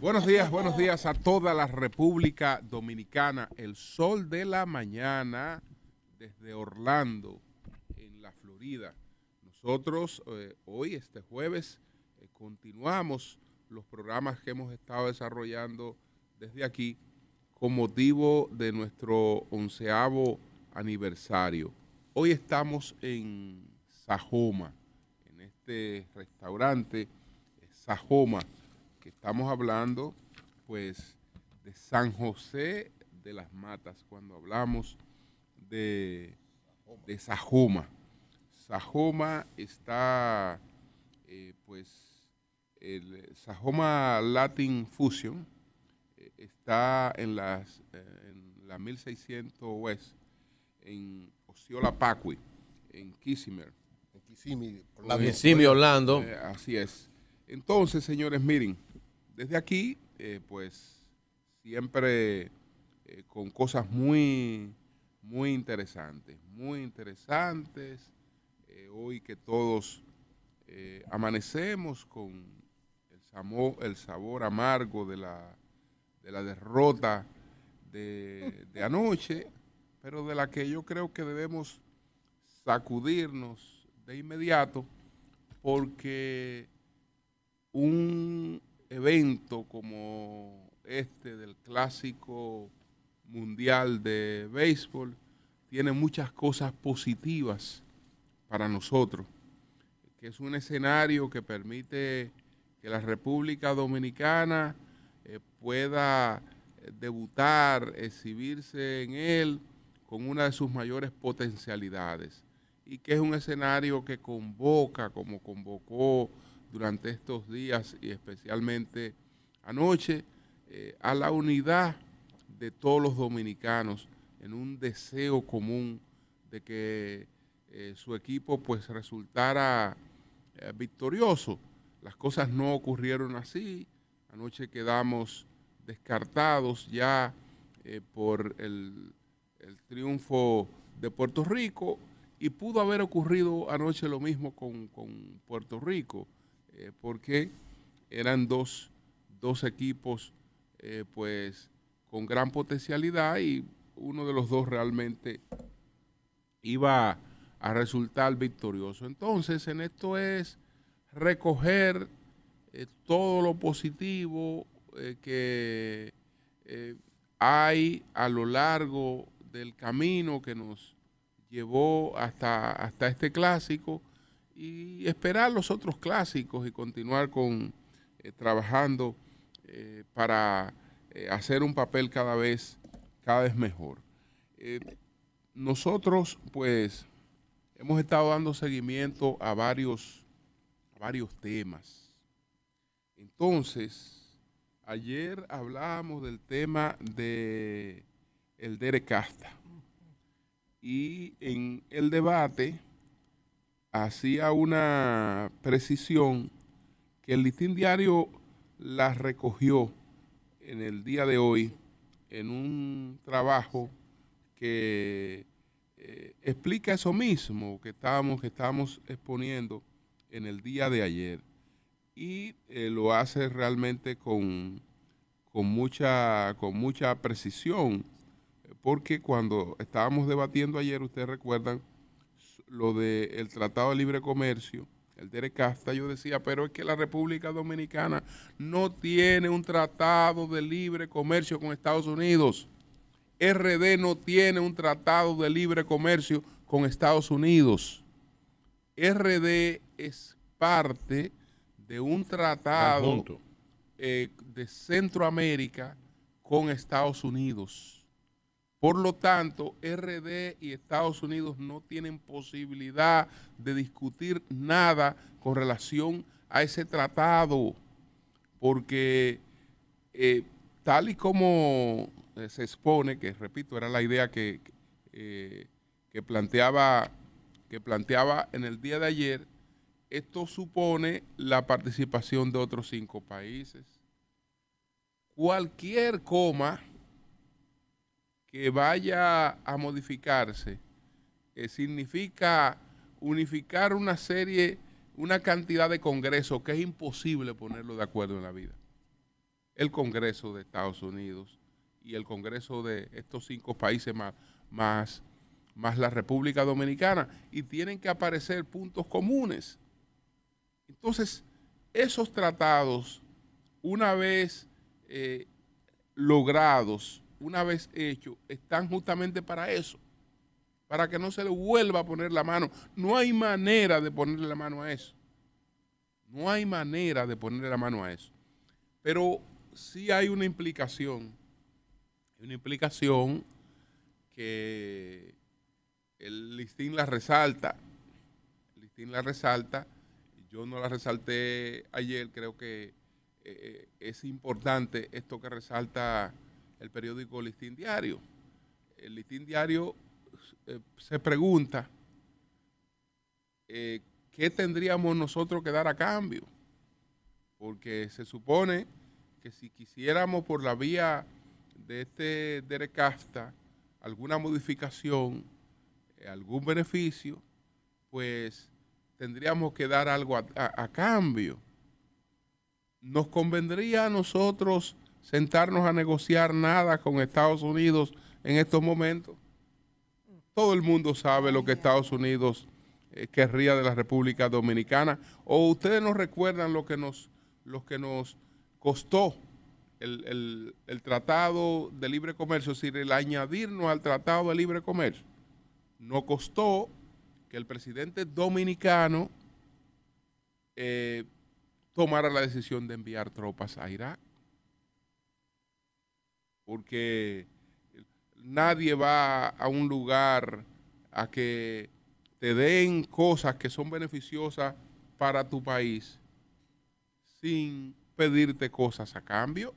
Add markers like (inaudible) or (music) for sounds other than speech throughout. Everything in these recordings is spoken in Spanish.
Buenos días, buenos días a toda la República Dominicana. El sol de la mañana desde Orlando, en la Florida. Nosotros eh, hoy, este jueves, eh, continuamos los programas que hemos estado desarrollando desde aquí con motivo de nuestro onceavo aniversario. Hoy estamos en Sajoma, en este restaurante Sajoma, que estamos hablando pues de San José de las Matas, cuando hablamos de, de Sajoma. Sajoma está eh, pues el Sajoma Latin Fusion eh, está en, las, eh, en la 1600 West, en Osceola Pacui, en Kissimmee. En Kissimmee, Orlando. Kissimmee, Orlando. Eh, así es. Entonces, señores, miren, desde aquí, eh, pues, siempre eh, con cosas muy, muy interesantes, muy interesantes. Eh, hoy que todos amanecemos con el, samo- el sabor amargo de la, de la derrota de, de anoche, pero de la que yo creo que debemos sacudirnos de inmediato porque un evento como este del clásico mundial de béisbol tiene muchas cosas positivas para nosotros, que es un escenario que permite que la República Dominicana eh, pueda debutar, exhibirse en él con una de sus mayores potencialidades y que es un escenario que convoca, como convocó durante estos días y especialmente anoche, eh, a la unidad de todos los dominicanos en un deseo común de que eh, su equipo pues resultara eh, victorioso. Las cosas no ocurrieron así. Anoche quedamos descartados ya por el, el triunfo de Puerto Rico y pudo haber ocurrido anoche lo mismo con, con Puerto Rico, eh, porque eran dos, dos equipos eh, pues con gran potencialidad y uno de los dos realmente iba a resultar victorioso. Entonces, en esto es recoger eh, todo lo positivo que hay a lo largo del camino que nos llevó hasta, hasta este clásico y esperar los otros clásicos y continuar con eh, trabajando eh, para eh, hacer un papel cada vez, cada vez mejor. Nosotros, pues, hemos estado dando seguimiento a varios, varios temas. Entonces, ayer hablábamos del tema de el Dere Casta. Y en el debate hacía una precisión que el listín diario la recogió en el día de hoy en un trabajo que eh, explica eso mismo que estábamos, que estábamos exponiendo en el día de ayer. Y eh, lo hace realmente con, con, mucha, con mucha precisión, porque cuando estábamos debatiendo ayer, ustedes recuerdan lo del Tratado de Libre Comercio, el Dere Casta, yo decía, pero es que la República Dominicana no tiene un tratado de libre comercio con Estados Unidos. RD no tiene un tratado de libre comercio con Estados Unidos. RD es parte de un tratado eh, de Centroamérica con Estados Unidos. Por lo tanto, RD y Estados Unidos no tienen posibilidad de discutir nada con relación a ese tratado, porque eh, tal y como eh, se expone, que repito, era la idea que, eh, que planteaba, que planteaba en el día de ayer, esto supone la participación de otros cinco países. Cualquier coma que vaya a modificarse eh, significa unificar una serie, una cantidad de congresos que es imposible ponerlo de acuerdo en la vida. El Congreso de Estados Unidos y el Congreso de estos cinco países más, más, más la República Dominicana, y tienen que aparecer puntos comunes. Entonces, esos tratados, una vez eh, logrados, una vez hechos, están justamente para eso, para que no se le vuelva a poner la mano. No hay manera de ponerle la mano a eso. No hay manera de ponerle la mano a eso. Pero sí hay una implicación, una implicación que el listín la resalta, el listín la resalta, yo no la resalté ayer, creo que eh, es importante esto que resalta el periódico Listín Diario. El Listín Diario eh, se pregunta eh, qué tendríamos nosotros que dar a cambio, porque se supone que si quisiéramos por la vía de este Derecafta alguna modificación, algún beneficio, pues tendríamos que dar algo a, cambio. ¿Nos convendría a nosotros sentarnos a negociar nada con Estados Unidos en estos momentos? Todo el mundo sabe lo que Estados Unidos eh, querría de la República Dominicana. ¿O ustedes nos recuerdan lo que nos, lo que nos costó el, el, Tratado de Libre Comercio? Es decir, el añadirnos al Tratado de Libre Comercio. Nos costó que el presidente dominicano eh, tomara la decisión de enviar tropas a Irak. Porque nadie va a un lugar a que te den cosas que son beneficiosas para tu país sin pedirte cosas a cambio.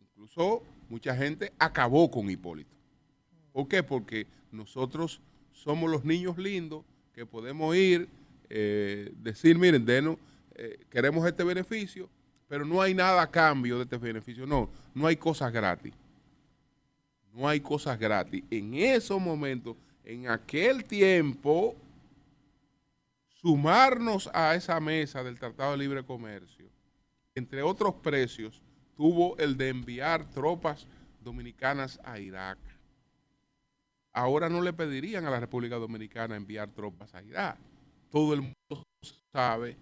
Incluso mucha gente acabó con Hipólito. ¿Por qué? Porque nosotros somos los niños lindos que podemos ir, eh, decir, miren, denos, eh, queremos este beneficio, pero no hay nada a cambio de este beneficio. No, no hay cosas gratis. No hay cosas gratis. En esos momentos, en aquel tiempo, sumarnos a esa mesa del Tratado de Libre Comercio, entre otros precios, tuvo el de enviar tropas dominicanas a Irak ahora no le pedirían a la República Dominicana enviar tropas a Irak. Todo el mundo sabe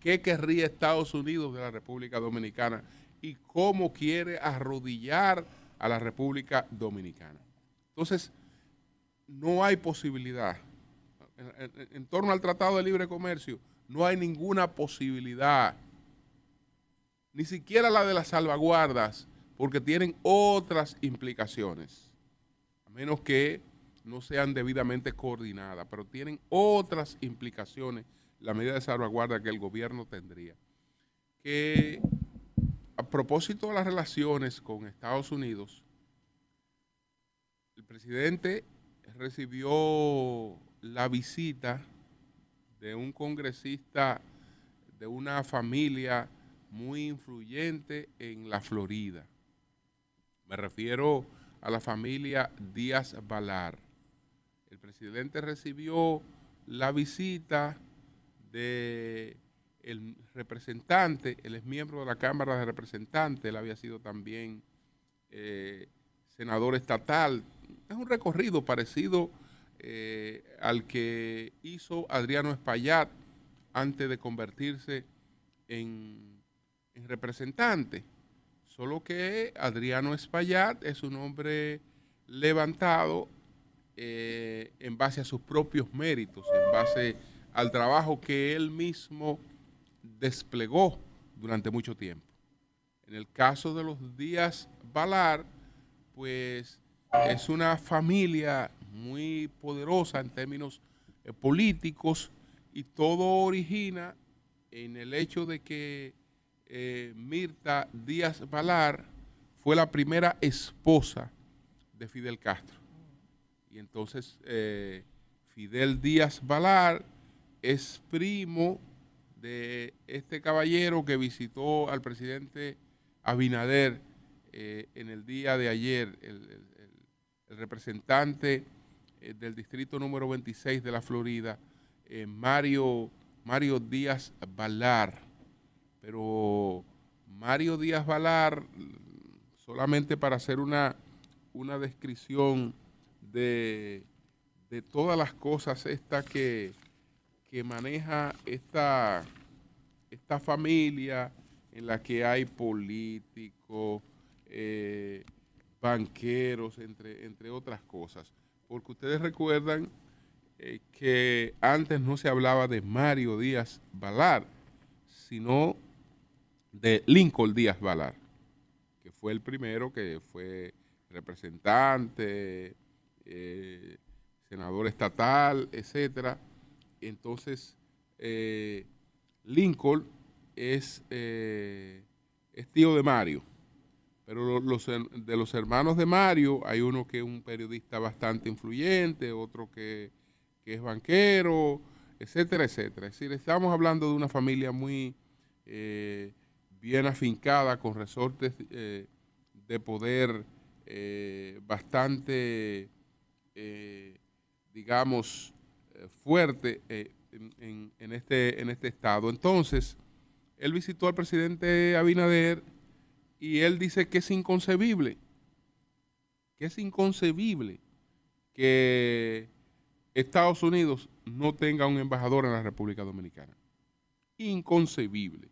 qué querría Estados Unidos de la República Dominicana y cómo quiere arrodillar a la República Dominicana. Entonces, no hay posibilidad. En, torno al Tratado de Libre Comercio, no hay ninguna posibilidad, ni siquiera la de las salvaguardas, porque tienen otras implicaciones menos que no sean debidamente coordinadas, pero tienen otras implicaciones la medida de salvaguarda que el gobierno tendría. Que a propósito de las relaciones con Estados Unidos, el presidente recibió la visita de un congresista de una familia muy influyente en la Florida. Me refiero a la familia Díaz Balar. El presidente recibió la visita de el representante, él es miembro de la Cámara de Representantes, él había sido también eh, senador estatal. Es un recorrido parecido eh, al que hizo Adriano Espaillat antes de convertirse en representante. Solo que Adriano Espaillat es un hombre levantado eh, en base a sus propios méritos, en base al trabajo que él mismo desplegó durante mucho tiempo. En el caso de los Díaz Balar, pues es una familia muy poderosa en términos eh, políticos y todo origina en el hecho de que eh, Mirta Díaz Valar fue la primera esposa de Fidel Castro. Y entonces eh, Fidel Díaz Valar es primo de este caballero que visitó al presidente Abinader eh, en el día de ayer, el, representante del distrito número 26 de la Florida, Mario Mario Díaz Balar. Pero Mario Díaz Balar, solamente para hacer una, una descripción de, de todas las cosas estas que, que maneja esta, esta familia en la que hay políticos, eh, banqueros, entre, entre otras cosas. Porque ustedes recuerdan eh, que antes no se hablaba de Mario Díaz Balar, sino de Lincoln Díaz Balar, que fue el primero que fue representante, eh, senador estatal, etcétera. Entonces, eh, Lincoln es, es tío de Mario. Pero de los hermanos de Mario hay uno que es un periodista bastante influyente, otro que es banquero, etcétera, etcétera. Es decir, estamos hablando de una familia muy eh, bien afincada, con resortes eh, de poder eh, bastante, digamos, fuerte en, este, en este estado. Entonces, él visitó al presidente Abinader y él dice que es inconcebible, que es inconcebible que Estados Unidos no tenga un embajador en la República Dominicana. Inconcebible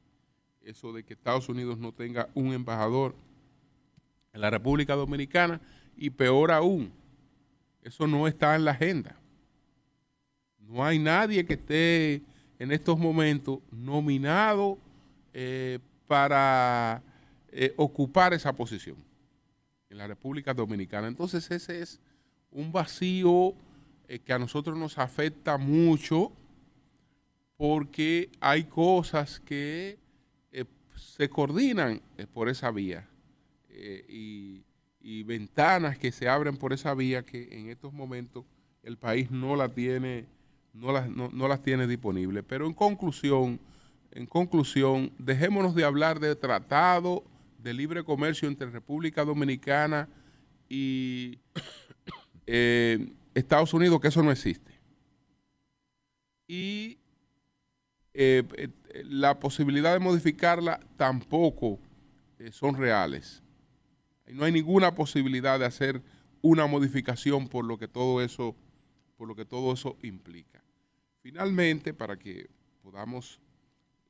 eso de que Estados Unidos no tenga un embajador en la República Dominicana y peor aún, eso no está en la agenda. No hay nadie que esté en estos momentos nominado eh, para eh, ocupar esa posición en la República Dominicana. Entonces ese es un vacío eh, que a nosotros nos afecta mucho porque hay cosas que se coordinan por esa vía y, ventanas que se abren por esa vía que en estos momentos el país no la tiene, no las, no, las tiene disponibles. Pero en conclusión, en conclusión, dejémonos de hablar de tratado de libre comercio entre República Dominicana y (coughs) Estados Unidos que eso no existe. Y eh, eh, la posibilidad de modificarla tampoco eh, son reales. No hay ninguna posibilidad de hacer una modificación por lo que todo eso, por lo que todo eso implica. Finalmente, para que podamos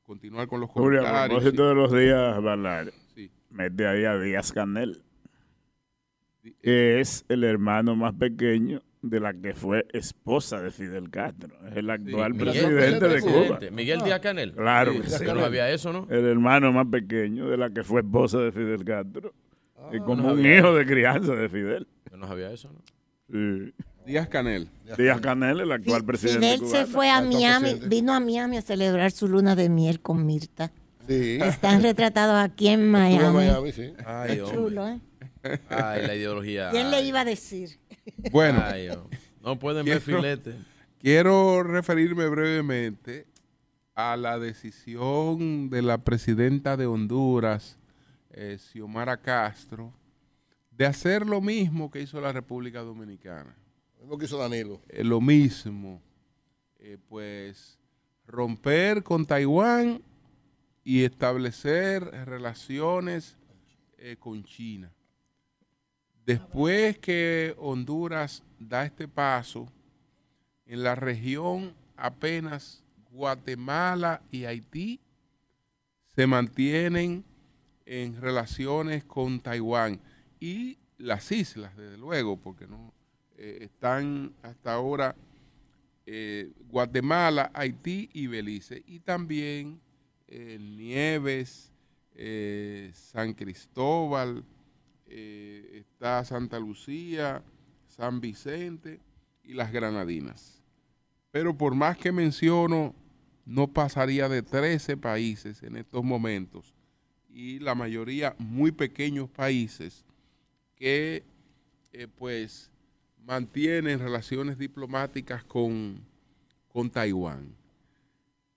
continuar con los comentarios. Julio, a propósito de los días, hablar, mete ahí a Díaz Canel, que es el hermano más pequeño de la que fue esposa de Fidel Castro. Es el actual presidente de Cuba. Miguel Díaz Canel. Claro no había eso, ¿no? El hermano más pequeño de la que fue esposa de Fidel Castro. y ah, como un hijo de crianza de Fidel. Yo no sabía eso, ¿no? Sí. Díaz Canel. Díaz Canel, el actual presidente. Fidel se fue a Miami, vino a Miami a celebrar su luna de miel con Mirta. Sí. Están (laughs) retratados aquí en Miami. En Miami sí. Ay, chulo, ¿eh? Ay, la ideología. ¿Quién le iba a decir? Bueno, no pueden ver filete. Quiero referirme brevemente a la decisión de la presidenta de Honduras, eh, Xiomara Castro, de hacer lo mismo que hizo la República Dominicana. Lo que hizo Danilo. Eh, lo mismo. Eh, pues romper con Taiwán y establecer relaciones con China. Después que Honduras da este paso, en la región apenas Guatemala y Haití se mantienen en relaciones con Taiwán y las islas, desde luego, porque no eh, están hasta ahora eh, Guatemala, Haití y Belice, y también eh, Nieves, San Cristóbal, está Santa Lucía, San Vicente y las Granadinas. Pero por más que menciono, no pasaría de 13 países en estos momentos y la mayoría muy pequeños países que pues mantienen relaciones diplomáticas con, con Taiwán.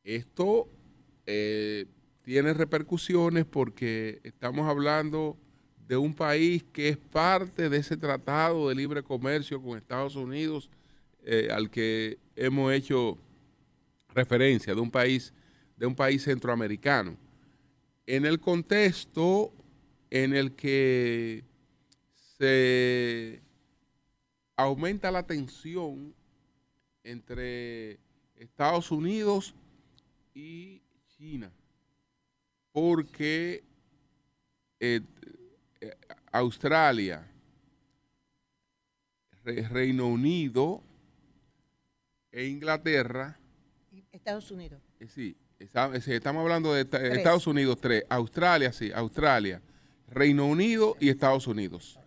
Esto eh, tiene repercusiones porque estamos hablando de un país que es parte de ese tratado de libre comercio con Estados Unidos, eh, al que hemos hecho referencia de un país, de un país centroamericano. En el contexto en el que se aumenta la tensión entre Estados Unidos y China, porque eh, eh, Australia, Reino Unido e Inglaterra. Estados Unidos. Eh, sí, estamos hablando de Estados Unidos, tres. Australia, sí, Australia, Reino Unido y Estados Unidos.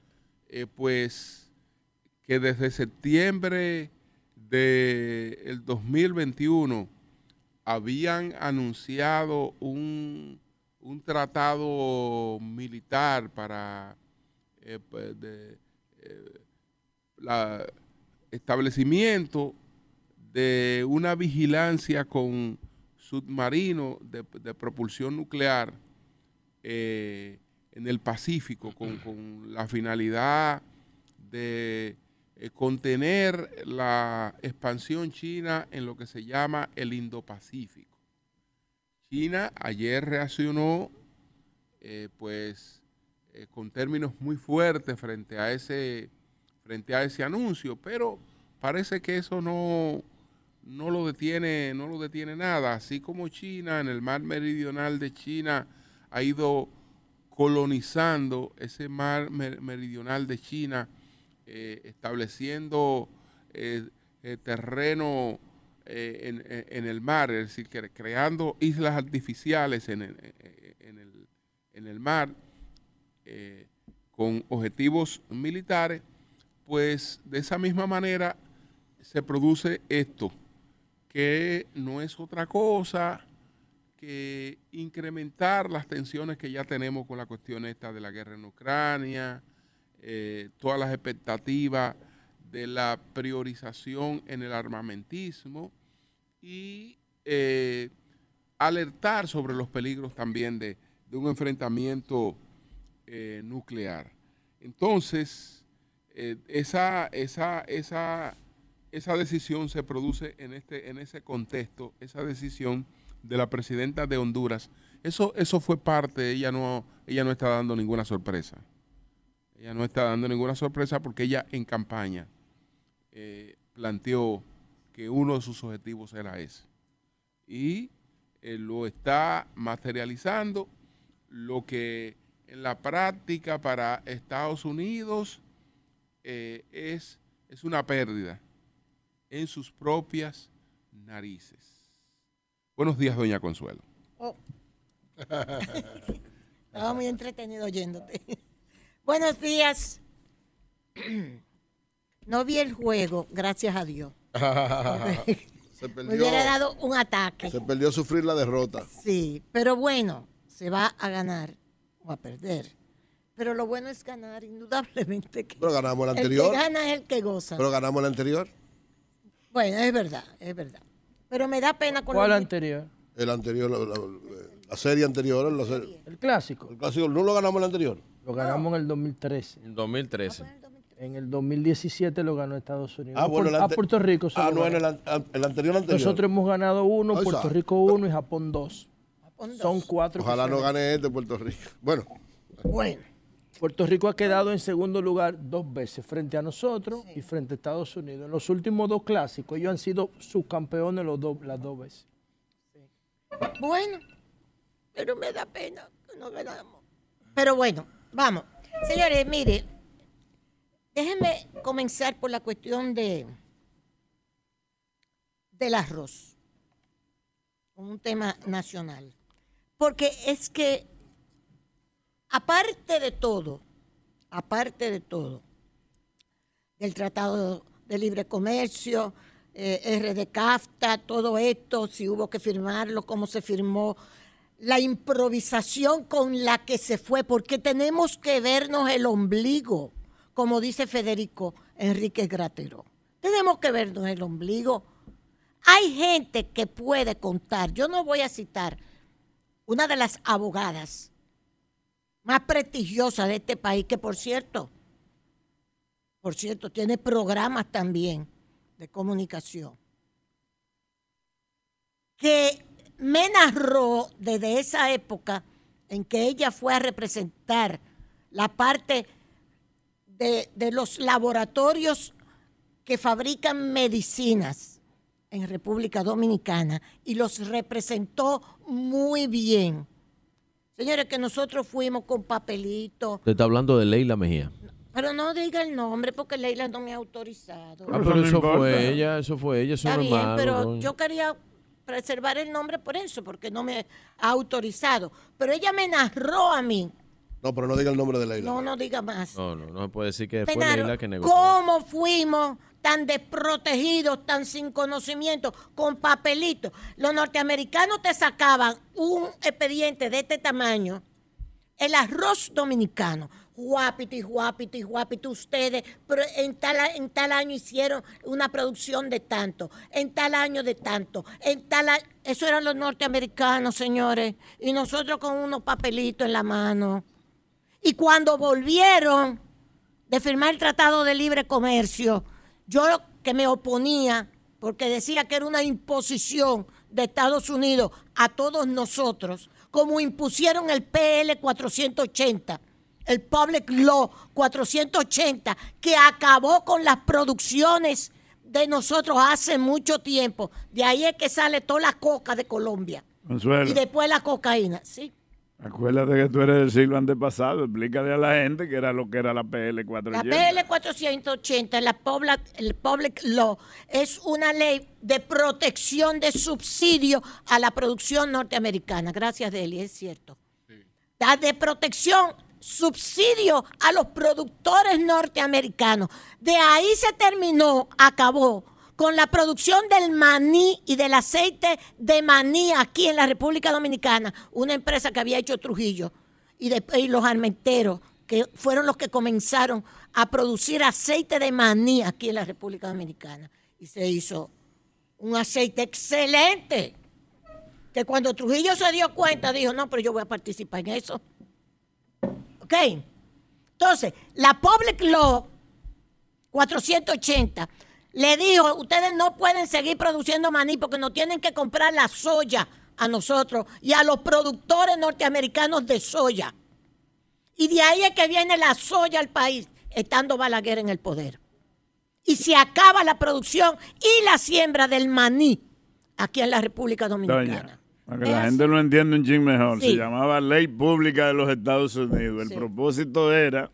pues que desde septiembre del 2021 habían anunciado un, un tratado militar para el pues, eh, establecimiento de una vigilancia con submarino de, propulsión nuclear eh, en el Pacífico con, con la finalidad de eh, contener la expansión china en lo que se llama el Indo-Pacífico. China ayer reaccionó eh, pues eh, con términos muy fuertes frente a ese frente a ese anuncio, pero parece que eso no, no lo detiene, no lo detiene nada, así como China en el mar meridional de China ha ido colonizando ese mar meridional de China eh, estableciendo eh, eh, terreno en, el mar, es decir, creando islas artificiales en el, en el, mar con objetivos militares, pues de esa misma manera se produce esto, que no es otra cosa que incrementar las tensiones que ya tenemos con la cuestión esta de la guerra en Ucrania, eh, todas las expectativas de la priorización en el armamentismo y eh, alertar sobre los peligros también de, un enfrentamiento eh, nuclear. Entonces, esa, esa, esa, esa decisión se produce en, este, en ese contexto, esa decisión de la presidenta de Honduras. Eso, eso fue parte, ella no, ella no está dando ninguna sorpresa. Ella no está dando ninguna sorpresa porque ella en campaña eh, planteó que uno de sus objetivos era ese. Y eh, lo está materializando, lo que en la práctica para Estados Unidos eh, es, es una pérdida en sus propias narices. Buenos días, doña Consuelo. Oh. (laughs) Estaba muy entretenido oyéndote. Buenos días. (clears throat) No vi el juego, gracias a Dios. (laughs) se perdió, Me hubiera dado un ataque. Se perdió sufrir la derrota. Sí, pero bueno, se va a ganar o a perder. Pero lo bueno es ganar, indudablemente. pero ganamos el anterior. El que gana es el que goza. Pero ganamos el anterior. Bueno, es verdad, es verdad. Pero me da pena con ¿Cuál anterior? El anterior, la, serie anterior. El clásico. El clásico, no lo ganamos el anterior. Lo ganamos en el 2013. En 2013. En el 2017 lo ganó Estados Unidos. Ah, bueno, a Puerto Rico. Ah, no, en el, anterior, anterior. Nosotros hemos ganado uno, Puerto Rico uno y Japón dos. Son cuatro. Ojalá no gane este Puerto Rico. Bueno. Bueno. Puerto Rico ha quedado en segundo lugar dos veces frente a nosotros y frente a Estados Unidos. En los últimos dos clásicos ellos han sido subcampeones los las dos veces. Bueno, pero me da pena que no ganamos. Pero bueno, Vamos. Señores, mire, déjenme comenzar por la cuestión de del arroz, un tema nacional. Porque es que, aparte de todo, aparte de todo, del Tratado de Libre Comercio, eh, RD CAFTA, todo esto, si hubo que firmarlo, cómo se firmó, la improvisación con la que se fue, porque tenemos que vernos el ombligo, como dice Federico Enrique Gratero. Tenemos que vernos el ombligo. Hay gente que puede contar, yo no voy a citar, una de las abogadas más prestigiosas de este país, que por cierto, por cierto, tiene programas también de comunicación que me narró desde esa época en que ella fue a representar la parte de, de los laboratorios que fabrican medicinas en República Dominicana y los representó muy bien. Señores, que nosotros fuimos con papelito, Te está hablando de Leila Mejía. pero no diga el nombre porque Leila no me ha autorizado. Ah, Eso pero eso fue ella, eso fue ella, eso Está no es bien, pero yo quería preservar el nombre por eso, porque no me ha autorizado. Pero ella me narró a mí. No, pero no diga el nombre de Leila. No, no diga más. No, no, no se puede decir que Me fue Leila que negoció. ¿Cómo fuimos tan desprotegidos, tan sin conocimiento, con papelitos? Los norteamericanos te sacaban un expediente de este tamaño, el arroz dominicano. Guapiti, guapiti, guapiti, ustedes, en tal, en tal año hicieron una producción de tanto, en tal año de tanto, en tal año, eso eran los norteamericanos, señores, y nosotros con unos papelitos en la mano. Y cuando volvieron de firmar el Tratado de Libre Comercio, yo que me oponía, porque decía que era una imposición de Estados Unidos a todos nosotros, como impusieron el PL 480, el Public Law 480, que acabó con las producciones de nosotros hace mucho tiempo. De ahí es que sale toda la coca de Colombia. Consuelo, Y después la cocaína, ¿sí? acuérdate que tú eres del siglo antepasado. Explícale a la gente que era lo que era la PL La 480. PL 480, la Public, el Public Law, es una ley de protección de subsidio a la producción norteamericana. Gracias, Deli, es cierto. La de protección, subsidio a los productores norteamericanos. De ahí se terminó, acabó, con la producción del maní y del aceite de maní aquí en la República Dominicana, una empresa que había hecho Trujillo, y, después y los armenteros, que fueron los que comenzaron a producir aceite de maní aquí en la República Dominicana. Y se hizo un aceite excelente, que cuando Trujillo se dio cuenta, dijo, no, pero yo voy a participar en eso. ¿Ok? Entonces, la Public Law 480 le dijo, ustedes no pueden seguir produciendo maní porque nos tienen que comprar la soya a nosotros y a los productores norteamericanos de soya. Y de ahí es que viene la soya al país, estando Balaguer en el poder. Y se acaba la producción y la siembra del maní aquí en la República Dominicana. Para que la así. gente lo entienda un ching mejor, Sí. se llamaba Ley Pública de los Estados Unidos. El Sí. propósito era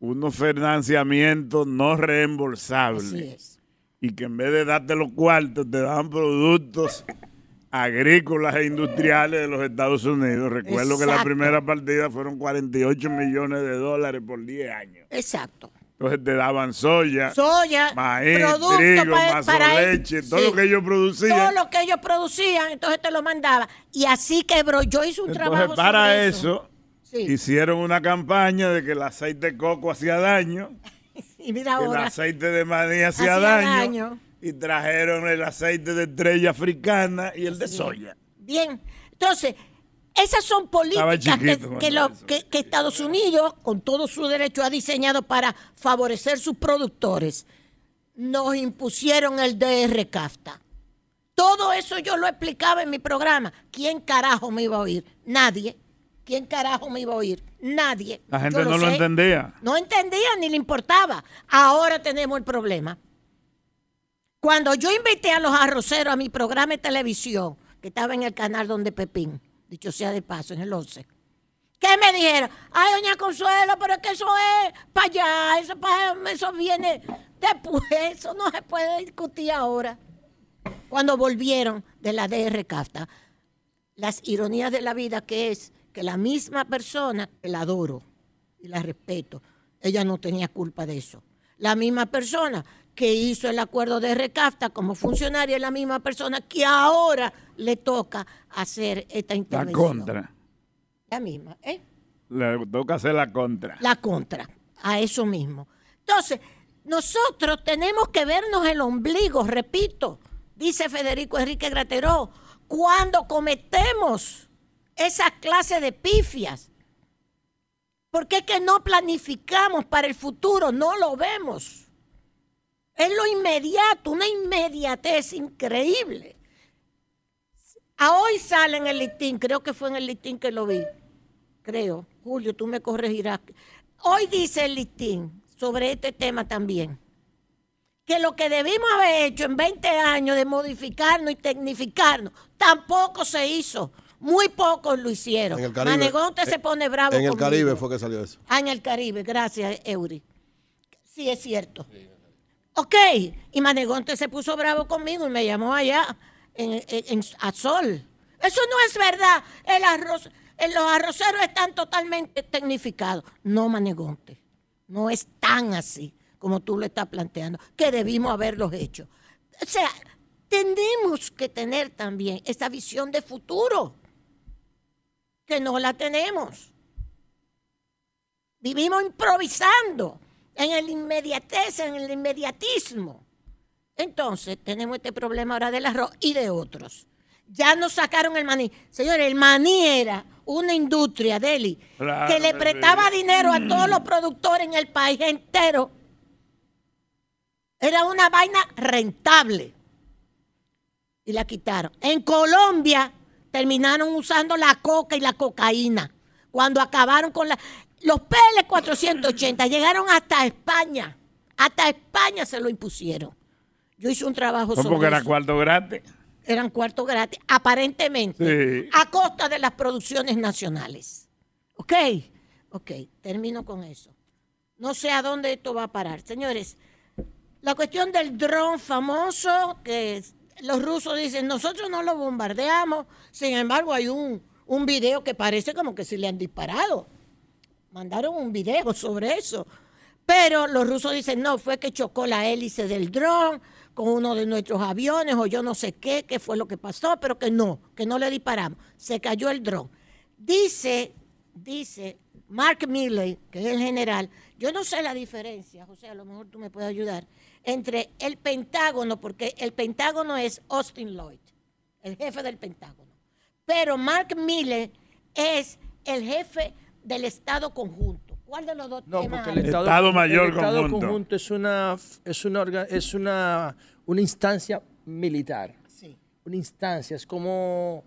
unos financiamientos no reembolsables. Así es. Y que en vez de darte los cuartos, te daban productos agrícolas e industriales de los Estados Unidos. Recuerdo que la primera partida fueron 48 millones de dólares por 10 años. Exacto. Entonces te daban soya, Soya, maíz, producto trigo, pa- mazo para- leche, todo lo que ellos producían. Todo lo que ellos producían, entonces te lo mandaba. Y así quebró. Yo hice un Entonces, trabajo para sobre eso, Sí. hicieron una campaña de que el aceite de coco hacía daño, (laughs) Y mira que el ahora. aceite de maní hacía, daño. y trajeron el aceite de estrella africana y el de soya. Bien. Entonces, esas son políticas que, chiquito que cuando lo- eso. que- que Estados Unidos, con todo su derecho, ha diseñado para favorecer sus productores. Nos impusieron el DR CAFTA. Todo eso yo lo explicaba en mi programa. ¿Quién carajo me iba a oír? Nadie. ¿Quién carajo me iba a oír? Nadie. La gente Yo no lo sé. entendía. No entendía ni le importaba. Ahora tenemos el problema. Cuando yo invité a los arroceros a mi programa de televisión, que estaba en el canal donde Pepín, dicho sea de paso, en el 11, ¿qué me dijeron? Ay, doña Consuelo, pero es que eso es para allá, eso, eso viene después, eso no se puede discutir ahora. Cuando volvieron de la DR CAFTA, las ironías de la vida que es que la misma persona la adoro y la respeto, ella no tenía culpa de eso. La misma persona que hizo el acuerdo de recafta como funcionaria es la misma persona que ahora le toca hacer esta La intervención. contra. La misma, ¿eh? Le toca hacer la contra. La contra, a eso mismo. Entonces, nosotros tenemos que vernos el ombligo, repito, dice Federico Enrique Grateró, cuando cometemos esa clase de pifias. Porque es que no planificamos para el futuro, no lo vemos. Es lo inmediato, una inmediatez increíble. A hoy sale en el listín, creo que fue en el listín que lo vi. Creo. Julio, tú me corregirás. Hoy dice el listín sobre este tema también. Que lo que debimos haber hecho en 20 años de modificarnos y tecnificarnos, tampoco se hizo. Muy pocos lo hicieron. En el Caribe. Manegonte se Eh, pone bravo En el conmigo. Caribe fue que salió eso. Ah, en el Caribe, gracias, Eury. Sí, es cierto. Ok, y Manegonte se puso bravo conmigo y me llamó allá en, a Sol. Eso no es verdad. El arroz, eh, los arroceros están totalmente tecnificados. No, Manegonte. No es tan así como tú lo estás planteando, que debimos haberlos hecho. O sea, tenemos que tener también esta visión de futuro, que no la tenemos. Vivimos improvisando en el inmediatez, en el inmediatismo. Entonces, tenemos este problema ahora del arroz y de otros. Ya nos sacaron el maní. Señores, el maní era una industria, Deli, Claro que le prestaba sí. dinero a todos los productores en el país entero. Era una vaina rentable. Y la quitaron. En Colombia terminaron usando la coca y la cocaína. Cuando acabaron con la... Los PL 480 llegaron hasta España. Hasta España se lo impusieron. Yo hice un trabajo Fue sobre porque era eso. cuarto gratis. Eran cuartos gratis, aparentemente, Sí. a costa de las producciones nacionales. ¿Ok? Ok, termino con eso. No sé a dónde esto va a parar. Señores, la cuestión del dron famoso, que los rusos dicen, nosotros no lo bombardeamos, sin embargo hay un, un video que parece como que si le han disparado. Mandaron un video (laughs) sobre eso. Pero los rusos dicen, no, fue que chocó la hélice del dron con uno de nuestros aviones o yo no sé qué, qué fue lo que pasó, pero que no, que no le disparamos. Se cayó el dron. Dice, dice Mark Milley, que es el general, yo no sé la diferencia, José, a lo mejor tú me puedes ayudar, entre el Pentágono, porque el Pentágono es Austin Lloyd, el jefe del Pentágono. Pero Mark Milley es el jefe del Estado conjunto. ¿Cuál de los dos No, temas porque el? Estado, Estado Mayor el Estado Conjunto. conjunto es una es una orga- es una, una instancia militar. Sí. Una instancia, es como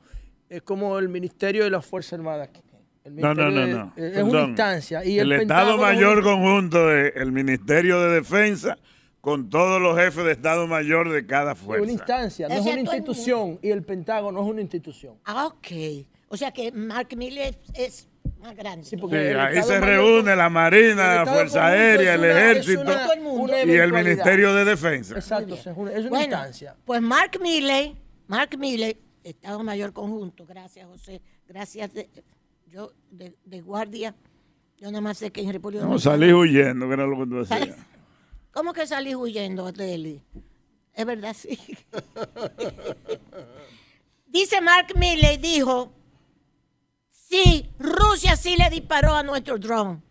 es como el Ministerio de las Fuerzas Armadas. aquí. El No, no, no, no. Es una instancia. Y el el, Estado es Mayor un- Conjunto es el Ministerio de Defensa con todos los jefes de Estado Mayor de cada es fuerza. una instancia, no es una institución. Y el Pentágono es una institución. Ah, ok. O sea que Mark Milley es, es más grande. Sí, ahí se Mayor reúne la Marina, la Fuerza Aérea, es el una- Ejército una- Todo el mundo. una y el. Ministerio de Defensa. Exacto, es una, es una Bueno, instancia. pues Mark Milley, Mark Milley, Estado Mayor Conjunto, gracias José, gracias de, yo de, de guardia, yo nada más sé que en República No, salí huyendo, que era lo que tú hacías. ¿Cómo que salí huyendo, Deli? Es verdad, sí. (laughs) Dice Mark Milley, dijo, sí, Rusia sí le disparó a nuestro drone.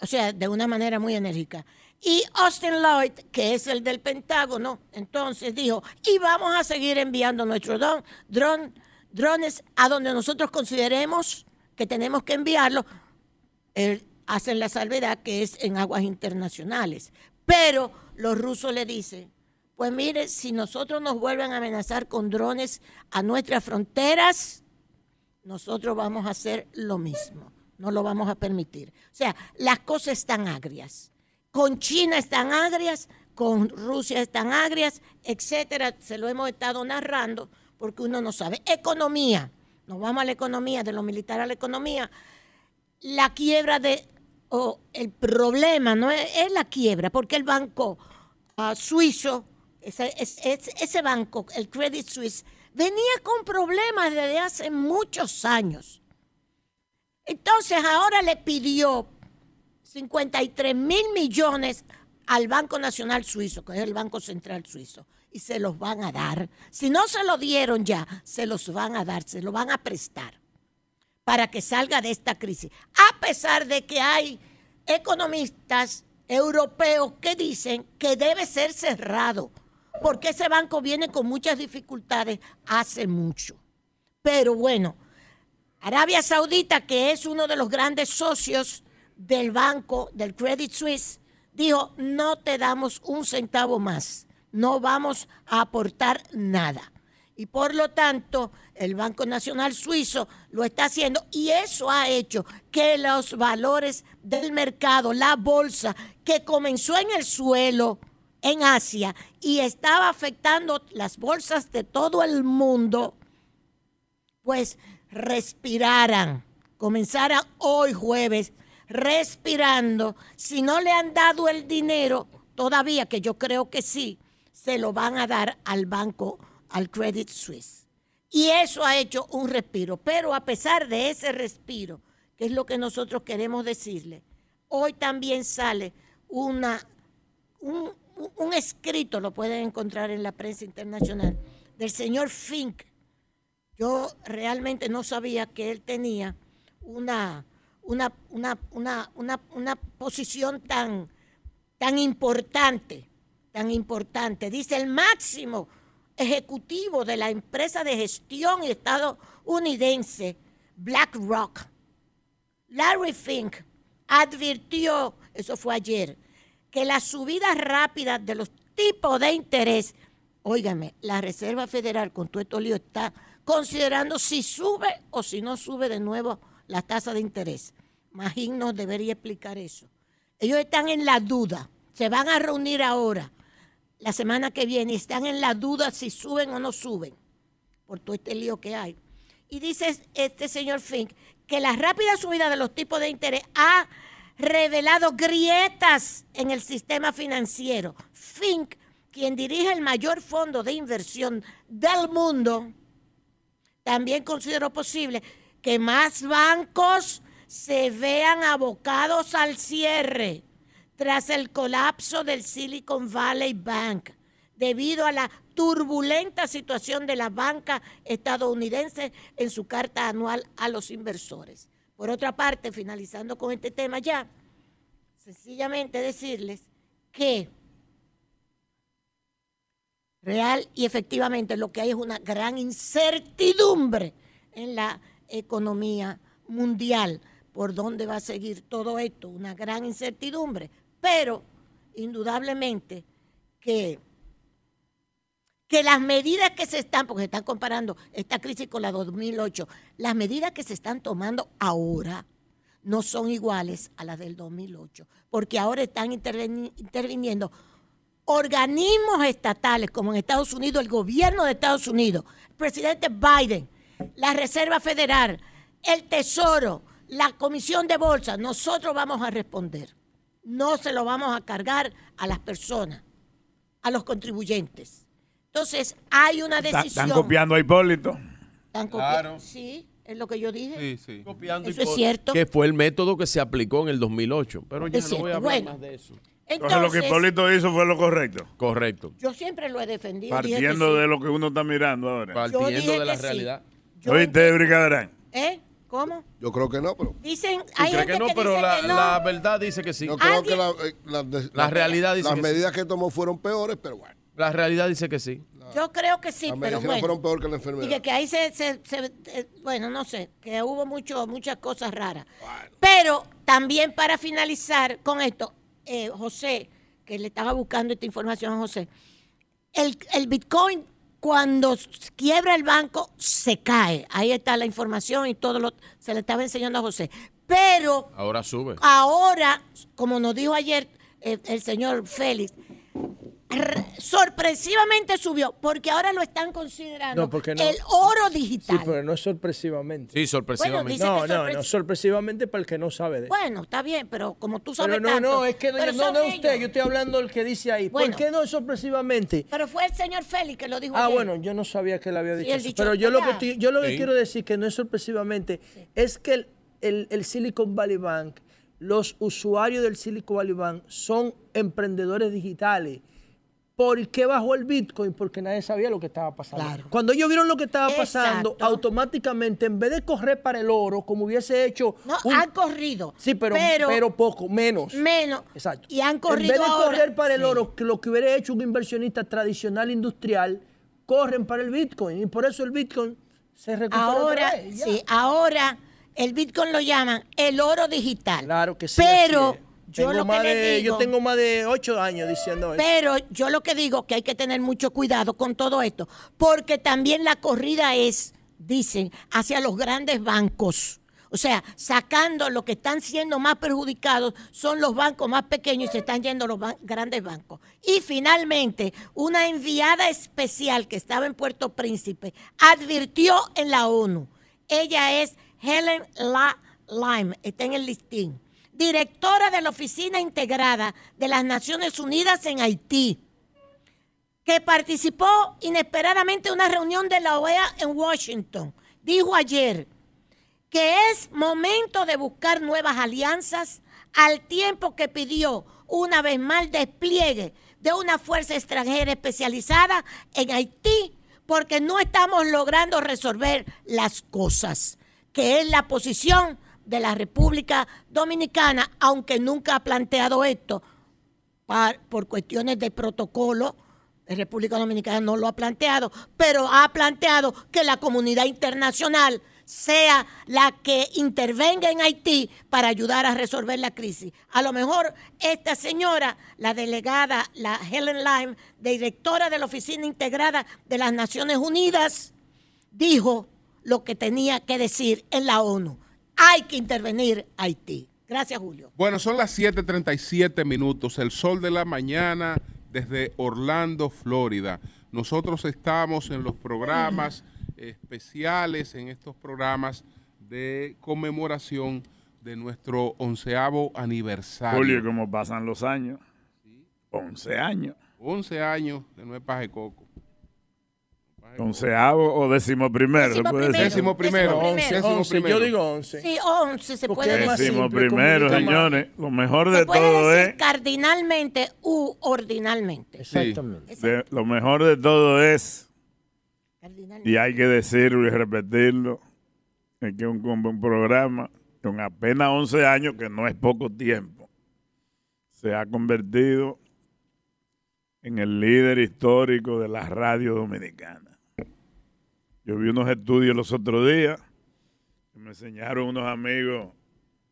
O sea, de una manera muy enérgica. Y Austin Lloyd, que es el del Pentágono, entonces dijo, y vamos a seguir enviando nuestros dron, dron- drones a donde nosotros consideremos que tenemos que enviarlos eh, hacen la salvedad que es en aguas internacionales. Pero los rusos le dicen, pues mire, si nosotros nos vuelven a amenazar con drones a nuestras fronteras, nosotros vamos a hacer lo mismo. No lo vamos a permitir. O sea, las cosas están agrias. Con China están agrias, con Rusia están agrias, etcétera. Se lo hemos estado narrando porque uno no sabe. Economía. Nos vamos a la economía, de lo militar a la economía la quiebra de, o el problema no es, la quiebra, porque el banco ah, suizo, ese, es- es- ese banco, el Credit Suisse, venía con problemas desde hace muchos años. Entonces ahora le pidió 53 mil millones al Banco Nacional Suizo, que es el Banco Central Suizo, y se los van a dar. Si no se lo dieron ya, se los van a dar, se lo van a prestar para que salga de esta crisis. A pesar de que hay economistas europeos que dicen que debe ser cerrado, porque ese banco viene con muchas dificultades hace mucho. Pero bueno, Arabia Saudita, que es uno de los grandes socios del banco, del Credit Suisse, dijo, no te damos un centavo más, no vamos a aportar nada. Y por lo tanto, el Banco Nacional Suizo lo está haciendo y eso ha hecho que los valores del mercado, la bolsa, que comenzó en el suelo en Asia y estaba afectando las bolsas de todo el mundo, pues respiraran, comenzaran hoy jueves respirando. Si no le han dado el dinero, todavía que yo creo que sí, se lo van a dar al banco al Credit Suisse. Y eso ha hecho un respiro. Pero a pesar de ese respiro, que es lo que nosotros queremos decirle, hoy también sale una, un, un escrito, lo pueden encontrar en la prensa internacional, del señor Fink. Yo realmente no sabía que él tenía una, una, una, una, una, posición tan, tan importante, tan importante. Dice el máximo ejecutivo de la empresa de gestión estadounidense BlackRock, Larry Fink, advirtió, eso fue ayer, que las subidas rápidas de los tipos de interés, óigame, la Reserva Federal con todo esto lío está considerando si sube o si no sube de nuevo la tasa de interés. Magín nos debería explicar eso. Ellos están en la duda, se van a reunir ahora la semana que viene están en la duda si suben o no suben, por todo este lío que hay. Y dice este señor Fink que la rápida subida de los tipos de interés ha revelado grietas en el sistema financiero. Fink, quien dirige el mayor fondo de inversión del mundo, también consideró posible que más bancos se vean abocados al cierre tras el colapso del Silicon Valley Bank debido a la turbulenta situación de la banca estadounidense en su carta anual a los inversores. Por otra parte, finalizando con este tema ya, sencillamente decirles que real y efectivamente lo que hay es una gran incertidumbre en la economía mundial. ¿Por dónde va a seguir todo esto? Una gran incertidumbre. Pero, indudablemente, que, que las medidas que se están, porque se están comparando esta crisis con la 2008, las medidas que se están tomando ahora no son iguales a las del 2008, porque ahora están interviniendo organismos estatales, como en Estados Unidos, el gobierno de Estados Unidos, el presidente Biden, la Reserva Federal, el Tesoro, la Comisión de Bolsa, nosotros vamos a responder no se lo vamos a cargar a las personas, a los contribuyentes. Entonces, hay una decisión. ¿Están copiando a Hipólito? ¿Están copiando? Sí, es lo que yo dije. Sí, sí. Copiando Eso es cierto. Que fue el método que se aplicó en el 2008. Pero ya Es no voy a cierto. hablar Bueno. más de eso. Entonces, lo que Hipólito hizo fue lo correcto. Correcto. yo siempre lo he defendido. dije que Partiendo sí. de lo que uno está mirando ahora. Partiendo de la realidad. Yo ¿Oíste, Brigadarán? ¿Eh? ¿Cómo? Yo creo que no, pero Dicen, ¿Tú hay gente que no? que Pero dice la, que no. la verdad dice que sí. yo creo que la, eh, la- realidad dice las que medidas que tomó fueron peores, pero bueno. La realidad dice que sí. Yo creo que sí, pero medicinas fueron bueno. peor que la enfermedad. Y que, que ahí se, se- se- eh, bueno, no sé, que hubo mucho, muchas cosas raras. Pero también para finalizar con esto, eh, José, que le estaba buscando esta información a José, el, el Bitcoin cuando quiebra el banco se cae. Ahí está la información y todo lo se le estaba enseñando a José. Pero Ahora sube. ahora, como nos dijo ayer eh, el señor Félix, sorpresivamente subió, porque ahora lo están considerando No, porque no. el oro Sí, digital. pero no es sorpresivamente. Sí, sorpresivamente. no, no, sorpres- no, sorpresivamente para el que no sabe de eso. Bueno, está bien, pero como tú sabes Pero no, tanto, no, es que no, pero no, es usted, ellos. yo estoy hablando del que dice ahí. Bueno. ¿Por qué no es sorpresivamente? Pero fue el señor Félix que lo dijo Ah, ayer. bueno, yo no sabía que él había dicho eso. dicho, Pero yo lo que, estoy- yo lo que Sí. quiero decir que no es sorpresivamente es que el, el- el Silicon Valley Bank, los usuarios del Silicon Valley Bank son emprendedores digitales. ¿Por qué bajó el Bitcoin? Porque nadie sabía lo que estaba pasando. Claro. Cuando ellos vieron lo que estaba pasando, Exacto. automáticamente, en vez de correr para el oro, como hubiese hecho... No, un- han corrido. Sí, pero, pero, poco, menos. menos. Exacto. Y han En corrido vez de ahora- correr para el Sí. oro, que lo que hubiera hecho un inversionista tradicional industrial, corren para el Bitcoin. Y por eso el Bitcoin se recupera Ahora, otra vez, sí, ahora el Bitcoin lo llaman el oro digital. Claro que sí, Pero. Yo Tengo más de- digo- yo tengo más de ocho años diciendo eso. Pero yo lo que digo que hay que tener mucho cuidado con todo esto, porque también la corrida es, dicen, hacia los grandes bancos. O sea, sacando lo que están siendo más perjudicados son los bancos más pequeños y se están yendo los ban- grandes bancos. Y finalmente, una enviada especial que estaba en Puerto Príncipe advirtió en la ONU. Ella es Helen La Lime, está en el listín, directora de la Oficina Integrada de las Naciones Unidas en Haití que participó inesperadamente en una reunión de la OEA en Washington, dijo ayer que es momento de buscar nuevas alianzas al tiempo que pidió una vez más despliegue de una fuerza extranjera especializada en Haití porque no estamos logrando resolver las cosas, que es la posición de la República Dominicana, aunque nunca ha planteado esto por cuestiones de protocolo, la República Dominicana no lo ha planteado, pero ha planteado que la comunidad internacional sea la que intervenga en Haití para ayudar a resolver la crisis. A lo mejor esta señora, la delegada, la Helen Lime, directora de la Oficina Integrada de las Naciones Unidas, dijo lo que tenía que decir en la ONU. Hay que intervenir Haití. Gracias, Julio. Bueno, son las 7:37 minutos, el sol de la mañana desde Orlando, Florida. Nosotros estamos en los programas (clears throat) especiales, en estos programas de conmemoración de nuestro onceavo aniversario. Julio, como pasan los años. 11 años. 11 años de Nueve Paje Coco. Onceavo o décimo primero. Décimo puede decir. Décimo primero. Décimo Once, Décimo once, primero. yo digo once. Sí, 11 se Porque puede decir. Décimo primero, señores. Lo mejor Se de puede todo decir es. cardinalmente u ordinalmente. Exactamente. de- lo mejor de todo es, Cardinalmente. y hay que decirlo y repetirlo, es que un, un programa con apenas 11 años, que no es poco tiempo, se ha convertido en el líder histórico de la radio dominicana. Yo vi unos estudios los otros días que me enseñaron unos amigos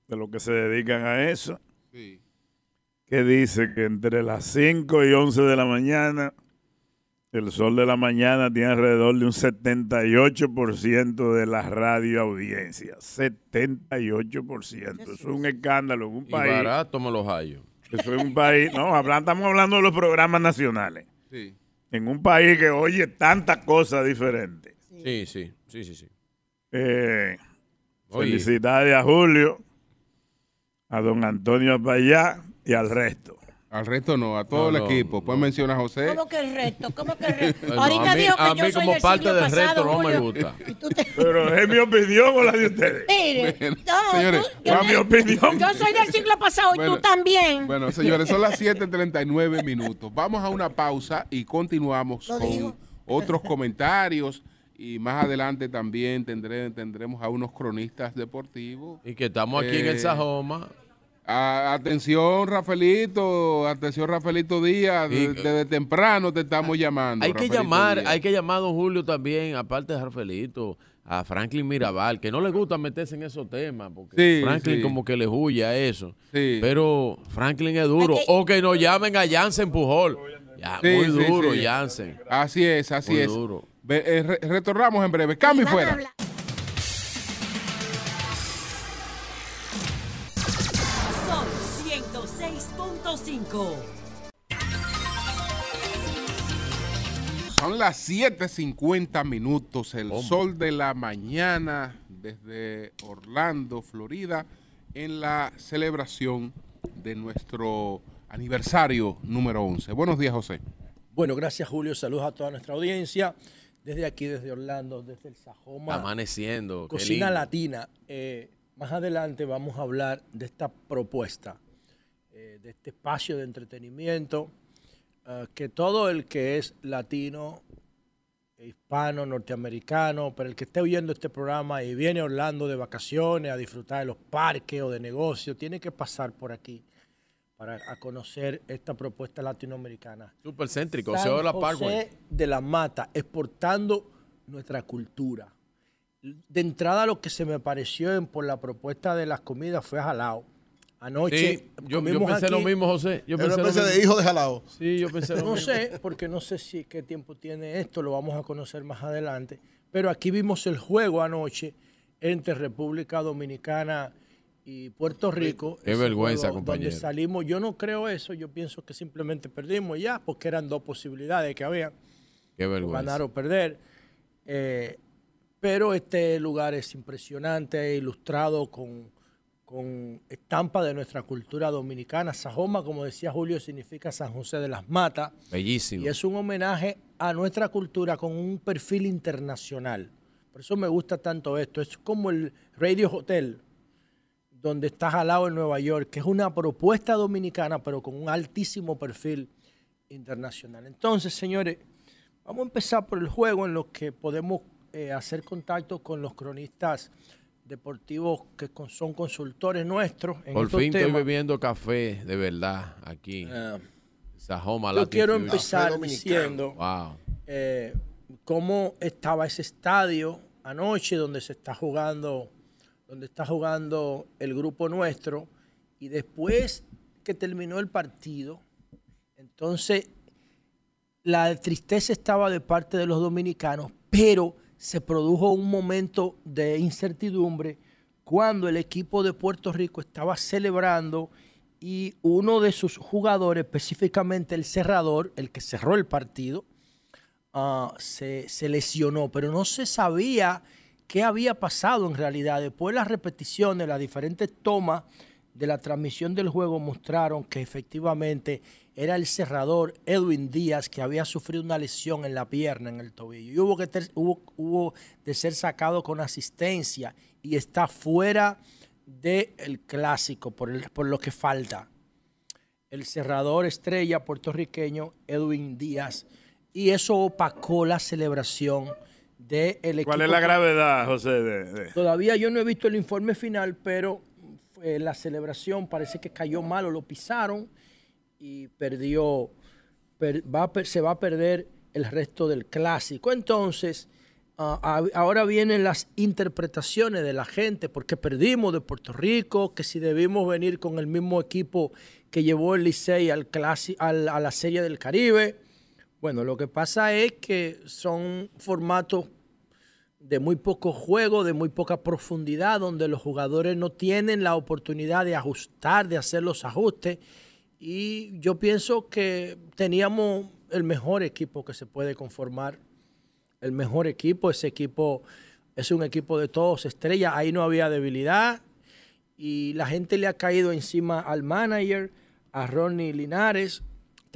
de los que se dedican a eso, Sí. que dice que entre las 5 y 11 de la mañana, el sol de la mañana tiene alrededor de un 78% de la radio audiencia. 78%. Eso es un escándalo en un Y país. barato me los hallo. Eso es un país. No, hablan- estamos hablando de los programas nacionales. Sí. En un país que oye tantas cosas diferentes. Sí, sí, sí, sí, sí. Eh, felicidades a Julio, a don Antonio Apayá y al resto. Al resto no, a todo No, el no, equipo. Pues menciona a José. ¿Cómo que el resto? ¿Cómo que el resto? (laughs) Ahorita a mí, dijo que a yo mí soy como del parte siglo del pasado, resto no me gusta. Te- (laughs) Pero es mi opinión o la de ustedes. Mire, no, Señores, tú- yo, mi opinión. yo soy del siglo pasado y Bueno, tú también. Bueno, señores, son las 7:39 minutos. Vamos a una pausa y continuamos con otros comentarios. Y más adelante también tendré, tendremos a unos cronistas deportivos. Y que estamos aquí en el Eh, Sajoma. A- atención, Rafaelito, atención, Rafaelito Díaz, Y- desde temprano te estamos llamando. Hay que Rafaelito llamar, Díaz. hay que llamar a don Julio también, aparte de Rafaelito, a Franklin Mirabal, que no le gusta meterse en esos temas, porque Sí, Franklin sí. como que le huye a eso. Sí. Pero Franklin es duro. O que nos llamen a Jansen Pujol. Ya, Sí, muy sí, duro, sí. Jansen. Así es, así Muy es. duro. Eh, re- retornamos en breve. Cambio y fuera. Sol 106.5. Son las 7:50 minutos, el Hombre. sol de la mañana desde Orlando, Florida, en la celebración de nuestro aniversario número 11. Buenos días, José. Bueno, gracias Julio. Saludos a toda nuestra audiencia. Desde aquí, desde Orlando, desde el Sajoma. Amaneciendo. Cocina. Latina. Eh, más adelante vamos a hablar de esta propuesta, eh, de este espacio de entretenimiento, eh, que todo el que es latino, hispano, norteamericano, pero el que esté oyendo este programa y viene a Orlando de vacaciones a disfrutar de los parques o de negocios, tiene que pasar por aquí para a conocer esta propuesta latinoamericana. Súper céntrico. San Se oye la José Parkway. de la Mata, exportando nuestra cultura. De entrada lo que se me pareció en- por la propuesta de las comidas fue jalao. Anoche Sí, yo, yo pensé lo mismo, José. Yo pensé de mismo. hijo de jalao. Sí, yo pensé lo No mismo. sé, porque no sé si qué tiempo tiene esto, lo vamos a conocer más adelante. Pero aquí vimos el juego anoche entre República Dominicana y Puerto Rico. Qué vergüenza, juego compañero. Donde salimos, yo no creo eso, yo pienso que simplemente perdimos ya, porque eran dos posibilidades que había, Qué vergüenza. ganar o perder. Eh, pero este lugar es impresionante, ilustrado con, con estampa de nuestra cultura dominicana. Sajoma, como decía Julio, significa San José de las Matas. Bellísimo. Y es un homenaje a nuestra cultura con un perfil internacional. Por eso me gusta tanto esto. Es como el Radio Hotel, donde estás al lado en Nueva York, que es una propuesta dominicana, pero con un altísimo perfil internacional. Entonces, señores, vamos a empezar por el juego en lo que podemos eh, hacer contacto con los cronistas deportivos que con- son consultores nuestros en Por estos fin estoy temas. bebiendo café de verdad aquí. Ah, yo quiero empezar dominicano. diciendo Wow. eh, cómo estaba ese estadio anoche donde se está jugando, donde está jugando el grupo nuestro, y después que terminó el partido, entonces la tristeza estaba de parte de los dominicanos, pero se produjo un momento de incertidumbre cuando el equipo de Puerto Rico estaba celebrando y uno de sus jugadores, específicamente el cerrador, el que cerró el partido, ah, se, se lesionó, pero no se sabía qué había pasado en realidad. Después las repeticiones, las diferentes tomas de la transmisión del juego mostraron que efectivamente era el cerrador Edwin Díaz que había sufrido una lesión en la pierna, en el tobillo. Y hubo, que hubo, de ser sacado con asistencia y está fuera del clásico por, por lo que falta el cerrador estrella puertorriqueño Edwin Díaz y eso opacó la celebración equipo. ¿Cuál es la gravedad, José? de- de- Todavía yo no he visto el informe final, pero eh, la celebración parece que cayó mal o lo pisaron y perdió, per- va se va a perder el resto del clásico. Entonces, a- ahora vienen las interpretaciones de la gente, porque perdimos de Puerto Rico, que si debimos venir con el mismo equipo que llevó el Licey al clasi- al- a la Serie del Caribe. Bueno, lo que pasa es que son formatos de muy poco juego, de muy poca profundidad, donde los jugadores no tienen la oportunidad de ajustar, de hacer los ajustes. Y yo pienso que teníamos el mejor equipo que se puede conformar. El mejor equipo, ese equipo es un equipo de todos estrellas, ahí no había debilidad. Y la gente le ha caído encima al manager, a Ronnie Linares.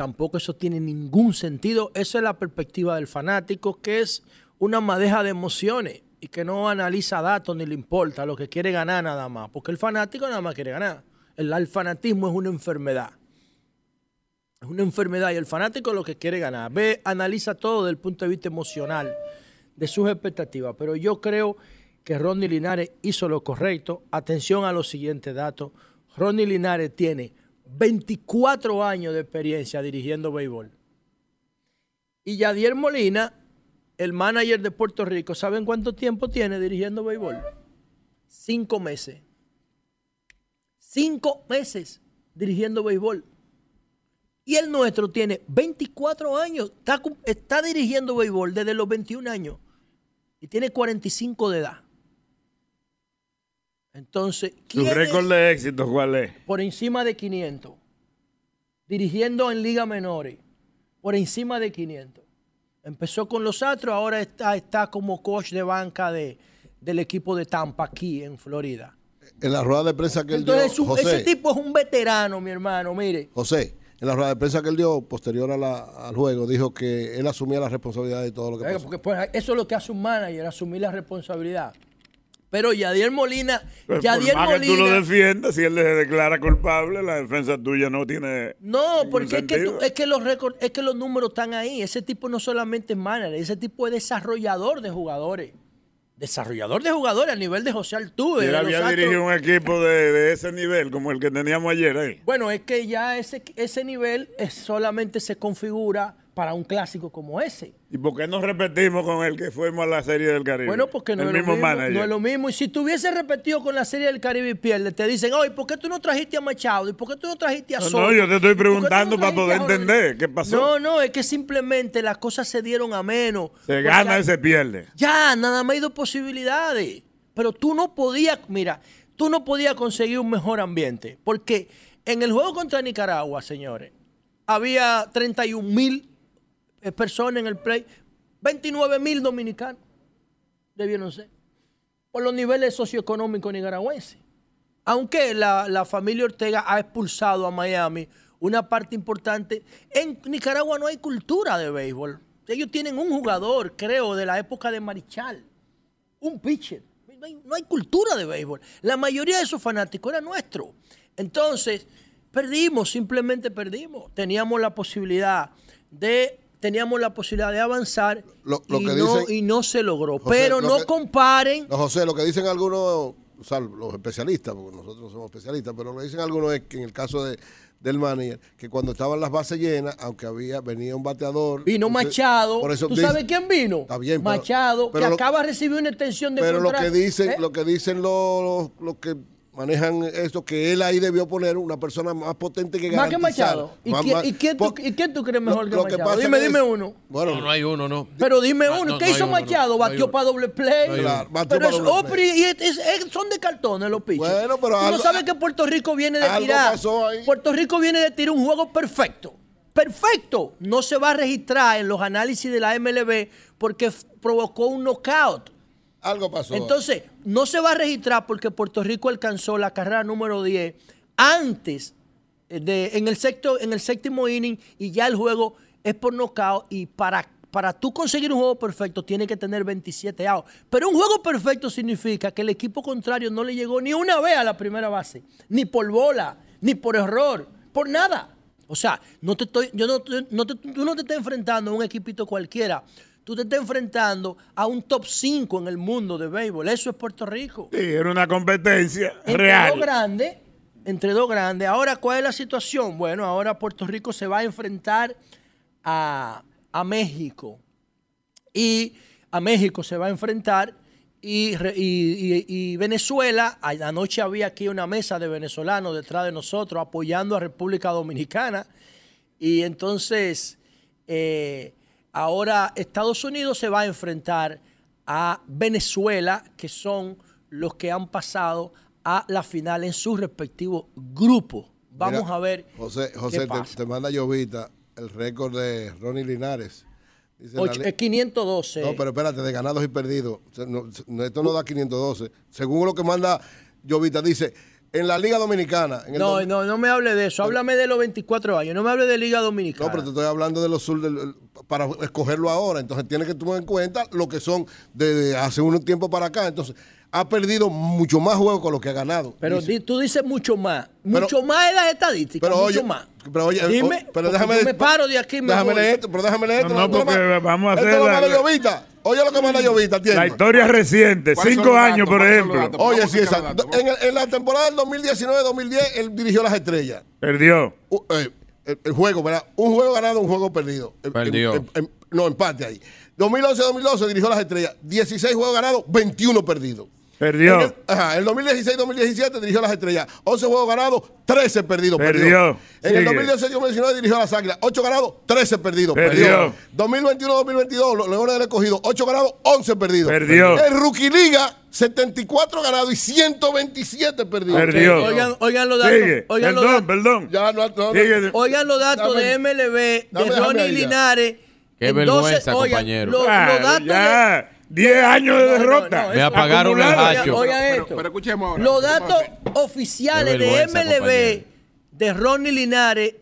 Tampoco eso tiene ningún sentido. Esa es la perspectiva del fanático, que es una madeja de emociones y que no analiza datos ni le importa, lo que quiere ganar nada más. Porque el fanático nada más quiere ganar. El, fanatismo es una enfermedad. Es una enfermedad y el fanático lo que quiere ganar. Ve, analiza todo desde el punto de vista emocional de sus expectativas. Pero yo creo que Ronnie Linares hizo lo correcto. Atención a los siguientes datos. Ronnie Linares tiene 24 años de experiencia dirigiendo béisbol. Y Yadier Molina, el manager de Puerto Rico, ¿saben cuánto tiempo tiene dirigiendo béisbol? Cinco meses. Cinco meses dirigiendo béisbol. Y el nuestro tiene 24 años. Está, está dirigiendo béisbol desde los 21 años. Y tiene 45 de edad. Entonces, ¿Tu ¿quién récord es de éxito cuál es? por encima de 500? Dirigiendo en ligas menores. Por encima de 500. Empezó con los Astros, ahora está, está como coach de banca de, del equipo de Tampa aquí en Florida. En la rueda de prensa que él dio, Entonces, es un- José, ese tipo es un veterano, mi hermano, mire. José, en la rueda de prensa que él dio posterior a la- al juego, dijo que él asumía la responsabilidad de todo lo que pasó. Porque pues, eso es lo que hace un manager, asumir la responsabilidad. Pero Yadier Molina, Pues Yadier por más que tú lo Molina. defiendas, si él se declara culpable, la defensa tuya no tiene. No, porque es que, tú- es, que los récords, es que los números están ahí. Ese tipo no solamente es manager, ese tipo es desarrollador de jugadores. Desarrollador de jugadores a nivel de José Altuve. Él había dirigido un equipo de, de ese nivel, como el que teníamos ayer ahí. Bueno, es que ya ese, ese nivel es- solamente se configura para un clásico como ese. ¿Y por qué no repetimos con el que fuimos a la Serie del Caribe? Bueno, porque no, el es, mismo lo mismo, manager. no es lo mismo. Y si tuviese repetido con la Serie del Caribe y pierde, te dicen, oye, ¿por qué tú no trajiste a Machado? ¿Y por qué tú no trajiste a Soto? no, yo te estoy ¿Por qué tú no preguntando para poder entender qué pasó. No, no, es que simplemente las cosas se dieron a menos. se gana y se pierde. Ya, nada más hay dos posibilidades. Pero tú no podías, mira, tú no podías conseguir un mejor ambiente. Porque en el juego contra Nicaragua, señores, había 31 mil personas en el play, 29 mil dominicanos debieron ser, por los niveles socioeconómicos nicaragüenses. Aunque la, la familia Ortega ha expulsado a Miami una parte importante, en Nicaragua no hay cultura de béisbol. Ellos tienen un jugador, creo, de la época de Marichal, un pitcher. No hay, no hay cultura de béisbol. La mayoría de esos fanáticos era nuestro. Entonces, perdimos, simplemente perdimos. Teníamos la posibilidad de, teníamos la posibilidad de avanzar Lo- lo y, que no, dicen- y no se logró. José, Pero lo no que- comparen. No, José, lo que dicen algunos, o sea, los especialistas, porque nosotros no somos especialistas, pero lo que dicen algunos es que en el caso de, del manager, que cuando estaban las bases llenas, aunque había venía un bateador. Vino Machado. por eso ¿Tú dice- sabes quién vino? Está bien, Machado, pero que acaba de recibir una extensión de Pero lo que dicen, ¿Eh? lo que dicen los, los que manejan esto, que él ahí debió poner una persona más potente que Más que. Machado. ¿Y, Más- quién, más- y quién tú, por- y quién tú crees mejor lo- que lo que Machado? Dime, es- dime uno. Bueno, No, no hay uno, no. Pero dime No, uno, no, ¿qué no hizo uno, Machado? Batió para doble play. Claro, pero para es doble Opri y es- es- es- son de cartones los pitchers. Bueno, pero Tú no algo- sabes que Puerto Rico viene de algo tirar. pasó ahí. Puerto Rico viene de tirar un juego perfecto. Perfecto. No se va a registrar en los análisis de la MLB porque provocó un knockout. algo pasó. Entonces, no se va a registrar porque Puerto Rico alcanzó la carrera número 10 antes de, en, el sexto, en el séptimo inning y ya el juego es por knockout y para, para tú conseguir un juego perfecto tiene que tener 27 outs. Pero un juego perfecto significa que el equipo contrario no le llegó ni una vez a la primera base, ni por bola, ni por error, por nada. O sea, no te estoy, yo no, no te- tú no te estás enfrentando a un equipito cualquiera. Tú te estás enfrentando a un top 5 en el mundo de béisbol. Eso es Puerto Rico. Sí, era una competencia Entre real. dos grandes, entre dos grandes. Ahora, ¿cuál es la situación? Bueno, ahora Puerto Rico se va a enfrentar a, a México. Y a México se va a enfrentar y, y- y- Venezuela, anoche había aquí una mesa de venezolanos detrás de nosotros apoyando a República Dominicana. Y entonces, eh, ahora Estados Unidos se va a enfrentar a Venezuela, que son los que han pasado a la final en sus respectivos grupos. Vamos Mira, a ver. José, qué José te, pasa. te manda Llovita el récord de Ronnie Linares. Dice Ocho- es 512. No, pero espérate, de ganados y perdidos. No, esto no da 512. Según lo que manda Llovita, dice, en la Liga Dominicana. En el no, dom- no, no me hable de eso. Háblame de los 24 años. No me hable de Liga Dominicana. No, pero te estoy hablando de los sur del- para escogerlo ahora. Entonces tienes que tomar en cuenta lo que son de, de hace un tiempo para acá. Entonces, ha perdido mucho más juegos con lo que ha ganado. Pero Dice. di- tú dices mucho más. Pero- mucho más es las estadísticas. Pero mucho oye, más. pero oye, Dime, o- pero déjame yo me paro de aquí. me Déjame voy. leer esto, pero déjame leer esto. No, no, Esto porque vamos a esto hacer lo la- Llovita. Oye lo que manda Llovita, La ¿entiendes? historia reciente, ¿Cuáles son cinco años, datos? por ¿Cuáles son los ejemplo. Oye, sí, exacto. En, el- en la temporada del 2019-2010, él dirigió las estrellas. Perdió. Uh, eh, el, el juego, ¿verdad? Un juego ganado, un juego perdido. En- Perdió. en- en- no, empate ahí. 2011-2012 dirigió las estrellas. 16 juegos ganados, 21 perdidos. Perdió. En el, ajá, el 2016-2017 dirigió las estrellas. 11 juegos ganados, 13 perdidos. Perdió. En el Sigue. 2018-2019 dirigió las águilas. 8 ganados, 13 perdidos. Perdió. 2021-2022, los Leones del Escogido. 8 ganados, 11 perdidos. Perdió. En Rookie Liga, 74 ganados y 127 perdidos. Perdió. Oigan, oigan los datos. Sigue. Oigan los Perdón, perdón. Ya, no, no, no. Sigue. Oigan los datos Dame- de MLB, de Ronnie. Linares. Qué En vergüenza, oigan, compañero. Los, los datos ya. 10 años de derrota. no, Me apagaron el hacho. Pero- esto. pero escuchemos ahora, Los datos oficiales de MLB compañero. de Ronnie Linares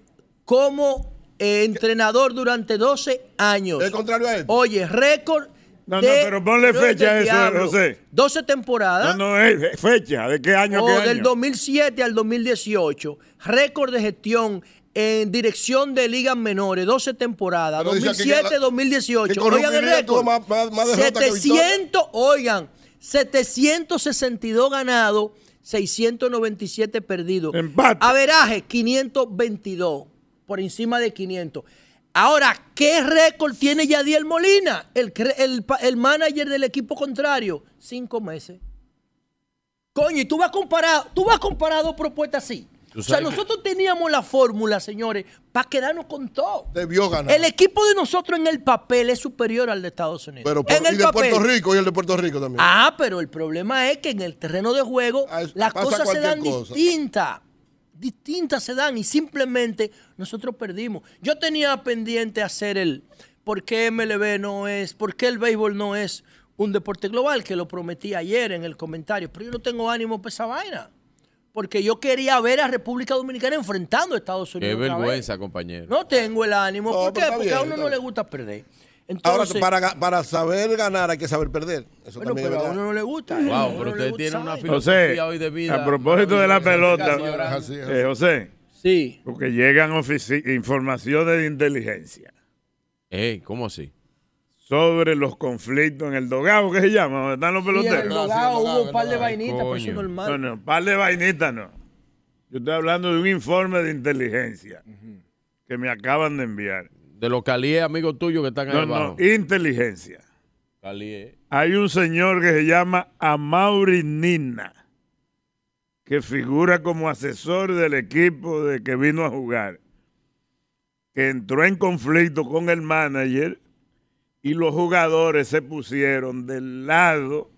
como eh, entrenador durante 12 años. Es contrario a esto. Oye, récord. No, no, pero ponle fecha a eso. José. 12 temporadas. No, no, es fecha. ¿De qué año? o qué del año? 2007 al 2018. Récord de gestión en dirección de ligas menores, 12 temporadas. Pero dice aquí que la- 2007, 2018. que con Oigan el récord. más- más- más derrotas que 700, oigan, 762 ganados, 697 perdidos. Empate. Averaje, 522, por encima de 500. Ahora, ¿qué récord tiene Yadiel Molina, el, manager del equipo contrario? Cinco meses. Coño, y tú vas a comparar, tú vas a comparar dos propuestas así. O sea, que- nosotros teníamos la fórmula, señores, para quedarnos con todo. Debió ganar. El equipo de nosotros en el papel es superior al de Estados Unidos. pero por- en el y de papel. Puerto Rico y el de Puerto Rico también. Ah, pero el problema es que en el terreno de juego Ah, es- las cosas se dan cosa. distintas. Distintas se dan y simplemente nosotros perdimos. Yo tenía pendiente hacer el por qué MLB no es, por qué el béisbol no es un deporte global, que lo prometí ayer en el comentario, pero yo no tengo ánimo para esa vaina. Porque yo quería ver a República Dominicana enfrentando a Estados Qué Unidos. vez. vergüenza, compañero. No tengo el ánimo. No, ¿Por qué? Porque a uno no le gusta perder. Ahora, Entonces, para, ga- para saber ganar hay que saber perder. Eso bueno, también pero es a uno no le gusta. Wow, pero no usted tiene una filosofía José, hoy de vida. a propósito de la pelota, eh, José, Sí. porque llegan informaciones de inteligencia Ey, ¿cómo así? Sobre los conflictos en el dogado, ¿qué se llama? ¿Dónde están los Y en el peloteros? dogado sí, hubo un par de vainitas, pero eso es Coño. normal. No, no, par de vainitas no. Yo estoy hablando de un informe de inteligencia que me acaban de enviar. De los calíes amigos tuyos que están ahí No, abajo. no, inteligencia. Calíes. Hay un señor que se llama Amaury Nina, que figura como asesor del equipo de que vino a jugar, que entró en conflicto con el manager y los jugadores se pusieron del lado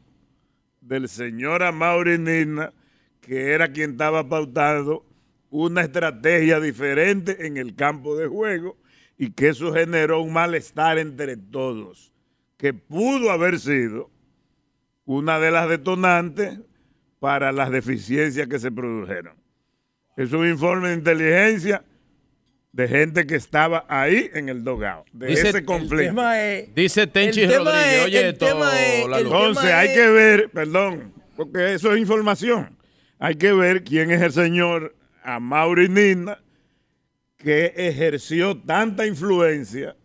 del señor Amaury Nina, que era quien estaba pautando una estrategia diferente en el campo de juego y que eso generó un malestar entre todos, que pudo haber sido una de las detonantes para las deficiencias que se produjeron. Es un informe de inteligencia de gente que estaba ahí en el dogado, de Dice- ese conflicto. tema es. Dice Tenchi el tema Rodríguez. es- Oye, el esto, tema es- la el luz. tema Entonces hay que ver, perdón, porque eso es información. Hay que ver quién es el señor Amaury Nina que ejerció tanta influencia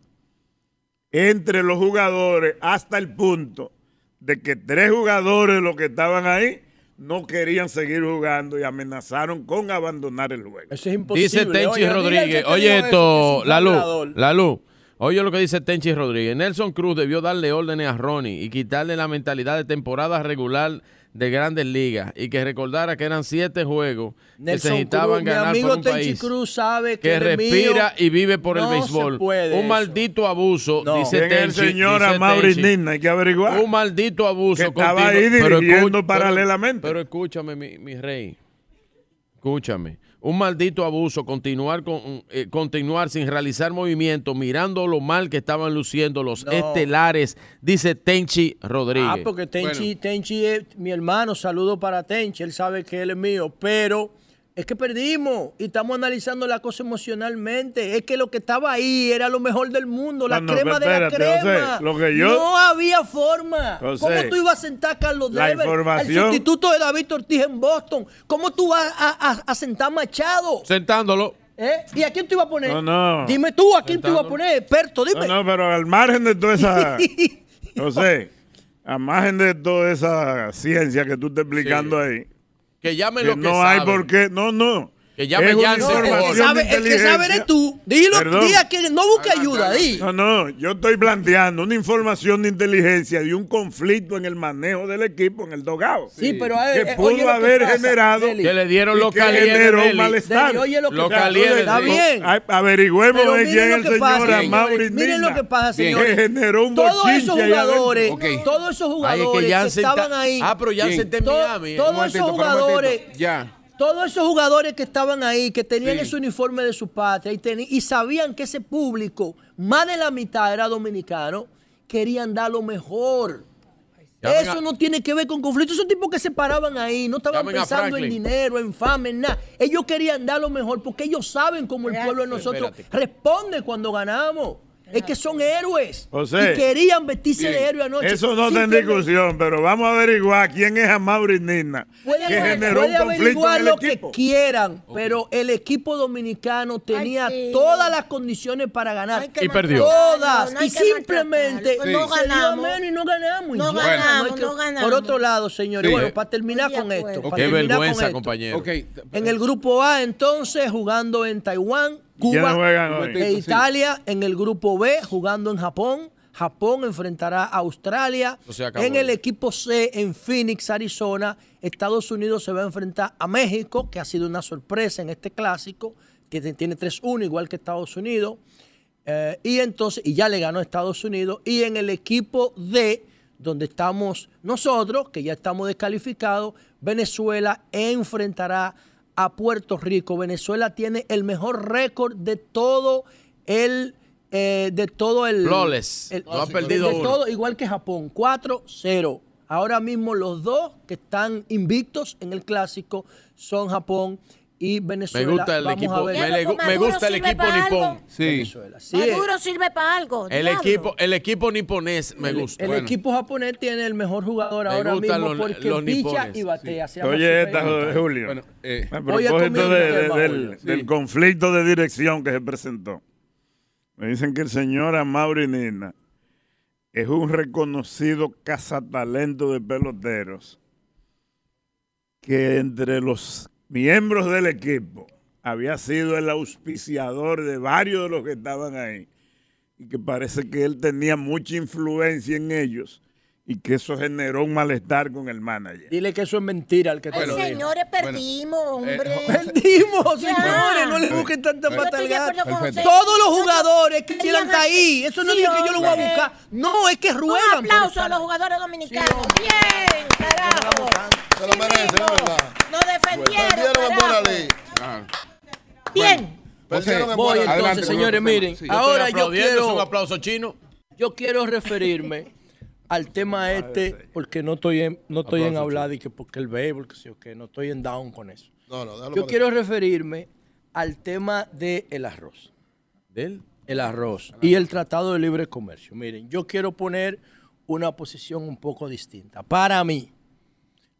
entre los jugadores hasta el punto de que tres jugadores los que estaban ahí no querían seguir jugando y amenazaron con abandonar el juego. Eso es imposible. Dice Tenchi Oye, Rodríguez. Oye, esto, la luz, la luz. Oye lo que dice Tenchi Rodríguez. Nelson Cruz debió darle órdenes a Ronnie y quitarle la mentalidad de temporada regular de grandes ligas y que recordara que eran siete juegos que se Nelson necesitaban Cruz, mi ganar amigo por un Tenchi país Cruz sabe que, que respira mío. y vive por el No se béisbol. puede un eso. maldito abuso, No. dice ¿Quién es el Tenchi. señor Tenchi. Nina? Hay que averiguar. Un maldito abuso. Que estaba continuo. ahí Pero dirigiendo escu- paralelamente. Pero, pero escúchame, mi, mi rey. Escúchame. Un maldito abuso, continuar con eh, continuar sin realizar movimientos, mirando lo mal que estaban luciendo los No. estelares, dice Tenchi Rodríguez. Ah, porque Tenchi, Tenchi es mi hermano, saludo para Tenchi, él sabe que él es mío, pero es que perdimos y estamos analizando la cosa emocionalmente. Es que lo que estaba ahí era lo mejor del mundo, la No, no, crema de la crema. José, lo que yo- No había forma. José, ¿Cómo tú ibas a sentar a Carlos la Dever, información- el sustituto de David Ortiz en Boston? ¿Cómo tú vas a, a- a sentar a Machado? Sentándolo. ¿Eh? ¿Y a quién tú ibas a poner? No, no. Dime tú, ¿a quién tú ibas a Sentándolo. poner? Experto, dime. No, no, pero al margen de toda esa, (laughs) no sé, al margen de toda esa ciencia que tú estás explicando ahí, Que llamen que lo que no hay saben. por qué, no, no. Que llame Es Jansen, No, el que sabe, el que eres tú. Dilo, Perdón. di a quien no busque ayuda, di. No, no, yo estoy planteando una información de inteligencia de un conflicto en el manejo del equipo en el dogado. Sí, pero eh, que eh, pudo oye lo que haber pasa, generado Deli. Que le dieron y los que calieres generó malestar. Deli, oye lo que Los pasa. calieres Está bien. Averigüemos de miren quién que el pasa, señor. Amaury Miren lo que pasa, que señores. generó un Todos esos jugadores, todos esos jugadores que que, estaban ahí, Ah, pero ¿Quién? está en Miami. eh. todo- Un momentito, esos jugadores- Ya. Todos esos jugadores que estaban ahí, que tenían Sí. ese uniforme de su patria y, y sabían que ese público, más de la mitad era dominicano, querían dar lo mejor. Llamen Eso a- no tiene que ver con conflictos. Esos tipos que se paraban ahí no estaban Llamen pensando en dinero, en fama, en nada. Ellos querían dar lo mejor porque ellos saben cómo el pueblo de nosotros Espérate. responde cuando ganamos. Es que son héroes. José, y querían vestirse bien. de héroe anoche. Eso no está en discusión, pero vamos a averiguar quién es Amaury Nina, Pueden, que generó un pueden conflicto averiguar en el lo que equipo. quieran, pero el equipo dominicano tenía sí. todas las condiciones para ganar. Y perdió. Todas. no y simplemente maltratarlo. No se dio ganamos. menos y no ganamos. No ya. ganamos, hay que- no ganamos. Por otro lado, señores, Sí. bueno, para terminar con esto. Qué vergüenza, esto. compañero. Ok. En el grupo A, entonces, jugando en Taiwán, ¿Quiénes Cuba hoy? e Italia en el grupo B jugando en Japón. Japón enfrentará a Australia. En el equipo C en Phoenix, Arizona, Estados Unidos se va a enfrentar a México, que ha sido una sorpresa en este clásico, que tiene 3-1 igual que Estados Unidos. Eh, y entonces, y ya le ganó a Estados Unidos. Y en el equipo D, donde estamos nosotros, que ya estamos descalificados, Venezuela enfrentará a Puerto Rico. Venezuela tiene el mejor récord de todo el. eh, de todo el. No ha perdido de todo, igual que Japón. 4-0. Ahora mismo los dos que están invictos en el clásico son Japón y Me Venezuela. gusta el Vamos equipo, a ver. me, le- me gusta el equipo nipón. Sí. Sí, eh. Maduro sirve para algo. El diablo. equipo, el equipo niponés me el, gusta. el Bueno. equipo japonés tiene el mejor jugador Me ahora mismo los- porque los picha nipones, y batea. llama Oye, esta, Super- Julio. Bueno, eh, a Voy a propósito de- del. Sí. del conflicto de dirección que se presentó. Me dicen que el señor Amaury Nina es un reconocido cazatalento de peloteros que entre los miembros del equipo había sido el auspiciador de varios de los que estaban ahí y que parece que él tenía mucha influencia en ellos y que eso generó un malestar con el manager. Dile que eso es mentira al que te Ay, lo dijo. señores, perdimos, hombre. (laughs) Perdimos, Ya. señores, no le busquen tanta patalgada. Todos los jugadores que quieran estar ahí, eso no Sí, es que yo lo voy a buscar. No, es que Un ruegan. por aplauso a los jugadores dominicanos. Sí, Bien, carajo. Se lo merecen, es verdad. Nos defendieron, carajo. Bien. Perdieron en Voy entonces, señores, miren. Sí. Ahora yo es un quiero, aplauso chino. yo quiero referirme al tema este, porque no estoy en, no estoy en hablar de que porque el béisbol, que sí o no estoy en down con eso. No, no, déjalo Yo quiero referirme al tema del arroz. ¿Del? el arroz y el Tratado de Libre Comercio. Miren, yo quiero poner una posición un poco distinta. Para mí,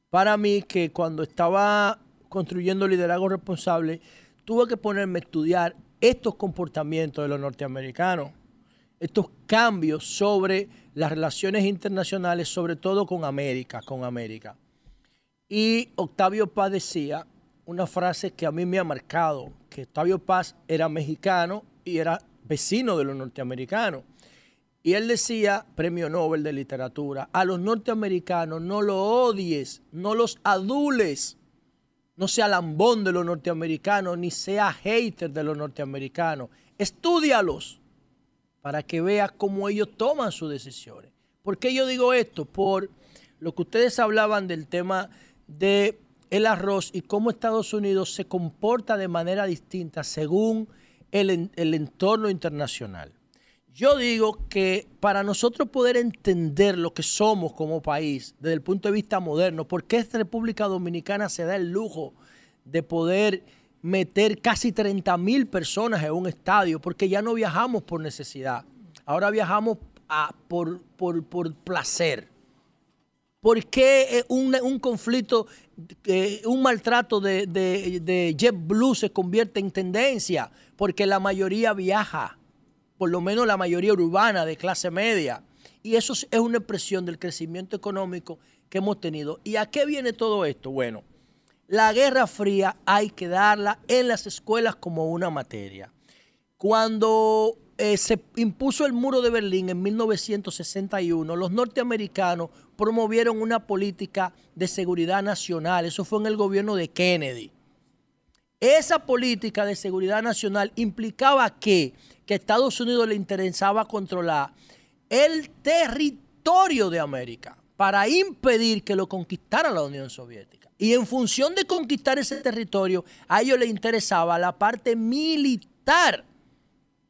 para mí que cuando estaba construyendo liderazgo responsable, tuve que ponerme a estudiar estos comportamientos de los norteamericanos, estos cambios sobre las relaciones internacionales, sobre todo con América, con América. Y Octavio Paz decía una frase que a mí me ha marcado, que Octavio Paz era mexicano y era vecino de los norteamericanos. Y él decía, premio Nobel de literatura, a los norteamericanos no lo odies, no los adules, no sea lambón de los norteamericanos, ni sea hater de los norteamericanos. Estúdialos para que veas cómo ellos toman sus decisiones. ¿Por qué yo digo esto? Por lo que ustedes hablaban del tema de el arroz y cómo Estados Unidos se comporta de manera distinta según el, el entorno internacional. Yo digo que para nosotros poder entender lo que somos como país desde el punto de vista moderno, ¿por qué esta República Dominicana se da el lujo de poder meter casi 30 mil personas en un estadio? Porque ya no viajamos por necesidad, ahora viajamos a- por, por, por placer. ¿Por qué eh, un, un conflicto, eh, un maltrato de, de, de JetBlue se convierte en tendencia? Porque la mayoría viaja, por lo menos la mayoría urbana de clase media. Y eso es es una expresión del crecimiento económico que hemos tenido. ¿Y a qué viene todo esto? Bueno, la Guerra Fría hay que darla en las escuelas como una materia. Cuando eh, se impuso el muro de Berlín en 1961, los norteamericanos promovieron una política de seguridad nacional. Eso fue en el gobierno de Kennedy. Esa política de seguridad nacional implicaba que, que a Estados Unidos le interesaba controlar el territorio de América para impedir que lo conquistara la Unión Soviética. Y en función de conquistar ese territorio, a ellos les interesaba la parte militar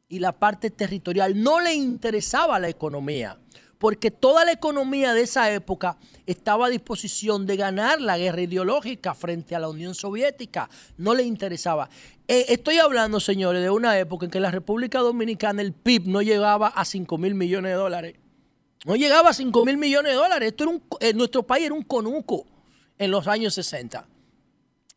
y la parte territorial. No le interesaba la economía, porque toda la economía de esa época estaba a disposición de ganar la guerra ideológica frente a la Unión Soviética. No le interesaba. Eh, estoy hablando, señores, de una época en que la República Dominicana, el PIB no llegaba a 5 mil millones de dólares. No llegaba a 5 mil millones de dólares. Eh, nuestro país era un conuco en los años 60.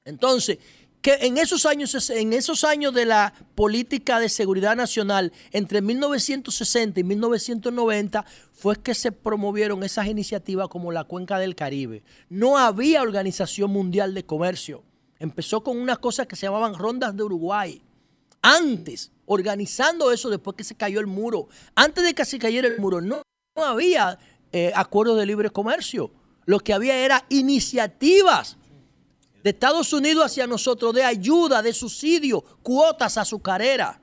Entonces, que en esos años, en esos años de la política de seguridad nacional, entre 1960 y 1990, fue que se promovieron esas iniciativas como la Cuenca del Caribe. No había Organización Mundial de Comercio. Empezó con unas cosas que se llamaban rondas de Uruguay. antes, organizando eso después que se cayó el muro. Antes de que se cayera el muro, no, había eh, acuerdos de libre comercio. Lo que había era iniciativas de Estados Unidos hacia nosotros de ayuda, de subsidio, cuotas azucareras.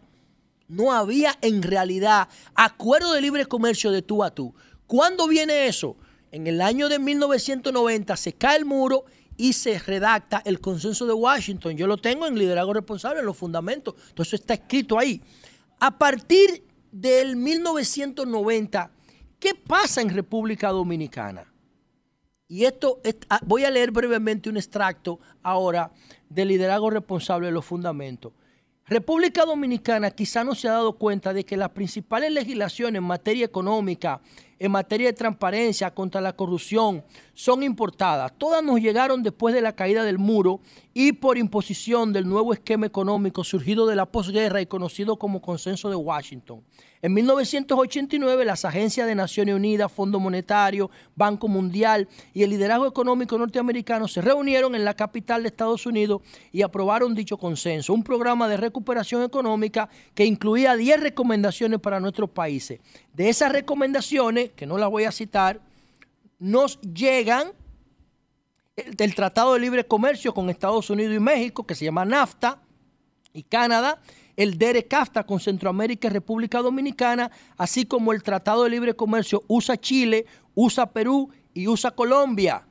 No había en realidad acuerdo de libre comercio de tú a tú. ¿Cuándo viene eso? En el año de 1990 se cae el muro y se redacta el consenso de Washington. Yo lo tengo en liderazgo responsable, en los fundamentos. Entonces está escrito ahí. A partir del 1990, ¿qué pasa en República Dominicana? Y esto, ah, voy a leer brevemente un extracto ahora del liderazgo responsable de los fundamentos. República Dominicana quizá no se ha dado cuenta de que las principales legislaciones en materia económica, en materia de transparencia contra la corrupción son importadas. Todas nos llegaron después de la caída del muro y por imposición del nuevo esquema económico surgido de la posguerra y conocido como Consenso de Washington. En 1989, las agencias de Naciones Unidas, Fondo Monetario, Banco Mundial y el liderazgo económico norteamericano se reunieron en la capital de Estados Unidos y aprobaron dicho consenso, un programa de recuperación económica que incluía 10 recomendaciones para nuestros países. De esas recomendaciones, que no las voy a citar, nos llegan del Tratado de Libre Comercio con Estados Unidos y México, que se llama NAFTA, y Canadá, el DERE-CAFTA con Centroamérica y República Dominicana, así como el Tratado de Libre Comercio USA-Chile, USA-Perú y USA-Colombia.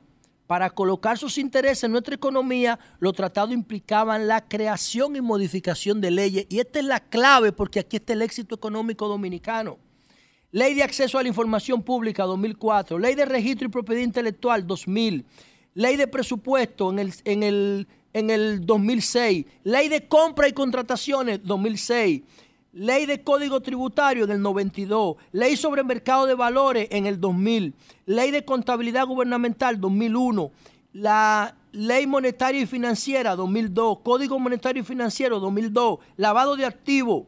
Para colocar sus intereses en nuestra economía, los tratados implicaban la creación y modificación de leyes. Y esta es la clave porque aquí está el éxito económico dominicano. Ley de Acceso a la Información Pública 2004, Ley de Registro y Propiedad Intelectual 2000, Ley de Presupuesto en el, en el en el 2006, ley de compra y contrataciones 2006, ley de código tributario en el 92, ley sobre mercado de valores en el 2000, ley de contabilidad gubernamental 2001, la ley monetaria y financiera 2002, código monetario y financiero 2002, lavado de activos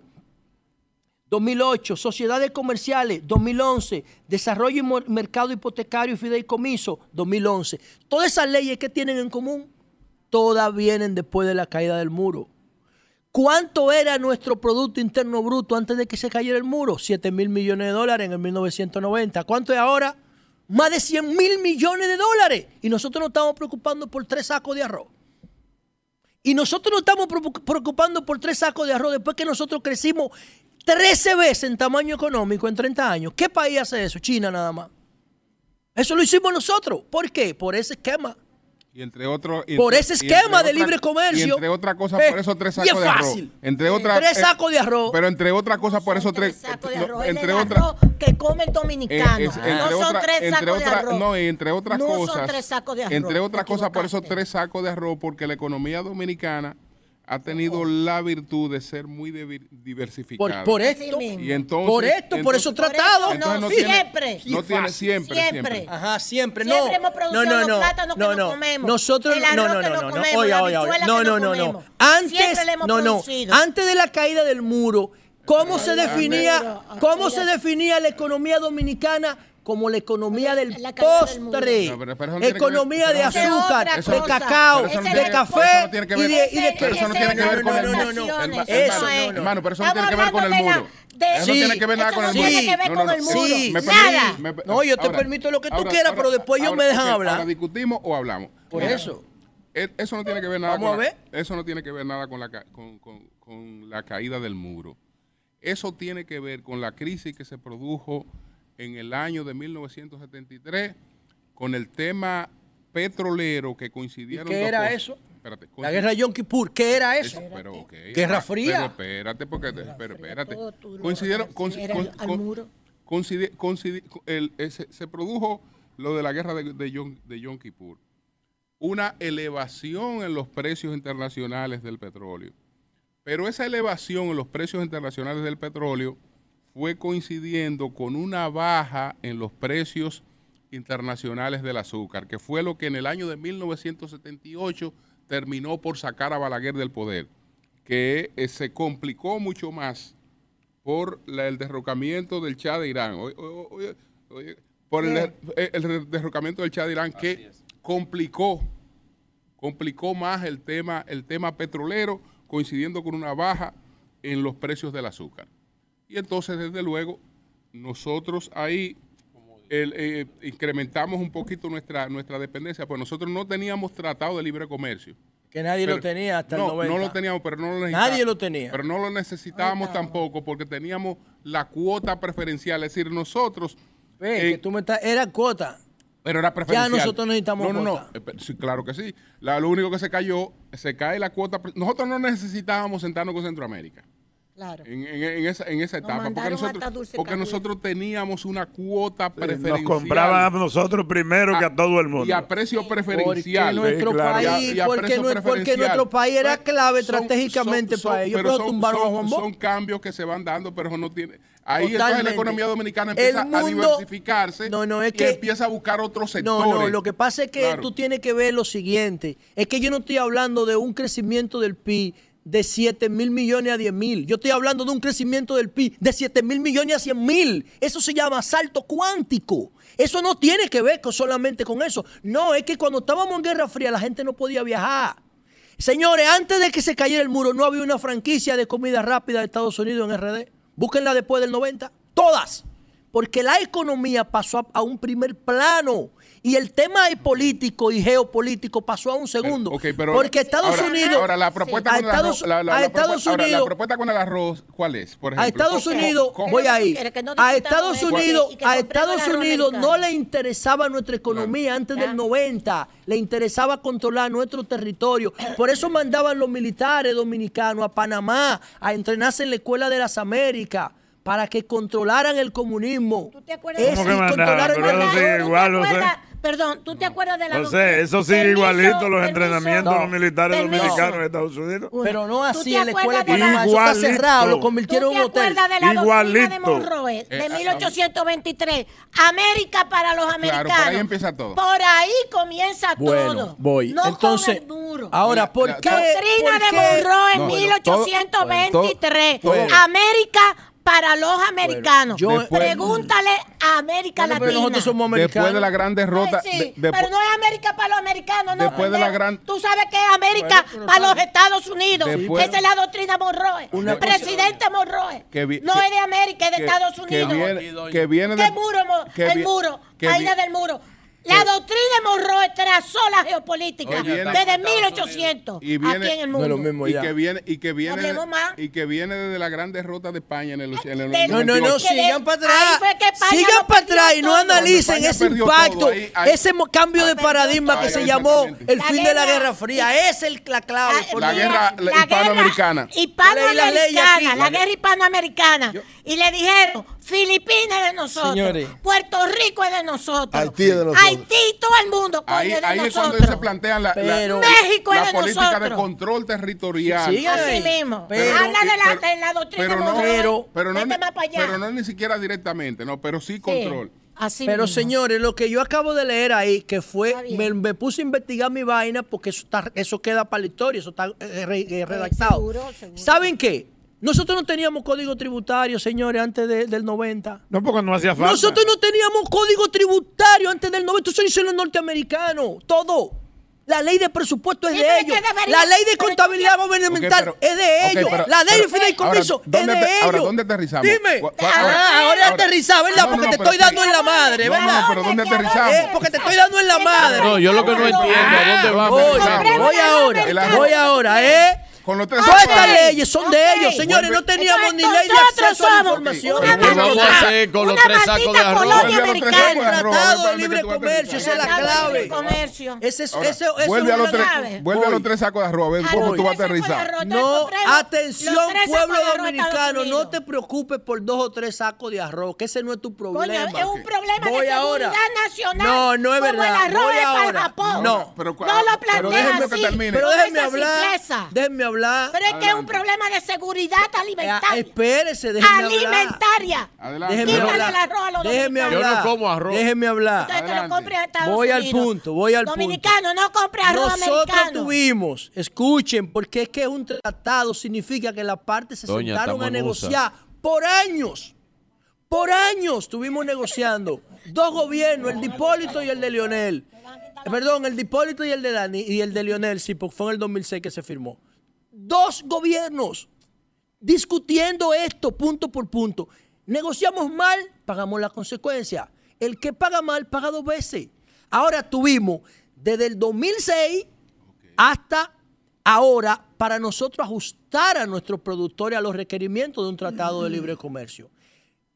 2008, sociedades comerciales, 2011, desarrollo y mercado hipotecario y fideicomiso, 2011. Todas esas leyes que tienen en común todas vienen después de la caída del muro. ¿Cuánto era nuestro Producto Interno Bruto antes de que se cayera el muro? 7 mil millones de dólares en el 1990. ¿Cuánto es ahora? Más de 100 mil millones de dólares. Y nosotros nos estamos preocupando por tres sacos de arroz. Y nosotros nos estamos preocupando por tres sacos de arroz después que nosotros crecimos 13 veces en tamaño económico en 30 años. ¿Qué país hace eso? China nada más. Eso lo hicimos nosotros. ¿Por qué? Por ese esquema. Y entre otros. Por ese esquema de libre comercio. Y entre otras cosas, por esos tres sacos de arroz. Entre otras. Tres sacos de arroz. Pero entre otras cosas, por esos tres. sacos de arroz. entre otras. que come el dominicano. no son tres sacos de arroz. No, y entre otras cosas. No son tres sacos de arroz. Entre otras cosas, por esos tres sacos de arroz, porque la economía dominicana ha tenido la virtud de ser muy diversificada. Por, esto, y entonces, por esto, por eso tratado. no, siempre. no tiene siempre, siempre, Ajá, siempre. No, siempre hemos producido no, no, los plátanos que no, comemos. Nosotros, el arroz no, no, que no, no, comemos, oiga, la oiga, oiga. No, no, no, no, Antes, no, no. Antes de la caída del muro, ¿cómo se definía, cómo se definía la economía dominicana? Como la economía del postre, economía de azúcar, de cacao, de café y de, y de Pero eso no tiene que ver con el muro. Eso, hermano, pero eso no tiene que ver con el muro. Eso no tiene que ver nada con el muro. No tiene que ver con el muro. Sí, nada. No, yo te permito lo que tú quieras, pero después ellos me dejan hablar. Ahora discutimos o hablamos. Por eso. Eso no tiene que ver nada con eso no tiene que ver nada con la con, con la caída del muro. Eso tiene que ver con la crisis que se produjo en el año de 1973 con el tema petrolero que coincidieron. ¿Qué era eso? la guerra de Yom Kippur, ¿qué era eso? guerra fría. Pero espérate, porque pero espérate. Coincidieron, se produjo lo de la guerra de, de, Yom, de Yom Kippur. Una elevación en los precios internacionales del petróleo. Pero esa elevación en los precios internacionales del petróleo fue coincidiendo con una baja en los precios internacionales del azúcar, que fue lo que en el año de 1978 terminó por sacar a Balaguer del poder, que eh, se complicó mucho más por el derrocamiento del Shah de Irán, por el, el, derrocamiento del Shah de Irán que complicó, complicó más el tema, el tema petrolero, coincidiendo con una baja en los precios del azúcar. Y entonces, desde luego, nosotros ahí el, eh, incrementamos un poquito nuestra, nuestra dependencia, pues nosotros no teníamos tratado de libre comercio. Que nadie lo tenía hasta no, el 90. No lo teníamos, pero no lo necesitábamos. Nadie lo tenía. Pero no lo necesitábamos tampoco porque teníamos la cuota preferencial. Es decir, nosotros. Ve, eh, que tú me estás, era cuota. pero era preferencial. nosotros necesitamos No, no, no. cuota. Eh, Sí, claro que sí. La- lo único que se cayó, se cae la cuota. Nosotros no necesitábamos sentarnos con Centroamérica. Claro. En, en- en esa, en esa Nos etapa. Porque nosotros, porque nosotros teníamos una cuota preferencial. Nos compraban a nosotros primero que a todo el mundo. Y a precio Porque preferencial. nuestro claro. Y a- país, y porque, porque nuestro país era Pues, clave son- estratégicamente son- para ellos, pero tumbaron a son- Juan Bosch. Son cambios que se van dando, pero eso no tiene. Ahí entonces la economía dominicana empieza a diversificarse No, no, es y que- empieza a buscar otros No, sectores. no, lo que pasa es que Claro. tú tienes que ver lo siguiente. Es que yo no estoy hablando de un crecimiento del PIB de 7 mil millones a 10 mil. Yo estoy hablando de un crecimiento del PIB de 7 mil millones a 100 mil. Eso se llama salto cuántico. Eso no tiene que ver solamente con eso. No, es que cuando estábamos en Guerra Fría la gente no podía viajar. Señores, antes de que se cayera el muro, no había una franquicia de comida rápida de Estados Unidos en RD. Búsquenla después del 90. Todas. Porque la economía pasó a un primer plano. Y el tema político y geopolítico pasó a un segundo. Pero porque Estados ahora- Unidos. Ahora, la propuesta, a con, el Estados, arroz, la, la- a la Estados propuesta, ahora, la Unidos. propuesta con el arroz, ¿cuál es? Por ejemplo, A Estados ¿Cómo- Unidos, cómo- voy ahí. no A Estados Unidos, a Estados Unidos no le interesaba nuestra economía antes Ya. del 90, le interesaba controlar nuestro territorio. Por eso mandaban los militares dominicanos a Panamá a entrenarse en la Escuela de las Américas para que controlaran el comunismo. ¿Tú te acuerdas Ese, ¿Cómo que mandaban? controlaran Pero el- eso sigue ¿Tú te igual, Perdón, ¿tú te acuerdas de la José, doctrina? eso sigue Permiso, igualito los permiso. entrenamientos de los No. militares Permiso. dominicanos en Estados Unidos. Pero no ¿Tú así te en la escuela de la-. Eso está Igualito. cerrado, lo ¿Tú convirtieron te en un hotel. acuerdas de la doctrina de Igualito. Monroe de Eh, 1823? América para los americanos. por ahí empieza todo. Por ahí comienza Bueno, todo. voy. No Entonces, con el muro. ahora, Mira, ¿por qué? Doctrina por de qué? Monroe en No, bueno, 1823. todo- todo- América para los americanos. yo- Después- Pregúntale a América Bueno, pero Latina. nosotros somos americanos. Después de la gran derrota. Ay, sí, de- de- pero no es América para los americanos, no. Después de la gran- Tú sabes que es América Bueno, para los Estados Unidos. Después- Esa es la doctrina Monroe. Una cosa- presidente Monroe. que vi- no que- es de América, es de que- Estados que Unidos. viene, que viene ¿Qué de- muro? que el vi- muro. que del muro. La doctrina de Monroe trazó la geopolítica Oye, desde Estados 1800 Y viene- aquí en el mundo. es lo mismo y que viene y que viene y que viene desde la gran derrota de España en el, en el De- No, no, no, 98. Que de- sigan para atrás. Sigan para atrás y no analicen ese impacto, todo, ahí- ahí- ese cambio de paradigma que se llamó el fin de la guerra- Fría. Esa es la clave. La- guerra la hispanoamericana. Hispanoamericana, la guerra hispanoamericana. Y le dijeron, Filipinas es de nosotros, Señores. Puerto Rico es de nosotros, Haití es de nosotros. Haití, todo el mundo coño, Ahí, es de ahí es cuando se plantean la, es política de control territorial. Sí, Así mismo. pero- Habla de la, pero- de la doctrina pero no. Pero- pero no, pero no ni siquiera directamente, no, pero sí Sí, control. así Pero mismo. señores, lo que yo acabo de leer ahí, que fue, me, me puse a investigar mi vaina porque eso, está, eso queda para la historia, eso está eh, re- eh, redactado. seguro, seguro. ¿Saben qué? Nosotros no teníamos código tributario, señores, antes de- del 90. No, porque no hacía falta. Nosotros no teníamos código tributario antes del 90. Eso hicieron los norteamericanos. Todo. La ley de presupuesto es Sí, de ellos. La ley de contabilidad gubernamental pero- es de ellos. pero- la ley de fideicomiso ahora, ¿dónde es de te- ellos. ahora, ¿dónde aterrizamos? Dime. Cu- Ah, ahora- ahora ahora- aterrizar, ¿verdad? No, no, porque no, te estoy dando en la madre, ¿verdad? no, pero ¿dónde ¿Dónde aterrizamos? Eh, porque te estoy dando en la madre. No, yo lo que no entiendo, ¿a dónde va Voy, ahora, voy ahora, ¿eh? Con los tres Todas estas leyes son de Ok. ellos, señores. No teníamos ni ley de acceso a la información. una ¿Qué vamos a maldita- hacer con los una tres sacos de maldita arroz? colonia Vuelve a los tres americana. sacos de arroz. Tratado de libre comercio, esa es la Tratado de clave. libre comercio. Ese es, Ahora, ese, ese vuelve es a los una tres, clave. vuelve a los tres sacos de arroz, a ver Ah, cómo no, tú vas a de aterrizar. No, atención, pueblo de de dominicano, no te preocupes por dos o tres sacos de arroz, que ese no es tu Coño, problema. es un problema Voy de ahora. seguridad nacional. No, no es como verdad. el arroz Voy es para ahora. Japón. No. Pero no lo pero planteas déjenme así. que termine. Pero déjenme hablar. Déjenme hablar. Pero es que es un problema de seguridad Eh, alimentaria. espérese, déjenme hablar. alimentaria. Adelante. Déjeme Quítale hablar. el arroz a los Déjeme hablar. Yo no como arroz. Déjeme hablar. Entonces que lo Adelante. compre a Estados Voy al punto, voy al punto. Dominicano, no compre arroz Nosotros americano. tuvimos, escuchen, porque es que un tratado significa que las partes se Doña, sentaron a negociar por años. Por años estuvimos negociando. Dos gobiernos, el de Hipólito y el de Lionel. Eh, Perdón, el de Hipólito y el de Dani y el de Lionel, sí, porque fue en el 2006 que se firmó. Dos gobiernos. discutiendo esto punto por punto. Negociamos mal, pagamos la consecuencia. El que paga mal, paga dos veces. Ahora tuvimos desde el 2006 hasta ahora para nosotros ajustar a nuestros productores a los requerimientos de un tratado de libre comercio.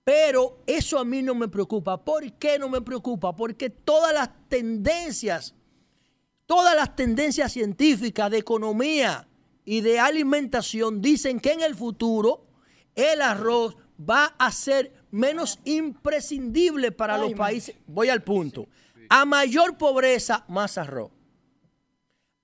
Pero eso a mí no me preocupa. ¿Por qué no me preocupa? Porque todas las tendencias, todas las tendencias científicas de economía y de alimentación dicen que en el futuro el arroz va a ser menos imprescindible para los países. Voy al punto. A mayor pobreza, más arroz.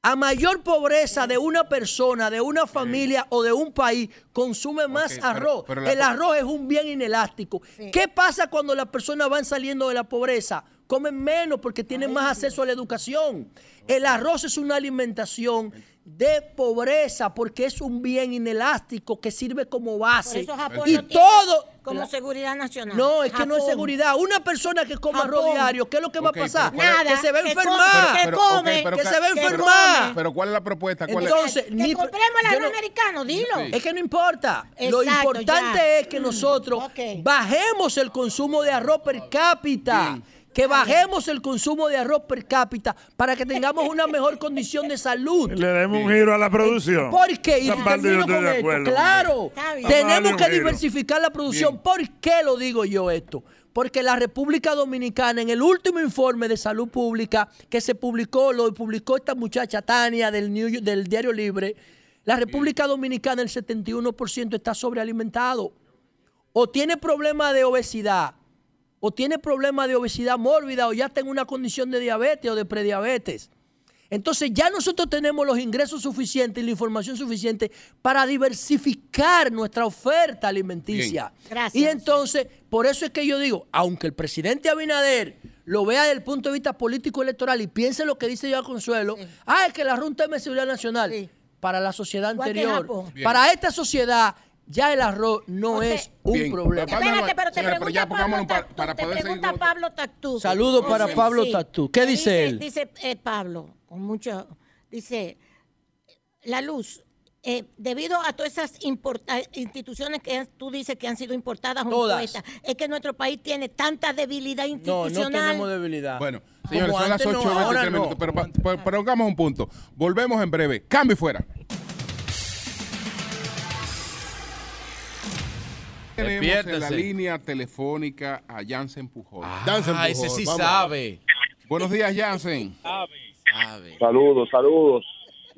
A mayor pobreza de una persona, de una familia o de un país, consume más arroz. pero el arroz es un bien inelástico. ¿Qué pasa cuando las personas van saliendo de la pobreza? Comen menos porque tienen más acceso a la educación. El arroz es una alimentación de pobreza porque es un bien inelástico que sirve como Por base. eso Japón Y todo... como seguridad nacional. No, es que no es seguridad. Una persona que come arroz Japón. diario, ¿qué es lo que va a pasar? pero ¿cuál es- que se va a que enfermar. come, que Pero- come, que se va a que enfermar. Pero ¿cuál es la propuesta? ¿Cuál es- Entonces, que ni- compremos el arroz no- americano, dilo. Sí. Es que no importa. lo importante ya. es que nosotros Ok. bajemos el consumo de arroz per cápita. Que bajemos el consumo de arroz per cápita para que tengamos una mejor condición de salud. Le demos un giro a la producción. ¿Por qué? Y termino con de esto. acuerdo. Claro, tenemos que diversificar la producción. ¿Por qué lo digo yo esto? Porque la República Dominicana, en el último informe de salud pública que se publicó, lo publicó esta muchacha Tania del, New York- del Diario Libre, la República Dominicana, el 71% está sobrealimentado. O tiene problema de obesidad, o tiene problema de obesidad mórbida, o ya está en una condición de diabetes o de prediabetes. Entonces ya nosotros tenemos los ingresos suficientes y la información suficiente para diversificar nuestra oferta alimenticia. Y entonces, por eso es que yo digo, aunque el presidente Abinader lo vea desde el punto de vista político electoral y piense lo que dice yo Consuelo, ah, es que la Junta de Seguridad Nacional, Sí. para la sociedad anterior, para esta sociedad, ya el arroz no O sea, es un Bien. problema. Espérate, pero te señores, pero ya Pablo para- Tactú, para te poder seguir pregunta Pablo Tactú. Saludos para Sí, Pablo sí. Tactú. ¿Qué dice él? Dice eh, Pablo, con mucho, dice, la luz, eh, debido a todas esas instituciones que tú dices que han sido importadas o Todas. impuestas, es que nuestro país tiene tanta debilidad No, no institucional. tenemos debilidad. Bueno, señores, son las antes, no, 8 ahora 23 no. minutos, pero, pa- pero hagamos un punto. Volvemos en breve. Cambio y fuera. Tenemos en la Despiértese. línea telefónica a Jansen Pujol. Jansen Ah, ese Pujol, sí vamos. sabe. Buenos días, Jansen. Sabe. Saludos, saludos.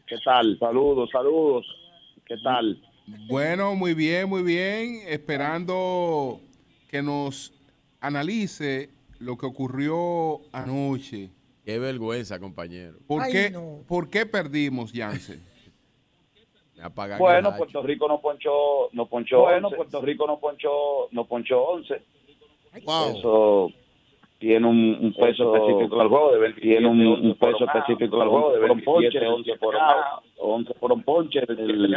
¿Qué tal? Saludos, saludos. ¿Qué tal? Bueno, muy bien, muy bien. Esperando que nos analice lo que ocurrió anoche. Qué vergüenza, compañero. ¿Por, Ay, qué, no. ¿por qué perdimos, Jansen? Bueno. Puerto Rico no ponchó, no ponchó. Bueno, Puerto Rico no ponchó, no ponchó 11. Wow. Eso tiene un, un peso específico al juego de 27, tiene un, un peso específico al juego de 27, 11 por 11 por un ponche, el,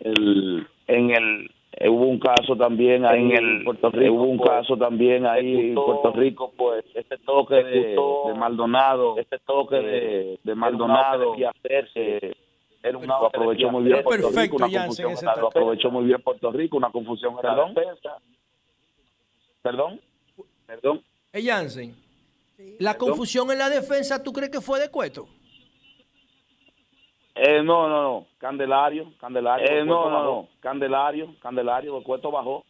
el, en el eh, hubo un caso también ahí en el Puerto Rico hubo un caso también ahí en Puerto Rico pues este toque de, de Maldonado este toque de, de Maldonado y hacerse era un lo aprovechó muy bien Puerto Perfecto, Rico una Jansen, confusión en la- lo aprovechó muy bien Puerto Rico una confusión en la defensa perdón perdón Eh, Jansen, la Perdón. confusión en la defensa, ¿tú crees que fue de Cueto? Eh, no, no, no. Candelario, Candelario. Eh, no, no, no. Candelario, Candelario, el cuesto bajó.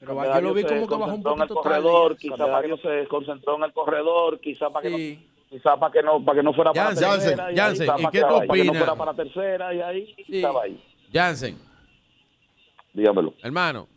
Pero yo lo vi como que bajó un concentró en el poquito corredor, tarde. quizá para que no se concentró en el corredor, quizá para que Sí. no, quizá para que no, para que no fuera para Jansen, la tercera, y ahí Jansen, quizá ¿y para qué tú para que no opinas? fuera para la tercera y ahí Sí. estaba ahí. Jansen, Dígamelo. hermano.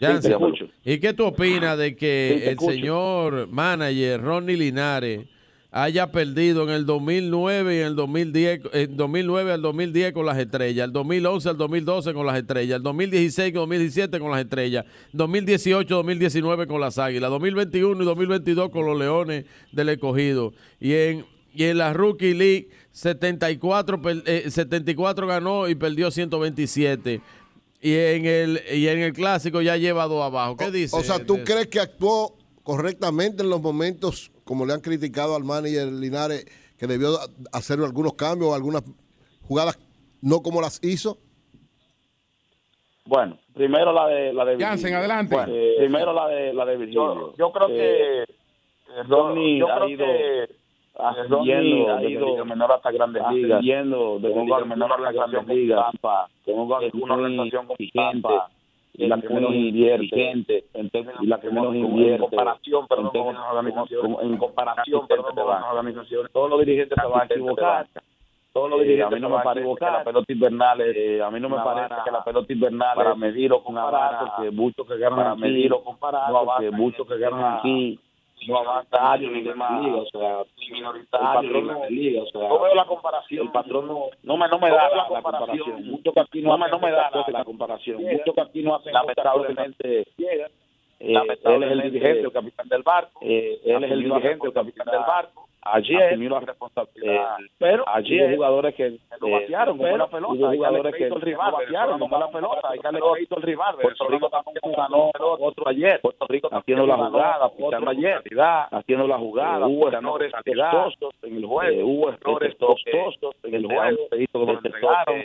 Jansen. ¿y qué tú opinas de que Sí, el señor manager Ronnie Linares haya perdido en el 2009 y en el 2010, en 2009 al 2010 con las estrellas, el 2011 al 2012 con las estrellas, el 2016 con 2017 con las estrellas, 2018, 2019 con las águilas, 2021 y 2022 con los leones del escogido. Y en, y en la Rookie League 74, per- eh, 74 ganó y perdió 127. Y en el y en el clásico ya lleva dos abajo. ¿Qué dice? O sea, ¿tú crees que actuó correctamente en los momentos, como le han criticado al manager Linares, que debió hacer algunos cambios o algunas jugadas no como las hizo? Bueno, primero la de la de Jansen, adelante. Bueno, eh, primero la de la de Virgilio. Yo, yo creo que eh, Ronnie yo ha creo ido que ascendiendo ha ido Liga menor hasta grandes ligas, ascendiendo con Liga menor hasta Grandes Ligas, con una organización exigente, Tampa, la que menos invierte, en la que menos invierte, en comparación, perdón, en con términos- otras organizaciones, como- en comparación, casi perdón, con se van. otras organizaciones, todos los dirigentes se van a equivocar. Todos los Eh, dirigentes a mí no me parece que la pelota invernal eh, a mí no me parece que la pelota invernal para medir o comparar, porque muchos que ganan para medir o comparar, porque muchos que ganan aquí no avanzan ni demás, o sea, ni el minoritario, patrón ni no, liga, o sea, no veo la comparación, el patrón no, no me, no me no da la, la comparación, mucho que aquí no, no me, hacen no me da la, la comparación, llegan. mucho que aquí no hacen lamentablemente eh, él es el dirigente, el capitán del barco, eh, él es el dirigente, el capitán del barco, ayer asumió la responsabilidad, eh, pero ayer hubo jugadores que lo eh, batearon pero la pelota, hubo que jugadores que al rival, no batearon la no pelota, hay que darle crédito al rival, Puerto Rico tampoco ganó otro ayer, Puerto Rico haciendo la jugada, otro ayer, haciendo la jugada, hubo errores calidad, costosos en el juego, eh, hubo errores costosos en el juego, que lo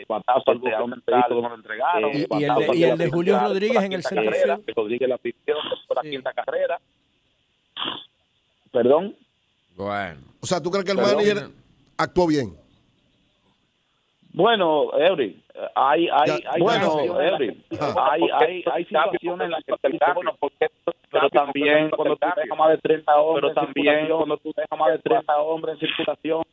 batazo al que lo entregaron, Y- y el de- Julio Rodríguez en el centro. Rodríguez la pidió por la quinta carrera. Perdón. Bueno. O sea, ¿tú crees que el Perdón. manager actuó bien? Bueno, Eury, hay, hay, hay bueno, situaciones, Eury, hay, hay, hay situaciones en las que el cambio, pero también cuando tú dejas más de 30 hombres, Pero también cuando tú dejas más de 30 hombres en circulación,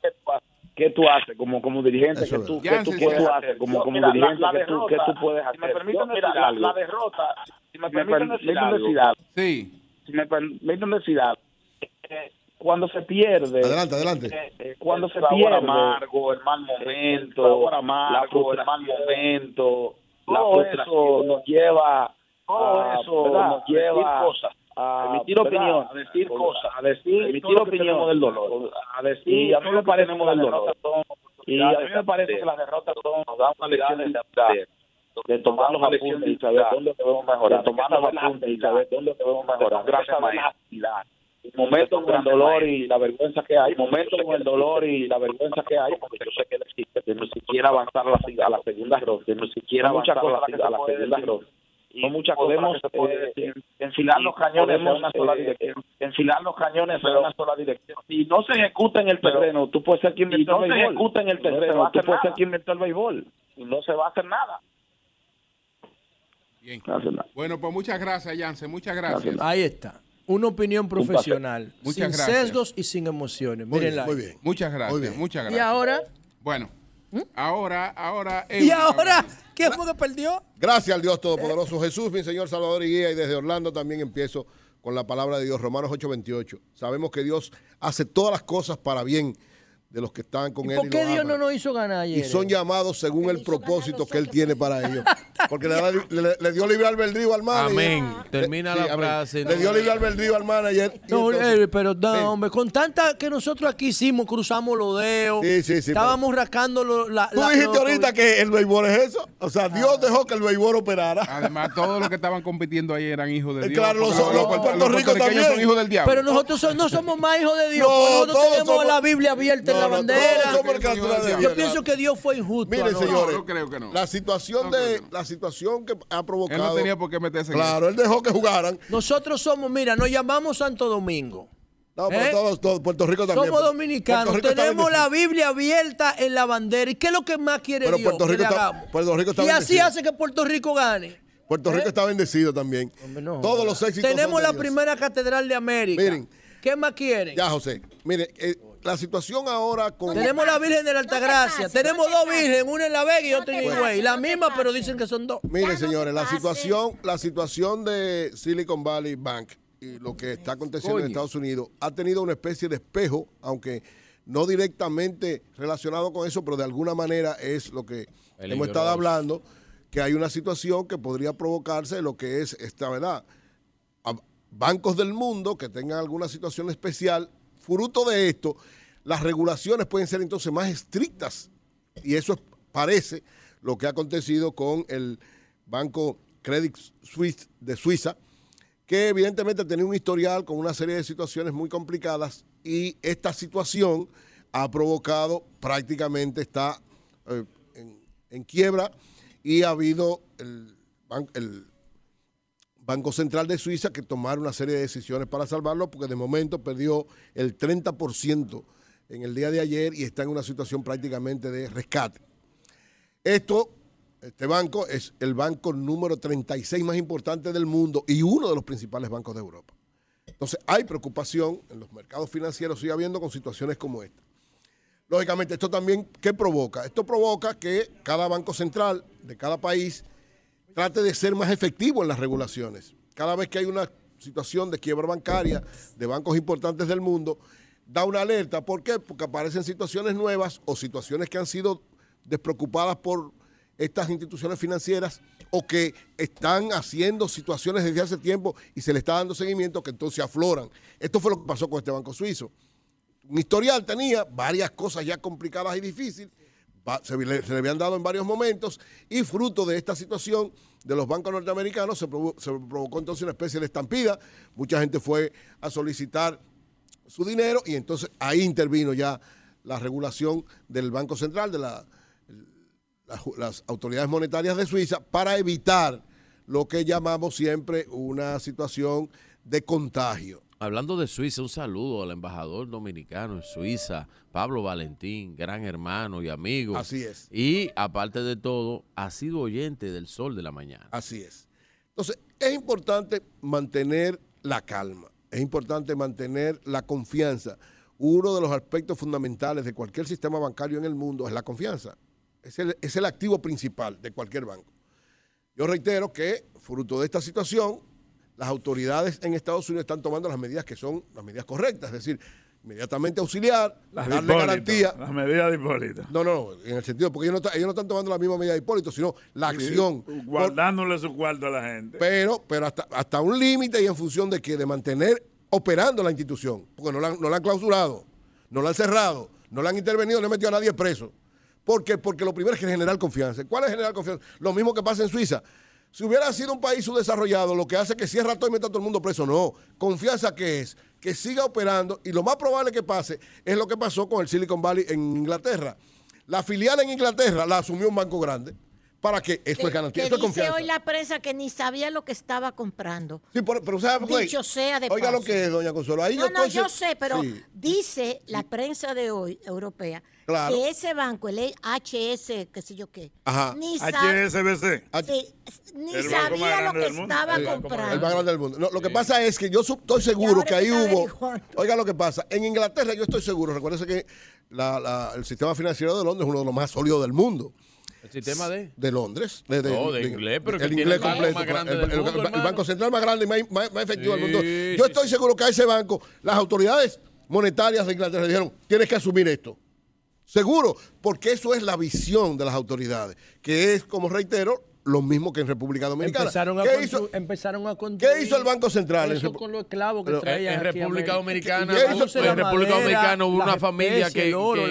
¿qué tú haces? ¿Qué tú haces como, como dirigente? ¿Qué tú, qué tú puedes sí. hacer como, como mira, la- dirigente? la ¿Qué, tú, ¿Qué tú derrota, puedes si hacer? me permiten decir la, algo. la derrota, si me Si me permiten decir algo. Sí. si me permiten decir algo, eh, cuando se pierde, Adelante, adelante. eh, eh, cuando se sabor pierde, amargo, el mal momento, sabor la amargo, el mal momento, la todo eso nos lleva, todo a- eso ¿verdad? nos lleva a decir cosas, a emitir opiniones, a decir cosas, a decir, emitir tenemos del dolor, a decir y a mí me parece que las del derrotas son, y a mí me parece que las derrotas son, nos dan una lección de aprender, de tomar los apuntes y saber dónde debemos mejorar, de tomar los apuntes y saber dónde debemos mejorar, gracias actividad. Momentos con el dolor y la vergüenza que hay, momentos con el dolor y la vergüenza que hay, porque yo sé que él existe, de no siquiera avanzar a la, a la segunda ronda, de no siquiera avanzar a la, a la segunda ronda. Son muchas cosas que se puede decir. Enfilar los cañones en una sola dirección. Enfilar los cañones en una sola dirección. Si no se ejecuta en el terreno, tú puedes ser quien inventó no el se béisbol. ejecuta en el No se terreno, tú puedes ser quien inventó el béisbol. Y no se va a hacer nada. Bien. No se. Bueno, pues muchas gracias, Jansen. Muchas gracias. Ahí está. Una opinión profesional, sin gracias. sesgos y sin emociones. Muy bien, muy bien. Muchas gracias. bien. Muchas Y gracias. ahora, Bueno, ahora, ahora. y ahora. ¿quién fue que perdió? Gracias al Dios Todopoderoso Jesús, mi Señor Salvador y Guía. Y desde Orlando también empiezo con la palabra de Dios, Romanos 8:28. Sabemos que Dios hace todas las cosas para bien de los que están con ¿Y Él. por y qué lo Dios aman. no nos hizo ganar ayer? y son llamados según el propósito los que Él tiene para ellos. Porque le, le- le dio libre albedrío al manager. Amén. Termina la frase. Le dio libre albedrío al manager. y No, entonces- eh, pero no, Sí. hombre, con tanta que nosotros aquí hicimos, cruzamos los dedos, Sí, sí, sí, estábamos rascando lo- la, Tú la- dijiste los- ahorita que el béisbol es eso. O sea, Dios dejó que el béisbol operara. Además, todos los que estaban compitiendo ahí eran hijos de Eh, Dios. claro, los- porque los puertorriqueños puertorriqueños también. son hijos del diablo. Pero nosotros so- no somos más hijos de Dios, nosotros todos tenemos somos- la Biblia abierta en No, la no, bandera. todos somos criaturas de Yo. Yo pienso que Dios fue injusto. Miren, señores, no creo que no. la situación No de creo que no. la situación que ha provocado. Él no tenía por qué meterse en Claro, él dejó que jugaran. Nosotros somos, mira, nos llamamos Santo Domingo. No, pero ¿Eh? todos, todos, Puerto Rico también. Somos dominicanos, Rico tenemos la. Biblia abierta en la bandera. ¿Y qué es lo que más quiere Pero Dios Puerto que Rico le está- hagamos? Puerto Rico está y así hace que Puerto Rico gane. Puerto Rico ¿Eh? está bendecido también. Hombre, no. Todos los éxitos. Tenemos son de la Dios. primera catedral de América. Miren. ¿Qué más quieren? Ya, José. Mire, eh, la situación ahora con. Tenemos la Virgen de la Altagracia. Tenemos no te dos virgen, una en La Vega y No otra en Higüey. La misma, pero dicen que son dos. Miren, no señores, la situación, la situación de Silicon Valley Bank y lo que está aconteciendo en. Estados Unidos ha tenido una especie de espejo, aunque no directamente relacionado con eso, pero de alguna manera es lo que hemos estado hablando, que hay una situación que podría provocarse lo que es esta verdad. A bancos del mundo que tengan alguna situación especial, fruto de esto, las regulaciones pueden ser entonces más estrictas. Y eso es- parece lo que ha acontecido con el banco Credit Suisse de Suiza, que evidentemente tenía un historial con una serie de situaciones muy complicadas y esta situación ha provocado prácticamente está eh, en, quiebra y ha habido el, el Banco Central de Suiza que tomar una serie de decisiones para salvarlo porque de momento perdió el 30% en el día de ayer y está en una situación prácticamente de rescate. Esto, este banco es el banco número 36 más importante del mundo y uno de los principales bancos de Europa. Entonces, hay preocupación en los mercados financieros, sigue habiendo con situaciones como esta. Lógicamente, esto también, ¿qué provoca? Esto provoca que cada banco central de cada país trate de ser más efectivo en las regulaciones. Cada vez que hay una situación de quiebra bancaria de bancos importantes del mundo, da una alerta. ¿Por qué? Porque aparecen situaciones nuevas o situaciones que han sido despreocupadas por estas instituciones financieras o que están haciendo situaciones desde hace tiempo y se le está dando seguimiento que entonces afloran. Esto fue lo que pasó con este banco suizo. Un historial tenía varias cosas ya complicadas y difíciles, se le, habían dado en varios momentos y fruto de esta situación de los bancos norteamericanos se, provo- se provocó entonces una especie de estampida. Mucha gente fue a solicitar su dinero y entonces ahí intervino ya la regulación del Banco Central, de las autoridades monetarias de Suiza, para evitar lo que llamamos siempre una situación de contagio. Hablando de Suiza, un saludo al embajador dominicano en Suiza, Pablo Valentín, gran hermano y amigo. Así es. Y aparte de todo, ha sido oyente del sol de la mañana. Así es. Entonces, es importante mantener la calma, es importante mantener la confianza. Uno de los aspectos fundamentales de cualquier sistema bancario en el mundo es la confianza. Es el, es el activo principal de cualquier banco. Yo reitero que, fruto de esta situación, las autoridades en Estados Unidos están tomando las medidas que son las medidas correctas, es decir, inmediatamente auxiliar, Las darle Hipólito, garantía. Las medidas de Hipólito. No, no, en el sentido, porque ellos no, están- ellos no están tomando la misma medida de Hipólito, sino la acción. Por- Guardándole su cuarto a la gente. pero, pero hasta, hasta un límite y en función de que de mantener operando la institución, porque no la, han- no la han clausurado, no la han cerrado, no la han intervenido, no han metido a nadie preso. ¿Por qué? Porque lo primero es que generar confianza. ¿Cuál es generar confianza? Lo mismo que pasa en Suiza. Si hubiera sido un país subdesarrollado, lo que hace es que cierra todo y meta a todo el mundo preso. No. Confianza que es que siga operando y lo más probable que pase es lo que pasó con el Silicon Valley en Inglaterra. La filial en Inglaterra la asumió un banco grande. ¿Para qué? Eso es garantía, que eso es confianza. hoy la prensa que ni sabía lo que estaba comprando. Sí, por- pero ¿sabe por qué? Dicho sea de Oiga lo que es, doña Consuelo. Ahí no, no, entonces- yo sé, pero Sí. dice la prensa de hoy, europea, Claro. que ese banco, el HS, qué sé yo qué, Ajá. ni, HSBC. sí, ni sabía lo que estaba El comprando. El más grande del mundo. No, lo que pasa es que yo estoy seguro que ahí hubo. averiguando. Oiga lo que pasa. En Inglaterra yo estoy seguro. Recuérdese que la- la- el sistema financiero de Londres es uno de los más sólidos del mundo. ¿El sistema de? De Londres. De, No, de inglés, pero que el inglés completo. más grande el, del el- mundo, el- el hermano. banco central más grande y más, más- más efectivo del mundo. Yo estoy seguro que a ese banco, las autoridades monetarias de Inglaterra le dijeron, tienes que asumir esto. Seguro, porque eso es la visión de las autoridades, que es, como reitero, lo mismo que en República Dominicana. Empezaron a, ¿Qué hizo, empezaron a construir. ¿Qué hizo el Banco Central? en Eso con los esclavos que Pero- traían. en República. Dominicana, en República Dominicana hubo una familia que, oro,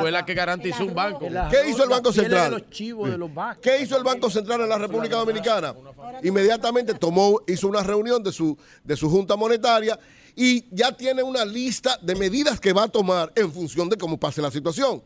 fue la que garantizó un banco. ¿Qué hizo el Banco Central? de los chivos, de los vacas. ¿Qué hizo el Banco Central en la República Dominicana? Inmediatamente tomó, hizo una reunión de su, de su Junta Monetaria y ya tiene una lista de medidas que va a tomar en función de cómo pase la situación.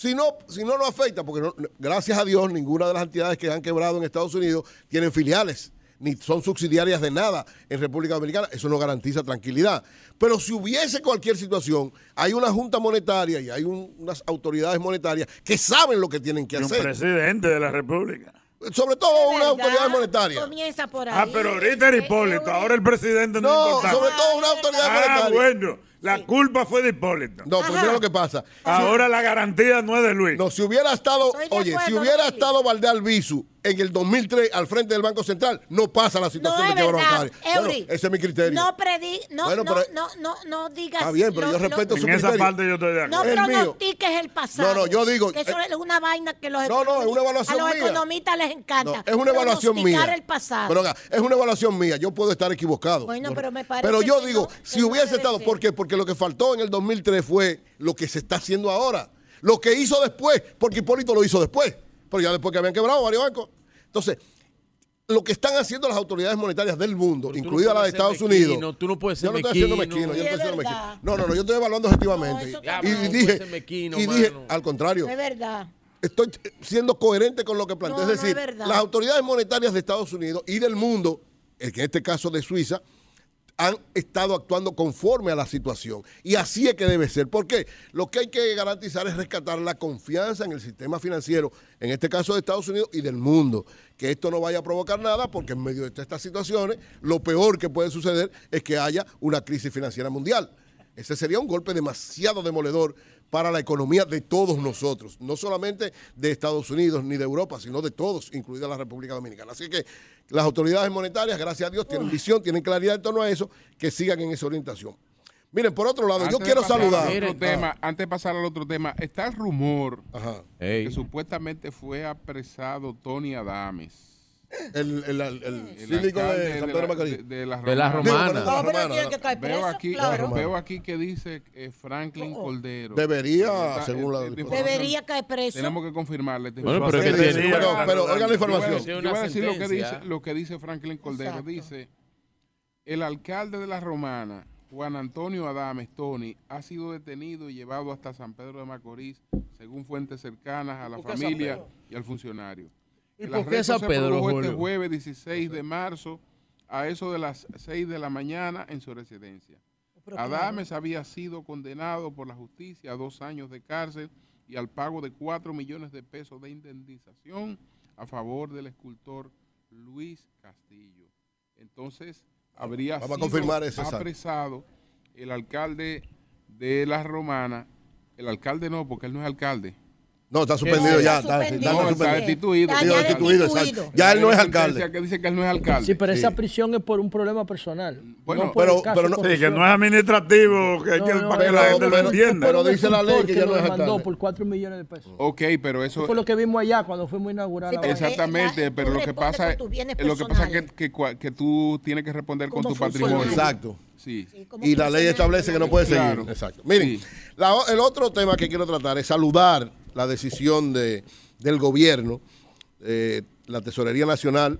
Si no, si no, no afecta, porque no- gracias a Dios ninguna de las entidades que han quebrado en Estados Unidos tienen filiales, ni son subsidiarias de nada en República Dominicana. Eso no garantiza tranquilidad. Pero si hubiese cualquier situación, hay una junta monetaria y hay un- unas autoridades monetarias que saben lo que tienen que Y un hacer. presidente de la República. Sobre todo una autoridad monetaria. Comienza por ahí. Ah, pero ahorita era Eh, Hipólito, Eury, ahora el presidente no, No, importante. sobre todo una autoridad Ah, monetaria. bueno, la culpa fue de Hipólito. No, pues mira lo que pasa. Ahora la garantía no es de Luis. No, si hubiera estado, oye, si hubiera Luis. estado Valdés Albizu en el 2003 al frente del Banco Central, no pasa la No situación es de quiebra bancaria. Bueno, ese es mi criterio. No predi, no, Bueno, no, pero- no, no, no digas. Está bien, pero lo- yo lo- respeto su en esa criterio. parte yo estoy de No acuerdo. El mío. pronostiques el pasado. No, no, yo digo- Que eso eh, es una vaina que los, No, no, es una evaluación a los mía. economistas les No, encanta. es una evaluación mía. el pasado. Pero oiga, es una evaluación mía. Yo puedo estar equivocado. Bueno, pero me parece Pero yo digo, no, si no hubiese estado. ¿por qué? Porque lo que faltó en el 2003 fue lo que se está haciendo ahora. Lo que hizo después, porque Hipólito lo hizo después. Pero ya después que habían quebrado varios bancos. Entonces, lo que están haciendo las autoridades monetarias del mundo, Pero tú no incluida la de Estados Unidos. tú no puedes ser yo no estoy haciendo mezquino. mezquino, yo no estoy haciendo verdad. No, no, no, yo estoy evaluando objetivamente. No, y, dije, y dije, al contrario, Es verdad. estoy siendo coherente con lo que planteo. No, es no es decir, las autoridades monetarias de Estados Unidos y del mundo, en este caso de Suiza, han estado actuando conforme a la situación. Y así es que debe ser. Porque lo que hay que garantizar es rescatar la confianza en el sistema financiero, en este caso de Estados Unidos y del mundo. Que esto no vaya a provocar nada, porque en medio de estas situaciones, lo peor que puede suceder es que haya una crisis financiera mundial. Ese sería un golpe demasiado demoledor para la economía de todos nosotros, no solamente de Estados Unidos ni de Europa, sino de todos, incluida la República Dominicana. Así que las autoridades monetarias, gracias a Dios, tienen visión, tienen claridad en torno a eso, que sigan en esa orientación. Miren, por otro lado, Antes yo quiero pasar saludar. al otro tema, antes de pasar al otro tema, está el rumor Ajá. Que supuestamente fue apresado Tony Adames. El, el, el- el síndico alcalde de San Pedro la- Macorís. de- de la De la Romana. romana. Digo, No, pero Romana, tiene que Veo preso, aquí, claro. veo aquí que dice eh, Franklin Cordero. Debería, Está- según la eh. Debería caer preso. Tenemos que confirmarle. Bueno, pero que pero, pero oigan la información. yo voy a decir lo que dice, lo que dice Franklin Cordero. Exacto. Dice, el alcalde de la Romana, Juan Antonio Adames Tony, ha sido detenido y llevado hasta San Pedro de Macorís, según fuentes cercanas a la ¿Por qué San familia y al funcionario. ¿Y El por qué arresto San se Pedro, produjo este Julio? jueves 16 de marzo a eso de las 6 de la mañana en su residencia. Adames había sido condenado por la justicia a dos años de cárcel y al pago de 4 millones de pesos de indemnización a favor del escultor Luis Castillo. Entonces, habría Vamos a sido confirmar ese, apresado el alcalde de La Romana. El alcalde no, porque él no es alcalde. No, está suspendido No, ya. está suspendido. está está destituido. Ya destituido, destituido. exacto. Ya él no es alcalde. que dice que él no es alcalde. Sí, pero Sí. esa prisión es por un problema personal. Bueno, no pero- pero no- Sí, que no es administrativo, que hay para que la gente lo entienda. pero dice la ley que ya no lo es alcalde. por 4 millones de pesos. Ok, pero eso... Eso fue lo que vimos allá cuando fuimos Sí, es- Exactamente, pero lo que pasa es lo que pasa es que, tú tienes que responder con tu patrimonio. Exacto. Sí. Y la ley establece que no puede seguir. Exacto. Miren, Sí. la o- el otro tema que quiero tratar es saludar la decisión de, del gobierno, eh, la Tesorería Nacional,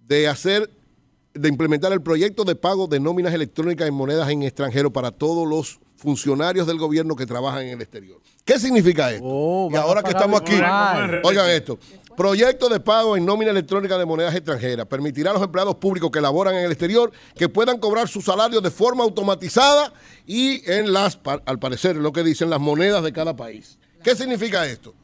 de hacer, de implementar el proyecto de pago de nóminas electrónicas en monedas en extranjero para todos los funcionarios del gobierno que trabajan en el exterior. ¿Qué significa esto? Oh, y ahora que estamos aquí, oigan esto. Proyecto de pago en nómina electrónica de monedas extranjeras. Permitirá a los empleados públicos que laboran en el exterior que puedan cobrar su salario de forma automatizada y en las, al parecer, lo que dicen las monedas de cada país. ¿Qué significa esto?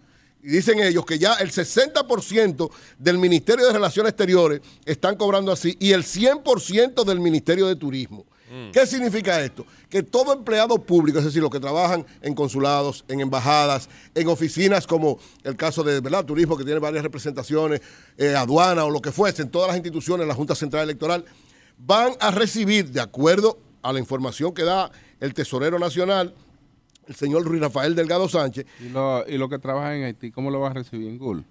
Y dicen ellos que ya el 60% del Ministerio de Relaciones Exteriores están cobrando así y el 100% del Ministerio de Turismo. ¿Qué significa esto? Que todo empleado público, es decir, los que trabajan en consulados, en embajadas, en oficinas como el caso de ¿verdad? turismo, que tiene varias representaciones, eh, aduana o lo que fuese, en todas las instituciones, la Junta Central Electoral, van a recibir, de acuerdo a la información que da el Tesorero Nacional, el señor Luis Rafael Delgado Sánchez, Y lo, y lo que trabajan en Haití, ¿cómo lo vas a recibir en GUL?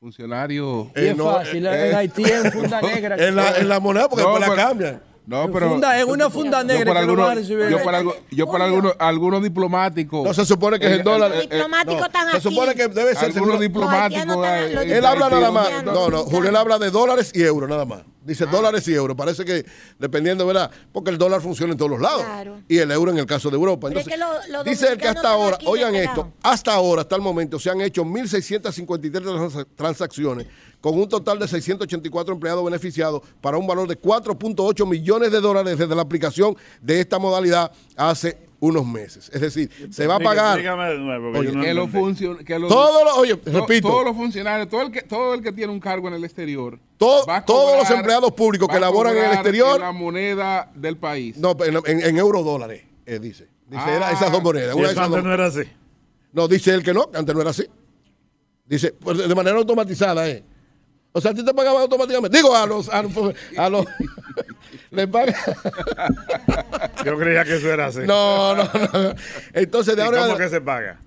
Funcionario... Y es Eh, no, fácil, eh, (laughs) en Haití es funda negra. en la, en la moneda, porque No, después la pero- cambian. No, pero... Funda- es una funda yo negra por que no van a algunos, recibir. yo por, algo- yo por algunos, algunos diplomáticos... No se supone que es Eh, el dólar. Los diplomáticos no, están se supone que debe ser algunos diplomáticos... eh, en Él habla nada más. No, no. Julián habla de dólares y euros nada más. Dice dólares y euros. Parece que dependiendo, ¿verdad? Porque el dólar funciona en todos los lados. Claro. Y el euro en el caso de Europa. Es Entonces, que lo- los dice él que hasta ahora, oigan esto, hasta ahora, hasta el momento, se han hecho 1.653 trans- transacciones con un total de 684 empleados beneficiados para un valor de 4.8 millones de dólares desde la aplicación de esta modalidad hace unos meses. Es decir, se va a pagar de nuevo. Oye, no que que todos los, oye, repito, todos los funcionarios, todo el que todo el que tiene un cargo en el exterior, To- va a todos los empleados públicos que laboran en el exterior- en la moneda del país. No, en, en, en euro dólares, eh, dice. Dice, Ah. era esas dos monedas. Una de eso esas antes dos- no era así. No, dice él que no, que antes no era así. Dice, pues, de manera automatizada, ¿eh? O sea, a ti te pagaban automáticamente. Digo, a los. A los. A los (laughs) le pagan. Yo creía que eso era así. No, no, no. Entonces, de ¿Y ahora. ¿Cómo que se paga?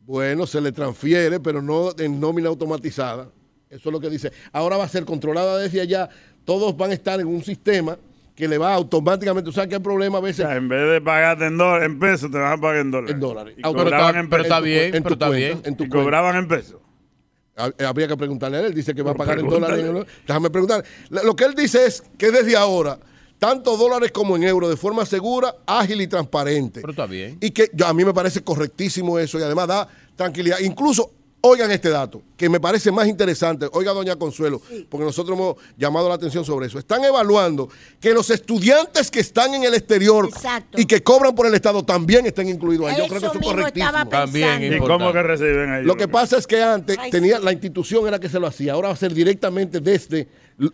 Bueno, se le transfiere, pero no en nómina automatizada. Eso es lo que dice. Ahora va a ser controlada desde allá. Todos van a estar en un sistema que le va automáticamente. O sea, que hay problema a O veces sea, en vez de pagarte en, dólares, en pesos, te van a pagar en dólares. en dólares. Y Auto- cobraban en pero está bien, en tu pero está cuenta, bien. En tu Y cobraban en pesos. Hab- Habría que preguntarle a él. Dice que va a pagar en dólares. Déjame preguntar. Lo lo que él dice es que desde ahora tanto dólares como en euros, de forma segura, ágil y transparente. Pero está bien. Y que yo- a mí me parece correctísimo eso y además da tranquilidad. Incluso, oigan este dato, que me parece más interesante. Oiga, doña Consuelo, porque nosotros hemos llamado la atención sobre eso. Están evaluando que los estudiantes que están en el exterior Exacto. y que cobran por el Estado también estén incluidos ahí. Yo creo que es correctísimo. También. ¿Y cómo que reciben ellos? Lo que pasa es que antes Ay, tenía sí. la institución era que se lo hacía, ahora va a ser directamente desde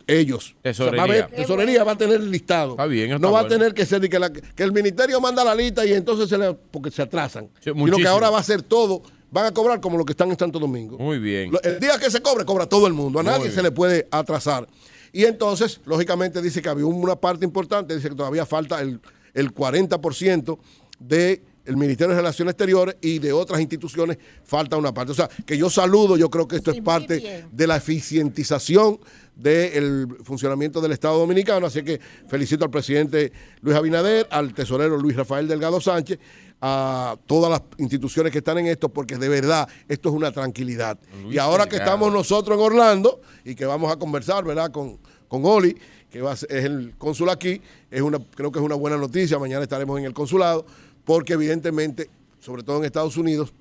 ellos. Tesorería. va a haber- tesorería bueno. va a tener el listado. Está bien, no va a tener que ser de que, la- que el ministerio manda la lista y entonces se le, porque se atrasan. Sí, sino que ahora va a ser todo, van a cobrar como lo que están en Santo Domingo. Muy bien. El día que se cobre, cobra todo el mundo. A Muy nadie bien. se le puede atrasar. Y entonces, lógicamente, dice que había una parte importante, dice que todavía falta el, el 40% del Ministerio de Relaciones Exteriores y de otras instituciones falta una parte. O sea, que yo saludo, yo creo que esto Sí, es parte bien. de la eficientización del funcionamiento del Estado Dominicano. Así que felicito al presidente Luis Abinader, al tesorero Luis Rafael Delgado Sánchez, a todas las instituciones que están en esto, porque de verdad esto es una tranquilidad. Luis y ahora que estamos nosotros en Orlando y que vamos a conversar, ¿verdad? Con, con Oli, que va a ser- es el cónsul aquí, es una, creo que es una buena noticia. Mañana estaremos en el consulado, porque evidentemente, sobre todo en Estados Unidos,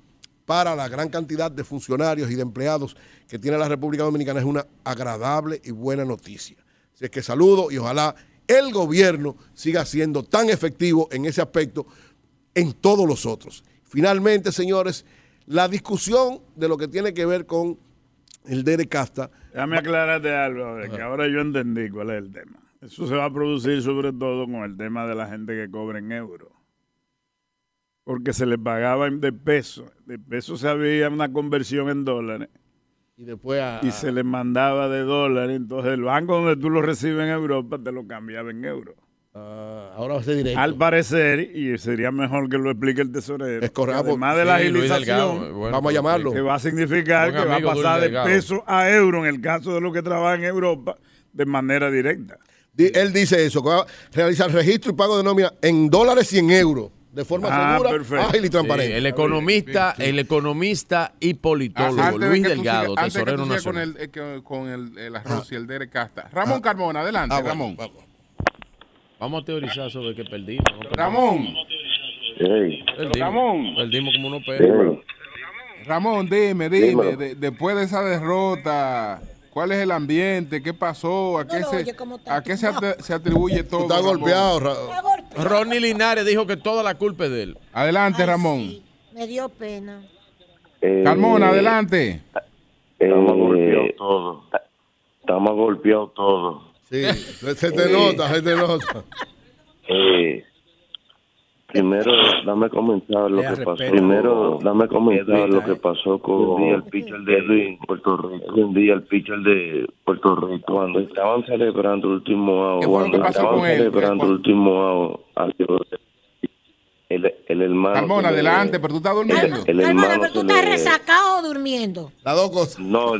para la gran cantidad de funcionarios y de empleados que tiene la República Dominicana es una agradable y buena noticia. Así es que saludo y ojalá el gobierno siga siendo tan efectivo en ese aspecto en todos los otros. Finalmente, señores, la discusión de lo que tiene que ver con el DERE Casta, Déjame aclararte algo, que ahora yo entendí cuál es el tema. Eso se va a producir sobre todo con el tema de la gente que cobra en euros. Porque se les pagaba de peso. De peso se había una conversión en dólares y después a, y se les mandaba de dólares. Entonces el banco donde tú lo recibes en Europa te lo cambiaba en euros. A- ahora va a ser directo. Al parecer, y sería mejor que lo explique el tesorero, Es correcto. además de la Sí, agilización, bueno, Vamos a llamarlo. que va a significar que va a pasar de peso a euro en el caso de los que trabajan en Europa de manera directa. Di- Él dice eso, que va a realizar registro y pago de nómina en dólares y en euros, de forma Ah, segura, perfecto. ágil y Sí, transparente. el economista, el economista y Ah, politólogo de Luis Delgado, tesorero sigas con nacional. el, eh, con el, el arroz y el Dere Casta. Ramón Carmona, adelante, Ah, bueno, Ramón. vamos. Vamos a teorizar sobre que perdimos. ¿no? Ramón, Perdimos, Ramón. perdimos como unos perros. Ramón, dime, dime, de- después de esa derrota, ¿cuál es el ambiente? ¿Qué pasó? ¿A qué, se, a qué se, atribuye todo? golpeado, Ra- Está golpeado. Ronnie Linares dijo que toda la culpa es de él. Adelante, Ay, Ramón. sí, Me dio pena. Carmona, adelante. Estamos golpeados todos. Estamos golpeados todos. Sí, se, se te nota, se te nota. Eh, primero, dame comenzar lo que pasó. Primero, dame comenzar Edwin, lo que pasó con el pitcher de Edwin, Puerto Rico. Edwin Díaz, el pitcher de Puerto Rico. Cuando estaban celebrando el último out, ¿Qué fue lo que cuando estaban celebrando ¿Qué- el último out, adiós, el, el hermano. Carmona, adelante, pero tú estás durmiendo. El Carmona, hermano pero tú estás le- resacado durmiendo. Las dos cosas. No,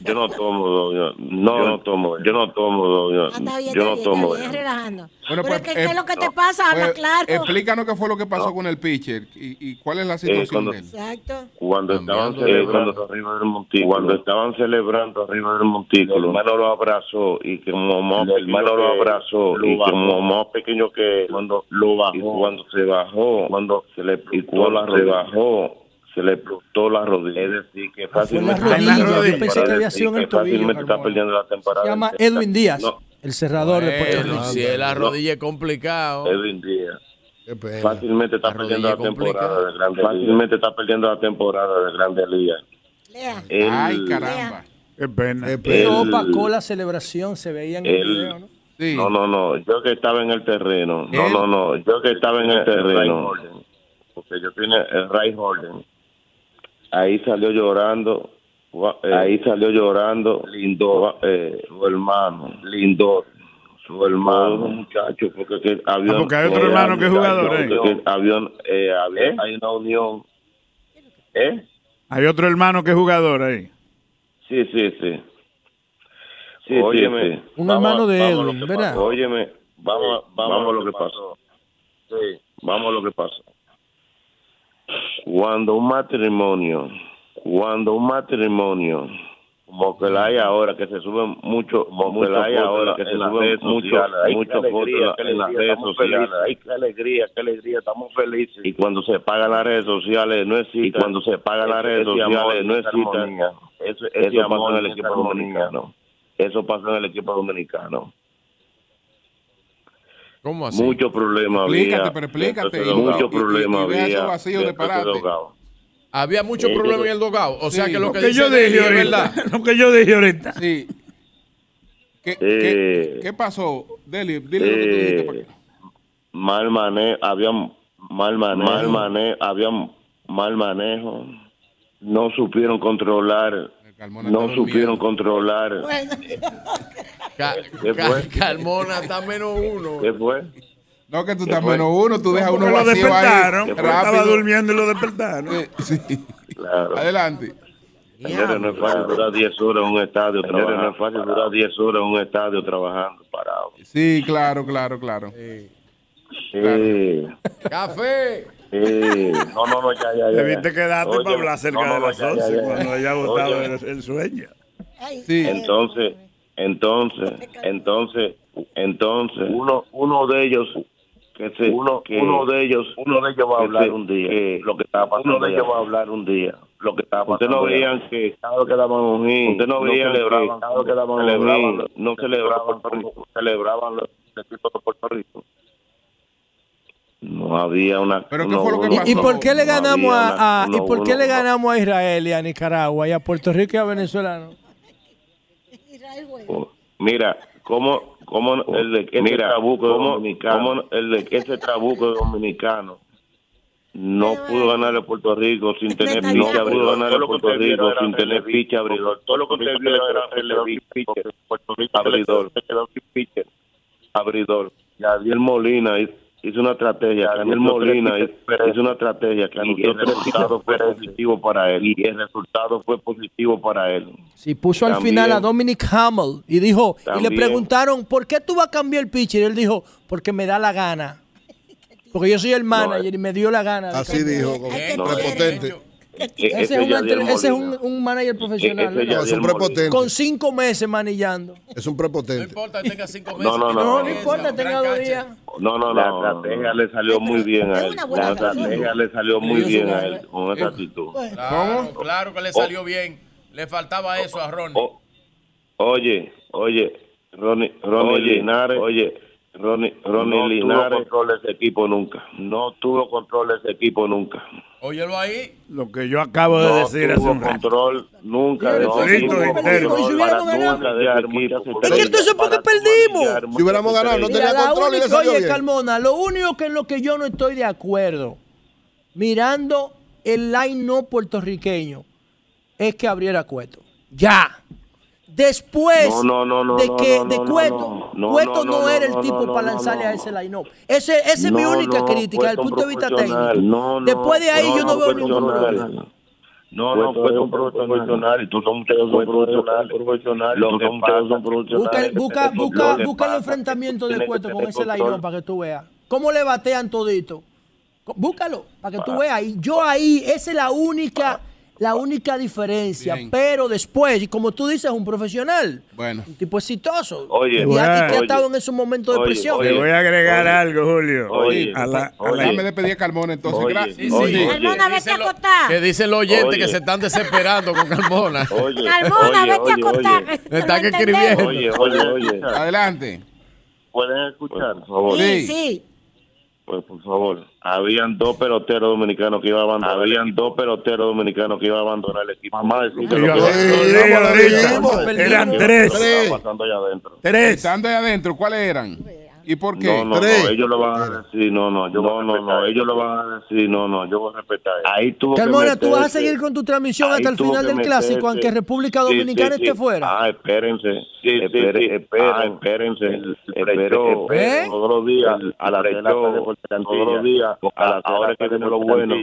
yo no tomo, doña. No, yo no tomo, yo no tomo, doña. Ah, está bien, yo está no bien, tomo. está bien, relajando. Bueno, pero pues, ¿qué, qué eh, es lo que te pasa? Habla Pues, claro. Explícanos qué fue lo que pasó con el pitcher y, y cuál es la situación cuando- de él. Exacto. Cuando estaban celebrando arriba del montículo, cuando estaban celebrando arriba del montículo, el hermano lo abrazó y que como más el hermano lo abrazó y como más pequeño que cuando lo bajó, y cuando se bajó, cuando se le explotó la se bajó, se le explotó la rodilla, es decir, que fácilmente la rodilla, yo está pensé que había sido en el fácilmente tobillo, está perdiendo la temporada. Se llama Edwin Díaz, No, el cerrador de Puerto Bueno, Rico. si es la rodilla es complicado. Edwin Díaz. Fácilmente está La perdiendo la temporada de Grandes Fácilmente está perdiendo la temporada de Grandes Ligas. Ay, caramba. Qué pena. Qué Y pena. no el- opacó la celebración, se veía en el el- video, ¿no? Sí. No, no, no. Yo que estaba en el terreno. No, no, no. Yo que estaba en el terreno. Porque yo tenía el Ray Holden. Ahí salió llorando. eh, ahí salió llorando. Lindor. Eh, su hermano. Lindor. Su hermano, muchacho, porque que había, Ah, porque hay otro hermano que es jugador, ¿eh? porque que había, eh, había- hay una unión. ¿Eh? Hay otro hermano que es jugador ahí. Sí, sí, sí. Sí, Óyeme, sí, Un Vamos- hermano de vamos a lo Edwin, que ¿verdad? pasó. Óyeme, vamos, vamos, a lo que pasó. Sí, vamos a lo que pasó. Cuando un matrimonio, cuando un matrimonio como que la hay ahora, que se suben mucho, como que la hay ahora, que se suben mucho, muchas fotos en las redes sociales. Ay, qué alegría, qué alegría, estamos felices. Y cuando se pagan las redes sociales, no existe. Y cuando se pagan las redes sociales, no existe. Eso, eso pasa en el equipo dominicano. Eso pasa en el equipo dominicano. ¿Cómo así? Muchos problemas había. Explícate, pero explícate. Y- y deja había. de. Había muchos problemas yo- en el dogado. O sea Sí. que lo Lo que, yo dije es ahorita. verdad. (laughs) Lo que yo dije ahorita. Sí. ¿Qué, Eh. qué, qué pasó? Deli, dile lo que tú dijiste. Mal manejo, había mal manejo, mal manejo, había mal manejo. No supieron controlar, Carmona no supieron durmiendo. controlar. Bueno, ¿Qué fue? Carmona está menos uno. ¿Qué fue? No, que tú ¿Qué estás fue? menos uno, tú dejas uno Porque lo vacío despertaron. ahí. Estaba durmiendo y lo despertaron. Eh, Sí. Claro. Adelante. Señores, no es fácil durar 10 horas en un estadio trabajando. no es fácil durar 10 horas en un estadio trabajando parado. Sí, claro, claro, claro. Sí. Café. Sí. No, no, no, ya, ya, ya. Debiste quedarte Oye, para hablar cerca no, no, de no, las ya, ya, 11 ya. cuando haya botado Oye. el, el sueño. Sí. Entonces, entonces, entonces, entonces, uno, uno de ellos, que se, uno, uno de ellos, uno de ellos va a hablar un día, lo que estaba pasando, uno de ellos va a hablar un día, lo que estaba pasando. Ustedes no veían que cada que daban un hit, ustedes no veían que cada que daban un hit, no celebraban, celebraban los equipos de Puerto Rico. No había una. ¿Pero qué no- fue lo que no- ¿Y, por qué le no ganamos a, una- a- no- y por qué no- le ganamos a Israel y a Nicaragua y a Puerto Rico y a Venezuela? no? Oh, Mira, cómo, cómo el de trabuco dominicano, cómo el de ese trabuco dominicano no pudo ganar a Puerto Rico sin tener ficha abridor, ganar a Puerto Rico sin tener ficha abridor. Todo lo que usted vio era releví, pitcher, Puerto Rico abridor, abridor. Yadiel Molina hizo- hizo una estrategia, Yadiel Molina hizo una estrategia que y el resultado fue positivo para él y el resultado fue positivo para él. Sí, puso al final a Dominic Hamill y dijo, y le preguntaron, ¿por qué tú vas a cambiar el pitcher? Y él dijo, porque me da la gana. Porque yo soy el manager y me dio la gana. Así cambiar". dijo, como prepotente. E- Ese es, un, Yadiel entre- ese es Molina. un, un manager profesional. No, es un Molina. prepotente. Con cinco meses manillando. Es un No prepotente. importa que tenga cinco meses. No, no, que no. No, no tenga importa, tenga dos días. No, no, no. La estrategia le salió muy bien a él. La estrategia le salió muy bien a él con esa actitud. Claro, claro que le salió bien. Le faltaba eso a Ronnie. O- oye, oye, Ronnie, Ronnie Linares, oye, Ronnie, Ronnie No Linares tuvo control de ese equipo nunca. No tuvo control de ese equipo nunca. Óyelo ahí. Lo que yo acabo de No decir hace un rato. control nunca de ese equipo. de. Es que entonces, ¿por qué perdimos? Si hubiéramos ganado, no tenía control y le salió oye, bien. Carmona, lo único que en lo que yo no estoy de acuerdo, mirando el line no puertorriqueño, es que abriera Cueto. Ya. Después No, no, no, no, de no, que no, de no, Cueto, no, no, Cueto no, no, no, era no, el tipo no, para no, lanzarle no. a ese line up. Ese, esa es mi No, única no, crítica desde el punto de vista técnico. No, no, Después de ahí no, yo no, no, veo ningún problema. No, no, fue un profesional y tú son muchachos son profesionales. Los son muchachos son profesionales. busca, busca, busca el enfrentamiento de Cueto con ese line control. para que tú veas. ¿Cómo le batean todito? Búscalo para que tú veas. Y yo ahí, esa es la única, la única diferencia. Bien. Pero después, y como tú dices, es un profesional. Bueno. Un tipo exitoso. Oye, y, y que ha oye, estado en esos momentos de oye, presión. Le voy a agregar algo, Julio. Oye, a la, a oye. la- Déjame despedir a Carmona entonces. Oye, Gracias. Sí, oye, sí. Carmona, vete a acostar. Que dicen los oyentes Oye. que se están desesperando con Carmona. (laughs) Oye, Carmona, oye, vete a oye, acostar. oye. que Me están escribiendo. Oye, oye, oye. Adelante. ¿Pueden escuchar? Por favor. Sí, Sí. Pues, por favor. Habían dos peloteros dominicanos que iban a abandonar. Habían dos peloteros dominicanos que iban a abandonar el equipo. Mamá, decir que yo- lo que-. Eran tres. allá. Tres. Estando ahí adentro, ¿cuáles eran? ¿Y por qué? No, no, Tres. no, ellos lo van a decir, no, no, yo no, no, no, ellos lo van a decir, no, no, yo voy a respetar. Ahí tuvo que Carmona, tú vas a seguir con tu transmisión hasta el final del clásico, aunque República Dominicana sí, sí. esté fuera. Ah, espérense, ah, espérense, espero, ¿Eh? todos los días, a la de todos los días, a la- ahora que viene lo bueno,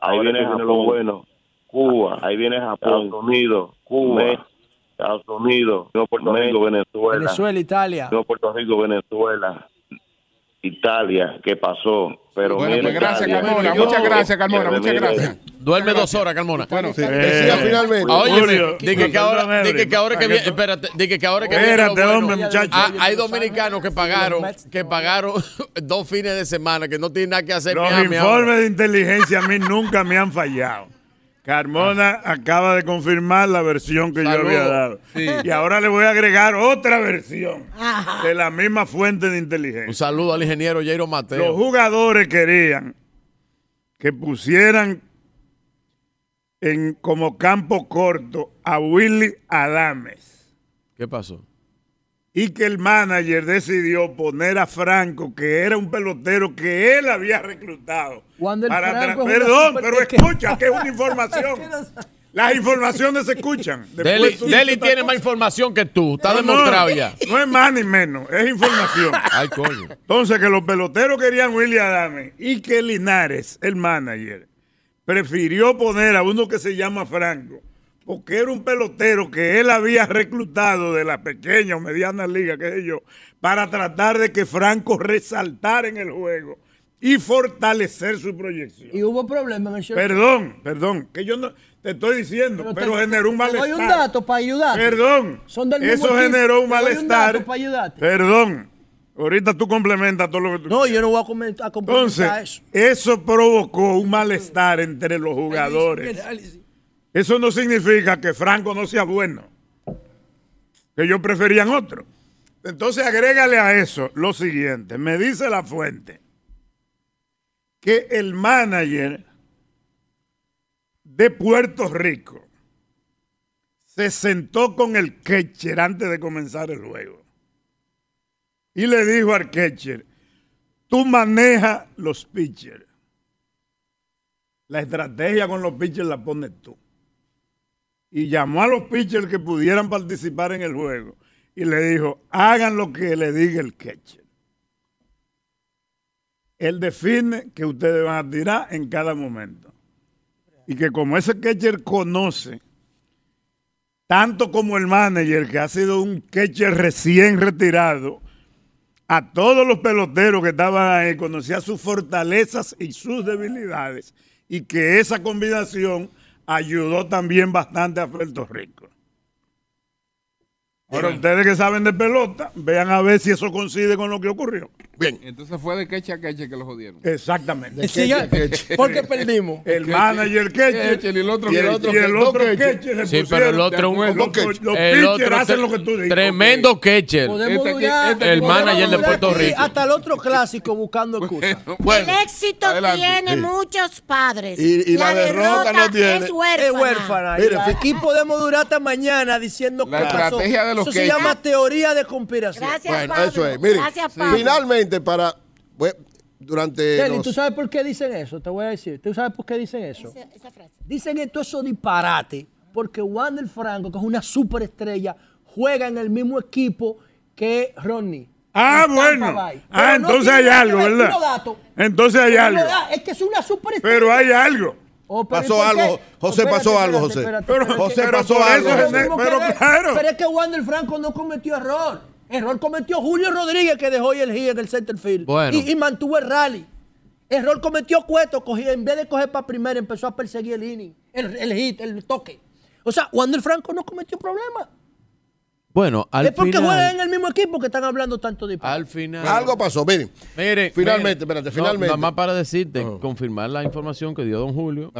ahí viene lo bueno, Cuba, ahí viene Japón, Estados Unidos, Cuba, Estados Unidos, Nuevo Puerto Rico, Venezuela, Venezuela, Italia. Nuevo Puerto Rico, Venezuela, Italia, que pasó. Pero Bueno, mira, pues gracias, Italia, Carmona. yo- Muchas gracias, Carmona. Muchas gracias. Duerme dos horas, Carmona. Bueno, Decía finalmente. Oye, Julio, dije que ahora, dije que ahora que viene, espérate, dije que ahora que viene Espérate, lo bueno. hombre, muchacho. Ah, hay dominicanos que pagaron, que pagaron (laughs) dos fines de semana, que no tienen nada que hacer. Los informes de inteligencia a mí nunca me han fallado. Carmona acaba de confirmar la versión que yo había dado. Sí. Y ahora le voy a agregar otra versión Ajá. de la misma fuente de Un inteligencia. saludo al ingeniero Jairo Los Mateo. jugadores querían que pusieran en como campo corto a Willy Adames ¿Qué pasó? Y que el manager decidió poner a Franco, que era un pelotero que él había reclutado. Para Perdón, super- pero escucha, que es una (laughs) información. Las informaciones se escuchan. (laughs) Deli, tiene más información que tú. Está No, no, demostrado ya. No es más ni menos, es información. (laughs) Ay, coño. Entonces, que los peloteros querían Willy Adame y que Linares, el manager, prefirió poner a uno que se llama Franco, porque era un pelotero que él había reclutado de la pequeña o mediana liga, qué sé yo, para tratar de que Franco resaltara en el juego y fortalecer su proyección. Y hubo problemas en el show. Perdón, perdón, que yo no te estoy diciendo, pero, te- generó un te doy malestar. un dato para ayudarte. Perdón. Son del Eso generó un doy un malestar. dato para ayudarte. Perdón. Ahorita tú complementas todo lo que tú No, yo no voy a, comentar, a complementar Entonces, eso. eso provocó un malestar entre los jugadores. Eso no significa que Franco no sea bueno. Que ellos preferían otro. Entonces, agrégale a eso lo siguiente. Me dice la fuente que el manager de Puerto Rico se sentó con el catcher antes de comenzar el juego. Y le dijo al catcher, tú manejas los pitchers. La estrategia con los pitchers la pones tú. Y llamó a los pitchers que pudieran participar en el juego. Y le dijo, hagan lo que le diga el catcher. Él define que ustedes van a tirar en cada momento. Y que como ese catcher conoce, tanto como el manager, que ha sido un catcher recién retirado, a todos los peloteros que estaban ahí, conocía sus fortalezas y sus debilidades, y que esa combinación ayudó también bastante a Puerto Rico. Ahora, ustedes que saben de pelota, vean a ver si eso coincide con lo que ocurrió. Bien. Entonces fue de queche a queche que lo jodieron. Exactamente. Siga- porque perdimos. El manager Ketcher y el otro y el otro y el otro le Sí, pero el otro acuerdo, los, Ketcher. los El pitchers otro hacen lo que tú dices. Tremendo. Podemos Este este El manager de Puerto Rico. Hasta el otro clásico buscando excusas. Bueno, el éxito adelante. tiene Sí. muchos padres. Y- y la derrota no tiene. es huérfana. Es huérfana. Fi- aquí podemos durar hasta mañana diciendo La estrategia de los Eso se llama teoría de conspiración. Gracias, Bueno, Pablo. eso es. Miren, Gracias, Pablo. finalmente para bueno, durante Kelly, los- ¿tú sabes por qué dicen eso? Te voy a decir. ¿Tú sabes por qué dicen eso? Esa- esa frase. Dicen esto eso disparate porque Wander Franco, que es una superestrella, juega en el mismo equipo que Ronnie. Ah, en bueno. Ah, no entonces hay algo, ver, ¿verdad? datos. Entonces hay algo. Es que es una superestrella. Pero hay algo. Oh, Pasó ¿y algo, José, Espérate, pasó algo, José. espérate, Pero, espérate. José, pero pasó algo. que pero claro. Pero es que Wander Franco no cometió error. Error cometió Julio Rodríguez que dejó el hit en el center field. Bueno. Y, y mantuvo el rally. Error cometió Cueto, cogía, en vez de coger para primera, empezó a perseguir el inning, el, el hit, el toque. O sea, Wander Franco no cometió problema. Bueno, al es porque final. juegan en el mismo equipo que están hablando tanto de Al final. algo pasó, miren. Mire, Finalmente, mire. espérate, No, finalmente. nada más para decirte, confirmar la información que dio don Julio.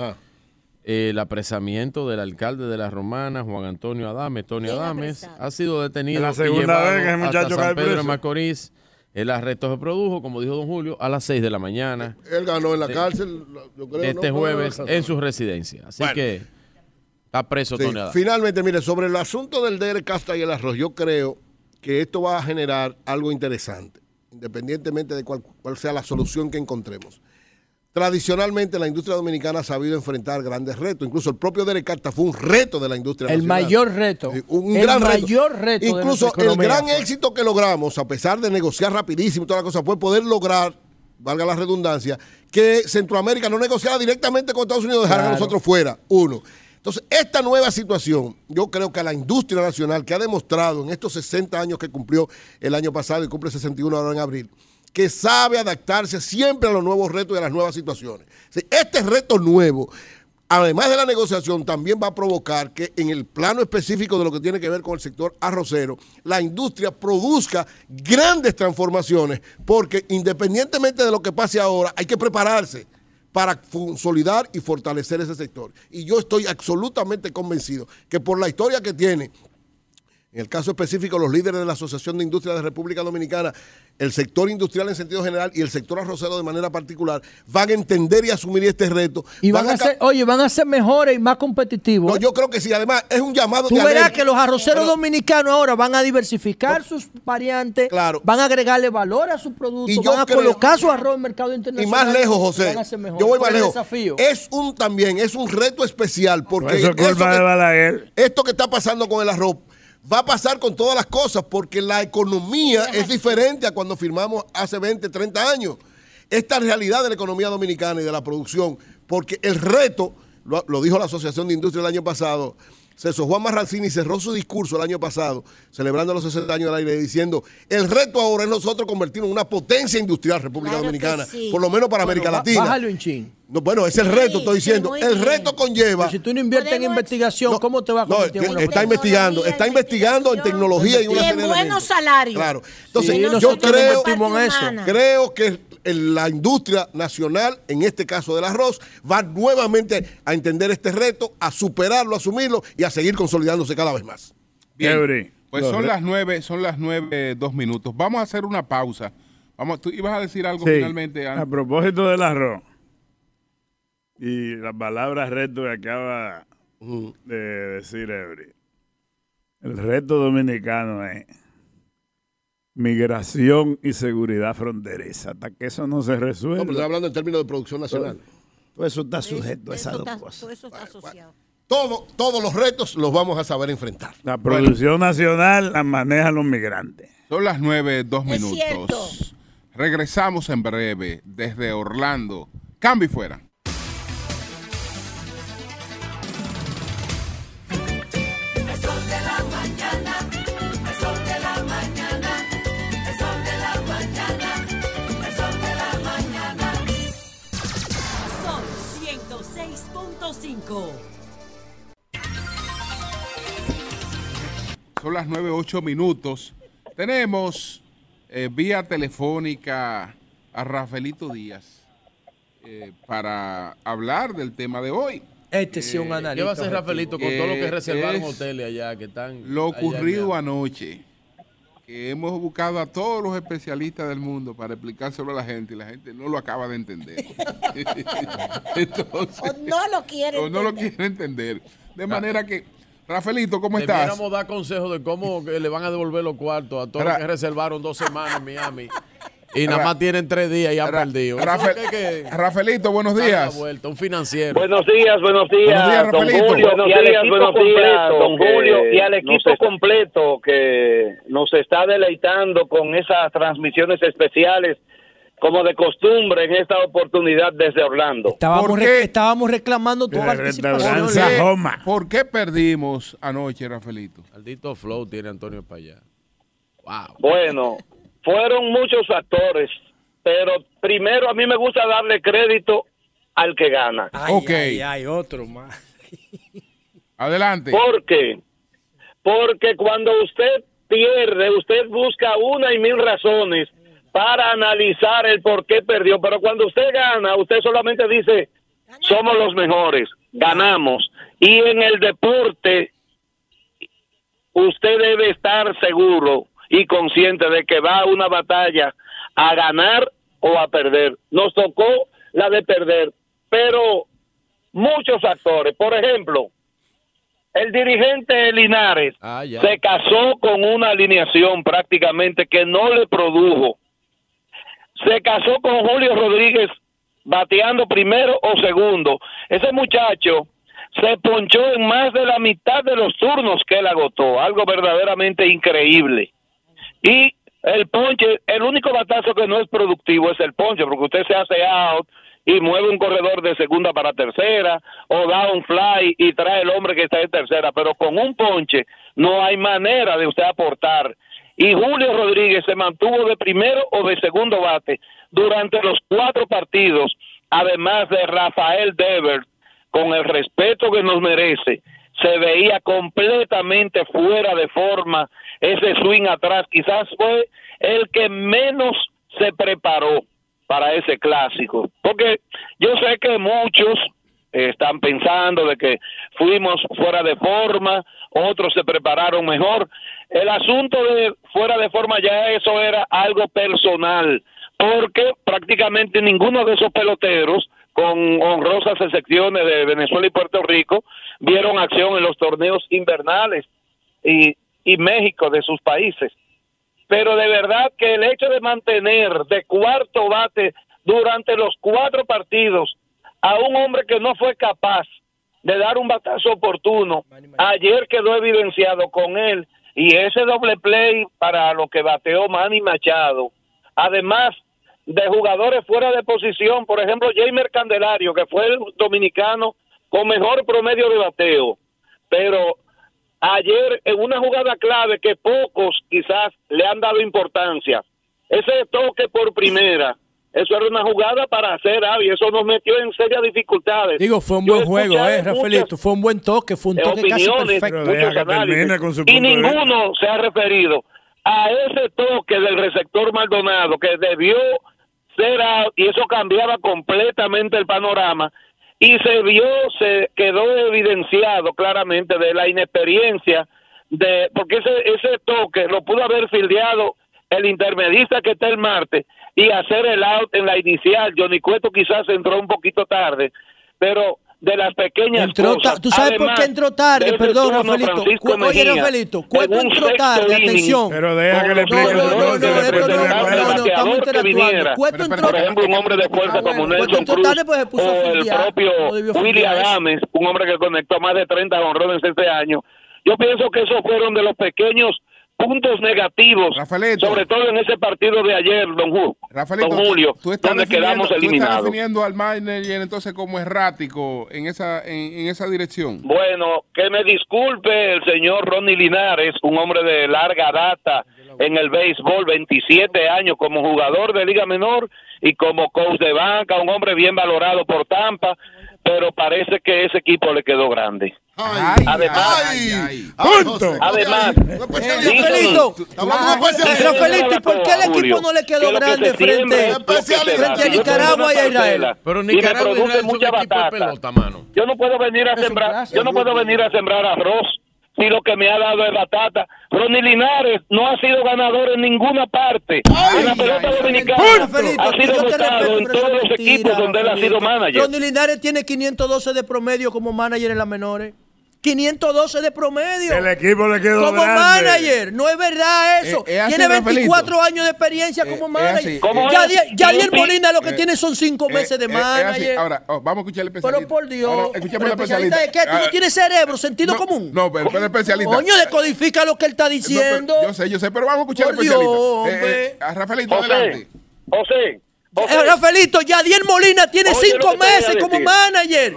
Eh, el apresamiento del alcalde de la Romana, Juan Antonio Adame, Tony Adames, apresado. ha sido detenido Es la segunda vez que ese muchacho San Pedro de. Macorís. El arresto se produjo, como dijo don Julio, a las 6 de la mañana Él ganó en la cárcel, yo creo. de este jueves en su residencia. Así Bueno. que está preso Sí. Finalmente, mire, sobre el asunto del DR Casta y el arroz, yo creo que esto va a generar algo interesante, independientemente de cuál, cuál sea la solución que encontremos. Tradicionalmente la industria dominicana ha sabido enfrentar grandes retos, incluso el propio DR Casta fue un reto de la industria El nacional. mayor reto. Un el gran mayor reto. Incluso el gran éxito que logramos, a pesar de negociar rapidísimo y toda la cosa, fue poder lograr, valga la redundancia, que Centroamérica no negociara directamente con Estados Unidos, dejara a Claro. nosotros fuera. Uno. Entonces, esta nueva situación, yo creo que a la industria nacional, que ha demostrado en estos 60 años que cumplió el año pasado y cumple 61 ahora en abril, que sabe adaptarse siempre a los nuevos retos y a las nuevas situaciones. Este reto nuevo, además de la negociación, también va a provocar que en el plano específico de lo que tiene que ver con el sector arrocero, la industria produzca grandes transformaciones, porque independientemente de lo que pase ahora, hay que prepararse para consolidar y fortalecer ese sector. Y yo estoy absolutamente convencido que por la historia que tiene, en el caso específico, los líderes de la Asociación de Industria de República Dominicana, el sector industrial en sentido general y el sector arrocero de manera particular, van a entender y asumir este reto. Y van, a ser, oye, van a ser mejores y más competitivos. No, yo creo que sí. Además, es un llamado Tú de verás que los arroceros Pero- dominicanos ahora van a diversificar sus variantes, van a agregarle valor a sus productos, Y yo van a creo- colocar su arroz en el mercado Y internacional. más lejos, y José. van a ser mejores. Yo voy más lejos. desafío. Es un también, es un reto especial porque Eso es culpa de Balaguer. esto que está pasando con el arroz va a pasar con todas las cosas porque la economía es diferente a cuando firmamos hace 20, 30 años. Esta realidad de la economía dominicana y de la producción, porque el reto, lo, lo dijo la Asociación de Industria el año pasado, César Juan Marrancini cerró su discurso el año pasado, celebrando los 60 años del aire, diciendo, el reto ahora es nosotros convertirnos en una potencia industrial República Claro Dominicana, sí. por lo menos para Bueno, América Latina. Bájale un chin. No, bueno, es el reto, estoy diciendo. El reto conlleva. Pero si tú no inviertes en investigación, ¿cómo te va a No, convertir en una está investigando, está investigando en tecnología y una Y en buenos salarios. Claro. Entonces, Sí, yo creo, en eso. creo que la industria nacional, en este caso del arroz, va nuevamente a entender este reto, a superarlo, a asumirlo y a seguir consolidándose cada vez más. Bien, pues son re- las nueve, son las nueve, dos minutos. Vamos a hacer una pausa. Vamos, tú ibas a decir algo Sí, finalmente. a Ana? propósito del arroz y las palabras reto que acaba de decir Ebri. El reto dominicano es migración y seguridad fronteriza. Hasta que eso no se resuelva. No, pero estoy hablando en términos de producción nacional. Todo eso está sujeto a esas dos está- cosas. todo eso está asociado. Todo, todos los retos los vamos a saber enfrentar. La producción nacional la manejan los migrantes. Son las nueve, dos Es minutos. cierto. Regresamos en breve desde Orlando. Cambio y fuera. 106.5. Son las nueve, ocho minutos. Tenemos eh, vía telefónica a Rafaelito Díaz eh, para hablar del tema de hoy. Este sí es un analista. ¿Qué va a hacer Rafaelito con todo lo que Eh, reservaron es hoteles allá que están? Lo allá ocurrido allá? anoche, que hemos buscado a todos los especialistas del mundo para explicárselo a la gente y la gente no lo acaba de entender. (laughs) Entonces, O no lo quieren. o no lo entender. quiere entender. De manera que, Rafaelito, ¿cómo estás? Debiéramos dar consejos de cómo le van a devolver los cuartos a todos los que reservaron dos semanas en Miami. (laughs) Y nada más tienen tres días y han Ra- perdido. Rafa- Eso es que- que Rafaelito, buenos días. vuelta, un financiero. Buenos días, buenos días, Buenos días, don Rafaelito. Julio, Buenos y al días, equipo buenos días, completo, don Julio, y al nos equipo está- completo que nos está deleitando con esas transmisiones especiales como de costumbre en esta oportunidad desde Orlando. Estábamos, ¿Por re- estábamos reclamando tu participación. ¿Por qué-. ¿Por qué perdimos anoche, Rafaelito? Maldito flow tiene Antonio para allá. Wow. Bueno, fueron muchos factores, pero primero a mí me gusta darle crédito al que gana. Ay, Ok. ay, ay, otro más. (laughs) Adelante. ¿Por qué? Porque cuando usted pierde, usted busca una y mil razones para analizar el por qué perdió, pero cuando usted gana, usted solamente dice, somos los mejores, ganamos. Y en el deporte, usted debe estar seguro y consciente de que va a una batalla a ganar o a perder. Nos tocó la de perder, pero muchos factores. Por ejemplo, el dirigente Linares Ah, se casó con una alineación prácticamente que no le produjo. Se casó con Julio Rodríguez bateando primero o segundo. Ese muchacho se ponchó en más de la mitad de los turnos que él agotó, algo verdaderamente increíble. Y el ponche, el único batazo que no es productivo es el ponche, porque usted se hace out y mueve un corredor de segunda para tercera o da un fly y trae el hombre que está en tercera, pero con un ponche no hay manera de usted aportar. Y Julio Rodríguez se mantuvo de primero o de segundo bate durante los cuatro partidos, además de Rafael Devers, con el respeto que nos merece, se veía completamente fuera de forma ese swing atrás. Quizás fue el que menos se preparó para ese clásico. Porque yo sé que muchos están pensando de que fuimos fuera de forma, otros se prepararon mejor. El asunto de fuera de forma ya eso era algo personal, porque prácticamente ninguno de esos peloteros con honrosas excepciones de Venezuela y Puerto Rico, vieron acción en los torneos invernales y, y México de sus países. Pero de verdad que el hecho de mantener de cuarto bate durante los cuatro partidos a un hombre que no fue capaz de dar un batazo oportuno, ayer quedó evidenciado con él y ese doble play para lo que bateó Manny Machado, además de jugadores fuera de posición, por ejemplo, Jamer Candelario, que fue el dominicano con mejor promedio de bateo, pero ayer en una jugada clave que pocos quizás le han dado importancia, ese toque por primera, eso era una jugada para hacer algo y eso nos metió en serias dificultades. Digo, fue un Yo buen juego, eh, Rafaelito. Fue un buen toque, fue un toque casi perfecto. análisis, y ninguno se ha referido a ese toque del receptor Maldonado que debió ser out y eso cambiaba completamente el panorama y se vio, se quedó evidenciado claramente de la inexperiencia de porque ese ese toque lo pudo haber fildeado el intermedista que está el martes y hacer el out en la inicial. Johnny Cueto quizás entró un poquito tarde, pero de las pequeñas Entró cosas. ¿Tú sabes por Además qué entró tarde? Perdón, Rafaelito. Oye, Rafaelito, un entró tarde, inning, atención. Pero deja que le explique no, no, no, no, no, estamos interactuando. viniera. Cueto entró por ejemplo, un hombre de fuerza como Nelson entró Cruz tarde, pues se puso a o el propio eso. Adames, un hombre que conectó más de 30 honrones este año. Yo pienso que esos fueron de los pequeños puntos negativos, sobre todo en ese partido de ayer, don, Ju- Rafaelito, don Julio, tú estás donde quedamos tú estás eliminados. al manager entonces como errático en esa, en, en esa dirección. Bueno, que me disculpe el señor Ronnie Linares, un hombre de larga data en el béisbol, 27 años como jugador de Liga Menor y como coach de banca, un hombre bien valorado por Tampa, pero parece que ese equipo le quedó grande. Además, ¡Punto! además, Rafaelito, Rafaelito, ¿y por qué el equipo no le quedó grande frente, frente a Nicaragua y a Israel? Pero Y me Nicaragua y produce Israel son mucha equipos de batata. pelota, mano. Yo no puedo venir a sembrar, yo no puedo venir a sembrar arroz si lo que me ha dado es batata. Ronnie Linares no ha sido ganador en ninguna parte. en la pelota dominicana Rafaelito, ha sido votado en todos los equipos donde él ha sido manager. Ronnie Linares tiene 512 de promedio como manager en las menores. 512 de promedio. El equipo le quedó como grande. manager, no es verdad eso. Eh, es así, tiene Rafaelito. 24 años de experiencia como manager. Yadier Sí. Molina lo que Eh, tiene son 5 Eh, meses de eh, manager. Ahora, oh, vamos a escuchar al especialista. Pero por Dios. Ahora, escuchemos ¿Pero al especialista de qué? ¿Tú no Ah, tienes cerebro, sentido común? No, pero, el especialista. Coño, decodifica lo que él está No, pero diciendo. yo sé, yo sé, pero vamos a escuchar Por al especialista. Dios, Eh, eh, a Rafaelito, José, adelante. José, Eh, Rafaelito, Yadier Molina tiene Oye, 5 lo que te voy a meses como manager.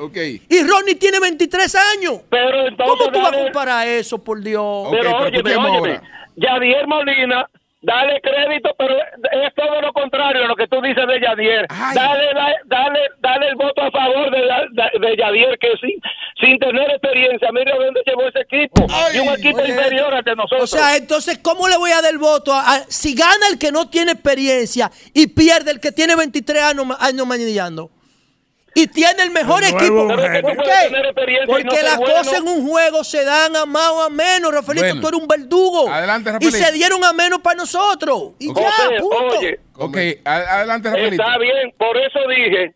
Y Ronnie tiene 23 años. Pero entonces ¿Cómo tú vas a comparar eso, por Dios? pero óyeme, óyeme, Yadier Molina, dale crédito, pero es todo lo contrario a lo que tú dices de Yadier. Dale, dale, dale, dale el voto a favor de, de, de Yadier, que sin, sin tener experiencia, mira dónde llevó ese equipo. y un equipo Oye, inferior al de nosotros. O sea, entonces, ¿cómo le voy a dar el voto? a- a- si gana el que no tiene experiencia y pierde el que tiene 23 años, años manillando. Y tiene el mejor El equipo. ¿Por qué? y Porque no las bueno. cosas en un juego se dan a más o a menos, Rafaelito. Bueno. Tú eres un verdugo. Adelante, y Rafaelito. se dieron a menos para nosotros. Y ya, José, punto. oye, Ok, a- adelante, Rafaelito. Está bien, por eso dije,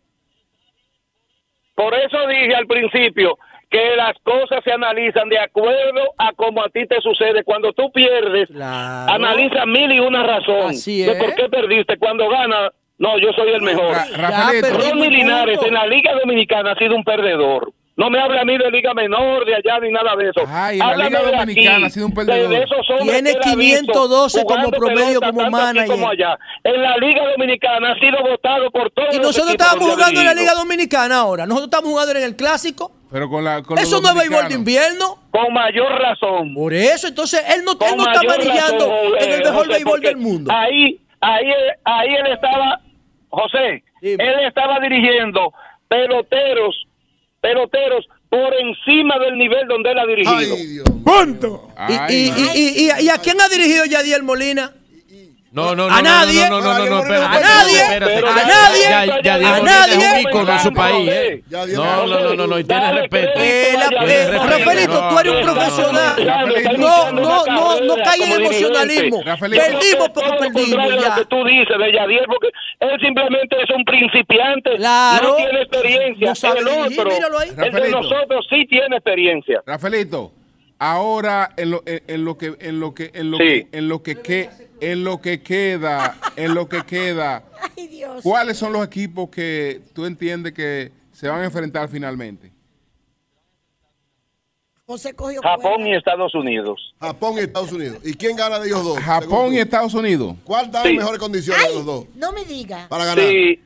por eso dije al principio que las cosas se analizan de acuerdo a como a ti te sucede. Cuando tú pierdes, analiza mil y una razón Así de es. por qué perdiste. Cuando gana, no, yo soy el mejor. Ra- Ronnie Linares en la Liga Dominicana ha sido un perdedor. No me hable a mí de Liga Menor, de allá, ni nada de eso. Ay, en la Liga Dominicana aquí, ha sido un de- perdedor. de esos Tiene que él ha visto 512 como promedio pelota como manager. como allá. En la Liga Dominicana ha sido votado por todos Y los nosotros estábamos jugando en la. Liga Dominicana ahora. Nosotros estamos jugando en el Clásico. Pero con la, con los Eso no es béisbol de invierno. Con mayor razón. Por eso, entonces él no, él no está manejando en el eh, mejor béisbol del mundo. Ahí, ahí, ahí él estaba, José, él estaba dirigiendo peloteros, peloteros por encima del nivel donde él ha dirigido. ¡Punto! Y, y, y, y- y a quién ha dirigido Yadiel Molina? No, no, no. A nadie. No, no, no, no, A nadie. A nadie. Ya, A nadie. es un ícono en su país, ¿eh? No, no, no, no, no, y tiene respeto. Eh, eh. Rafaelito, tú eres un profesional. No, no, no, no caiga en emocionalismo. Perdimos porque perdimos lo que tú dices de Yadier, porque él simplemente es un principiante, Claro. no tiene experiencia. El otro, el de nosotros sí tiene experiencia. Rafaelito, ahora en lo, en, en lo que en lo que en lo Sí. que en lo que, que- en lo que queda, en lo que queda, (laughs) Ay, Dios. ¿cuáles son los equipos que tú entiendes que se van a enfrentar finalmente? José cogió Japón y Estados Unidos. Japón y Estados Unidos. ¿Y quién gana de ellos dos? Japón y Estados Unidos. ¿Cuál da Sí. las mejores condiciones de los dos No me diga. para ganar? Sí,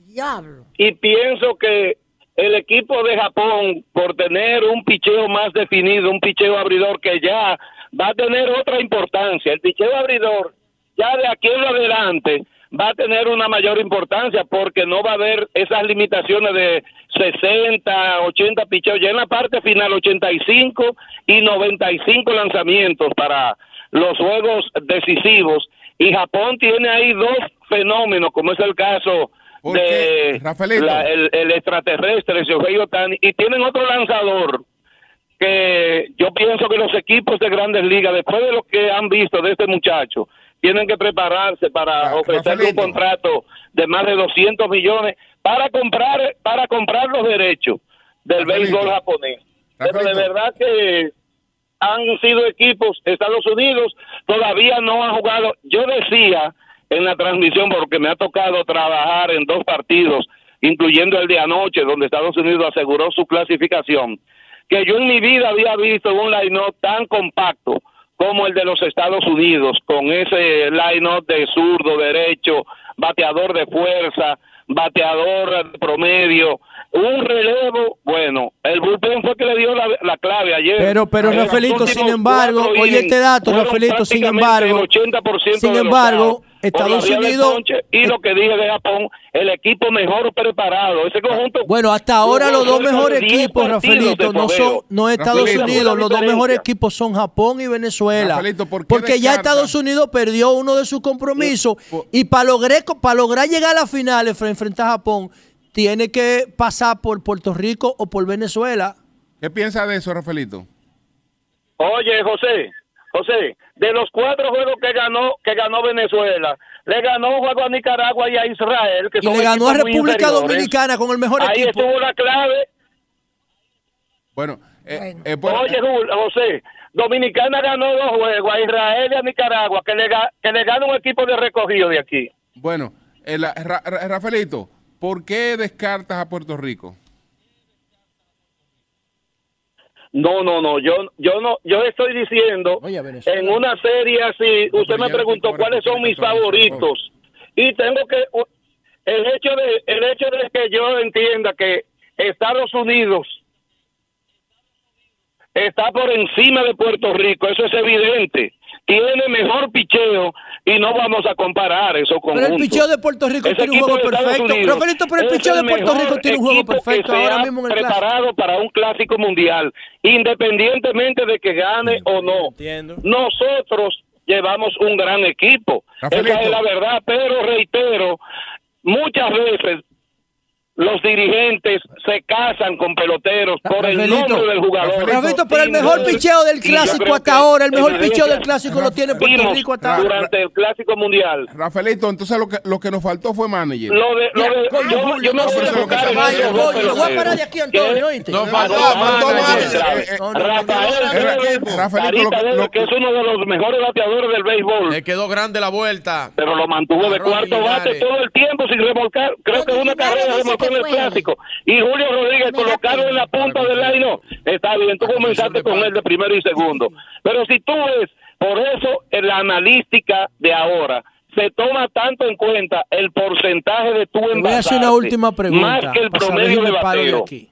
Diablo. y pienso que el equipo de Japón, por tener un picheo más definido, un picheo abridor que ya va a tener otra importancia. El picheo abridor, ya de aquí en adelante, va a tener una mayor importancia porque no va a haber esas limitaciones de 60, 80 picheos. Ya en la parte final, 85 y 95 lanzamientos para los juegos decisivos. Y Japón tiene ahí dos fenómenos, como es el caso de la- el, el extraterrestre, y tienen otro lanzador que yo pienso que los equipos de grandes ligas, después de lo que han visto de este muchacho, tienen que prepararse para ofrecerle un contrato de más de 200 millones para comprar para comprar los derechos del béisbol japonés. Pero de verdad que han sido equipos, Estados Unidos todavía no ha jugado. Yo decía en la transmisión, porque me ha tocado trabajar en dos partidos, incluyendo el de anoche, donde Estados Unidos aseguró su clasificación, que yo en mi vida había visto un line-up tan compacto como el de los Estados Unidos, con ese line-up de zurdo, derecho, bateador de fuerza, bateador de promedio, un relevo, bueno, el bullpen fue que le dio la, la clave ayer. Pero, pero los Rafaelito, sin embargo, oye este dato, Rafaelito, sin embargo, el 80% sin de los embargo, Estados Unidos, ponche, y lo que dije de Japón, el equipo mejor preparado, ese conjunto. Bueno, hasta ahora los dos mejores 10 equipos, Rafaelito, no son, no es Estados Rafaelito. Unidos, los dos mejores equipos son Japón y Venezuela. Rafaelito, ¿por qué porque ya? Estados Unidos perdió uno de sus compromisos y para para lograr llegar a la final frente a Japón, tiene que pasar por Puerto Rico o por Venezuela. ¿Qué piensas de eso, Rafaelito? Oye, José, José, de los cuatro juegos que ganó que ganó Venezuela, le ganó un juego a Nicaragua y a Israel, que Y son le ganó a República. Dominicana con el mejor Ahí equipo. estuvo la clave. Bueno, eh, eh, bueno, Oye, Jul- José, Dominicana ganó dos juegos a Israel y a Nicaragua, que le, que le gana un equipo de recogido de aquí. Bueno la- Ra- Ra- Rafaelito, ¿por qué descartas a Puerto Rico? No, no, no, yo, yo no, yo estoy diciendo en una serie así, usted me preguntó cuáles son mis favoritos y tengo que el hecho de el hecho de que yo entienda que Estados Unidos está por encima de Puerto Rico, eso es evidente. Tiene mejor picheo y no vamos a comparar eso con Pero el picheo de Puerto Rico tiene un juego perfecto. Rafaelito, pero el picheo de Puerto Rico tiene un juego perfecto ahora mismo en el clásico. preparado para un clásico mundial, independientemente de que gane o no. Nosotros llevamos un gran equipo. Esa es la verdad, pero reitero, muchas veces los dirigentes se casan con peloteros por el nombre del jugador. Rafaelito, pero el mejor picheo del clásico hasta ahora, el mejor picheo del clásico lo tiene Puerto vimos Rico hasta ahora. durante el clásico mundial. Rafaelito, entonces lo que, lo que nos faltó fue manager. Lo de, lo de, yo, yo no voy a voy parar de aquí, Antonio, ¿oíste? No, faltó, faltó manager. Rafaelito, que es uno de los mejores bateadores del béisbol, Le quedó grande la vuelta. pero lo mantuvo de cuarto bate todo el tiempo sin remolcar. Creo que una carrera remolcó en el clásico. Y Julio Rodríguez colocarlo en la punta del line. Está bien, tú comenzaste con él de primero y segundo. Pero si tú ves, por eso en la analística de ahora se toma tanto en cuenta el porcentaje de tu Te voy a hacer una envasarte, última pregunta. más que el promedio de bateo. aquí.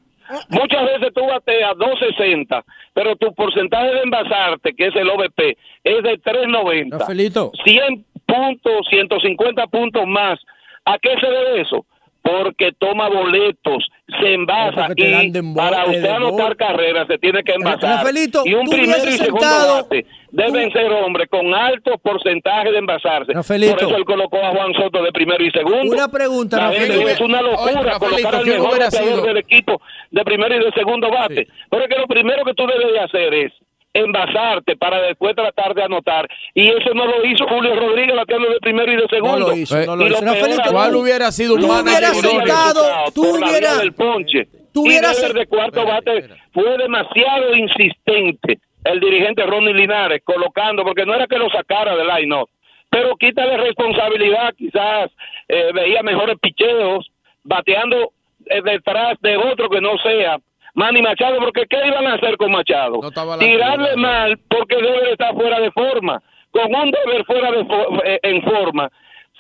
Muchas veces tú bateas 260, pero tu porcentaje de envasarte, que es el OVP, es de 390. Rafaelito. 100 puntos, 150 puntos más. ¿A qué se debe eso? Porque toma boletos, se envasa y para de usted anotar carreras se tiene que envasar. Rafaelito, y un tú primer y segundo sentado- bate deben ser hombres con alto porcentaje de envasarse. Rafaelito. Por eso él colocó a Juan Soto de primero y segundo. Una pregunta, Rafaelito. Es una locura Oye, Rafaelito, colocar al ¿quién mejor sido? del equipo de primero y de segundo bate. Pero es que lo primero que tú debes de hacer es envasarte para después tratar de anotar. Y eso no lo hizo Julio Rodríguez bateando de primero y de segundo. No lo hizo, no lo hizo. ¿Cuál hubiera sido un manager hubieras tú por la hubiera- vía del ponche. tú hubieras- de cuarto bate fue demasiado insistente el dirigente Ronnie Linares colocando, porque no era que lo sacara del line pero quítale responsabilidad, quizás eh, veía mejores picheos, bateando eh, detrás de otro que no sea Manny Machado, porque ¿qué iban a hacer con Machado? No Tirarle mal porque Deber está fuera de forma. Con un Deber fuera de fo- eh, en forma,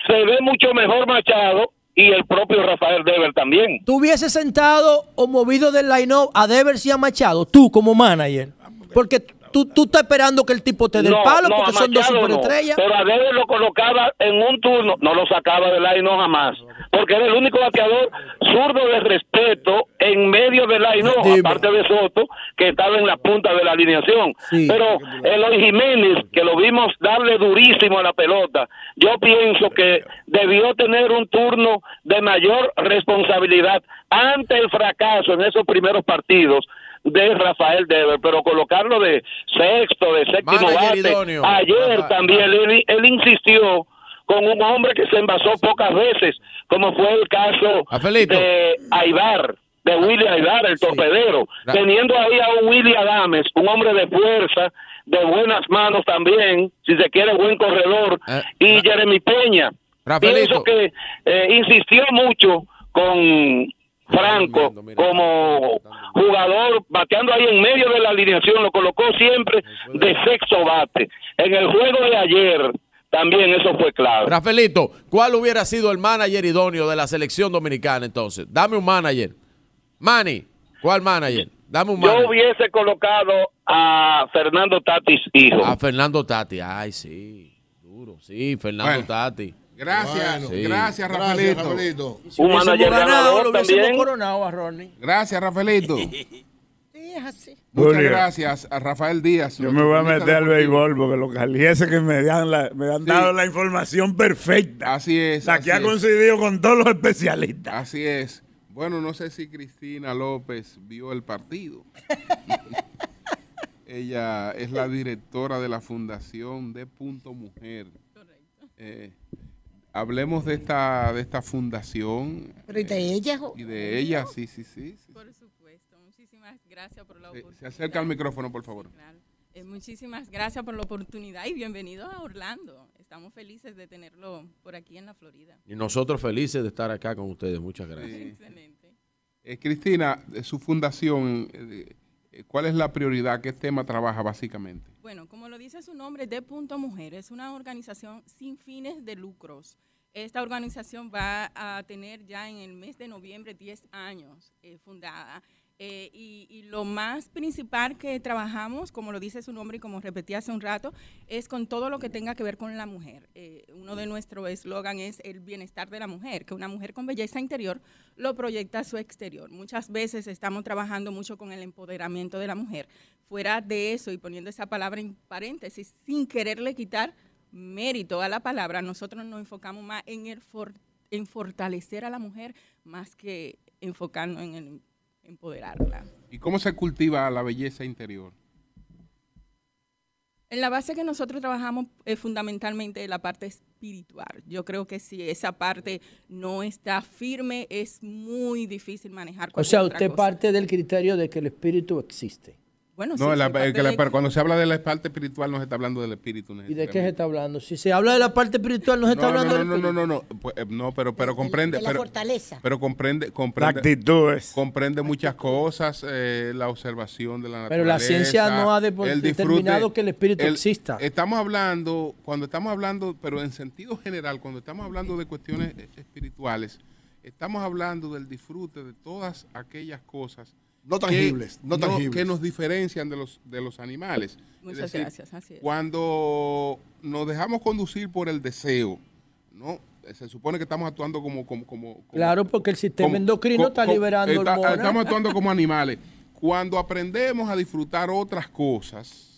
se ve mucho mejor Machado y el propio Rafael Deber también. ¿Tú hubieses sentado o movido del line-up a Devers y a Machado, tú como manager? Porque tú, tú estás esperando que el tipo te dé el palo no, porque son dos Machado no, superestrellas. pero a Dever lo colocaba en un turno, no lo sacaba del line no jamás, porque era el único bateador zurdo de respeto en medio del line Dime. aparte de Soto, que estaba en la punta de la alineación. Sí. Pero Eloy Jiménez, que lo vimos darle durísimo a la pelota, yo pienso que debió tener un turno de mayor responsabilidad ante el fracaso en esos primeros partidos de Rafael Dever, pero colocarlo de sexto, de séptimo Manager bate, idóneo. ayer también él, él insistió con un hombre que se envasó pocas veces, como fue el caso de Aibar, de Willy Aibar, el torpedero, teniendo ahí a un Willy Adames, un hombre de fuerza, de buenas manos también, si se quiere buen corredor, Eh, y Jeremy Peña. Rafaelito. Pienso que eh, insistió mucho con Franco como jugador bateando ahí en medio de la alineación, lo colocó siempre de sexto bate. En el juego de ayer también eso fue clave. Rafaelito, ¿cuál hubiera sido el manager idóneo de la selección dominicana entonces? Dame un manager. Manny, ¿cuál manager? Dame un Yo manager. hubiese colocado a Fernando Tatis hijo. A Fernando Tati. Ay, sí. Duro. Sí, Fernando Bueno. Tati. Gracias, Sí. gracias, Gracias, Rafaelito. Si un manager ganado, ganador lo también. coronado a Ronnie. Gracias, Rafaelito. (laughs) Es así. Muchas Julio. gracias a Rafael Díaz. Yo me voy a meter al béisbol porque los calieses que me han, la- me han Sí. dado la información perfecta. Así es. La que ha así es. coincidido con todos los especialistas. Así es. Bueno, no sé si Cristina López vio el partido. (laughs) Ella es la directora de la Fundación de Punto Mujer. Eh, hablemos de esta, de esta fundación Pero ¿y de ella? jo? y de ella, sí, sí, sí. sí. Por muchísimas gracias por la oportunidad. se acerca al micrófono, por favor. Claro. Eh, muchísimas gracias por la oportunidad y bienvenidos a Orlando. Estamos felices de tenerlo por aquí en la Florida. Y nosotros felices de estar acá con ustedes. Muchas gracias. Sí. Excelente. Eh, Cristina, de su fundación, eh, eh, ¿cuál es la prioridad? ¿Qué tema trabaja básicamente? Bueno, como lo dice su nombre, De Punto Mujer es una organización sin fines de lucros. Esta organización va a tener ya en el mes de noviembre 10 años eh, fundada. Eh, y, y lo más principal que trabajamos, como lo dice su nombre y como repetí hace un rato, es con todo lo que tenga que ver con la mujer. Eh, uno de nuestros eslogan es el bienestar de la mujer, que una mujer con belleza interior lo proyecta a su exterior. Muchas veces estamos trabajando mucho con el empoderamiento de la mujer. Fuera de eso y poniendo esa palabra en paréntesis, sin quererle quitar mérito a la palabra, nosotros nos enfocamos más en, el for- en fortalecer a la mujer más que enfocarnos en el empoderarla. ¿Y cómo se cultiva la belleza interior? En la base que nosotros trabajamos es fundamentalmente la parte espiritual. Yo creo que si esa parte no está firme, es muy difícil manejar O sea, otra usted cosa. parte del criterio de que el espíritu existe. Bueno, No, sí, la- que la- de- pero cuando se habla de la parte espiritual no se está hablando del espíritu. ¿Y de qué se está hablando? Si se habla de la parte espiritual, no se está No, no, hablando no, del no, no, espíritu. no, no, pues, eh, no, pero, pero De- comprende, de la pero, fortaleza. pero comprende, La comprende, actitud es. comprende muchas cosas, eh, la observación de la naturaleza. Pero la ciencia no ha de- el determinado que el espíritu exista. Estamos hablando, cuando estamos hablando, pero en sentido general, cuando estamos hablando de cuestiones eh, espirituales, estamos hablando del disfrute de todas aquellas cosas No que tangibles, no tangibles. que nos diferencian de los, de los animales. Muchas Es decir, gracias, así es. Cuando nos dejamos conducir por el deseo, ¿no? Se supone que estamos actuando como... como, como- como- Claro, porque el sistema como- endocrino está liberando está- hormonas. Estamos actuando como animales. Cuando aprendemos a disfrutar otras cosas,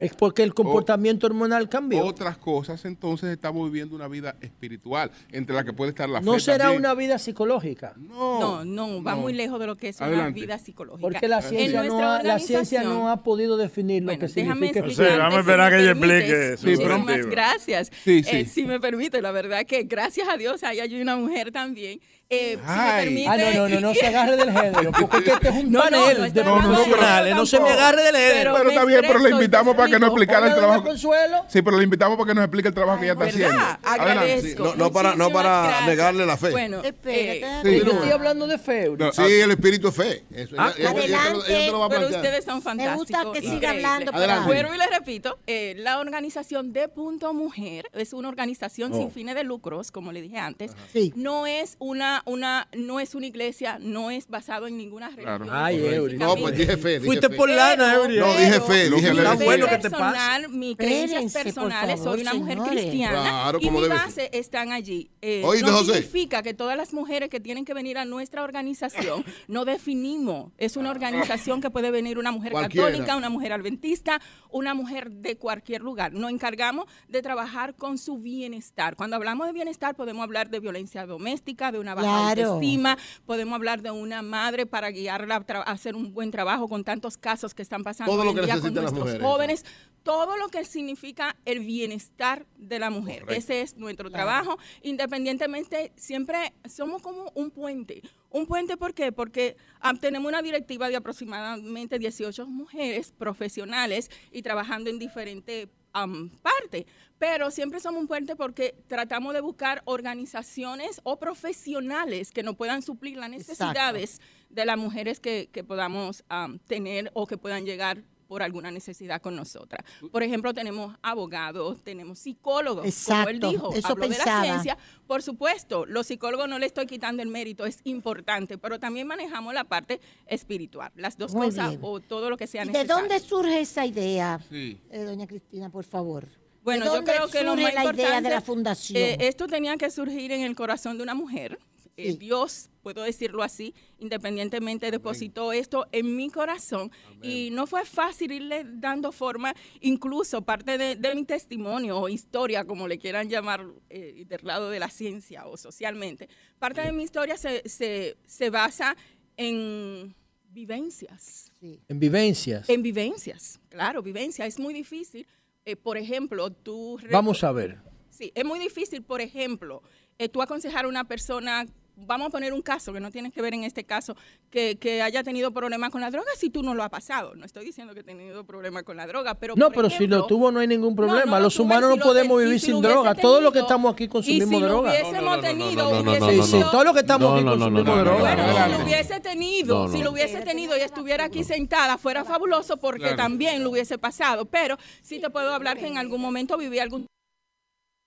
Es porque el comportamiento hormonal cambió. otras cosas, entonces estamos viviendo una vida espiritual, entre la que puede estar la fe No será también. una vida psicológica. No, no, va no. muy lejos de lo que es Adelante. una vida psicológica. Porque la En ciencia, no ha, la ciencia no ha podido definir lo que déjame significa. explicarte, Sí, vamos a si esperar me que ella explique su Muchísimas gracias. Sí, sí. Eh, si me permite, la verdad que gracias a Dios ahí hay una mujer también. Eh, si me Ay. permite, Ah, no, no, no, no se agarre del género, porque es que este es un No, no, panel no de estoy hablando de profesionales, género no se me agarre del género. Pero me está bien, pero le invitamos para que nos explicara el trabajo. Consuelo. Sí, pero le invitamos para que nos explique el trabajo que ella está haciendo. Adelante. Agradezco. Sí, no- no para- no para gracias. negarle la fe. Bueno, Espérate, eh, Sí, Yo no. estoy hablando de fe. No, Sí, el espíritu es fe. Eso, Ah, ella- ella- ella te lo- va a pero ustedes son Me fantásticos. gusta que siga hablando. Adelante. Vuelvo y les repito, eh, la organización de Punto Mujer es una organización Oh. sin fines de lucros, como le dije antes. Sí. No es una, una, no es una iglesia, no es basado en ninguna religión. Claro. Ay, Eury. No, pues dije fe. dije Fuiste fe. por lana, Eury. No, dije fe, dije fe. Está bueno que te personal, mis creencias personales, soy una mujer señores. cristiana Claro, y mi base están allí. Eh, Oíste, no José. significa que todas las mujeres que tienen que venir a nuestra organización (laughs) no definimos. Es una organización que puede venir una mujer Cualquiera. católica, una mujer adventista, una mujer de cualquier lugar. Nos encargamos de trabajar con su bienestar. Cuando hablamos de bienestar podemos hablar de violencia doméstica, de una Claro. autoestima, podemos hablar de una madre para guiarla a, hacer un buen trabajo con tantos casos que están pasando Todo hoy lo que día con nuestros mujeres. jóvenes, todo lo que significa el bienestar de la mujer. Ese es nuestro trabajo. Independientemente, siempre somos como un puente. Un puente, ¿por qué? Porque ah, tenemos una directiva de aproximadamente 18 mujeres profesionales y trabajando en diferentes am, partes. Pero siempre somos un puente porque tratamos de buscar organizaciones o profesionales que nos puedan suplir las necesidades de las mujeres que, que podamos am, tener o que puedan llegar por alguna necesidad con nosotras. Por ejemplo, tenemos abogados, tenemos psicólogos, como él Exacto, dijo, eso habló de la ciencia. Por supuesto, los psicólogos no le estoy quitando el mérito, es importante, pero también manejamos la parte espiritual, las dos Muy cosas bien. o todo lo que sea ¿Y de necesario. dónde surge esa idea, Sí. eh, doña Cristina, por favor? Bueno, ¿De yo dónde creo que lo surge más la idea de importante, la fundación? eh, esto tenía que surgir en el corazón de una mujer. Eh, Sí. Dios, puedo decirlo así, independientemente depositó esto en mi corazón y no fue fácil irle dando forma, incluso parte de, de mi testimonio o historia, como le quieran llamar eh, del lado de la ciencia o socialmente, parte de mi historia se, se, se basa en vivencias. Sí. En vivencias. En vivencias, claro, vivencia. Es muy difícil. eh, por ejemplo, tú... Vamos a ver. Sí, es muy difícil, por ejemplo, eh, tú aconsejar a una persona, vamos a poner un caso que no tiene que ver en este caso, que, que haya tenido problemas con la droga si tú no lo has pasado. No estoy diciendo que he tenido problemas con la droga, pero... No, por pero si ejemplo, lo tuvo no hay ningún problema. no lo Los humanos si no lo podemos vivir si sin droga. Todos los que tenido, estamos aquí consumimos si lo droga. hubiésemos tenido, no, no, no, no, todos los que estamos No, aquí no, no, no, consumimos no, no, droga. Bueno, si lo hubiese tenido, No, no. si lo hubiese tenido y estuviera aquí sentada, fuera fabuloso porque también lo hubiese pasado. Pero sí te puedo hablar que en algún momento viví algún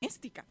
doméstica.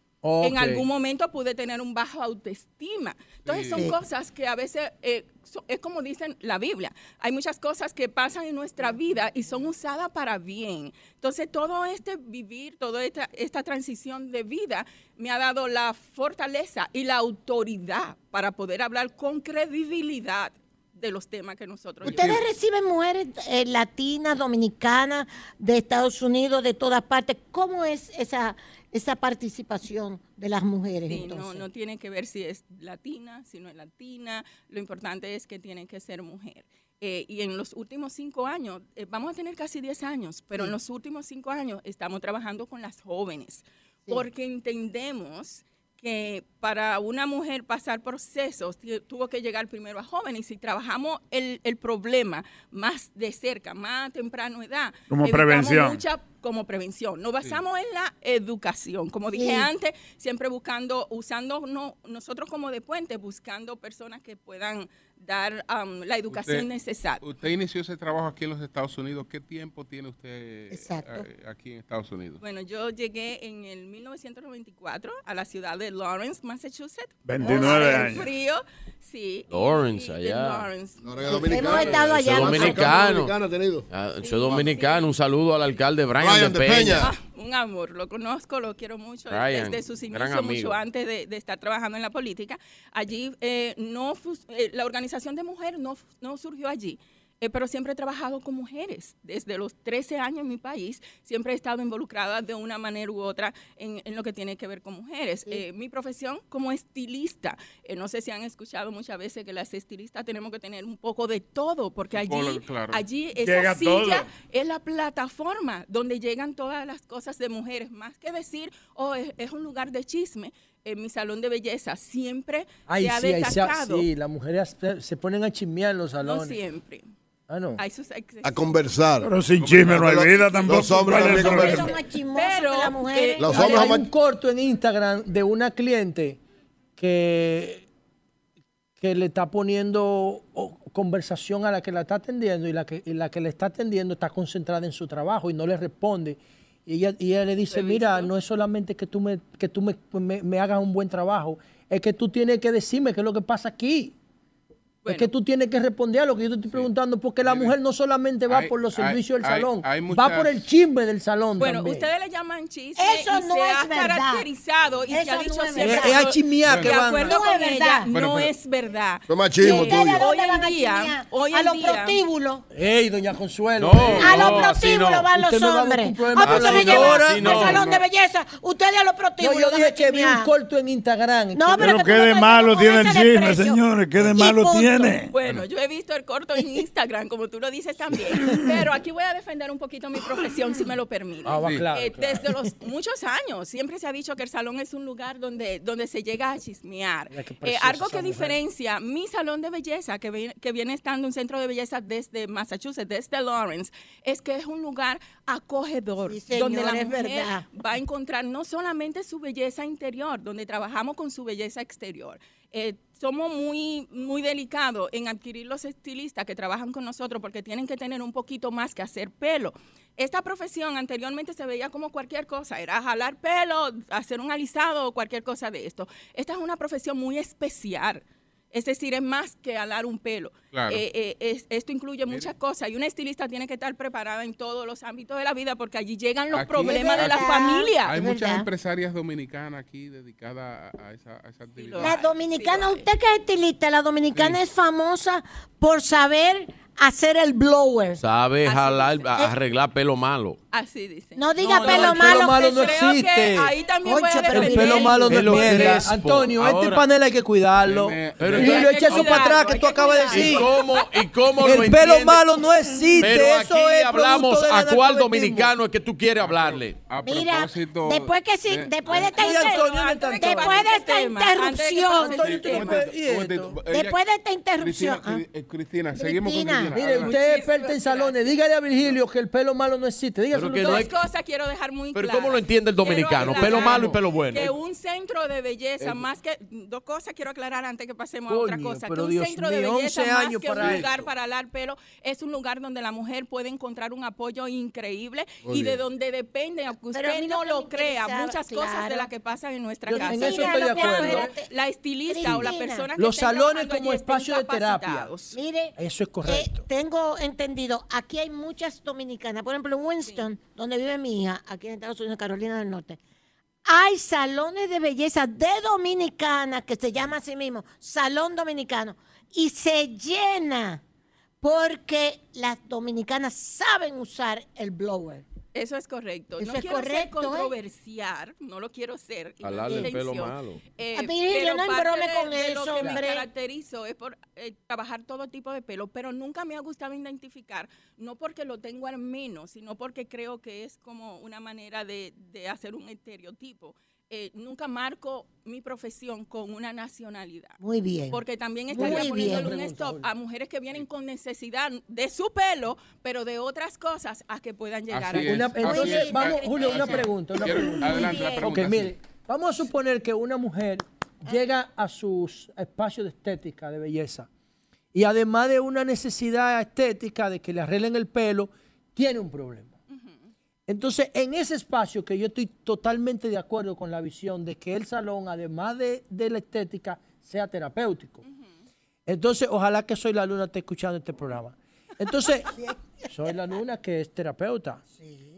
En algún momento pude tener un bajo autoestima. Entonces son cosas que a veces, eh, so- es como dicen la Biblia, hay muchas cosas que pasan en nuestra vida y son usadas para bien. Entonces todo este vivir, toda esta, esta transición de vida me ha dado la fortaleza y la autoridad para poder hablar con credibilidad de los temas que nosotros Ustedes reciben mujeres eh, latinas, dominicanas, de Estados Unidos, de todas partes. ¿Cómo es esa, esa participación de las mujeres Sí, no, entonces? no tiene que ver si es latina, si no es latina. Lo importante es que tiene que ser mujer. Eh, y en los últimos cinco años, eh, vamos a tener casi 10 años, pero en los últimos cinco años estamos trabajando con las jóvenes, porque entendemos que para una mujer pasar procesos tuvo que llegar primero a jóvenes y si trabajamos el, el problema más de cerca, más a temprana edad, Como prevención. mucha como prevención. Nos basamos en la educación, como dije Sí. antes, siempre buscando, usando no, nosotros como de puente, buscando personas que puedan dar um, la educación Usted- necesaria. Usted inició ese trabajo aquí en los Estados Unidos. ¿Qué tiempo tiene usted Exacto. eh, aquí en Estados Unidos? Bueno, yo llegué en el 1994 a la ciudad de Lawrence, Massachusetts. 29 En años. frío, sí. Lawrence, y- y allá. Lawrence. Hemos estado allá. Soy dominicano. Tenido. Ah, soy dominicano. Un saludo al alcalde Brian, Brian de de Peña. Peña. Ah, un amor, lo conozco, lo quiero mucho Brian, desde sus inicios, mucho antes de, de estar trabajando en la política. Allí, eh, no, eh, la organización de mujeres no, no surgió allí. eh, pero siempre he trabajado con mujeres. Desde los 13 años en mi país, siempre he estado involucrada de una manera u otra en, en lo que tiene que ver con mujeres. Eh, mi profesión como estilista, eh, no sé si han escuchado muchas veces que las estilistas tenemos que tener un poco de todo, porque allí, Polo, claro. allí Llega esa silla todo. es la plataforma donde llegan todas las cosas de mujeres, más que decir, oh, es, es un lugar de chisme. En mi salón de belleza siempre Ay, se ha sí, las mujeres se- ponen a chismear en los no salones. siempre. Ah, no. Sus A conversar. Pero sin chisme no hay vida tampoco. Los hombres ¿Cuál es también conversan. Pero que- Los hay, hombres hay son un corto en Instagram de una cliente que, que le está poniendo conversación a la que la está atendiendo y la que, y la que le está atendiendo está concentrada en su trabajo y no le responde. Y ella, y ella le dice, mira, no es solamente que tú, me, que tú me, me- me hagas un buen trabajo, es que tú tienes que decirme qué es lo que pasa aquí. Es que tú tienes que responder a lo que yo te estoy preguntando, porque la mujer no solamente va hay- por los hay- servicios del salón, hay va muchas- por el chisme del salón Bueno, también. ustedes le llaman chisme Eso y no se es ha verdad. caracterizado y se Eso ha no dicho es siempre. verdad. Es a chismear que De van. acuerdo No con es verdad. ella, Bueno, no pero- es verdad. Fue machismo Eh, tuyo. ¿Ustedes a Hoy en día, hoy A los día, prostíbulos. Ey, doña Consuelo. No. A los no, no. van los Usted hombres. se al no. salón de belleza. Ustedes a los No, prostíbulos yo dije que vi un corto en Instagram. No, que- pero que qué no de malo tiene el chisme, señores. Qué de malo punto. Bueno, yo he visto el corto en Instagram, como tú lo dices también, pero aquí voy a defender un poquito mi profesión, si me lo permite. Ah, va, Sí. claro, Eh, claro. Desde los muchos años siempre se ha dicho que el salón es un lugar donde, donde se llega a chismear. Eh, algo que mujer. diferencia mi salón de belleza, que, vi- que viene estando un centro de belleza desde Massachusetts, desde Lawrence, es que es un lugar acogedor, Sí, señor, donde la mujer verdad. va a encontrar no solamente su belleza interior, donde trabajamos con su belleza exterior. Eh, somos muy, muy delicados en adquirir los estilistas que trabajan con nosotros porque tienen que tener un poquito más que hacer pelo. Esta profesión anteriormente se veía como cualquier cosa, era jalar pelo, hacer un alisado o cualquier cosa de esto. Esta es una profesión muy especial. Es decir, es más que alar un pelo. Claro. Eh, eh, es- esto incluye muchas cosas y una estilista tiene que estar preparada en todos los ámbitos de la vida porque allí llegan los Aquí- problemas de la familia. Hay muchas empresarias dominicanas aquí dedicadas a, a esa, a esa actividad. La dominicana, sí, usted que es estilista, la dominicana es famosa por saber hacer el blower. Sabe Así jalar, arreglar pelo malo. Así dice. No diga no, pelo el malo. pelo malo no existe. ahí también voy a Ocho, pero El pelo malo no mierda. crespo. Antonio, este panel hay que cuidarlo. Pero hay que echa eso para atrás que tú acabas de cuidarlo. ¿Y decir. cómo, y cómo lo El pelo malo no existe. Pero eso aquí es hablamos a cuál dominicano es que tú quieres hablarle. A Mira, después que sí, de- después de esta después de esta interrupción, no y después de esta interrupción, Cristina, ah, Cristina, seguimos con. Mire, usted es experta en salones. Dígale a Virgilio que el pelo malo no existe. Que no Dos hay- cosas quiero dejar muy Pero claras. ¿cómo lo entiende el dominicano? Pelo malo y pelo bueno. Que un centro de belleza, más que. Dos cosas quiero aclarar antes que pasemos a otra cosa. Que un Dios centro de belleza, 11 más que un lugar para alar pelo, es un lugar donde la mujer puede encontrar un apoyo increíble Muy y de donde depende, aunque usted no lo crea, muchas cosas de las que pasan en nuestra Yo- casa. en eso estoy de acuerdo. La estilista o la persona que Los salones como espacio de terapia. Mire, Eso es eh, correcto. tengo entendido, aquí hay muchas dominicanas. Por ejemplo, en Winston, donde vive mi hija, aquí en Estados Unidos, Carolina del Norte, hay salones de belleza de dominicanas que se llama así mismo, Salón Dominicano, y se llena porque las dominicanas saben usar el blower. Eso es correcto. Eso no es quiero correcto, ¿eh? ser controversial, no lo quiero ser. no Jalarle el pelo malo. Eh, Ah, Virgilio, pero no parte embrome de- con de eso, lo que me caracterizo es por eh, trabajar todo tipo de pelo, pero nunca me ha gustado identificar, no porque lo tengo al menos, sino porque creo que es como una manera de, de hacer un estereotipo. Eh, nunca marco mi profesión con una nacionalidad. Muy bien. Porque también Muy estaría bien. poniéndole un stop a mujeres que vienen con necesidad de su pelo, pero de otras cosas a que puedan llegar Así a. Una- entonces, es. vamos, Ah, Julio, una pregunta. Una pregunta. Adelante, la Muy pregunta. Mire, vamos a suponer que una mujer llega a sus espacios de estética, de belleza, y además de una necesidad estética de que le arreglen el pelo, tiene un problema. Entonces, en ese espacio que yo estoy totalmente de acuerdo con la visión de que el salón, además de, de la estética, sea terapéutico. Entonces, ojalá que Soy la Luna esté escuchando este programa. Entonces, (laughs) Soy la Luna que es terapeuta.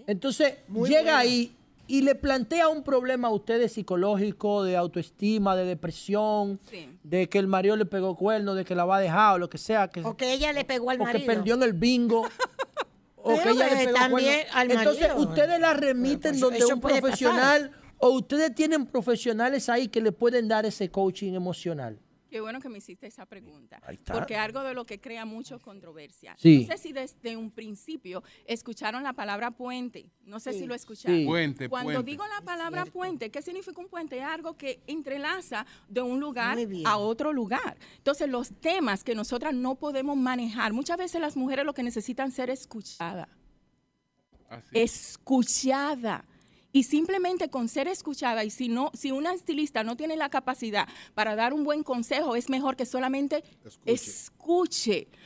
Entonces, Muy llega buena. ahí y le plantea un problema a ustedes psicológico, de autoestima, de depresión, de que el marido le pegó cuerno, de que la va a dejar o lo que sea. Que, O que ella le pegó al o que marido. perdió en el bingo. (laughs) o Pero, que ella le eh, pegó también al Entonces, marido. ustedes la remiten Pues, donde un profesional o ustedes tienen profesionales ahí que le pueden dar ese coaching emocional. Qué bueno que me hiciste esa pregunta. Ahí está. Porque algo de lo que crea mucho controversia. Sí. No sé si desde un principio escucharon la palabra puente. No sé si lo escucharon. Sí. Puente, Cuando puente. digo la palabra puente, ¿qué significa un puente? Es algo que entrelaza de un lugar a otro lugar. Entonces, los temas que nosotras no podemos manejar, muchas veces las mujeres lo que necesitan ser escuchadas. Escuchada. Y simplemente con ser escuchada, y si no, si una estilista no tiene la capacidad para dar un buen consejo, es mejor que solamente escuche,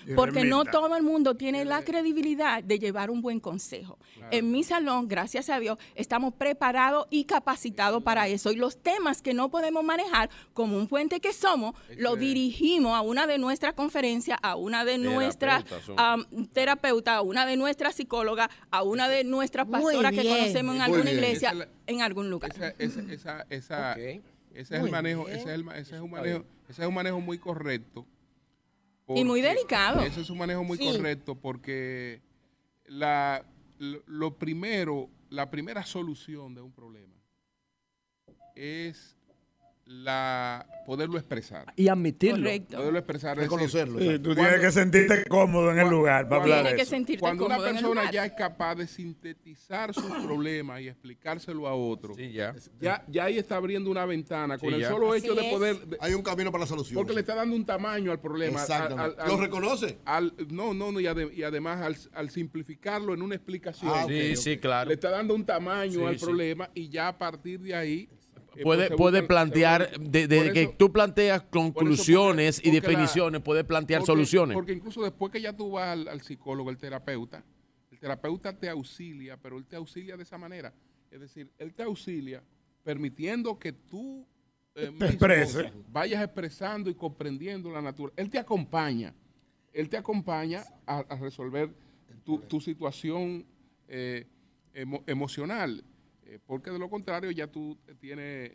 Y porque no todo el mundo tiene la credibilidad de llevar un buen consejo. En mi salón, gracias a Dios, estamos preparados y capacitados para eso. Y los temas que no podemos manejar, como un puente que somos, lo dirigimos a una de nuestras conferencias, a una de nuestras am, terapeutas, a una de nuestras psicólogas, a una de nuestras pastoras que conocemos en Muy alguna bien. iglesia, la- en algún lugar. Esa, esa, esa, esa- ese es el manejo, ese es, el ma- ese es un manejo, ese es un manejo muy correcto. Y muy delicado. Ese es un manejo muy Sí. correcto porque la, lo, lo primero, la primera solución de un problema es la poderlo expresar. Y admitirlo. Correcto. Poderlo expresar. es Reconocerlo, decir, Sí, tú cuando- tienes que sentirte cómodo en el lugar para hablar Tienes que sentirte Cuando una persona ya es capaz de sintetizar sus (clears throat) problemas y explicárselo a otro, ya. ya, ya ahí está abriendo una ventana con Sí, el ya. solo Así hecho de poder... de- Hay un camino para la solución. Porque le está dando un tamaño al problema. al- ¿Lo reconoce? al- no, no, no, y, ade- y además al, al simplificarlo en una explicación. Ah, Sí, sí, claro. Le está dando un tamaño Sí, al sí. problema y ya a partir de ahí... eh, Puede, pues, puede buscan- plantear, de, de por que eso- tú planteas conclusiones y porque la- definiciones, puede plantear porque- soluciones. Porque incluso después que ya tú vas al, al psicólogo, el terapeuta, el terapeuta te auxilia, pero él te auxilia de esa manera. Es decir, él te auxilia permitiendo que tú eh, expreses. vayas expresando y comprendiendo la naturaleza. Él te acompaña. Él te acompaña a, a resolver tu, tu situación eh, emo- emocional. Eh, porque de lo contrario ya tú tienes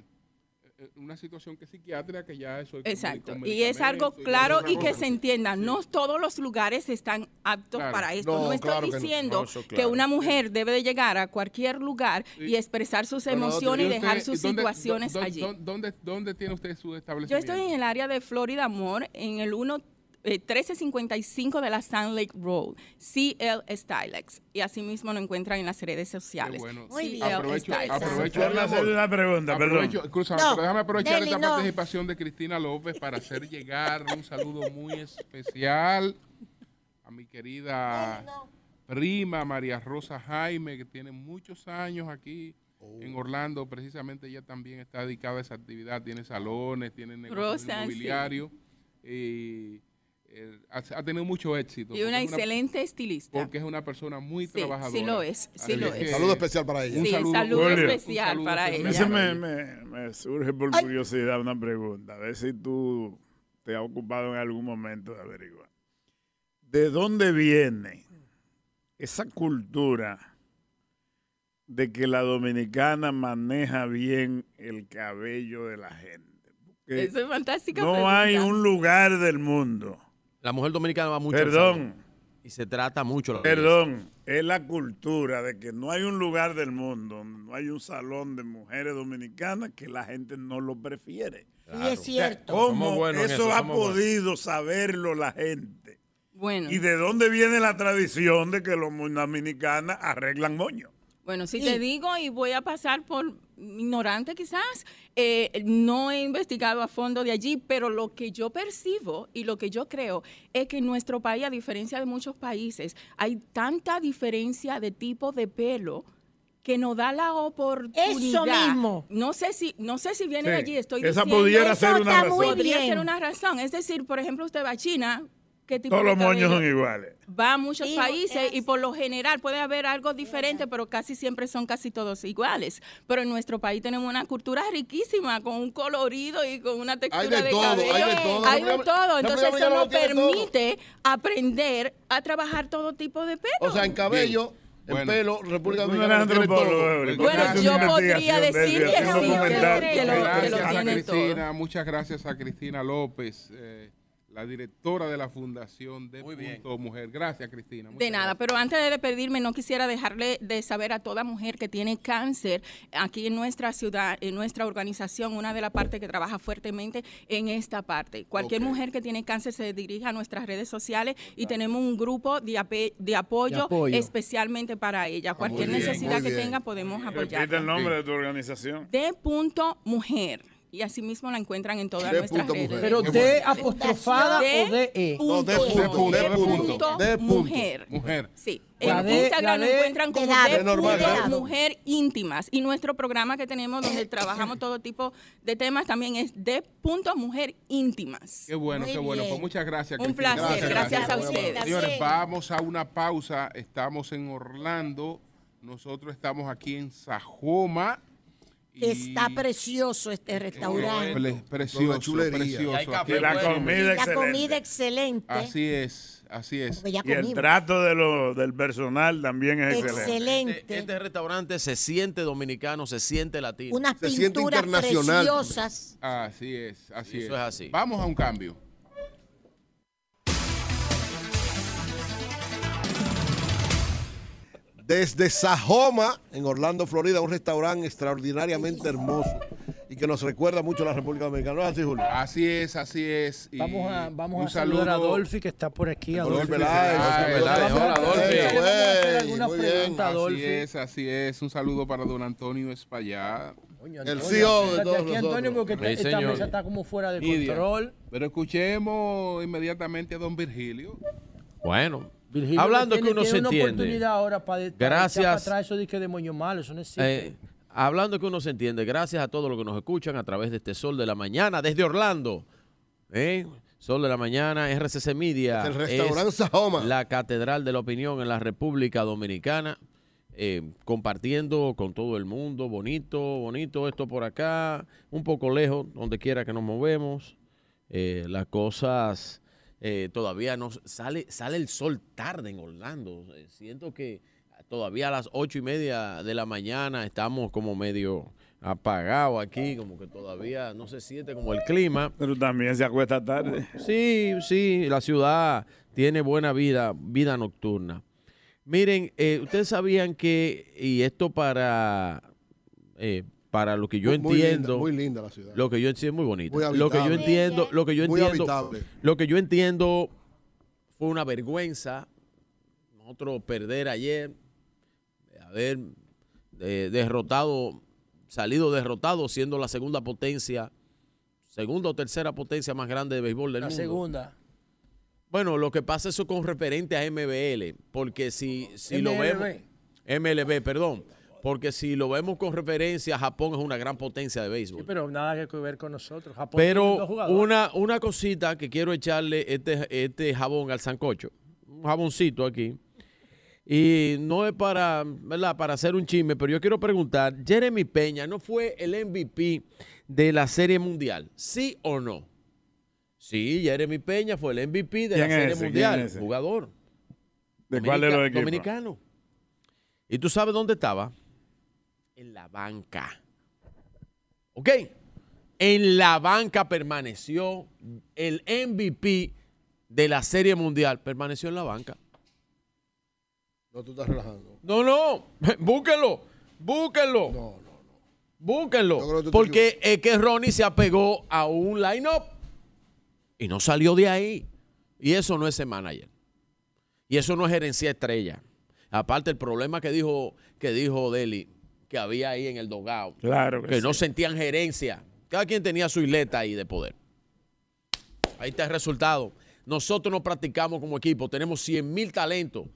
eh, una situación que es psiquiátrica que ya eso Exacto. Y es algo y claro y que se entienda. No todos los lugares están aptos Claro. para esto. No, No, estoy claro que no. diciendo No, que una mujer debe de llegar a cualquier lugar y expresar sus emociones y usted- dejar sus ¿dónde- situaciones allí. dó- ¿dónde, ¿Dónde tiene usted su Yo establecimiento? estoy en el área de Florida Amor, en el 1, eh, 1355 de la Sand Lake Road, CL Stylex. Y así mismo lo encuentran en las redes sociales. bueno. Muy bien. Aprovecho, aprovecho, Déjame hacerle una pregunta, perdón. aprovecho, escúchame, No, pero déjame aprovechar Deli, esta no. participación de Cristina López para hacer llegar un saludo muy especial a mi querida prima María Rosa Jaime, que tiene muchos años aquí en Orlando. Precisamente ella también está dedicada a esa actividad. Tiene salones, tiene negocios sí. inmobiliarios. Eh, ha, ha tenido mucho éxito. Y una excelente estilista. Porque es una persona muy Sí, trabajadora. sí lo es, sí Así lo es. Saludo especial para ella. Un Sí, saludo, especial un saludo para A especial mí ella. me, me- me surge por curiosidad una pregunta, a ver si tú te has ocupado en algún momento de averiguar. ¿De dónde viene esa cultura de que la dominicana maneja bien el cabello de la gente? Porque Eso es fantástica no pregunta. hay un lugar del mundo. La mujer dominicana va mucho Perdón. y se trata mucho. la belleza. Perdón, es la cultura de que no hay un lugar del mundo, no hay un salón de mujeres dominicanas que la gente no lo prefiere. Sí, es cierto. ¿Cómo en eso, eso, ha podido saberlo la gente? Bueno, ¿Y de dónde viene la tradición de que los dominicanas arreglan moño? bueno, si Sí. te digo y voy a pasar por ignorante quizás, eh, no he investigado a fondo de allí, pero lo que yo percibo y lo que yo creo es que en nuestro país, a diferencia de muchos países, hay tanta diferencia de tipo de pelo que nos da la oportunidad. Eso mismo. No sé si, no sé si viene Sí, de allí, estoy esa diciendo. pudiera Eso ser una está muy razón. Podría bien. ser una razón. Es decir, por ejemplo, usted va a China, qué tipo Todos de los moños cabello son iguales. va a muchos países y por lo general puede haber algo diferente, pero casi siempre son casi todos iguales. Pero en nuestro país tenemos una cultura riquísima, con un colorido y con una textura de de, todo, hay de cabello. todo. Hay de todo. Entonces eso nos permite aprender a trabajar todo tipo de pelo. O sea, en cabello, en Bueno. pelo, República Dominicana tiene todo. Bueno, yo podría decir que sí, que- documental. que lo- que lo tiene todo. Muchas gracias a Cristina López, eh, la directora de la Fundación de Punto Mujer. Gracias, Cristina. De nada, pero antes de despedirme, no quisiera dejarle de saber a toda mujer que tiene cáncer aquí en nuestra ciudad, en nuestra organización, una de las partes que trabaja fuertemente en esta parte. Cualquier mujer que tiene cáncer se dirige a nuestras redes sociales y tenemos un grupo de, ape- de apoyo, De apoyo. especialmente para ella. Cualquier bien, necesidad que tenga podemos apoyarla. Repite el nombre de tu organización. De punto mujer. Y así mismo la encuentran en todas De nuestras redes. mujer. Pero Qué D bueno. apostrofada De o de E. punto, de punto, de punto, de punto. punto, mujer. Mujer. Sí. La En Instagram la lo encuentran como de de De normal, punto de mujer íntimas. Y nuestro programa que tenemos donde (coughs) trabajamos todo tipo de temas también es de punto mujer íntimas. Qué bueno, Muy qué bueno. Pues muchas gracias. Un Cristina. placer, gracias a ustedes. Señores, vamos a una pausa. Estamos en Orlando. Nosotros estamos aquí en Sajoma. Está precioso este restaurante. Pre- precioso, chulería. precioso. Y La comida La excelente. comida excelente. Así es, así es. Y el trato de lo, del personal también es excelente. Excelente. Este, este restaurante se siente dominicano, se siente latino. Unas Se siente pinturas internacional. preciosas. Así es, así Eso es. es así. Vamos a un cambio. Desde Sajoma, en Orlando, Florida, un restaurante extraordinariamente hermoso y que nos recuerda mucho a la República Dominicana. ¿No es así, Julio? Así es, así es. Y Vamos a, un vamos a saludar a saludo- Dolphy que está por aquí. Peláez. Peláez. Peláez, hola, a muy bien. pregunta, Así es, así es. Un saludo para don Antonio Espallá. Coño, El Antonio, CEO de todos aquí, Antonio, porque Sí, esta señor. mesa está como fuera de control. Pero escuchemos inmediatamente a don Virgilio. Bueno, Virgilio hablando que tiene- uno tiene se una entiende. oportunidad ahora para, para Gracias. echar para atrás eso de que de moño malo, eso no existe. Eh, hablando que uno se entiende, gracias a todos los que nos escuchan a través de este Sol de la Mañana, desde Orlando. ¿eh? Sol de la Mañana, RCC Media. El restaurante es Sajoma. la catedral de la opinión en la República Dominicana. eh, compartiendo con todo el mundo, bonito, bonito esto por acá, un poco lejos, donde quiera que nos movemos. Eh, las cosas eh, todavía no sale, sale el sol tarde en Orlando. Eh, siento que todavía a las ocho y media de la mañana estamos como medio apagados aquí, como que todavía no se siente como el clima. Pero también se acuesta tarde. Sí, sí, la ciudad tiene buena vida, vida nocturna. Miren, eh, ustedes sabían que, y esto para, eh, para lo que yo Muy- muy linda, entiendo, muy linda la ciudad. lo que yo entiendo, muy bonita. Muy lo que yo entiendo, lo que yo Muy entiendo, habitable. lo que yo entiendo fue una vergüenza nosotros perder ayer, haber eh, derrotado, salido derrotado siendo la segunda potencia, segunda o tercera potencia más grande de béisbol del la mundo. segunda. Bueno, lo que pasa eso con referente a MBL, porque si, si lo MLB. vemos, MLB, perdón, porque si lo vemos con referencia, Japón es una gran potencia de béisbol. Sí, pero nada que ver con nosotros. Japón Pero una, una cosita que quiero echarle este, este jabón al sancocho, un jaboncito aquí. Y no es para, ¿verdad? para hacer un chisme, pero yo quiero preguntar, Jeremy Peña no fue el MVP de la Serie Mundial, ¿sí o no? Sí, Jeremy Peña fue el MVP de la ¿Quién es Serie ese? Mundial, jugador. ¿De cuál de los equipos? Dominicano. ¿Y tú sabes dónde estaba? En la banca. ¿Ok? En la banca permaneció el MVP de la Serie Mundial. Permaneció en la banca. No, tú estás relajando. No, no. (laughs) Búsquenlo. Búsquenlo. No, no, no. Búsquenlo. Porque es que Ronnie se apegó a un line-up y no salió de ahí. Y eso no es ese manager. Y eso no es gerencia estrella. Aparte, el problema que dijo, que dijo Deli, que había ahí en el dogado. Claro que que no sentían gerencia. Cada quien tenía su isleta ahí de poder. Ahí está el resultado. Nosotros nos practicamos como equipo, tenemos 100 mil talentos,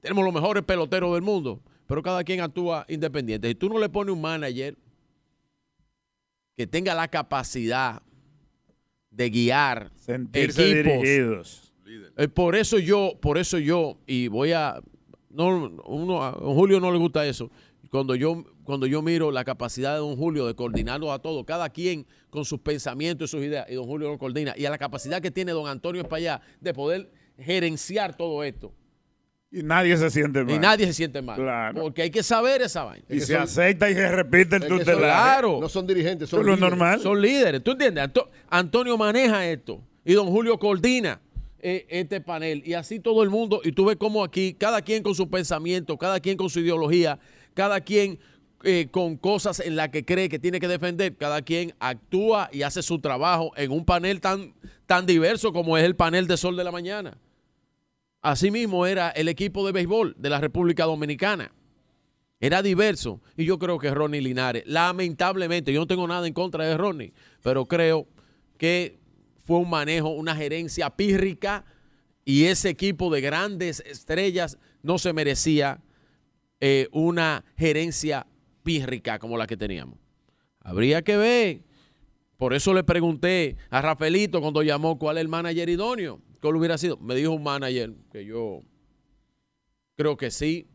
tenemos los mejores peloteros del mundo, pero cada quien actúa independiente. Si tú no le pones un manager que tenga la capacidad de guiar Sentirse equipos, dirigidos. Eh, por eso yo, por eso yo, y voy a, no, uno, a Julio no le gusta eso. Cuando yo, cuando yo miro la capacidad de don Julio de coordinarlo a todos, cada quien con sus pensamientos y sus ideas, y don Julio lo coordina, y a la capacidad que tiene don Antonio Espallá de poder gerenciar todo esto. Y nadie se siente mal. Y nadie se siente mal. Claro. Porque hay que saber esa vaina. Y se acepta y se repite el son- Claro. No son dirigentes, son lo líderes. normal. Son líderes. ¿Tú entiendes? Anto- Antonio maneja esto y don Julio coordina eh, este panel y así todo el mundo. Y tú ves cómo aquí, cada quien con su pensamiento, cada quien con su ideología, cada quien eh, con cosas en las que cree que tiene que defender, cada quien actúa y hace su trabajo en un panel tan, tan diverso como es el panel de Sol de la Mañana. Asimismo era el equipo de béisbol de la República Dominicana. Era diverso. Y yo creo que Ronnie Linares, lamentablemente, yo no tengo nada en contra de Ronnie, pero creo que fue un manejo, una gerencia pírrica y ese equipo de grandes estrellas no se merecía eh, una gerencia pírrica como la que teníamos. Habría que ver. Por eso le pregunté a Rafaelito cuando llamó cuál es el manager idóneo. ¿Cuál hubiera sido? Me dijo un manager que yo creo que sí.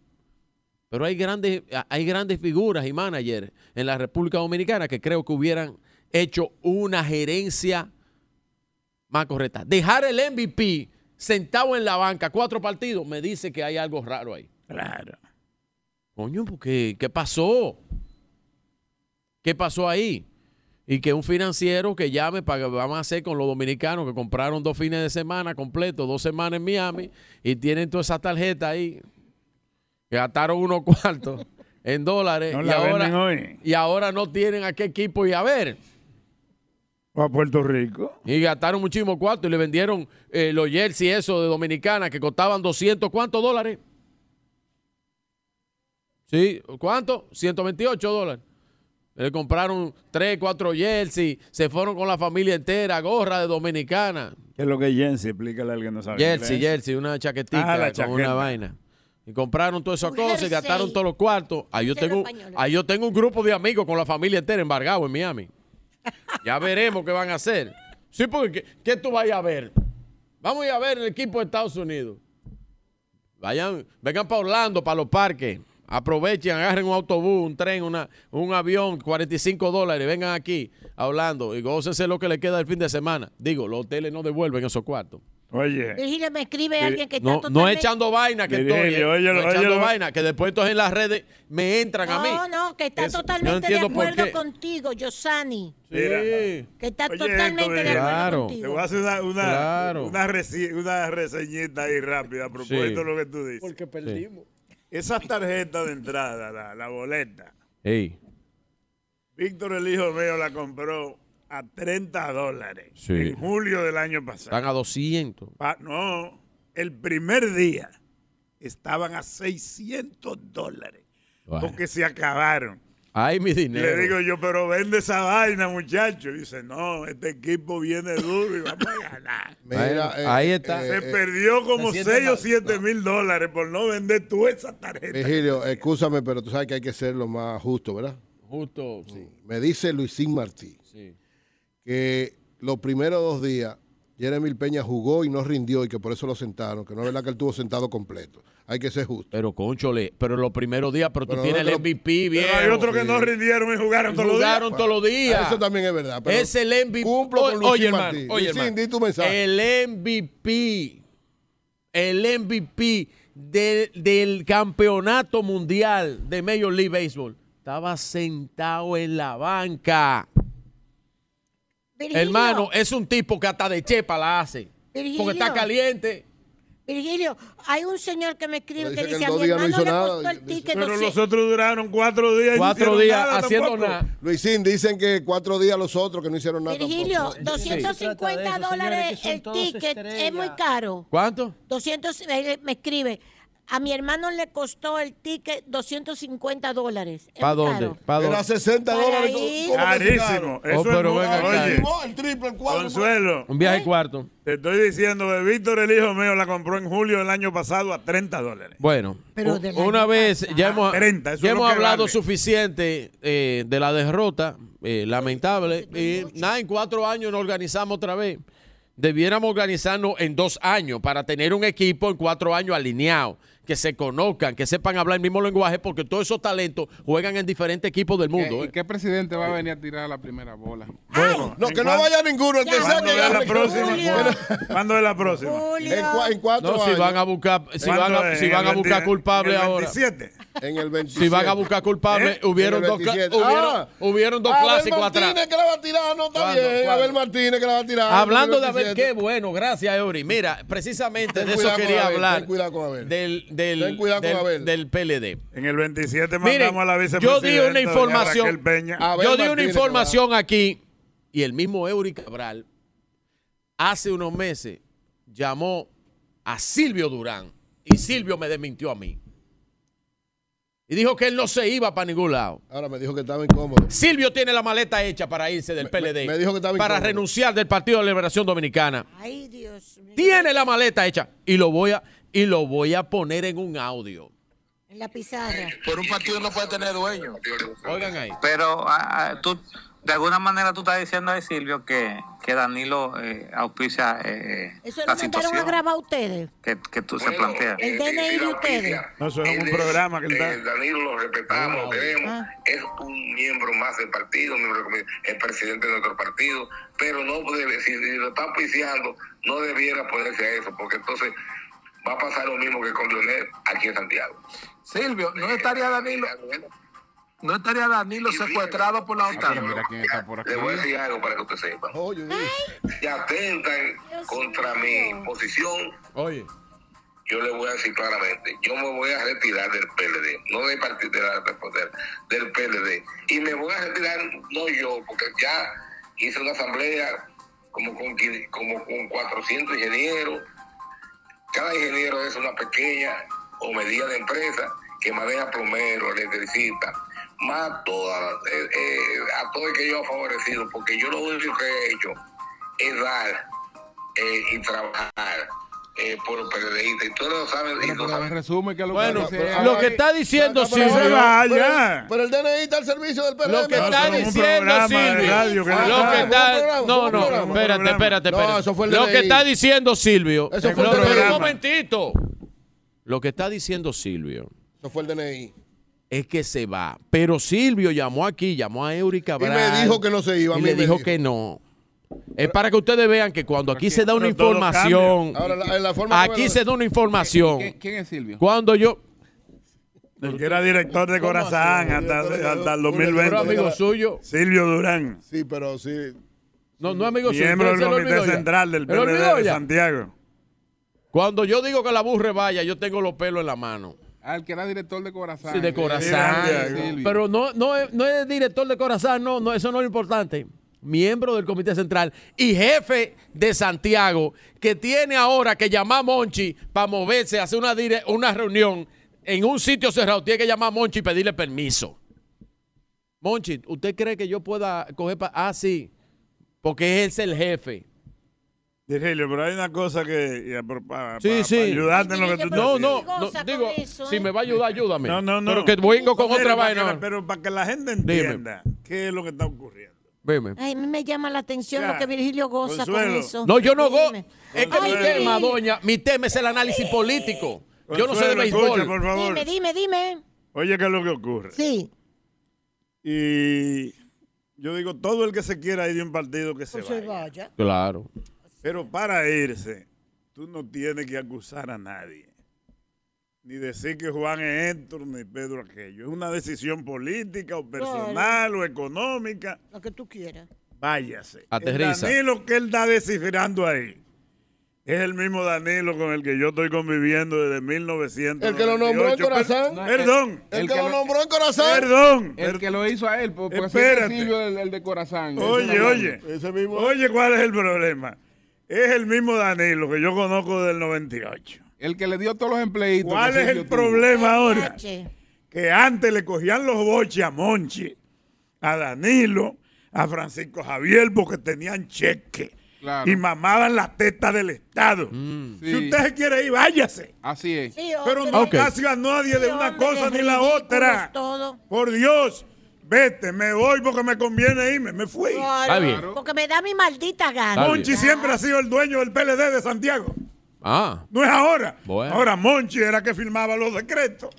Pero hay grandes, hay grandes figuras y managers en la República Dominicana que creo que hubieran hecho una gerencia más correcta. Dejar el MVP sentado en la banca, cuatro partidos, me dice que hay algo raro ahí. Claro. Coño, porque ¿qué pasó? ¿Qué pasó ahí? Y que un financiero que llame para que vamos a hacer con los dominicanos que compraron dos fines de semana completos, dos semanas en Miami y tienen toda esa tarjeta ahí, que gastaron unos (laughs) cuartos en dólares No y, ahora, hoy. y ahora no tienen a qué equipo y a ver. A Puerto Rico. Y gastaron muchísimo cuarto y le vendieron eh, los jerseys eso de Dominicana que costaban 200, ¿cuántos dólares? Sí, ¿cuánto? 128 dólares. Le compraron 3, 4 jerseys, se fueron con la familia entera, gorra de Dominicana. ¿Qué es lo que es Jensi? Explícale a alguien que no sabe. Jersey, jersey, una chaquetita Ah, la con una vaina. Y compraron todas esas cosas y jersey. gastaron todos los cuartos. Ahí yo, Jersey tengo, español. ahí yo tengo un grupo de amigos con la familia entera embargado en Miami. Ya veremos qué van a hacer. Sí, porque ¿qué, qué tú vayas a ver? Vamos a ir a ver el equipo de Estados Unidos. Vayan, vengan para Orlando, para los parques. Aprovechen, agarren un autobús, un tren, una, un avión, 45 dólares. Vengan aquí a Orlando y gócense lo que le queda el fin de semana. Digo, los hoteles no devuelven esos cuartos. Oye, Virgilio, me escribe alguien que está No, no totalmente... echando vaina que Virgilio, estoy. eh. óyelo, no echando vaina, que después entonces en las redes me entran a mí. No, no, que está no totalmente de entiendo por acuerdo qué. contigo, Yosani. Mira. Sí. Que está Oye, totalmente esto, de acuerdo Claro. te contigo. voy a hacer una, una, Claro. una, reci- una reseñita ahí rápida a propósito Sí. de lo que tú dices. Porque perdimos. Esas tarjetas de entrada, la, la boleta, Ey, Víctor, el hijo mío, la compró a 30 dólares Sí. en julio del año pasado. están a 200. Pa- no, el primer día estaban a 600 dólares Bueno. porque se acabaron. Ay, mi dinero. Le digo yo, pero vende esa vaina, muchacho. Dice, no, este equipo viene duro y vamos a ganar. (laughs) Mira, Bueno, ahí está. Se eh, perdió como se siente 6 o mal. 7 mil dólares por no vender tú esa tarjeta. Virgilio, escúchame, pero tú sabes que hay que ser lo más justo, ¿verdad? Justo, sí. Me dice Luisín Martí sí. que los primeros dos días Jeremy Peña jugó y no rindió y que por eso lo sentaron, que no es verdad que él estuvo sentado completo. Hay que ser justo. Pero, conchole, pero los primeros días, pero tú Pero tienes no el MVP, bien. Pero hay otros que no rindieron y jugaron todos los días. Jugaron todos los días. Eso también es verdad. pero es el MVP. Cumplo con Luisín oye, hermano, oye, Luisín, hermano. di tu mensaje. El MVP, el MVP de- del campeonato mundial de Major League Baseball, estaba sentado en la banca. Virgilio, Hermano, es un tipo que hasta de chepa la hace. Virgilio. Porque está caliente. Virgilio, hay un señor que me escribe que dice a mi no hermano hizo le nada. costó el Dice- ticket Pero 200. los otros duraron cuatro días. y no Cuatro días nada haciendo tampoco. nada. Luisín, dicen que cuatro días los otros que no hicieron nada. Virgilio, tampoco. Se trata de 250 eso, señores, dólares el ticket es muy caro. ¿Cuánto? 200, él me escribe, a mi hermano le costó el ticket 250 dólares. Es ¿Para dónde? ¿Para Era dónde? 60 Para dólares. Eso Oh, pero acá. Oye, No, el triple, el cuadro. Consuelo, Un viaje cuarto. te estoy diciendo que Víctor, el hijo mío, la compró en julio del año pasado a 30 dólares. Bueno, u- una vez pasado. ya hemos, 30, eso ya es lo hemos que hablado vale. suficiente eh, de la derrota, eh, lamentable. Y nada, en cuatro años nos organizamos otra vez. debiéramos organizarnos en dos años para tener un equipo en cuatro años alineado, que se conozcan, que sepan hablar el mismo lenguaje, porque todos esos talentos juegan en diferentes equipos del mundo. ¿Y ¿eh? qué presidente va a venir a tirar la primera bola? No, que no vaya ninguno, el que sea ¿Cuándo que es la próxima? ¿Cuándo es la próxima? En, cua- en cuatro No, si años. van a buscar, si van ¿Cuándo a, es? si ¿En van a buscar 20 culpables ahora. 27? En el 27. Si van a buscar culpables, ¿Eh? hubieron, dos, cla- 27. hubieron, Ah, hubieron dos Abel clásicos Martínez atrás. que la va a tirar, no está ¿Cuándo? bien. ¿Cuándo? Abel Martínez que la va a tirar. Hablando de el Abel, 27. qué bueno, gracias Eury. Mira, precisamente Ten de eso quería Abel, hablar ten cuidado con Abel. del, del, Ten cuidado con del- Abel. del PLD. En el 27 Miren, mandamos a la yo vicepresidenta. di una información, Peña. Yo di una información aquí y el mismo Eury Cabral hace unos meses llamó a Silvio Durán y Silvio me desmintió a mí. Y dijo que él no se iba para ningún lado. Ahora me dijo que estaba incómodo. Silvio tiene la maleta hecha para irse del PLD. me dijo que estaba para incómodo. renunciar del Partido de Liberación Dominicana. Ay, Dios mío. Tiene la maleta hecha y lo voy a y lo voy a poner en un audio. En la pizarra. Pero un partido no puede tener dueño. Oigan ahí. Pero ah, ah, tú, de alguna manera tú estás diciendo a Silvio que, que Danilo eh, auspicia eh, Eso la lo mandaron a situación grabar ustedes. que, que tú se planteas. El DNI de ustedes. No, eso es un programa que él Eh, está. Danilo lo respetamos, lo queremos, Ah. es un miembro más del partido, es presidente de nuestro partido, pero no debe, si lo está auspiciando, no debiera ponerse a eso, porque entonces va a pasar lo mismo que con Leonel aquí en Santiago. Silvio, ¿no estaría Danilo, no estaría Danilo secuestrado por la OTAN? Mira quién está por aquí. Le voy a decir algo para que usted sepa. Oye, Si atentan contra mi posición, Oye. yo le voy a decir claramente, yo me voy a retirar del PLD, no del partido de la Responder, del PLD. Y me voy a retirar, no yo, porque ya hice una asamblea como con, como con 400 ingenieros. Cada ingeniero es una pequeña o mediana empresa que maneja plomero, electricista, más toda, eh, eh, a todo el que yo he favorecido, porque yo lo único que he hecho es dar eh, y trabajar eh, por los periodistas. Y todos lo y lo Pero resumen, que lo Bueno, que dice lo que está diciendo Pero- pero- Silvio, vaya. Pero el DNI está al servicio del PRM. lo que No, está diciendo Silvio, radio que lo que está, no, no, programa. espérate, espérate, No, espérate. eso fue el Lo que está diciendo Silvio, Eso fue lo- el pero un momentito. Lo que está diciendo Silvio Eso fue el DNI. Es que se va, pero Silvio llamó aquí, llamó a Eury Y Cabral. me dijo que no se iba. a y mí le me dijo dijo. que no. Es para que ustedes vean que cuando aquí se da una información, Ahora, la, la forma como aquí lo- se da una información. ¿Quién, quién es Silvio? Cuando yo, El que era director de Corazán hasta, hasta el pero 2020. amigo suyo, Silvio Durán, Sí, pero sí. no, no amigo suyo, miembro del Comité. Central del PLD de. Santiago. Cuando yo digo que la burre vaya, yo tengo los pelos en la mano. Al que era director de Corazán. Sí, de Corazán. Pero no, no, es, no es director de Corazán, no, no, eso no es lo importante. Miembro del Comité Central y jefe de Santiago, que tiene ahora que llamar a Monchi para moverse, hacer una, dire- una reunión en un sitio cerrado. Tiene que llamar a Monchi y pedirle permiso. Monchi, ¿usted cree que yo pueda coger para.? Ah, sí, porque es el jefe. Virgilio, pero hay una cosa que. ya, por- pa- Sí, ayudarte en lo que tú No, no, no, Goza digo, con eso, si ¿eh? me va a ayudar, ayúdame. No, no, no. Pero que vengo con otra para vaina. la- pero para que la gente entienda qué es lo que está ocurriendo. Dime. Ay, mí me llama la atención Ya. lo que Virgilio goza Consuelo. con eso. No, yo no go. Dime. Es que mi tema, doña, mi tema es el análisis político. Yo no sé de béisbol. por favor. Dime, dime, dime. Oye, ¿qué es lo que ocurre? Sí. Y yo digo, todo el que se quiera ir de un partido que se Pues se vaya. vaya. Claro. Pero para irse, tú no tienes que acusar a nadie. Ni decir que Juan es esto, ni Pedro aquello. Es una decisión política o personal o económica. Lo que tú quieras. Váyase. Aterriza. El Danilo que él está descifrando ahí es el mismo Danilo con el que yo estoy conviviendo desde 1998. El que lo nombró en Corazán. Per- Perdón. El, El que, que lo nombró en Corazán. Perdón. El que lo hizo a él, por- porque Espérate. Silvio el, el de Corazán. Oye, oye. Ese mismo. Oye, ¿cuál es el problema? Es el mismo Danilo que yo conozco del 98. El que le dio todos los empleitos. ¿Cuál es el tuvo. problema ahora? Que antes le cogían los boches a Monchi, a Danilo, a Francisco Javier porque tenían cheque Claro. y mamaban la teta del Estado. Sí. Si usted se quiere ir, váyase. Así es. Sí, Pero no Ok. casi a nadie de una hombre, cosa de ni la otra. todo. Por Dios. Vete, me voy porque me conviene irme, me fui. Claro, Porque me da mi maldita gana. Monchi siempre ha sido el dueño del PLD de Santiago. Ah, No es ahora. Bueno. Ahora Monchi era que firmaba los decretos.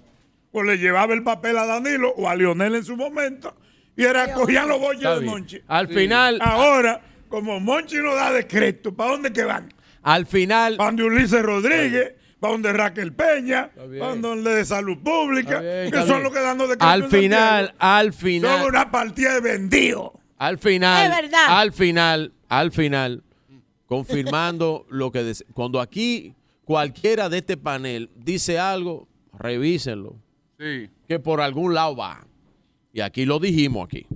O le llevaba el papel a Danilo o a Lionel en su momento. Y era, cogían los bollos Está de bien. Monchi. Al final- Ahora, como Monchi no da decreto, ¿para dónde que van? al final. Para donde Ulises Rodríguez, para donde Raquel Peña, para donde de Salud Pública, que está son los que dan los decretos. Al final, Santiago. al final. Son una partida de vendido. Al final, Es verdad. al final, al final, confirmando (laughs) lo que dice. Cuando aquí cualquiera de este panel dice algo, revísenlo. Sí. Que por algún lado va. Y aquí lo dijimos aquí.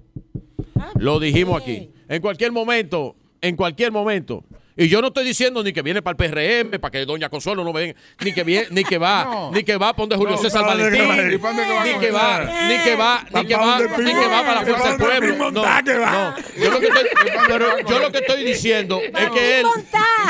Lo dijimos aquí. En cualquier momento, en cualquier momento. Y yo no estoy diciendo ni que viene para el PRM, para que Doña Consuelo no venga, ni que viene, ni que va, (laughs) No. ni que va para donde Julio No, César ¿para dónde que va a Valentín, ni que va, ni que va, ni que va, ni que va para la fuerza del pueblo. No, no. Yo lo que estoy, pero yo lo que estoy diciendo es que él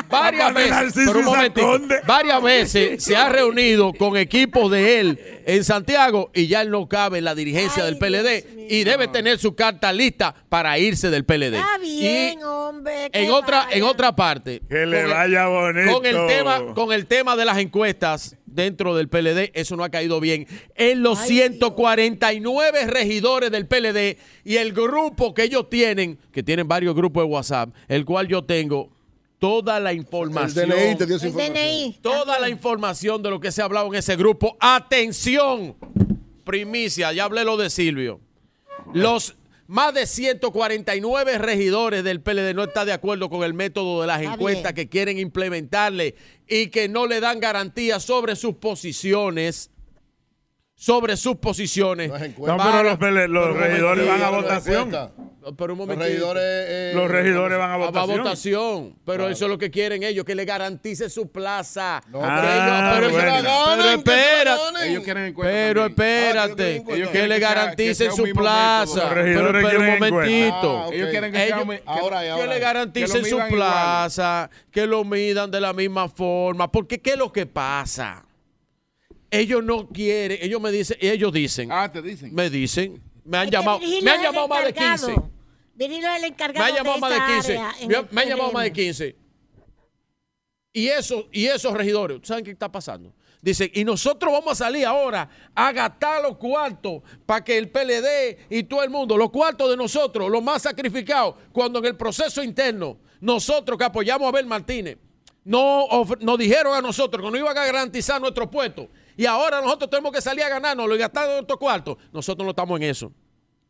varias veces, pero un varias veces se ha reunido con equipos de él en Santiago y ya él no cabe en la dirigencia del PLD y debe tener su carta lista para irse del PLD. Está Y bien, hombre. en otra, vaya. en otra parte. Que le vaya bonito. Con el tema, con el tema de las encuestas dentro del PLD, eso no ha caído bien. En los 149 regidores del PLD y el grupo que ellos tienen, que tienen varios grupos de WhatsApp, el cual yo tengo toda la información. DNI te dio esa El DNI. Toda la información de lo que se ha hablado en ese grupo. Atención, primicia, ya hablé lo de Silvio. Los más de 149 regidores del PLD no están de acuerdo con el método de las Está encuestas bien. que quieren implementarle y que no le dan garantías sobre sus posiciones. Sobre sus posiciones. No, pero los, pele- los regidores van a votación. Pero un Los regidores. eh, Los regidores van a Ah, votación. Pero eso es lo que quieren ellos, que le garantice su plaza. No, Ah, ellos- pero, bueno. pero espérate. Ellos quieren Pero espérate, Ah, ellos que, le que garanticen su plaza. método. Pero, pero un momentito. Ah. Ellos quieren que, sea Ellos- que- Ahora, que ahora. le garanticen su plaza, que lo midan de la misma forma. Porque ¿qué es lo que pasa? Ellos no quieren, ellos me dicen, ellos dicen, Ah, te dicen. me dicen, me han Es llamado, me han llamado más de encargado. 15. Virgilio es el Me encargado han llamado de más de esa 15. área en Me, me han llamado más de PRM. 15. Y, eso, y esos regidores, ¿saben qué está pasando? Dicen, y nosotros vamos a salir ahora a gastar los cuartos para que el PLD y todo el mundo, los cuartos de nosotros, los más sacrificados, cuando en el proceso interno, nosotros que apoyamos a Abel Martínez, no nos dijeron a nosotros que no iban a garantizar nuestro puesto. Y ahora nosotros tenemos que salir a ganarnos y gastar nuestros cuartos. Nosotros no estamos en eso.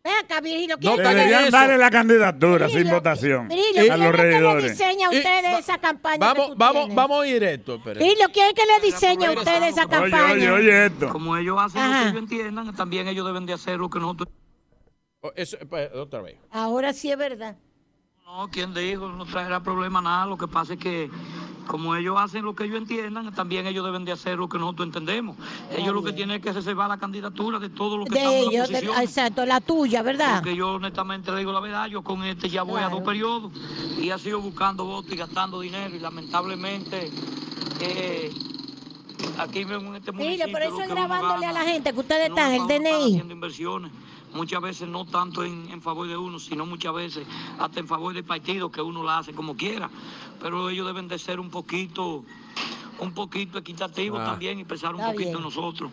Ven acá, Virgilio. No, ¿quién que Deberían darle la candidatura sin Virgilio, votación Virgilio, a ¿quién los diseña a ustedes esa campaña Vamos, que tú vamos, tienes? vamos a ir esto. espérate. Virgilio, ¿quién es que le diseña a ustedes esa Oye, campaña? oye, oye esto. Como ellos hacen lo Ajá. que ellos entiendan, también ellos deben de hacer lo que nosotros... Oh, eso, eh, otra vez. Ahora sí es verdad. No, ¿quién dijo? No traerá problema nada. Lo que pasa es que como ellos hacen lo que ellos entiendan, también ellos deben de hacer lo que nosotros entendemos. Ellos lo que tienen es que reservar la candidatura de todos los que De están en la ellos, de- oposición. exacto, la tuya, ¿verdad? Porque yo honestamente le digo la verdad, yo con este ya voy a dos periodos y ha sido buscando votos y gastando dinero y lamentablemente eh, aquí en este municipio... Virgilio, por eso es grabándole a la gente que ustedes están, el DNI. haciendo inversiones, muchas veces no tanto en, en favor de uno, sino muchas veces hasta en favor del partido que uno la hace como quiera. Pero ellos deben de ser un poquito, un poquito equitativos Ah. también y pensar un Está poquito bien. en nosotros.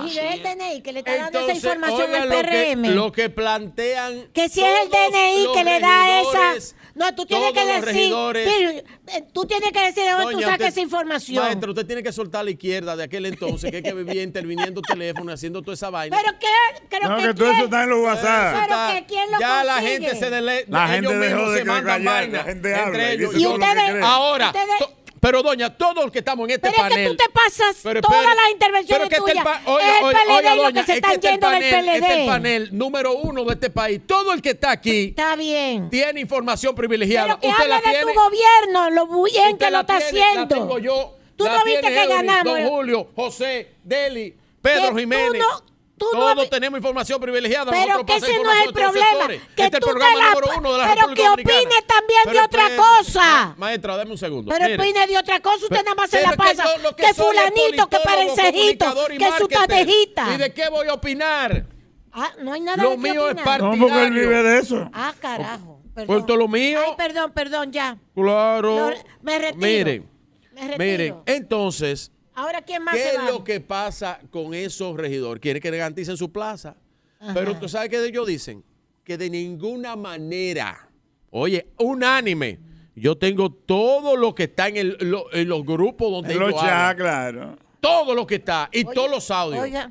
Virgilio, es el DNI que le está dando esa información al lo que- PRM. Lo que, plantean. Que si es el DNI que le da esa. No, tú tienes que decir. eh, tú tienes que decir de dónde tú sacas usted- esa información. Maestro, usted tiene que soltar a la izquierda de aquel entonces, que es que vivía interviniendo (laughs) teléfono y haciendo toda esa vaina. Pero qué, creo No, que, que todo eso está en los WhatsApp. Pero Está- que quién lo ya la consigue. gente se dele, La gente dejó de se que mandan callar, vaina la gente entre habla y que ustedes-. Ahora, Ustedes- pero doña, todos los que estamos en este Pero es panel. que tú te pasas Pero todas espere, las intervenciones pero que este tuyas. el pa- oiga, es el oiga, PLD oiga, y doña, que se es están este yendo panel, del PLD. Este es el panel número uno de este país. Todo el que está aquí Está bien. tiene información privilegiada. Pero que Usted hable la de tiene. tu gobierno, lo bien que lo la está tiene, La haciendo. tengo yo. Tú la no viste que Eury, ganamos. Don Julio, José, Deli, Pedro Que tú Jiménez. no- tú no Todos tenemos información privilegiada. Pero que ese no es el problema. Que este es tú el programa te la- número uno de la pero República que opine también de otra cosa. ma- Maestra, dame un segundo. Pero Mire. opine de otra cosa, usted Pero- nada más se la es que pasa. yo Que, que es fulanito, que parencejito, que su tatejita. ¿Y de qué voy a opinar? Ah, no hay nada Lo de mío es opinar. partidario. No, porque él vive de eso. Ah, carajo. Perdón. Puesto lo mío. Ay, perdón, perdón, ya. Claro. Lo- me retiro. Miren, Me retiro. miren, entonces, Ahora, ¿quién más ¿qué se es va? lo que pasa con esos regidores? Quieren que garanticen su plaza. Ajá. Pero tú sabes que ellos dicen que de ninguna manera, oye, unánime, yo tengo todo lo que está en, el- lo- en los grupos donde En los ellos chats, hablan. claro. Todo lo que está y todos los audios. Oiga,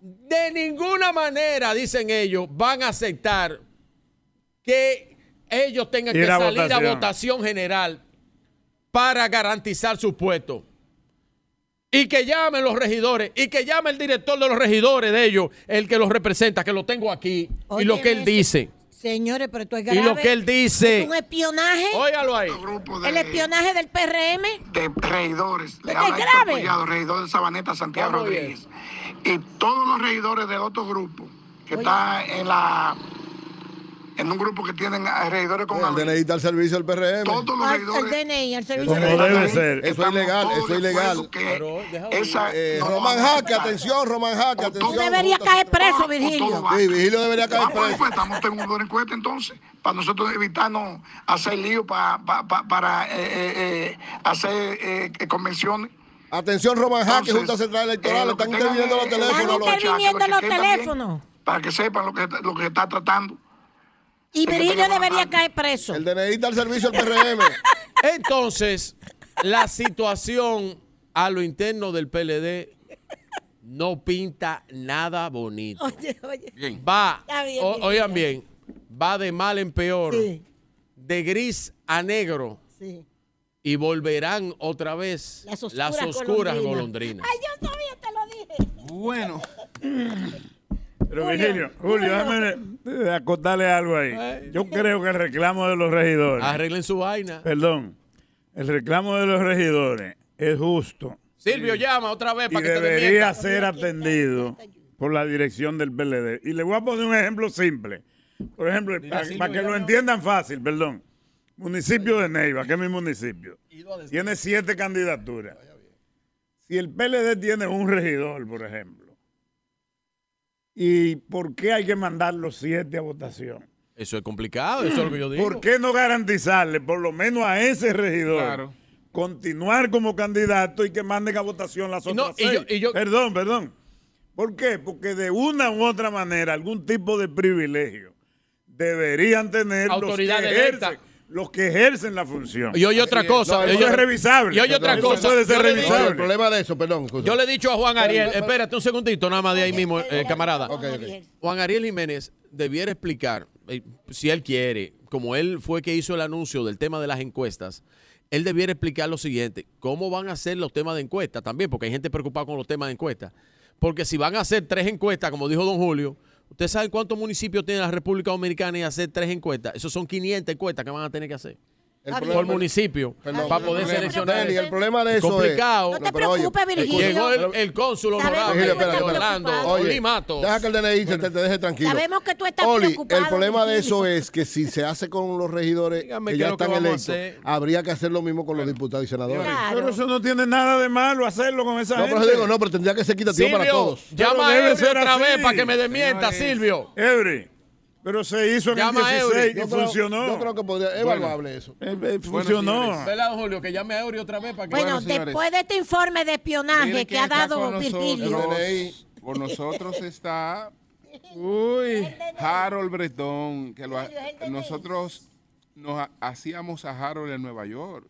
De ninguna manera, dicen ellos, van a aceptar que ellos tengan que salir a votación general para garantizar su puesto. Y que llamen los regidores, y que llame el director de los regidores de ellos, el que los representa, que lo tengo aquí, y lo que él dice. señores, pero esto es Y grave. lo que él dice. ¿Es un espionaje? Óigalo ahí. ¿El espionaje del PRM? de regidores. Le ¿Esto habla es grave? Collado, regidor de Sabaneta, Santiago ¿Cómo Rodríguez. Y todos los regidores de otro grupo que está en la en un grupo que tienen regidores con El. DNI está al servicio del PRM. Todos los Ah, el regidores DNI, el servicio debe ser. Eso es ilegal, eso es ilegal. esa Eh, Román Jaque, atención, Román Jaque, atención. Él debería caer preso, Virgilio. Sí, Virgilio debería caer preso. estamos en una encuesta entonces, para nosotros evitarnos hacer lío pa- pa- pa- para eh, eh, hacer convenciones. Atención, Román Jaque, Junta Central Electoral, están interviniendo los teléfonos. Están los- interviniendo los teléfonos. Para que sepan lo que, lo que se está tratando. Y Virgilio debería caer preso. El DNI está al servicio del PRM. (laughs) Entonces, la situación a lo interno del PLD no pinta nada bonito. Oye, oye. Va, Está bien, o- bien, oigan bien. bien, va de mal en peor, Sí. de gris a negro Sí. y volverán otra vez Las oscuras, golondrinas. golondrinas. Ay, yo sabía, te lo dije. Bueno. (laughs) Pero Julio, Virgilio, Julio, déjame acotarle algo ahí. Yo creo que el reclamo de los regidores, Arreglen su vaina. perdón, el reclamo de los regidores es justo Silvio, llama otra vez y para que te debería desmienta. ser atendido por la dirección del PLD. Y le voy a poner un ejemplo simple. Por ejemplo, para, Silvio, para que lo entiendan fácil, perdón. Municipio de Neiva, que es mi municipio, tiene siete candidaturas. Si el PLD tiene un regidor, por ejemplo, ¿y por qué hay que mandar los siete a votación? Eso es complicado, eso es lo que yo digo. ¿Por qué no garantizarle, por lo menos a ese regidor, Claro. continuar como candidato y que manden a votación las Y otras no, y yo- seis? y yo- Perdón, perdón. ¿Por qué? Porque de una u otra manera, algún tipo de privilegio deberían tener Autoridad los, que ejercen, los que ejercen la función. Y oye otra cosa. No, y eso es revisable. Y oye otra Eso cosa. puede ser revisable. El problema de eso, perdón. yo le he dicho a Juan Ariel, espérate un segundito, nada más de ahí mismo, eh, camarada. Ok, ok. Juan Ariel Jiménez debiera explicar, eh, si él quiere, como él fue que hizo el anuncio del tema de las encuestas, él debiera explicar lo siguiente, cómo van a ser los temas de encuesta también, porque hay gente preocupada con los temas de encuesta. Porque si van a hacer tres encuestas, como dijo don Julio, ¿usted sabe cuántos municipios tiene la República Dominicana y hacer tres encuestas? Esos son 500 encuestas que van a tener que hacer. El por municipio, Perdón, para poder el seleccionar. Dani, el problema de eso Complicado. es... No te preocupes, Virgilio. Llegó el, el cónsul honorable de. Orlando, Oli Matos. Deja que el DNI se te, te deje tranquilo. Sabemos que tú estás Oli, preocupado. el problema de eso es que si se hace con los regidores Dígame que ya están electos, habría que hacer lo mismo con los diputados y senadores. Claro. Pero eso no tiene nada de malo hacerlo con esa No, gente. pero digo, no, pero tendría que ser equitativo para Silvio, todos. Pero llama a ser otra así. vez para que me desmienta. Silvio. Eury, pero se hizo en Llama el Eury. 16 y Yo creo- funcionó. Yo creo que podría, es evaluable eso. Eh, eh, funcionó. señores. ¿Verdad, don Julio? Que llame a Eury otra vez para que... Bueno, Bueno, después de este informe de espionaje que ha dado Virgilio. Por nosotros está uy, Harold Bretón, que lo ha- nosotros nos ha- hacíamos a Harold en Nueva York.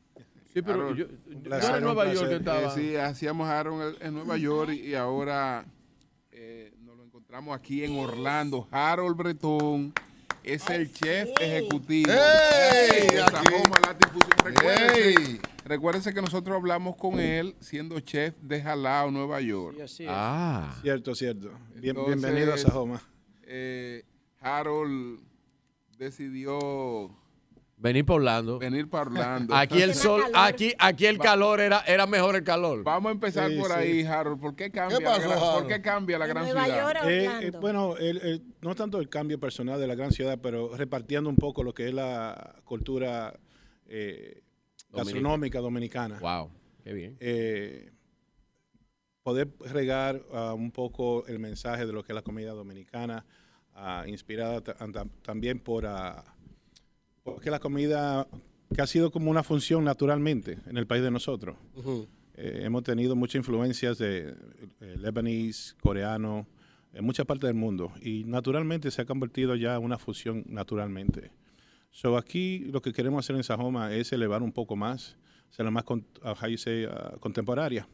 Sí, pero Harold. yo, yo en Nueva York que estaba. Eh, sí, hacíamos a Harold en, en Nueva York y, y ahora encontramos aquí en Orlando. Harold Bretón es el chef ejecutivo ¡Ey! de Aquí. Sajoma. Recuérdense, recuérdense que nosotros hablamos con él siendo chef de Jalao, Nueva York. Ah. Cierto, cierto. Bien- Entonces, bienvenido a Sajoma. eh, Harold decidió Venir por Orlando. venir para Orlando. Aquí el sol, aquí, aquí el calor era, era mejor el calor. Vamos a empezar Sí, por sí. ahí, Harold. ¿Por qué cambia, ¿Qué la, pasó, gran, ¿por qué cambia la gran Nueva ciudad? York Eh, eh, bueno, el- el- no tanto el cambio personal de la gran ciudad, pero repartiendo un poco lo que es la cultura eh, gastronómica dominicana. Wow, qué bien. Eh, poder regar ah, un poco el mensaje de lo que es la comida dominicana, ah, inspirada ta- tam- también por, ah, porque la comida que ha sido como una función naturalmente en el país de nosotros. Eh, hemos tenido muchas influencias de eh, lebanés, coreano, en muchas partes del mundo y naturalmente se ha convertido ya en una fusión naturalmente. So aquí lo que queremos hacer en Sajoma es elevar un poco más, ser más con- uh, you say, uh, contemporánea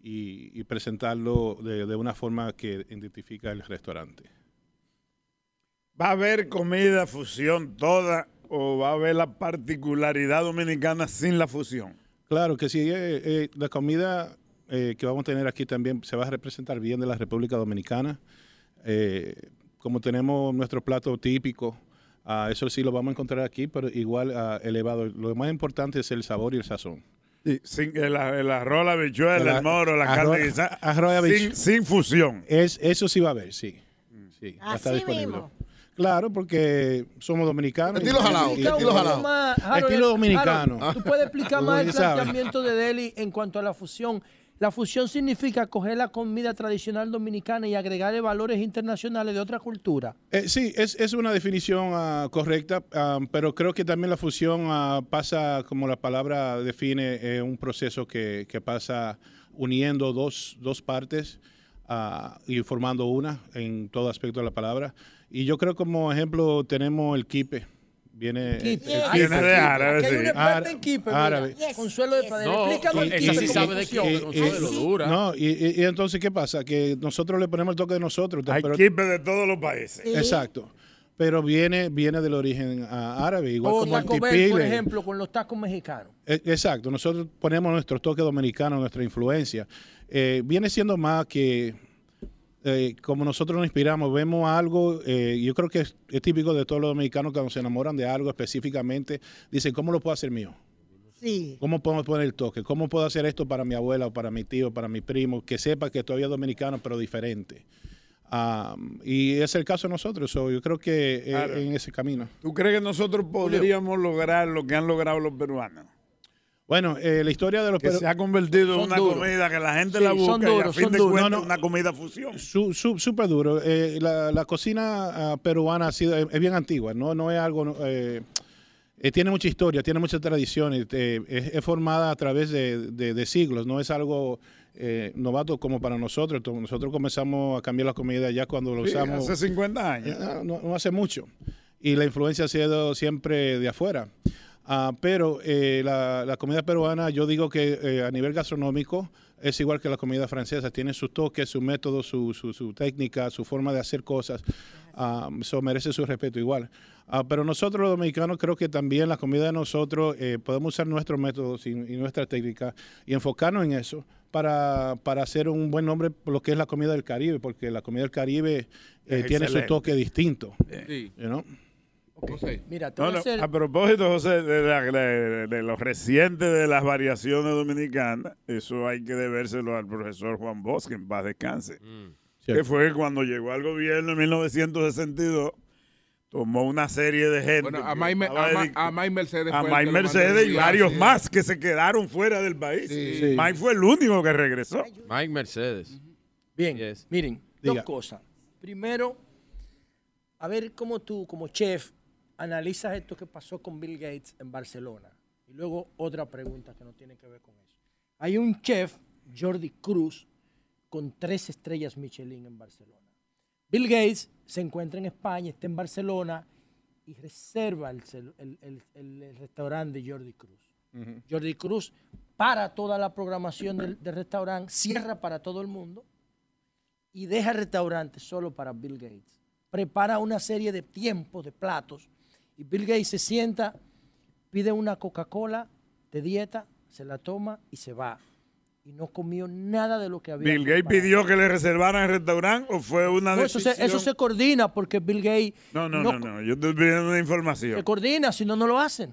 y, y presentarlo de, de una forma que identifica el restaurante. ¿Va a haber comida fusión toda o va a haber la particularidad dominicana sin la fusión? Claro que sí, eh, eh, la comida eh, que vamos a tener aquí también se va a representar bien de la República Dominicana. Eh, como tenemos nuestro plato típico, ah, eso sí lo vamos a encontrar aquí, pero igual ah, elevado. Lo más importante es el sabor y el sazón. Sí, sin el, el arroz, la habichuela, el, moro, la arroz- carne guisada, arroz sin, sin fusión. Es, eso sí va a haber, sí. sí va a estar Así disponible. mismo. Claro, porque somos dominicanos. Estilo y- estilo jalao. Más, Harold, Estilo dominicano. Harold, Tú puedes explicar (laughs) más el planteamiento de Deli en cuanto a la fusión. La fusión significa coger la comida tradicional dominicana y agregarle valores internacionales de otra cultura. Eh, sí, es, es una definición ah, correcta, ah, pero creo que también la fusión ah, pasa, como la palabra define, eh, un proceso que, que pasa uniendo dos, dos partes y formando una en todo aspecto de la palabra. Y yo creo como ejemplo tenemos el kipe. Viene, el Ah, kipe. Viene de árabe, hay sí. un experto Árabe. en kipe, árabe. mira. Consuelo de Padre. No, Explícame el esa kipe sí sabe de kipe, Consuelo, sí. dura. No, y, y- y entonces, ¿qué pasa? Que nosotros le ponemos el toque de nosotros. Hay pero- kipe de todos los países. Exacto. Pero viene, viene del origen ah, árabe, igual O como el Taco Bell, por tipile. ejemplo, con los tacos mexicanos. Eh, Exacto, nosotros ponemos nuestro toque dominicano, nuestra influencia. Eh, viene siendo más que, eh, como nosotros nos inspiramos, vemos algo, eh, yo creo que es, es típico de todos los dominicanos cuando se enamoran de algo específicamente, dicen, ¿cómo lo puedo hacer mío? Sí. ¿Cómo podemos poner el toque? ¿Cómo puedo hacer esto para mi abuela o para mi tío, para mi primo, que sepa que todavía es dominicano, pero diferente? Ah, y es el caso de nosotros, so, yo creo que eh, Claro. en ese camino. ¿Tú crees que nosotros podríamos lograr lo que han logrado los peruanos? Bueno, eh, la historia de los Que peru- se ha convertido en Son una duros. comida que la gente Sí, la son busca y a duros, fin son de duros. cuentas No, no. una comida fusión. Su- su- Súper duro. Eh, la, la cocina ah, peruana ha sido, es bien antigua, no, no es algo... eh, eh, tiene mucha historia, tiene muchas tradiciones, eh, es, es formada a través de, de- de siglos, no es algo eh, novato como para nosotros. Nosotros comenzamos a cambiar la comida ya cuando lo Sí, usamos. hace 50 años. Eh, no, no hace mucho. Y la influencia ha sido siempre de afuera. Ah, pero eh, la, la comida peruana, yo digo que eh, a nivel gastronómico es igual que la comida francesa. Tiene sus toques, su método, su, su, su técnica, su forma de hacer cosas. Ah, Eso merece su respeto igual. Ah, pero nosotros los dominicanos creo que también la comida de nosotros eh, podemos usar nuestros métodos y, y nuestra técnica y enfocarnos en eso para, para hacer un buen nombre por lo que es la comida del Caribe, porque la comida del Caribe eh, tiene su toque distinto. Sí. you know? Mira, No, a no, hacer- a propósito, José, de, la- de- de lo reciente de las variaciones dominicanas, eso hay que debérselo al profesor Juan Bosque, en paz descanse, que fue cuando llegó al gobierno en 1962, tomó una serie de gente. Bueno, a May, Mercedes a fue el May Mercedes y varios sí. más que se quedaron fuera del país. Sí. May fue el único que regresó. Mike Mercedes. Bien, Yes. miren, Diga. dos cosas. Primero, a ver cómo tú, como chef, analizas esto que pasó con Bill Gates en Barcelona. Y luego otra pregunta que no tiene que ver con eso. Hay un chef, Jordi Cruz, con tres estrellas Michelin en Barcelona. Bill Gates se encuentra en España, está en Barcelona y reserva el, cel- el- el- el- el restaurante de Jordi Cruz. Jordi Cruz para toda la programación del, del restaurante, cierra para todo el mundo y deja el restaurante solo para Bill Gates. Prepara una serie de tiempos, de platos, y Bill Gates se sienta, pide una Coca-Cola de dieta, se la toma y se va. Y no comió nada de lo que había. Bill Gates pidió que le reservaran el restaurante o fue una No, eso, decisión. se, eso se coordina porque Bill Gates No, no, no, no, yo estoy pidiendo una información. se coordina, si no, no lo hacen.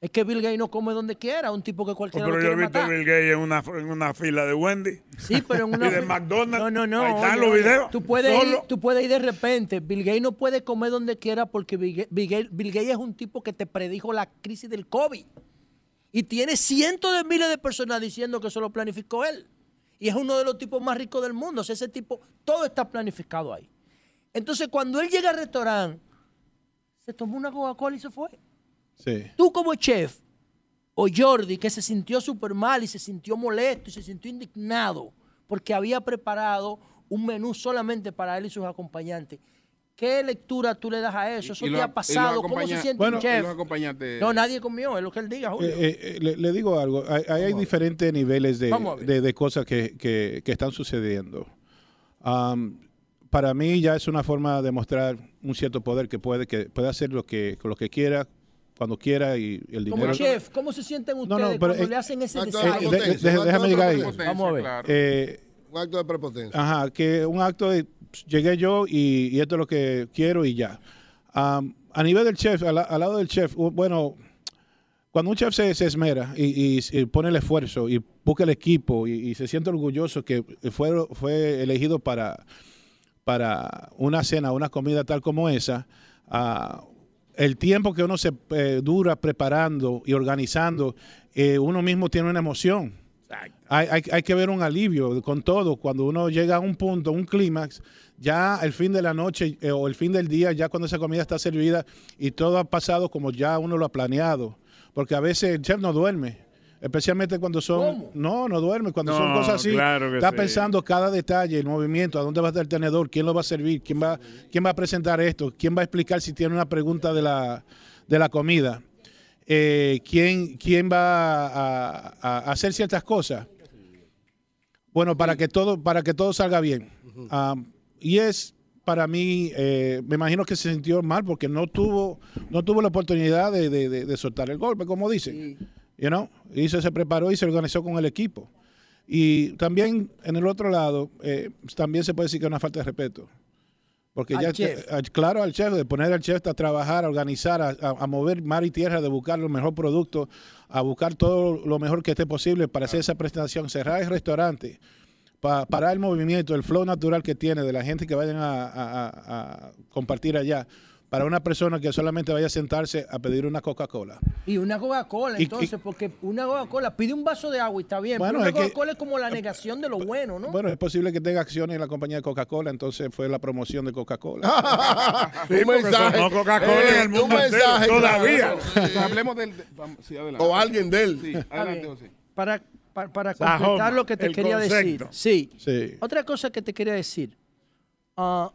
Es que Bill Gates no come donde quiera, un tipo que Oh, cualquiera lo pero yo he visto a. Bill Gates en una, en una fila de Wendy. Sí, pero en (laughs) una y de McDonald's. No, no, no. Ahí están oye, los videos. Tú puedes, ir, tú puedes ir de repente. Bill Gates no puede comer donde quiera porque Bill Bill Bill Gates es un tipo que te predijo la crisis del COVID. Y tiene cientos de miles de personas diciendo que eso lo planificó él. Y es uno de los tipos más ricos del mundo. O sea, ese tipo, todo está planificado ahí. Entonces, cuando él llega al restaurante, se tomó una Coca-Cola y se fue. Sí. Tú como chef, o Jordi, que se sintió súper mal y se sintió molesto y se sintió indignado porque había preparado un menú solamente para él y sus acompañantes. ¿Qué lectura tú le das a eso? ¿Eso te ha pasado? ¿Cómo se siente Bueno, un chef? los No, nadie comió, es lo que él diga, Julio. Eh, eh, le, le digo algo, hay, hay- hay diferentes niveles de, cosas que, que- que están sucediendo. Para mí ya es una forma de mostrar un cierto poder que puede, que puede hacer lo que, lo que quiera, cuando quiera y el Como dinero. chef, ¿cómo se sienten no, ustedes pero, cuando eh, le hacen ese acto de detalle? Eh, de- de- déjame llegar ahí. Vamos a ver. Eh, Un acto de prepotencia. Ajá, que un acto de llegué yo y, y esto es lo que quiero y ya. Am, a nivel del chef, al, al lado del chef, bueno, cuando un chef se, se esmera y, y- y pone el esfuerzo y busca el equipo y, y se siente orgulloso que fue, fue elegido para, para una cena, una comida tal como esa, ah, el tiempo que uno se eh, dura preparando y organizando, eh, uno mismo tiene una emoción. Hay, hay- hay que ver un alivio con todo. Cuando uno llega a un punto, un clímax, ya el fin de la noche eh, o el fin del día, ya cuando esa comida está servida y todo ha pasado como ya uno lo ha planeado. Porque a veces el chef no duerme. Especialmente cuando son... No, no duerme. Cuando son cosas así, claro está sí. pensando cada detalle, el movimiento, a dónde va a estar el tenedor, quién lo va a servir, quién va, quién va a presentar esto, quién va a explicar si tiene una pregunta de la, de la comida, eh, quién, quién va a, a- a hacer ciertas cosas. Bueno, para que todo, para que todo salga bien. Am, y es para mí, eh, me imagino que se sintió mal porque no tuvo, no tuvo la oportunidad de, de- de- de soltar el golpe, como dicen. You know? Y se, se preparó y se organizó con el equipo. Y también en el otro lado, eh, también se puede decir que es una falta de respeto. Porque Al ya, chef. eh, claro, al chef, de poner al chef a trabajar, a organizar, a, a- a mover mar y tierra, de buscar el mejor producto, a buscar todo lo mejor que esté posible para hacer esa presentación, cerrar el restaurante, pa- parar el movimiento, el flow natural que tiene de la gente que vayan a compartir allá, para una persona que solamente vaya a sentarse a pedir una Coca-Cola. Y una Coca-Cola, Y- entonces, porque una Coca-Cola pide un vaso de agua y está bien, Bueno, pero es una que- Coca-Cola es como la negación de lo bueno, ¿no? Bueno, es posible que tenga acciones en la compañía de Coca-Cola, entonces fue la promoción de Coca-Cola. (laughs) Sí, Un mensaje. sonó Coca-Cola en el mundo un entero, mensaje, todavía. Hablemos del. de- vamos, sí, adelante. O alguien de él. Sí, adelante. José. Para, para, para Sajoma, completar lo que te quería decir. Sí. Sí. Otra cosa que te quería decir. ah,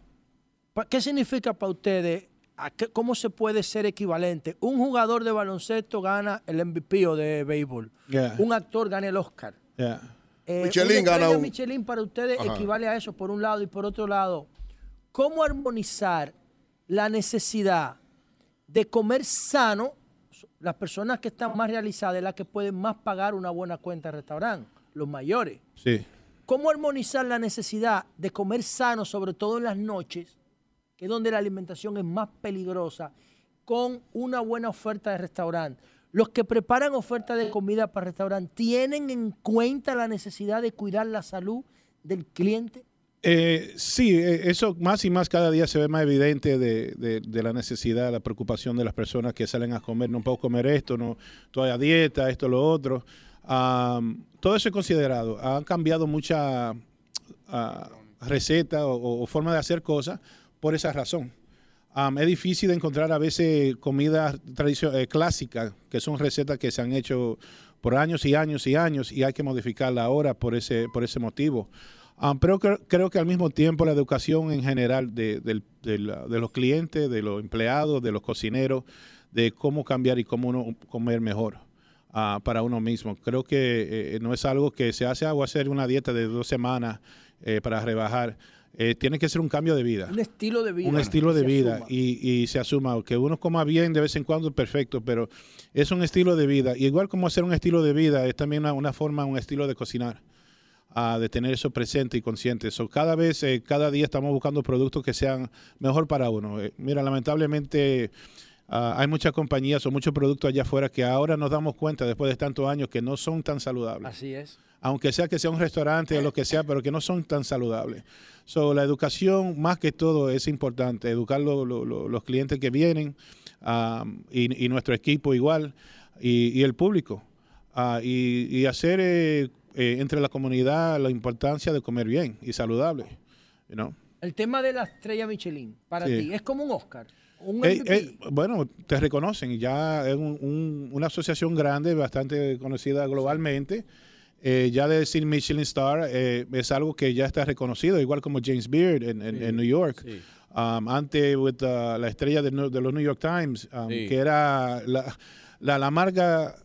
¿Qué significa para ustedes? A qué- ¿Cómo se puede ser equivalente? Un jugador de baloncesto gana el MVP o de béisbol. Yeah. Un actor gana el Oscar. Yeah. Eh, Michelin gana un- Michelin para ustedes Ajá. equivale a eso por un lado y por otro lado, ¿cómo armonizar la necesidad de comer sano? Las personas que están más realizadas, las que pueden más pagar una buena cuenta de restaurante, los mayores. Sí. ¿Cómo armonizar la necesidad de comer sano, sobre todo en las noches, que es donde la alimentación es más peligrosa, con una buena oferta de restaurante? Los que preparan oferta de comida para restaurante, ¿tienen en cuenta la necesidad de cuidar la salud del cliente? Eh, sí, eh, eso más y más cada día se ve más evidente de, la necesidad, la preocupación de las personas que salen a comer. No puedo comer esto, no estoy a dieta, esto, lo otro. Todo eso es considerado. Han cambiado muchas recetas o, o formas de hacer cosas por esa razón. Es difícil encontrar a veces tradicio- eh, clásicas, que son recetas que se han hecho por años y años y años y hay que modificarla ahora por ese, por ese motivo. Pero creo, que al mismo tiempo la educación en general de, de de los clientes, de los empleados, de los cocineros, de cómo cambiar y cómo uno comer mejor ah, para uno mismo. Creo que eh, no es algo que se hace, hago hacer una dieta de dos semanas eh, para rebajar. Eh, tiene que ser un cambio de vida Un estilo de vida. un estilo de vida y, y se asuma que uno coma bien de vez en cuando perfecto, pero es un estilo de vida. Y igual como hacer un estilo de vida es también una, una forma, un estilo de cocinar, ah, de tener eso presente y consciente. So, cada vez, eh, cada día estamos buscando productos que sean mejor para uno. Eh, mira, lamentablemente ah, hay muchas compañías o muchos productos allá afuera que ahora nos damos cuenta después de tantos años que no son tan saludables Así es. Aunque sea que sea un restaurante o lo que sea, pero que no son tan saludables. So, la educación, más que todo, es importante. Educar lo- lo- lo- los clientes que vienen um, y, y nuestro equipo igual y, y el público. Ah, y, y hacer eh, eh, entre la comunidad la importancia de comer bien y saludable. you know. El tema de la estrella Michelin, para Sí. ti, es como un Oscar. Un Eh, eh, bueno, te reconocen, ya es un- un- una asociación grande, bastante conocida globalmente. Eh, ya de decir Michelin Star eh, es algo que ya está reconocido, igual como James Beard en, en- en New York. Um, antes, with, uh, la estrella de, los New York Times, um, Sí. que era la, la, la marca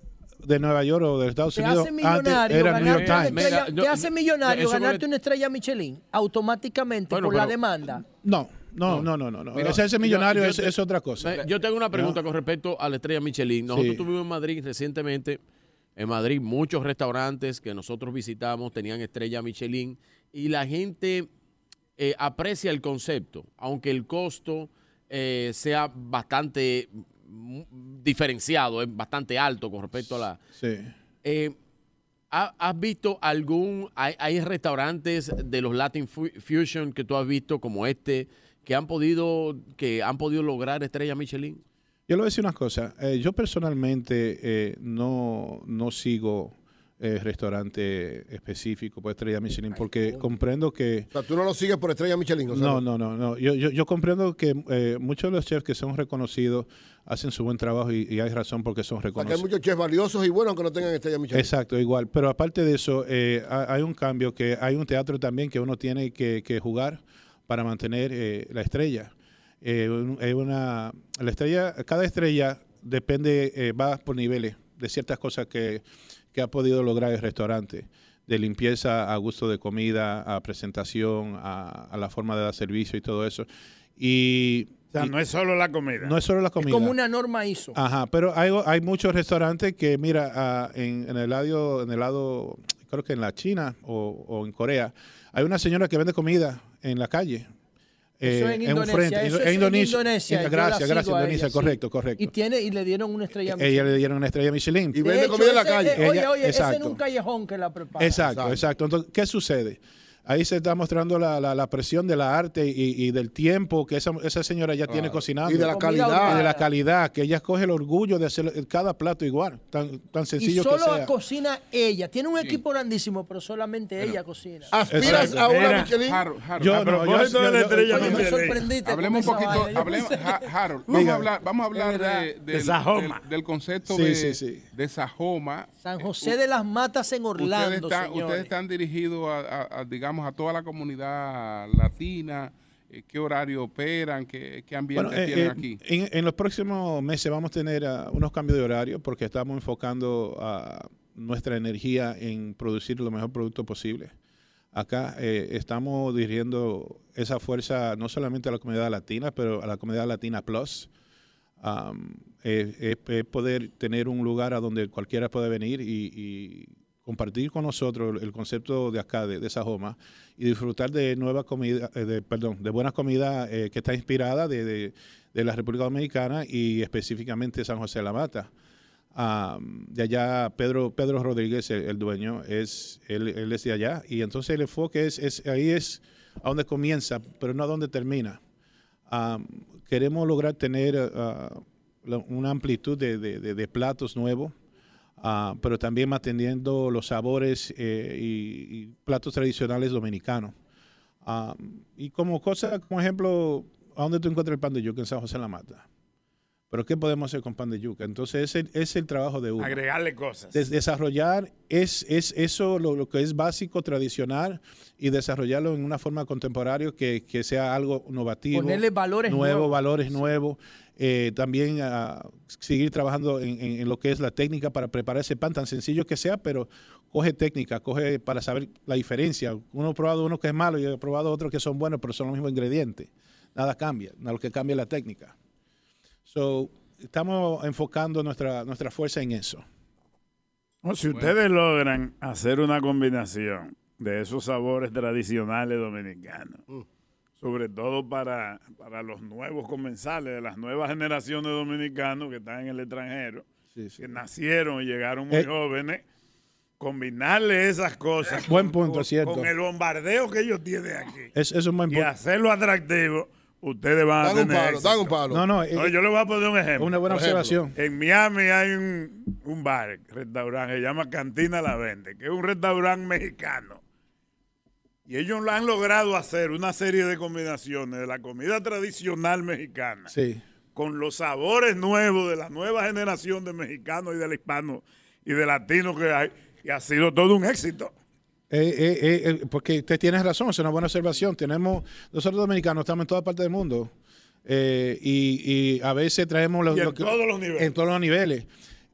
de Nueva York o de Estados te Unidos, hace millonario, era New York te hace millonario ganarte una estrella Michelin automáticamente Bueno, por la demanda. No, no, no, no, no. no. Mira, ese, millonario yo es, te- es otra cosa. Yo tengo una pregunta ¿No? con respecto a la estrella Michelin. Nosotros Sí. tuvimos en Madrid recientemente, en Madrid, muchos restaurantes que nosotros visitamos tenían estrella Michelin y la gente eh, aprecia el concepto, aunque el costo eh, sea bastante mm, diferenciado, es bastante alto con respecto a la... Sí. Eh, ¿ha- ¿Has visto algún, hay, hay restaurantes de los Latin Fu- Fusion que tú has visto como este que han podido, que han podido lograr estrella Michelin? Yo le voy a decir una cosa. eh, yo personalmente eh, no, no sigo eh, restaurante específico por estrella Michelin porque comprendo que... O sea, tú no lo sigues por estrella Michelin. o sea, No, no, no, no. Yo, yo, yo comprendo que eh, muchos de los chefs que son reconocidos hacen su buen trabajo y, y hay razón porque son O sea, que hay reconocidos. muchos chefs valiosos y buenos que no tengan estrella Michelin. Exacto, igual. Pero aparte de eso, eh, ha- hay un cambio que hay un teatro también que uno tiene que, que jugar para mantener eh, la estrella. Eh, un- es una, la estrella, cada estrella depende, eh, va por niveles de ciertas cosas que, que ha podido lograr el restaurante. De limpieza a gusto de comida, a presentación, a, a la forma de dar servicio y todo eso. Y, O sea, y- no es solo la comida. no es solo la comida. Como una norma ISO. Ajá, pero hay, hay muchos restaurantes que, mira, ah, en, en el lado, en el lado, creo que en la China o, o en Corea, hay una señora que vende comida en la calle. Eso eh, en un Indonesia. frente, eso en es en Indonesia. La gracias, gracias, ella, Indonesia, sí. correcto, correcto. Y tiene y le dieron una estrella Ella le dieron una estrella Michelin. Y De vende comida en la calle. eh, oye, Ella- oye, ese exacto. en un callejón que la prepara. Exacto, exacto. Entonces, ¿qué sucede? Ahí se está mostrando la, la- la presión de la arte y, y del tiempo que esa, esa señora ya tiene cocinando. Y de la Comida calidad. Y de la calidad, que ella escoge el orgullo de hacer cada plato igual, tan, tan Y sencillo que solo sea. cocina ella. Tiene un equipo grandísimo, pero solamente ella cocina. ¿Aspiras Exacto. a una Michelin? Harold, Harold, Yo no, yo- de yo- estrella Oye, me sorprendiste. Hablemos un poquito. Yo hablemos, Harold, vamos a hablar, vamos a hablar de, De del- Sajoma. del- del concepto Sí, de, sí, sí. de Sajoma. San José de las Matas en Orlando, ustedes, están, señores. ustedes están dirigidos a, a- a, digamos, a toda la comunidad latina. Eh, ¿Qué horario operan? ¿Qué, qué ambiente Bueno, eh, tienen eh, aquí? En, en los próximos meses vamos a tener ah, unos cambios de horario porque estamos enfocando ah, nuestra energía en producir lo mejor producto posible. Acá eh, estamos dirigiendo esa fuerza no solamente a la comunidad latina, pero a la comunidad latina plus. Am, es, es- es poder tener un lugar a donde cualquiera puede venir y, y compartir con nosotros el concepto de acá, de, de Sajoma, y disfrutar de nueva comida, eh, de, perdón, de buena comida eh, que está inspirada de, de- de la República Dominicana y específicamente San José de la Mata. De allá, Pedro, Pedro Rodríguez, el, dueño, es, él, es de allá, y entonces el enfoque es, es ahí es a donde comienza, pero no a donde termina. Queremos lograr tener ah, una amplitud de- de platos nuevos, ah, pero también manteniendo los sabores eh, y, y platos tradicionales dominicanos. Am, y como cosa, como ejemplo, ¿a dónde tú encuentras el pan de yuca en San José de la Mata? Pero ¿qué podemos hacer con pan de yuca? Entonces ese es el trabajo de uno. Agregarle cosas. Des- desarrollar es, es eso lo, lo que es básico, tradicional, y desarrollarlo en una forma contemporánea que, que sea algo innovativo. Ponerle valores nuevos. nuevos. valores nuevos. Eh, también seguir trabajando en, en- en lo que es la técnica para preparar ese pan, tan sencillo que sea, pero coge técnica, coge para saber la diferencia. Uno ha probado uno que es malo y he probado otros que son buenos, pero son los mismos ingredientes. Nada cambia, nada lo que cambia es la técnica. So, estamos enfocando nuestra, nuestra fuerza en eso. Si ustedes logran hacer una combinación de esos sabores tradicionales dominicanos, sobre todo para, para los nuevos comensales de las nuevas generaciones de dominicanos que están en el extranjero, que nacieron y llegaron muy Eh. jóvenes, combinarle esas cosas Buen con- punto, con, cierto. con el bombardeo que ellos tienen aquí Es, es un buen y hacerlo atractivo, ustedes van a Dan un tener palo, dan un palo. No, no, eh, yo le voy a poner un ejemplo. Una buena Por ejemplo, observación. En Miami hay un, un bar, restaurante, se llama Cantina La Vende, que es un restaurante mexicano. Y ellos lo han logrado hacer una serie de combinaciones de la comida tradicional mexicana Sí. con los sabores nuevos de la nueva generación de mexicanos y del hispano y de latinos que hay. Y ha sido todo un éxito. Eh, eh, eh, porque usted tiene razón, es una buena observación. Tenemos, nosotros dominicanos estamos en toda parte del mundo y, y a veces traemos los, Y en lo que- todos los niveles. En todos los niveles.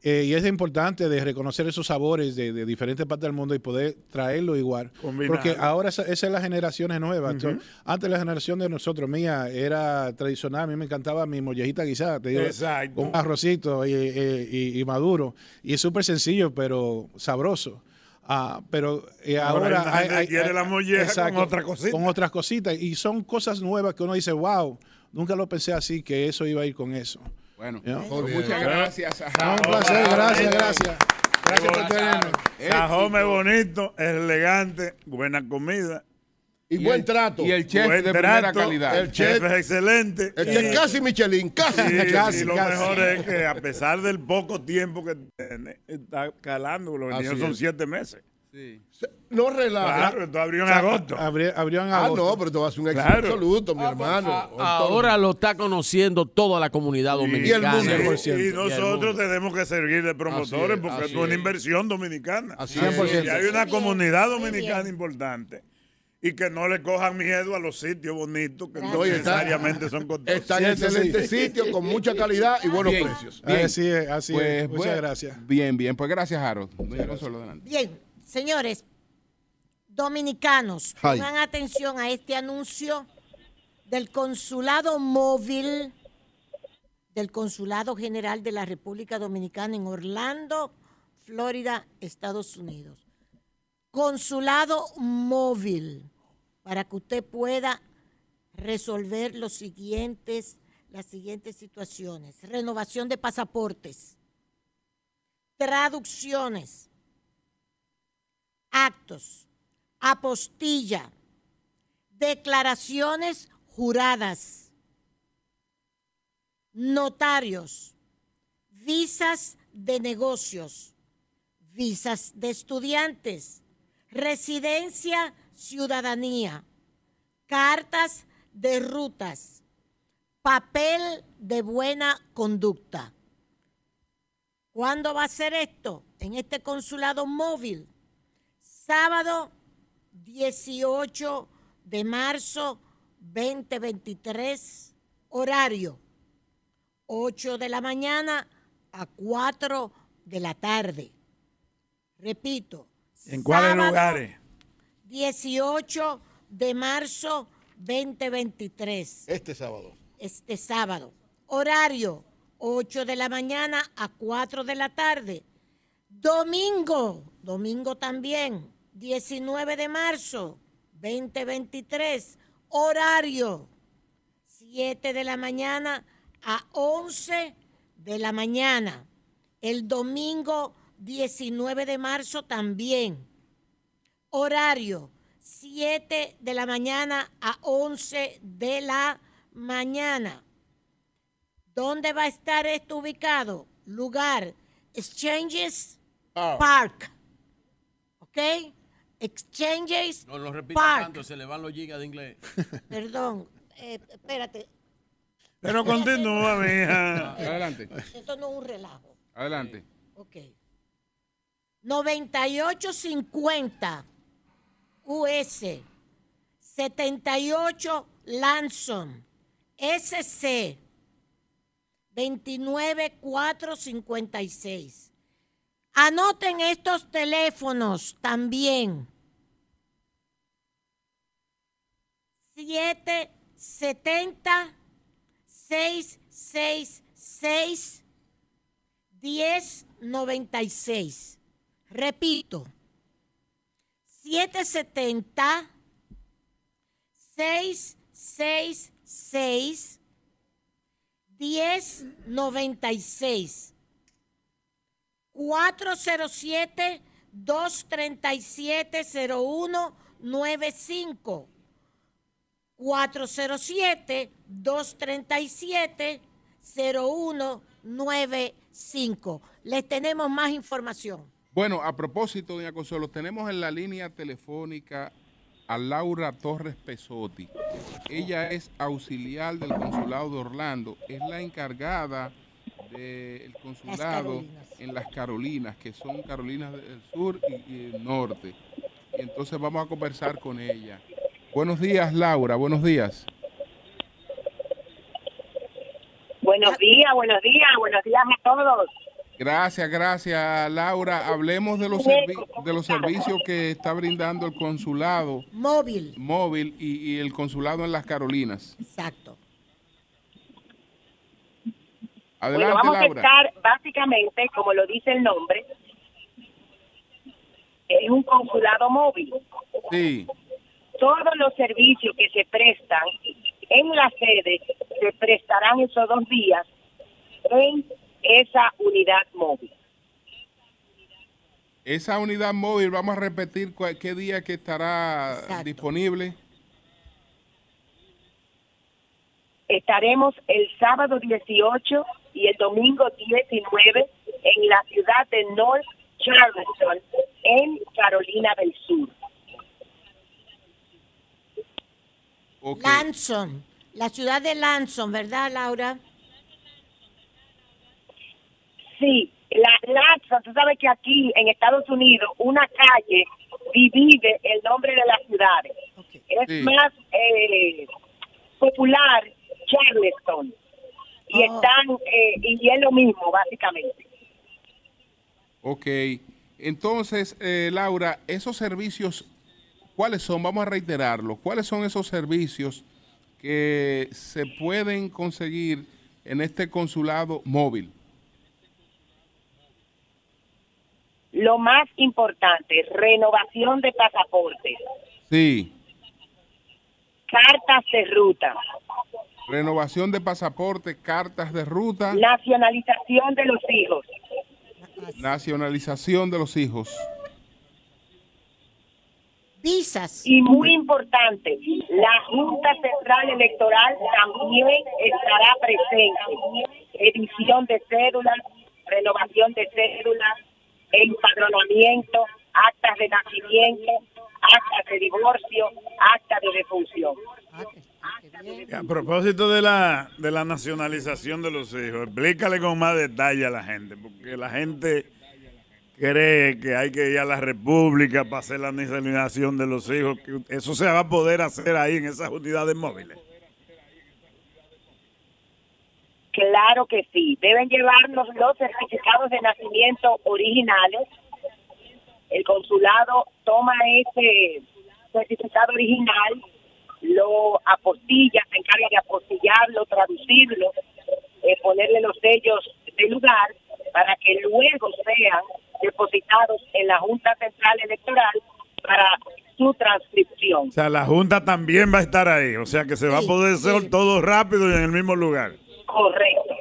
Eh, y es importante de reconocer esos sabores de, de diferentes partes del mundo y poder traerlo igual. Porque ahora esa, esa es la. Ujú. Entonces, Antes la generación de nosotros, mía, era tradicional. A mí me encantaba mi mollejita guisada. Te digo, Exacto. con un arrocito y, y- y- y maduro. Y es súper sencillo, pero sabroso. Ah, pero eh, Ahora hay quiere la molleja con otra cosita. Con otras cositas. Y son cosas nuevas que uno dice, wow, nunca lo pensé así, que eso iba a ir con eso. Bueno, pues muchas gracias. Un placer, gracias, gracias. Gracias por tenernos. Sajome bonito, es elegante, buena comida. Y buen trato. Y el chef Buen de primera trato, calidad. El chef es excelente. El chef casi Michelin, casi. Y, casi, y lo casi. mejor es que a pesar del poco tiempo que tiene, está calando, los niños son siete meses. No relaja. Claro, esto abrió en agosto. Abrió, abrió en Ah, agosto. no, pero te vas a hacer un éxito Claro. absoluto, mi Ah, hermano. Ahora lo está conociendo toda la comunidad dominicana. Y, Y el nosotros mundo. tenemos que servir de promotores es, porque es una inversión dominicana. Así Y es. hay una comunidad dominicana importante. Y que no le cojan miedo a los sitios bonitos que no y necesariamente son costosos. Está en excelente sitio, con mucha calidad y buenos Bien, precios. bien. Así es, así Pues, es. Muchas bueno, gracias. Bien, bien. Pues gracias, Harold. Doña Consuelo, adelante. Bien, señores, dominicanos, Ay. pongan atención a este anuncio del consulado móvil del Consulado General de la República Dominicana en Orlando, Florida, Estados Unidos. Consulado móvil para que usted pueda resolver los siguientes, las siguientes situaciones. Renovación de pasaportes, traducciones, actos, apostilla, declaraciones juradas, notarios, visas de negocios, visas de estudiantes, residencia, ciudadanía, cartas de rutas, papel de buena conducta. ¿Cuándo va a ser esto? En este consulado móvil. Sábado 18 de marzo 2023, horario 8 de la mañana a 4 de la tarde. Repito. ¿En cuáles lugares? 18 de marzo 2023. Este sábado. Este sábado. Horario 8 de la mañana a 4 de la tarde. Domingo, domingo también, 19 de marzo 2023. Horario 7 de la mañana a 11 de la mañana. El domingo 19 de marzo también. Horario 7 de la mañana a 11 de la mañana. ¿Dónde va a estar esto ubicado? Lugar, Exchanges Park. ¿Ok? Exchanges No lo repita Park. tanto, se le van los gigas de inglés. (laughs) Perdón, eh, espérate. Pero continúa, (laughs) mija. Adelante. Esto no es un relajo. Adelante. Ok. 9850 US 78 Lanson SC 29456. Anoten estos teléfonos también. 770 666 1096. Repito. 770 666 1096. 407 237 0195. 407-237-0195. Les tenemos más información. Bueno, a propósito, doña Consuelo, tenemos en la línea telefónica a Laura Torres Pesotti. Ella es auxiliar del consulado de Orlando, es la encargada del consulado en las Carolinas, que son Carolinas del Sur y, y el Norte. Y entonces vamos a conversar con ella. Buenos días, Laura, buenos días. Buenos días, buenos días, buenos días a todos. Gracias, gracias, Laura. Hablemos de los, servi- de los servicios que está brindando el consulado móvil, móvil y, y el consulado en las Carolinas. Exacto. Adelante, bueno, vamos Laura. a estar básicamente, como lo dice el nombre, es un consulado móvil. Sí, Todos los servicios que se prestan en la sede se prestarán esos dos días en esa unidad móvil. esa unidad móvil, vamos a repetir cuál- qué día que estará disponible. Estaremos el sábado 18 y el domingo 19 en la ciudad de North Charleston, en Carolina del Sur. Lanson, la ciudad de Lanson, ¿verdad, Laura? Sí, la Lanza, tú sabes que aquí en Estados Unidos una calle divide el nombre de las ciudades. Es Sí. más eh, popular Charleston. Y están, eh, y es lo mismo, básicamente. Ok. Entonces, eh, Laura, esos servicios, ¿cuáles son? Vamos a reiterarlo. ¿Cuáles son esos servicios que se pueden conseguir en este consulado móvil? Lo más importante, renovación de pasaportes, Sí. cartas de ruta, Renovación de pasaporte, cartas de ruta, nacionalización de los hijos, nacionalización de los hijos. Visas. Y muy importante, la Junta Central Electoral también estará presente. Edición de cédulas, renovación de cédulas, empadronamiento, actas de nacimiento, actas de divorcio, actas de defunción. A propósito de la, de la nacionalización de los hijos, explícale con más detalle a la gente, porque la gente cree que hay que ir a la República para hacer la nacionalización de los hijos, que eso se va a poder hacer ahí en esas unidades móviles. Claro que sí. Deben llevarnos los certificados de nacimiento originales. El consulado toma ese certificado original, lo apostilla, se encarga de apostillarlo, traducirlo, eh, ponerle los sellos de lugar para que luego sean depositados en la Junta Central Electoral para su transcripción. O sea, la Junta también va a estar ahí, o sea que se va a poder hacer todo rápido y en el mismo lugar. Correcto.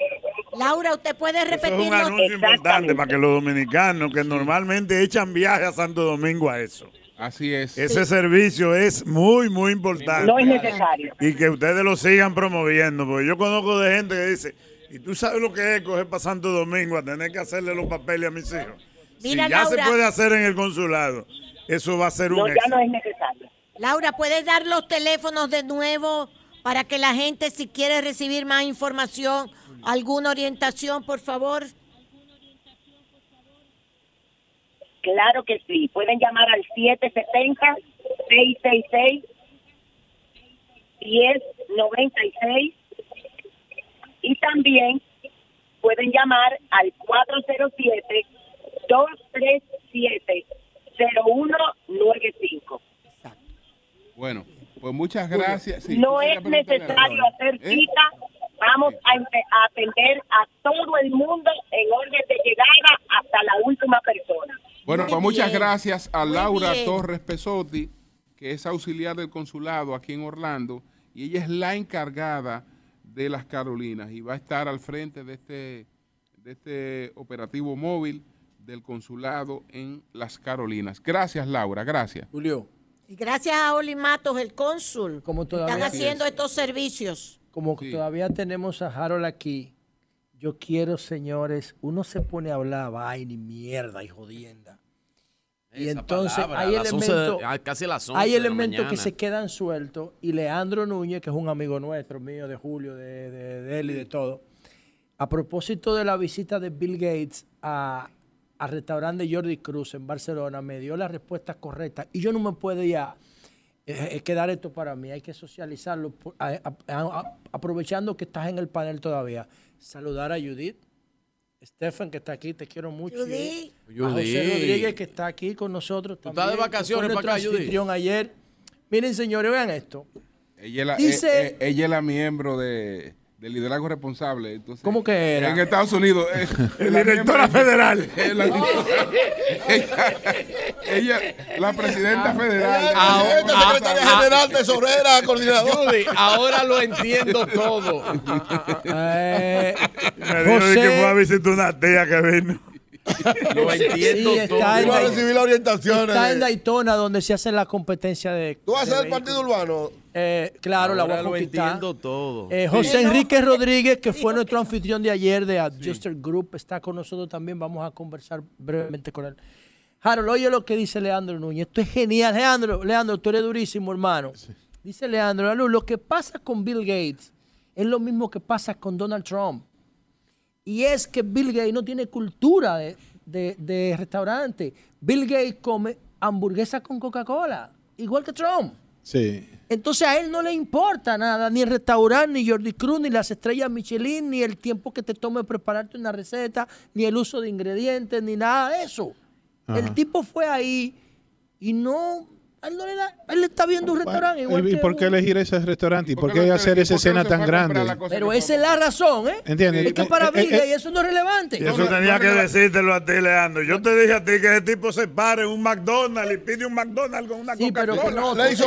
Laura, ¿usted puede Eso es repetir un anuncio importante para que los dominicanos que normalmente echan viaje a Santo Domingo a eso. Así es. Ese servicio es muy, muy importante. No es necesario. Y que ustedes lo sigan promoviendo, porque yo conozco de gente que dice, ¿y tú sabes lo que es coger para Santo Domingo a tener que hacerle los papeles a mis hijos? Mira, si ya Laura. se puede hacer en el consulado, eso va a ser un No, ya éxito. no es necesario. Laura, ¿puedes dar los teléfonos de nuevo para que la gente, si quiere recibir más información, alguna orientación, por favor? Claro que sí. Pueden llamar al 770-666-1096 y también pueden llamar al 407-237-0195. Bueno, pues muchas gracias. Sí, no es necesario hacer ¿Eh? cita. Vamos a atender a todo el mundo en orden de llegada hasta la última persona. Bueno, Muy pues muchas gracias a Muy Laura bien. Torres Pesotti, que es auxiliar del consulado aquí en Orlando, y ella es la encargada de las Carolinas y va a estar al frente de este, de este operativo móvil del consulado en las Carolinas. Gracias, Laura, gracias. Julio, Y gracias a Oli Matos, el cónsul, Como todavía- están haciendo es. estos servicios. Como que todavía tenemos a Harold aquí, yo quiero, señores, uno se pone a hablar vaina y mierda y jodienda. Y entonces palabra, hay a las 11 de- elementos, a casi las 11 hay de la elementos que se quedan sueltos y Leandro Núñez, que es un amigo nuestro, mío, de Julio, de, de, de él y de todo, a propósito de la visita de Bill Gates a, al restaurante Jordi Cruz en Barcelona, me dio la respuesta correcta y yo no me puedo ya eh, quedar esto para mí, hay que socializarlo, a- a- aprovechando que estás en el panel todavía. Saludar a Judith, Stephen que está aquí, te quiero mucho. Judith. A José. Rodríguez que está aquí con nosotros Tú también. estás de vacaciones para acá, Judith. ayer. Miren, señores, vean esto. Ella es la, Dice- eh, eh, ella es la miembro de, del liderazgo responsable. Entonces, ¿Cómo que era? En Estados Unidos. eh, (laughs) El la directora federal. (laughs) Eh, la- ella, ella, la presidenta federal. Ah, esta secretaria general, tesorera, coordinadora. Judy, ahora lo entiendo todo. Eh, (laughs) Me dijo de que fue a visitar una tía que vino. Lo entiendo Sí, todo. está en, a Dai- recibir las orientaciones. está en Daytona donde se hace la competencia de... ¿Tú vas a ser el partido urbano? Eh, claro, la voy a lo conquistar. entiendo todo. Eh, José Enrique Rodríguez, que fue nuestro anfitrión de ayer de Adjuster Group, está con nosotros también. Vamos a conversar brevemente con él. Harold, oye lo que dice Leandro Núñez. Esto es genial. Leandro, Leandro, tú eres durísimo, hermano. Dice Leandro, Leandro, lo que pasa con Bill Gates es lo mismo que pasa con Donald Trump. Y es que Bill Gates no tiene cultura de, de- de restaurante. Bill Gates come hamburguesa con Coca-Cola, igual que Trump. Sí. Entonces a él no le importa nada, ni el restaurante, ni Jordi Cruz, ni las estrellas Michelin, ni el tiempo que te tome prepararte una receta, ni el uso de ingredientes, ni nada de eso. Ajá. El tipo fue ahí y no, a él no le da, él está viendo un restaurante igual ¿Y por qué elegir ese restaurante? ¿Y por qué hacer y esa escena tan grande? la Pero esa es la razón, ¿eh? ¿Entiendes? Es que para Eh, Bill eh, Gates eso no es relevante. Eso no, tenía no, que no. decírtelo a ti, Leandro. Yo te dije a ti que ese tipo se pare en un McDonald's y pide un McDonald's con una Sí, pero que Coca-Cola. no, Le hizo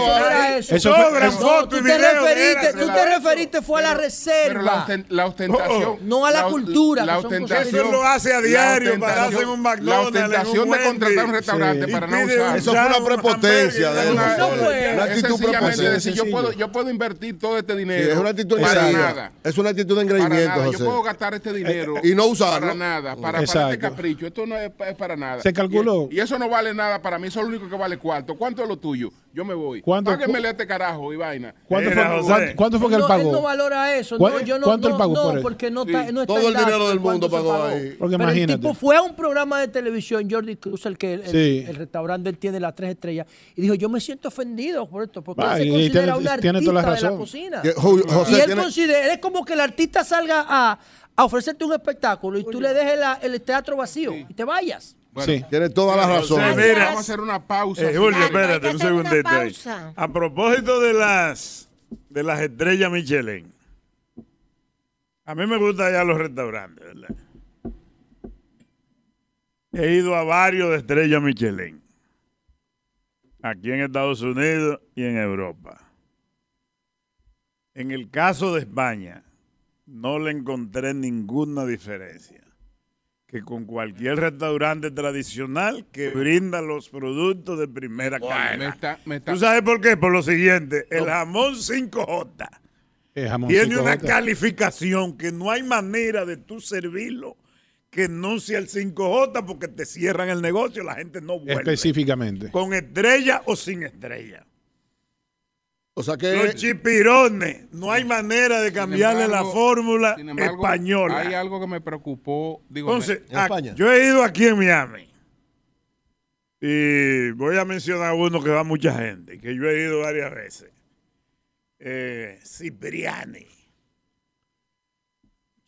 eso fue- fotos tú y él tú te referiste fue a la Pero la, reserva. la ostentación. No a la cultura, La ostentación. Eso lo hace a la diario, pararse en un La McDonald's, en ostentación de contratar un restaurante para Y no usar. Eso fue una prepotencia de una- él. No fue. Una Es actitud decir, yo puedo, yo puedo invertir todo este Sí, dinero es una actitud de para nada. Es una actitud de Para engreimiento, nada. Yo puedo gastar este dinero y no usarlo. para nada, para, este capricho. Esto no es, pa- es para nada. Se calculó. Y, y eso no vale nada para mí, eso es lo único que vale cuarto. ¿Cuánto es lo tuyo? Yo me voy. ¿Cuánto- Páguenmele este carajo y vaina. ¿Cuánto fue, cuánto- cuánto fue que él no, él pagó? no valora eso. ¿Cuál- No, yo no, cuánto él pagó no, por él? porque no Sí. está, no está Todo el dinero de del mundo pagó pagó. ahí. Porque Pero el imagínate. tipo fue a un programa de televisión, Jordi Cruz, el que el, el- Sí. el restaurante él tiene las tres estrellas, y dijo, yo me siento ofendido por esto, porque Ah, él se y considera tiene- un artista tiene toda la de la razón. cocina. Que Ju- José y él tiene- considera, es como que el artista salga a, a ofrecerte un espectáculo y tú le dejes la- el teatro vacío y te vayas. Bueno, Sí. Tiene toda la razón. José, mira. vamos a hacer una pausa. Eh, Julio, espérate un segundito ahí. A propósito de las de las estrellas Michelin. A mí me gustan ya los restaurantes, ¿verdad? He ido a varios de estrellas Michelin. Aquí en Estados Unidos y en Europa. En el caso de España, no le encontré ninguna diferencia que con cualquier restaurante tradicional que brinda los productos de primera Me calidad. está, me está, ¿Tú sabes por qué? Por lo siguiente, el jamón 5J Eh, jamón tiene una calificación que no hay manera de tú servirlo que no sea el 5J porque te cierran el negocio, la gente no vuelve. Específicamente. Con estrella o sin estrella. O sea Los que chipirones, no hay manera de cambiarle embargo- la fórmula embargo, española. Hay algo que me preocupó. Digo, Entonces, me- ah, yo he ido aquí en Miami y voy a mencionar uno que va mucha gente, que yo he ido varias veces. Eh, Cipriani.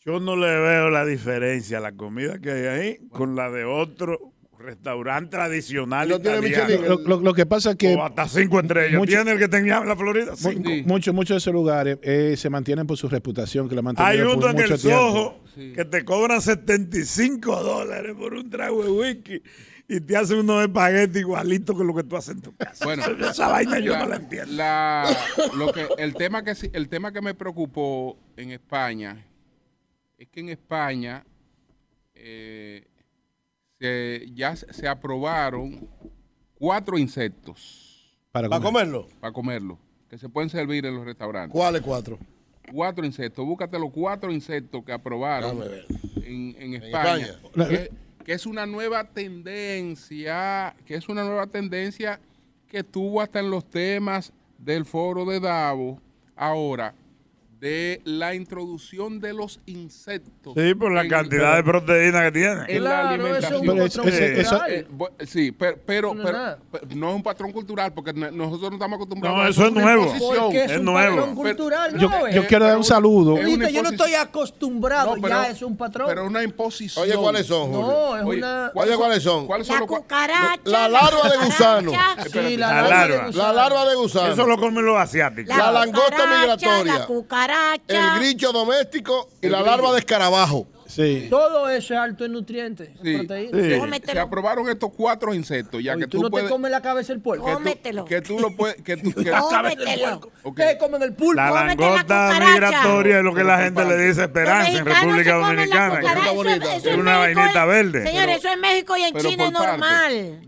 Yo no le veo la diferencia a la comida que hay ahí con la de otro restaurante tradicional italiano. Lo, lo- lo que pasa es que o hasta cinco estrellas. mucho- ¿Tiene el que tenía en la Florida? muchos muchos de esos lugares eh, se mantienen por su reputación, que la Hay uno por en mucho el. Soho que te cobran 75 dólares por un trago de whisky y te hacen unos espaguetis igualitos que lo que tú haces en tu casa. Bueno, (laughs) esa vaina yo no la entiendo. la- lo que, el, tema que, sí- el tema que me preocupó en España es que en España eh, se- ya se aprobaron cuatro insectos Para, ¿Para comerlo? Para comerlo. Que se pueden servir en los restaurantes. ¿Cuáles cuatro? Cuatro insectos. Búscate los cuatro insectos que aprobaron en, en España. España. Que, que es una nueva tendencia, que es una nueva tendencia que estuvo hasta en los temas del foro de Davos ahora de la introducción de los insectos. Sí, por la en- cantidad de proteína que tiene. en la alimentación. Pero es- ese- eso- Eh, bu- sí, pero, pero, No es pero- pero no es un patrón cultural porque no- nosotros no estamos acostumbrados No, a eso es nuevo. es, Es un nuevo. patrón cultural, Yo, ¿no? yo quiero dar un saludo. es yo no estoy acostumbrado, No, pero- ya es un patrón. Pero una imposición. Oye, ¿cuáles son, Julio? no, es Oye, una... Oye, ¿cuáles son? ¿Cuáles son La cucaracha. La larva de gusano. Sí, La larva de larva. gusano. La larva de gusano. Eso lo comen los asiáticos. La langosta cucaracha, migratoria. Cucaracha. El grillo doméstico y la larva de escarabajo. Sí. Todo eso es alto en nutrientes, en Sí. proteínas. Sí. Se aprobaron estos cuatro insectos, ya Oye, que tú, tú, no te puedes. comes la cabeza del puerco. que tú- Cómetelo. Que tú lo puedes. Que tú, que- Cómetelo. ¿Qué comen el pulpo? La Cómete la migratoria es lo que la gente le dice esperanza en República Dominicana. Es una vainita es- verde. Señor, eso en México y en China es normal.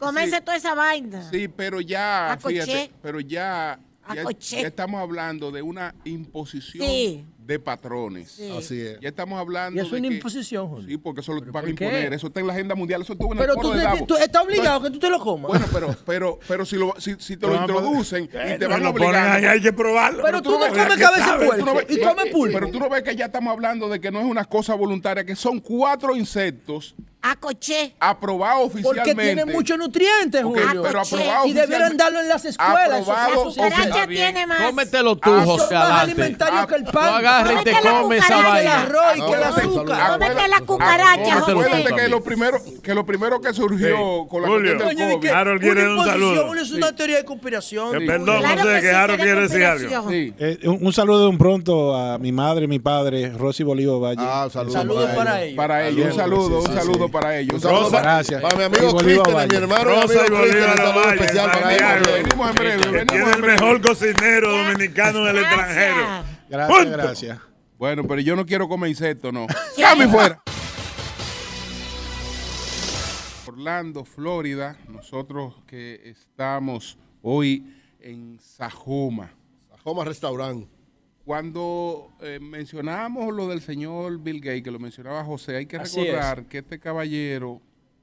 Comerse sí, toda esa vaina. sí, pero ya, fíjate, pero ya, ya, ya estamos hablando de una imposición Sí. de patrones. Sí. Así es. Ya estamos hablando Y es una que- imposición, Julio. Sí, porque eso lo van a imponer. Eso está en la agenda mundial. Eso estuvo en Pero el tú, te- Davos. tú estás obligado que tú te lo comas. Bueno, pero, pero, pero si, lo, si, si te lo Pero introducen y te Eh, van a obligar. hay que probarlo. Pero tú no comes cabeza no ves- y come pulpo. Pero tú no ves que ya estamos hablando de que no es una cosa voluntaria, que son cuatro insectos Acoché. aprobados Porque oficialmente. tiene muchos nutrientes, Julio. pero aprobado y debieran darlo en las escuelas. Aprobado Cucaracha bien. tiene más. Cómetelo tú, Ah, José más Alante. alimentarios que el Tú pan. agarras y te comes esa cucaracha. que el vaina. arroz y que el azúcar. Cómete la cucaracha, Cómetelo José. Acuérdate que lo primero que lo primero que surgió con la Julio. del ¿de COVID. qué? Harold quiere un saludo. Julio, Es una teoría de conspiración. Eh, Perdón, Claro no sé que que sí, Harold quiere decir algo. Sí. Eh, un, saludo de un pronto a mi madre y mi padre, Rosy Bolívar Valle. Ah, saludos Saludos para para ellos. Para ellos, un Sí, saludo, un sí, saludo sí. Para ellos. Un saludo Rosa, para, gracias. para mi amigo Bolívar Cristian, mi hermano Rosa y Bolívar especial para ellos. Venimos en breve, venimos tiene en el breve. mejor cocinero dominicano en el extranjero. Gracias. Gracias. Bueno, pero yo no quiero comer insectos, no. (laughs) ¡Cami fuera! Orlando, Florida, nosotros que estamos hoy en Sajoma. Sajoma Restaurant. Cuando eh, mencionamos lo del señor Bill Gates, que lo mencionaba José, hay que Así recordar que este caballero,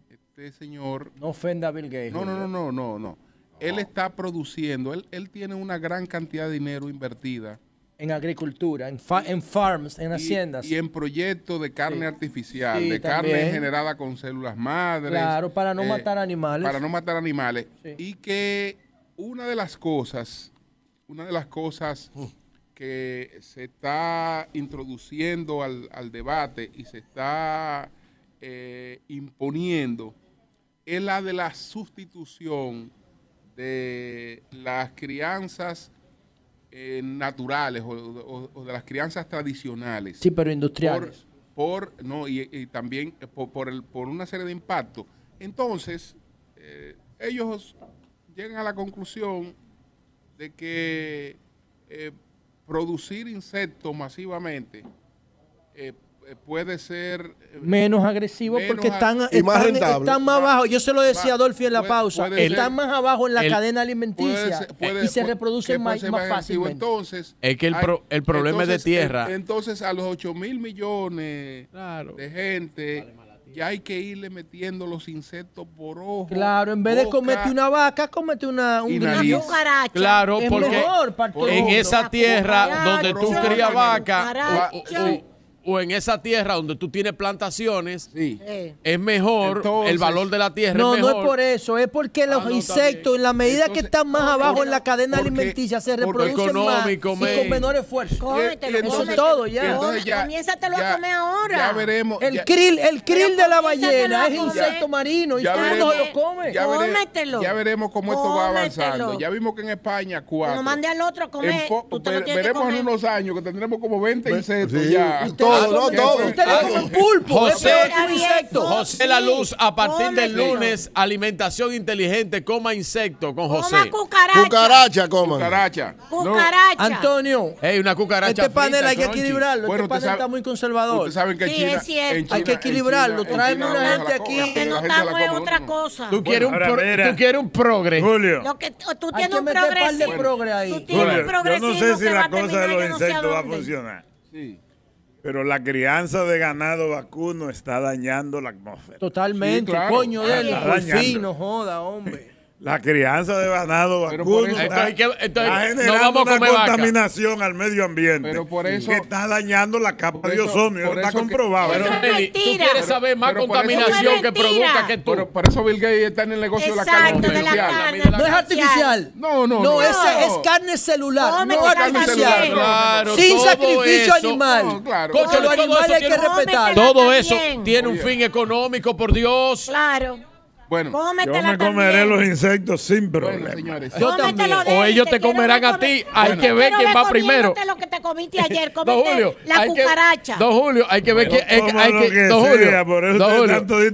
este señor, No ofenda a Bill Gates. no, no, no, no, no, no. Él está produciendo, él, él tiene una gran cantidad de dinero invertida En agricultura, en, fa- en farms, en y- haciendas. Y, en proyectos de carne Sí. artificial, Sí, de carne generada con células madres. Claro, para no eh, matar animales. Para no matar animales. Sí. Y que una de las cosas, una de las cosas que se está introduciendo al, al debate y se está eh, imponiendo es la de la sustitución de las crianzas eh, naturales o, o- o de las crianzas tradicionales Sí, pero industriales. por, por- no y, y también por, por el, por una serie de impactos entonces eh, ellos llegan a la conclusión de que eh, producir insectos masivamente eh, eh, puede ser eh, Menos agresivo menos porque están, y más están, rentable. están más abajo. Yo se lo decía a en la puede- pausa. puede están ser- más abajo en la el- cadena puede alimenticia ser- puede- y se reproducen más, más agresivo. fácilmente. Entonces, Es que el pro- el problema es de tierra. en- Entonces, a los 8 mil millones Claro. de gente, ya hay que irle metiendo los insectos por ojo. Claro, en vez de comerte una vaca, comete una, un grillo. Claro, Es porque mejor para por- en esa tierra donde tú crías vaca o, cucaracha. o- o en esa tierra donde tú tienes plantaciones, Sí. Es mejor, Entonces- el valor de la tierra No, es no mejor. es por eso, es porque los no, insectos, en la medida que Entonces, están más abajo en la cadena porque- alimenticia, se reproducen más y con menor esfuerzo. Cómetelo, Eso es todo ya. entonces ya- Comiénzatelo a comer ahora. Ya veremos. El ya- krill, el krill de la ballena es insecto marino y todo el mundo se lo come. Ya, vere- Cómetelo. ya veremos cómo esto va avanzando. Ya vimos que en España cuatro. No mande al otro a comer. Que veremos en unos años que tendremos como 20 insectos ya. Todo todo, no todo. Comen pulpo, es José, un insecto. José La Luz, a partir del lunes, alimentación inteligente, coma insectos con José. cucaracha. Cucaracha, coman. Cucaracha. Cucaracha. Antonio, Ey, una cucaracha este panel hay que equilibrarlo. Bueno, este panel está muy conservador. Ustedes saben que en China, es Hay que equilibrarlo. Tráeme una gente aquí. Que no come otra cosa. Tú quieres, un un progre. Julio. Lo que tú tienes un progre ahí. Tú tienes un yo no sé si la cosa de los insectos va a funcionar. Sí. Pero la crianza de ganado vacuno está dañando la atmósfera. Totalmente, Sí, claro. coño de él, por fin, no joda, hombre. La crianza de ganado vacuno eso- está, Entonces, ¿qué- entonces, está no generando vamos a una vaca. contaminación al medio ambiente. Pero por eso- que está dañando la capa de eso- Está eso que- comprobado. Pero, Eso es Nelly, tú quieres saber más pero contaminación Eso que produzca que tú. Pero por eso Bill Gates está en el negocio de la carne la artificial. carne. No es artificial. No, no, No, no. ese es carne celular, no carne artificial. celular. Claro, Sin sacrificio eso- animal. No, claro. Los todo animales eso hay que respetar. Todo eso tiene un fin económico, por Dios. Claro. Bueno, Yo me comeré también. los insectos sin bueno, problema. señores. Yo también. O ellos te comerán a ti. Hay que ver quién va primero. lo que te comiste (laughs) ayer, cómete Julio, la hay que- cucaracha. Don Julio, hay que ver quién. hay hay que- que Don sea, Julio, por eso Don ustedes Julio,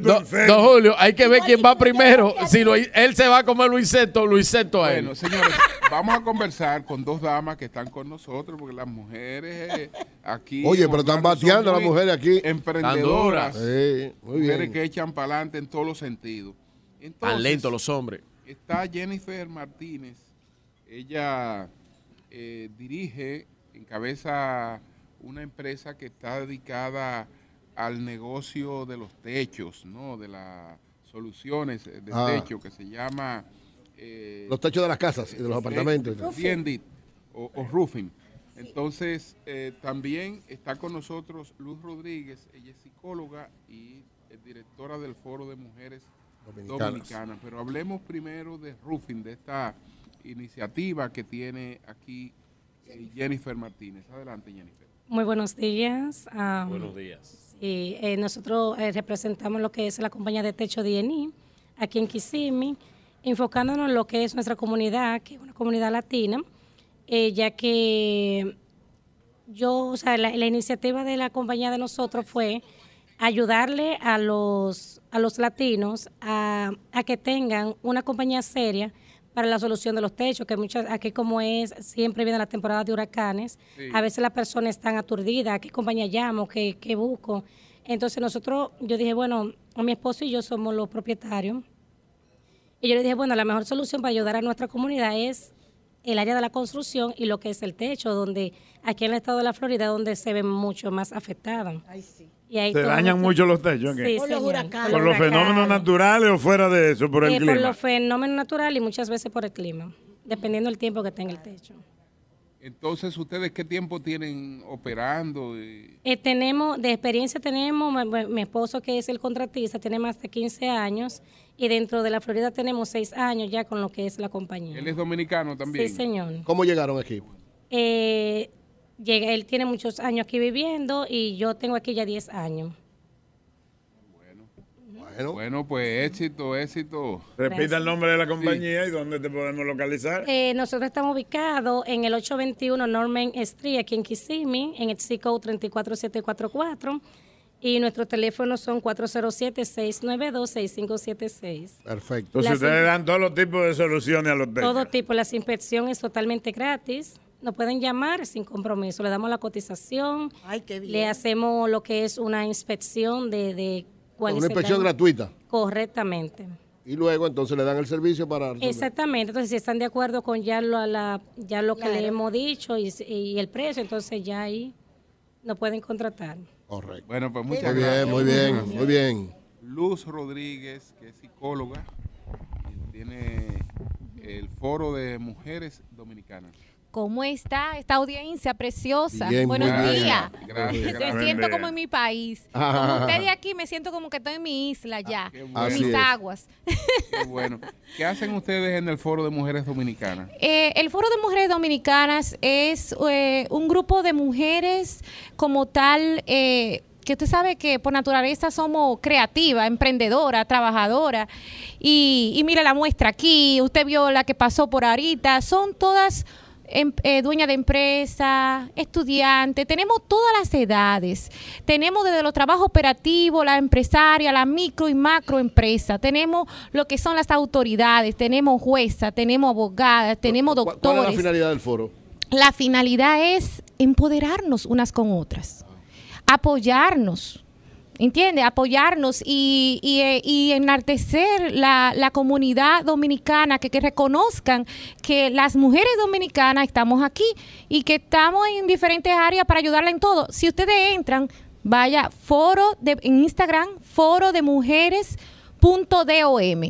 Don-. Don hay que ver quién va primero. Si lo- él se va a comer los insectos, los insectos a él. Bueno, señores, vamos a conversar con dos damas que están con nosotros, porque las mujeres eh, aquí. Oye, pero están bateando las mujeres aquí. Emprendedoras. Sí, muy mujeres que echan para adelante en todos los sentidos. Entonces, Tan lentos los hombres. está Jennifer Martínez. Ella eh, dirige, encabeza una empresa que está dedicada al negocio de los techos, ¿no? De las soluciones de Ah. techo que se llama eh, Los techos de las casas y de los apartamentos. O, o roofing. Entonces, eh, también está con nosotros Luz Rodríguez, ella es psicóloga y es directora del Foro de Mujeres Dominicanas. Dominicanas. Pero hablemos primero de roofing, de esta iniciativa que tiene aquí eh, Jennifer Martínez. Adelante, Jennifer. Muy buenos días. Buenos días. sí, eh, nosotros eh, representamos lo que es la compañía de techo DNI aquí en Kissimmee, enfocándonos en lo que es nuestra comunidad, que es una comunidad latina, eh, ya que yo, o sea, la, la iniciativa de la compañía de nosotros fue ayudarle a los, a los latinos a, a que tengan una compañía seria para la solución de los techos, que muchas, aquí como es, siempre viene la temporada de huracanes, Sí. a veces las personas están aturdidas, ¿a qué compañía llamo? ¿Qué, qué busco? Entonces nosotros, yo dije, bueno, mi esposo y yo somos los propietarios, y yo le dije, bueno, la mejor solución para ayudar a nuestra comunidad es el área de la construcción y lo que es el techo, donde aquí en el estado de la Florida, donde se ven mucho más afectadas. Y ahí Se todo dañan mucho los techos. ¿qué? Sí, Por los señor, huracanes. ¿Por los huracanes. fenómenos naturales o fuera de eso, por el Eh, clima? Por los fenómenos naturales y muchas veces por el clima, dependiendo del tiempo que tenga el techo. Entonces, ¿ustedes qué tiempo tienen operando? Y- Eh, tenemos, de experiencia tenemos, mi, mi- mi esposo que es el contratista, tiene más de 15 años y dentro de la Florida tenemos 6 años ya con lo que es la compañía. Él es dominicano también. Sí, señor. ¿Cómo llegaron aquí? Eh, llega, él tiene muchos años aquí viviendo y yo tengo aquí ya 10 años. Bueno. pues éxito, éxito. Repita el nombre de la compañía y dónde te podemos localizar. Eh, nosotros estamos ubicados en el 821 Norman Street, aquí en Kissimmee, en el C-Code 34744. Y nuestros teléfonos son 407-692-6576. Perfecto. Entonces Las- ustedes dan todos los tipos de soluciones a los techos. Todo tipo, las inspecciones totalmente gratis. Nos pueden llamar sin compromiso. Le damos la cotización. Le hacemos lo que es una inspección de, de cuál Una es el inspección gratuita. Correctamente. Y luego entonces le dan el servicio para resolver. Exactamente. Entonces, si están de acuerdo con ya lo, la, ya lo que le hemos dicho y, y el precio, entonces ya ahí nos pueden contratar. Correcto. Bueno, pues Muy muchas bien, gracias. muy bien, muy bien. Luz Rodríguez, que es psicóloga, y tiene el Foro de Mujeres Dominicanas. ¿Cómo está esta audiencia preciosa? Bien, Buenos días. Gracias, me siento como en mi país. Ah. Como usted de aquí, me siento como que estoy en mi isla ya, en Así mis es. aguas. Qué bueno. ¿Qué hacen ustedes en el Foro de Mujeres Dominicanas? Eh, el Foro de Mujeres Dominicanas es eh, un grupo de mujeres como tal, eh, que usted sabe que por naturaleza somos creativas, emprendedoras, trabajadoras. Y, y mira la muestra aquí, usted vio la que pasó por ahorita, son todas em- eh, dueña de empresa, estudiante, tenemos todas las edades. Tenemos desde los trabajos operativos, la empresaria, la micro y macro empresa. Tenemos lo que son las autoridades, tenemos juezas, tenemos abogadas, tenemos ¿Cuál es la doctores. finalidad del foro? La finalidad es empoderarnos unas con otras, apoyarnos. ¿Entiende? Apoyarnos y, y, eh, y enaltecer la, comunidad dominicana, que, reconozcan que las mujeres dominicanas estamos aquí y que estamos en diferentes áreas para ayudarla en todo. Si ustedes entran, vaya foro en Instagram, foro de mujeres.dom.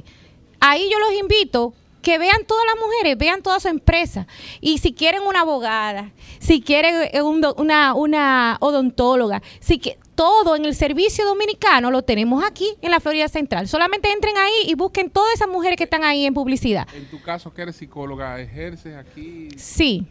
Ahí yo los invito que vean todas las mujeres, vean toda su empresa. Y si quieren una abogada, si quieren eh, una, una odontóloga, si que todo en el servicio dominicano lo tenemos aquí en la Florida Central. Solamente entren ahí y busquen todas esas mujeres que están ahí en publicidad. En tu caso, que eres psicóloga, ¿ejerces aquí? Sí.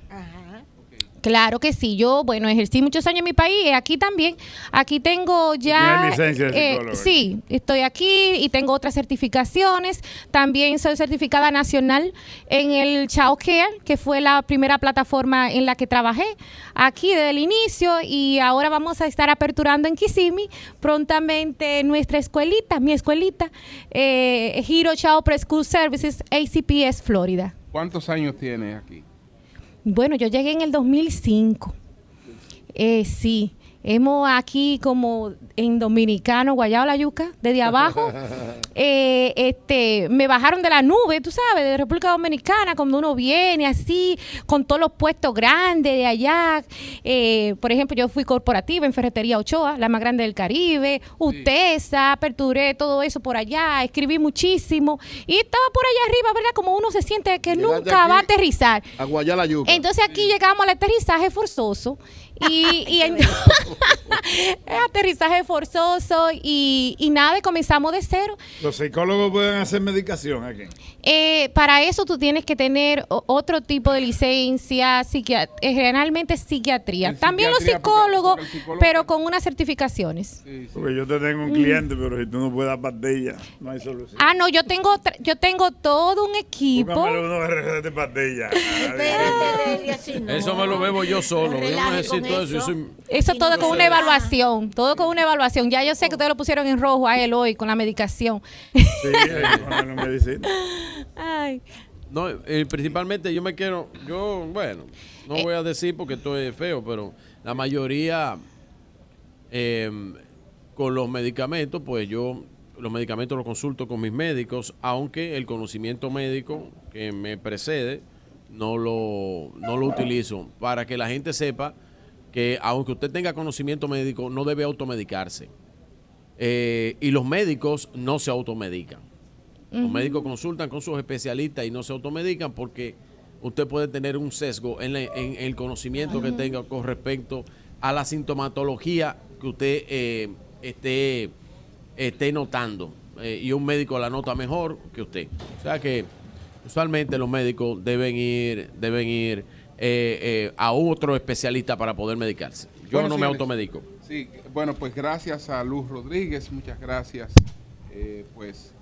Claro que sí. Yo, bueno, ejercí muchos años en mi país, eh, aquí también. Aquí tengo ya... Licencia de eh, sí, estoy aquí y tengo otras certificaciones. También soy certificada nacional en el Chao Care, que fue la primera plataforma en la que trabajé aquí desde el inicio y ahora vamos a estar aperturando en Kissimmee prontamente nuestra escuelita, mi escuelita, eh, Hero Chao Preschool Services, ACPS Florida. ¿Cuántos años tienes aquí? Bueno, yo llegué en el 2005. Eh, sí, hemos aquí como en dominicano, guayado la yuca, desde abajo. (laughs) Eh, este, me bajaron de la nube, tú sabes, de República Dominicana, cuando uno viene así, con todos los puestos grandes de allá. Eh, por ejemplo, yo fui corporativa en Ferretería Ochoa, la más grande del Caribe, UTESA, aperturé todo eso por allá, escribí muchísimo y estaba por allá arriba, ¿verdad? Como uno se siente que Llegaste nunca va a aterrizar. A Guayala Yuca. Entonces aquí llegamos al aterrizaje forzoso y, y en- (laughs) aterrizaje forzoso y, y nada, y comenzamos de cero. Los psicólogos pueden hacer medicación aquí. Eh, para eso tú tienes que tener otro tipo de licencia, psiquia- eh, generalmente psiquiatría. En También los psiquiatría, psicólogos, porque el psicólogo- pero con unas certificaciones. Porque yo te tengo un Mm. cliente, pero si tú no puedes dar pastillas, no hay solución. Ah, no, yo tengo yo tengo todo un equipo. Uno de receta de pastillas. Eso me lo bebo yo solo. Yo no eso. Eso todo con una evaluación, todo con una evaluación. Ya yo sé que ustedes lo pusieron en rojo a él hoy con la medicación. Sí, que ponerle (laughs) medicina. Ay. No, eh, principalmente yo me quiero, yo, bueno, no voy a decir porque esto es feo, pero la mayoría eh, con los medicamentos, pues yo los medicamentos los consulto con mis médicos, aunque el conocimiento médico que me precede no lo, no lo utilizo, para que la gente sepa que aunque usted tenga conocimiento médico, no debe automedicarse. Eh, y los médicos no se automedican. Los médicos consultan con sus especialistas y no se automedican porque usted puede tener un sesgo en, la- en el conocimiento que tenga con respecto a la sintomatología que usted eh, esté, esté notando. Eh, y un médico la nota mejor que usted. O sea que usualmente los médicos deben ir, deben ir eh, eh, a otro especialista para poder medicarse. Yo Bueno, no me señores, automedico. Sí, bueno, pues gracias a Luz Rodríguez, muchas gracias. Eh, pues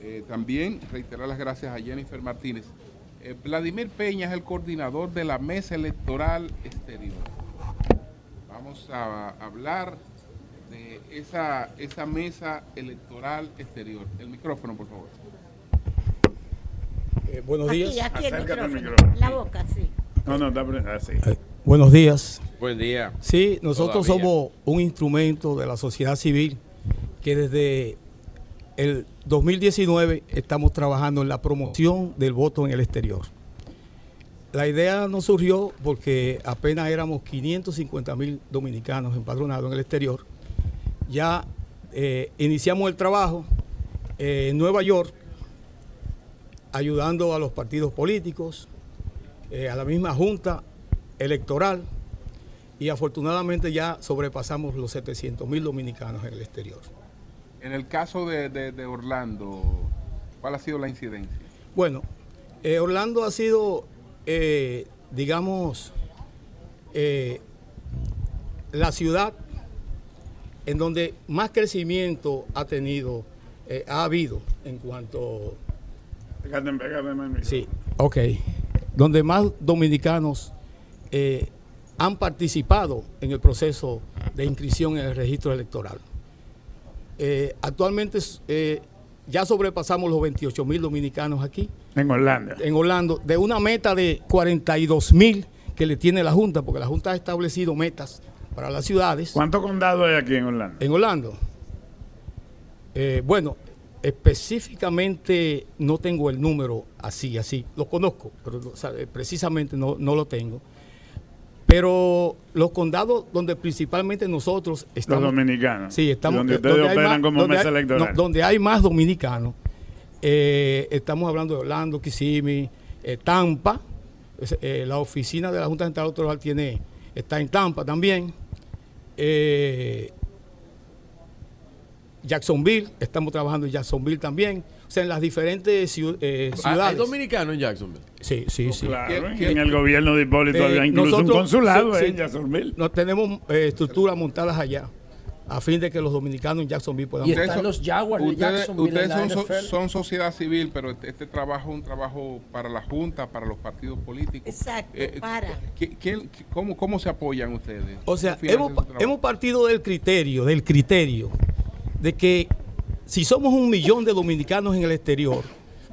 eh, también reiterar las gracias a Jennifer Martínez. Eh, Vladimir Peña es el coordinador de la Mesa Electoral Exterior. Vamos a hablar de esa, esa Mesa Electoral Exterior. El micrófono, por favor. Eh, buenos Aquí, días. aquí el Acércate al micrófono. micrófono. La boca, sí. No, no, está pre- así. Buenos días. Buen día. Sí, nosotros Todavía. somos un instrumento de la sociedad civil que desde el 2019 estamos trabajando en la promoción del voto en el exterior. La idea nos surgió porque apenas éramos 550 mil dominicanos empadronados en el exterior. Ya eh, iniciamos el trabajo eh, en Nueva York, ayudando a los partidos políticos, eh, a la misma Junta Electoral y afortunadamente ya sobrepasamos los 700 mil dominicanos en el exterior. En el caso de, de- de Orlando, ¿cuál ha sido la incidencia? Bueno, eh, Orlando ha sido, eh, digamos, eh, la ciudad en donde más crecimiento ha tenido, eh, ha habido en cuanto... Sí, ok. Donde más dominicanos eh, han participado en el proceso de inscripción en el registro electoral. Eh, actualmente eh, ya sobrepasamos los 28 mil dominicanos aquí. En Orlando. En Orlando, de una meta de 42 mil que le tiene la Junta, porque la Junta ha establecido metas para las ciudades. ¿Cuántos condados hay aquí en Orlando? En Orlando. Eh, bueno, específicamente no tengo el número así, así. Lo conozco, pero o sea, eh, precisamente no, no lo tengo. Pero los condados donde principalmente nosotros estamos... dominicanos. Sí, estamos... Donde eh, ustedes hay operan más- como donde mesa hay- electoral. no, donde hay más dominicanos. eh, estamos hablando de Orlando, Kissimmee, eh, Tampa. Eh, la oficina de la Junta Central Electoral tiene, está en Tampa también. Jacksonville, estamos trabajando en Jacksonville también. O sea, en las diferentes eh, ¿Hay ciudades. dominicanos en Jacksonville? Sí, sí, sí. Claro, y en el gobierno de Hipólito había Eh, incluso nosotros- un consulado sí, en sí, Jacksonville. No tenemos eh, estructuras montadas allá a fin de que los dominicanos en Jacksonville puedan Ustedes votar. son- ustedes, ustedes son, so- son sociedad civil, pero este, este trabajo es un trabajo para la Junta, para los partidos políticos. Exacto, Eh, para. ¿qué- cómo, ¿Cómo se apoyan ustedes? O sea, ¿Cómo financian hemos, hemos partido del criterio, del criterio de que si somos un millón de dominicanos en el exterior,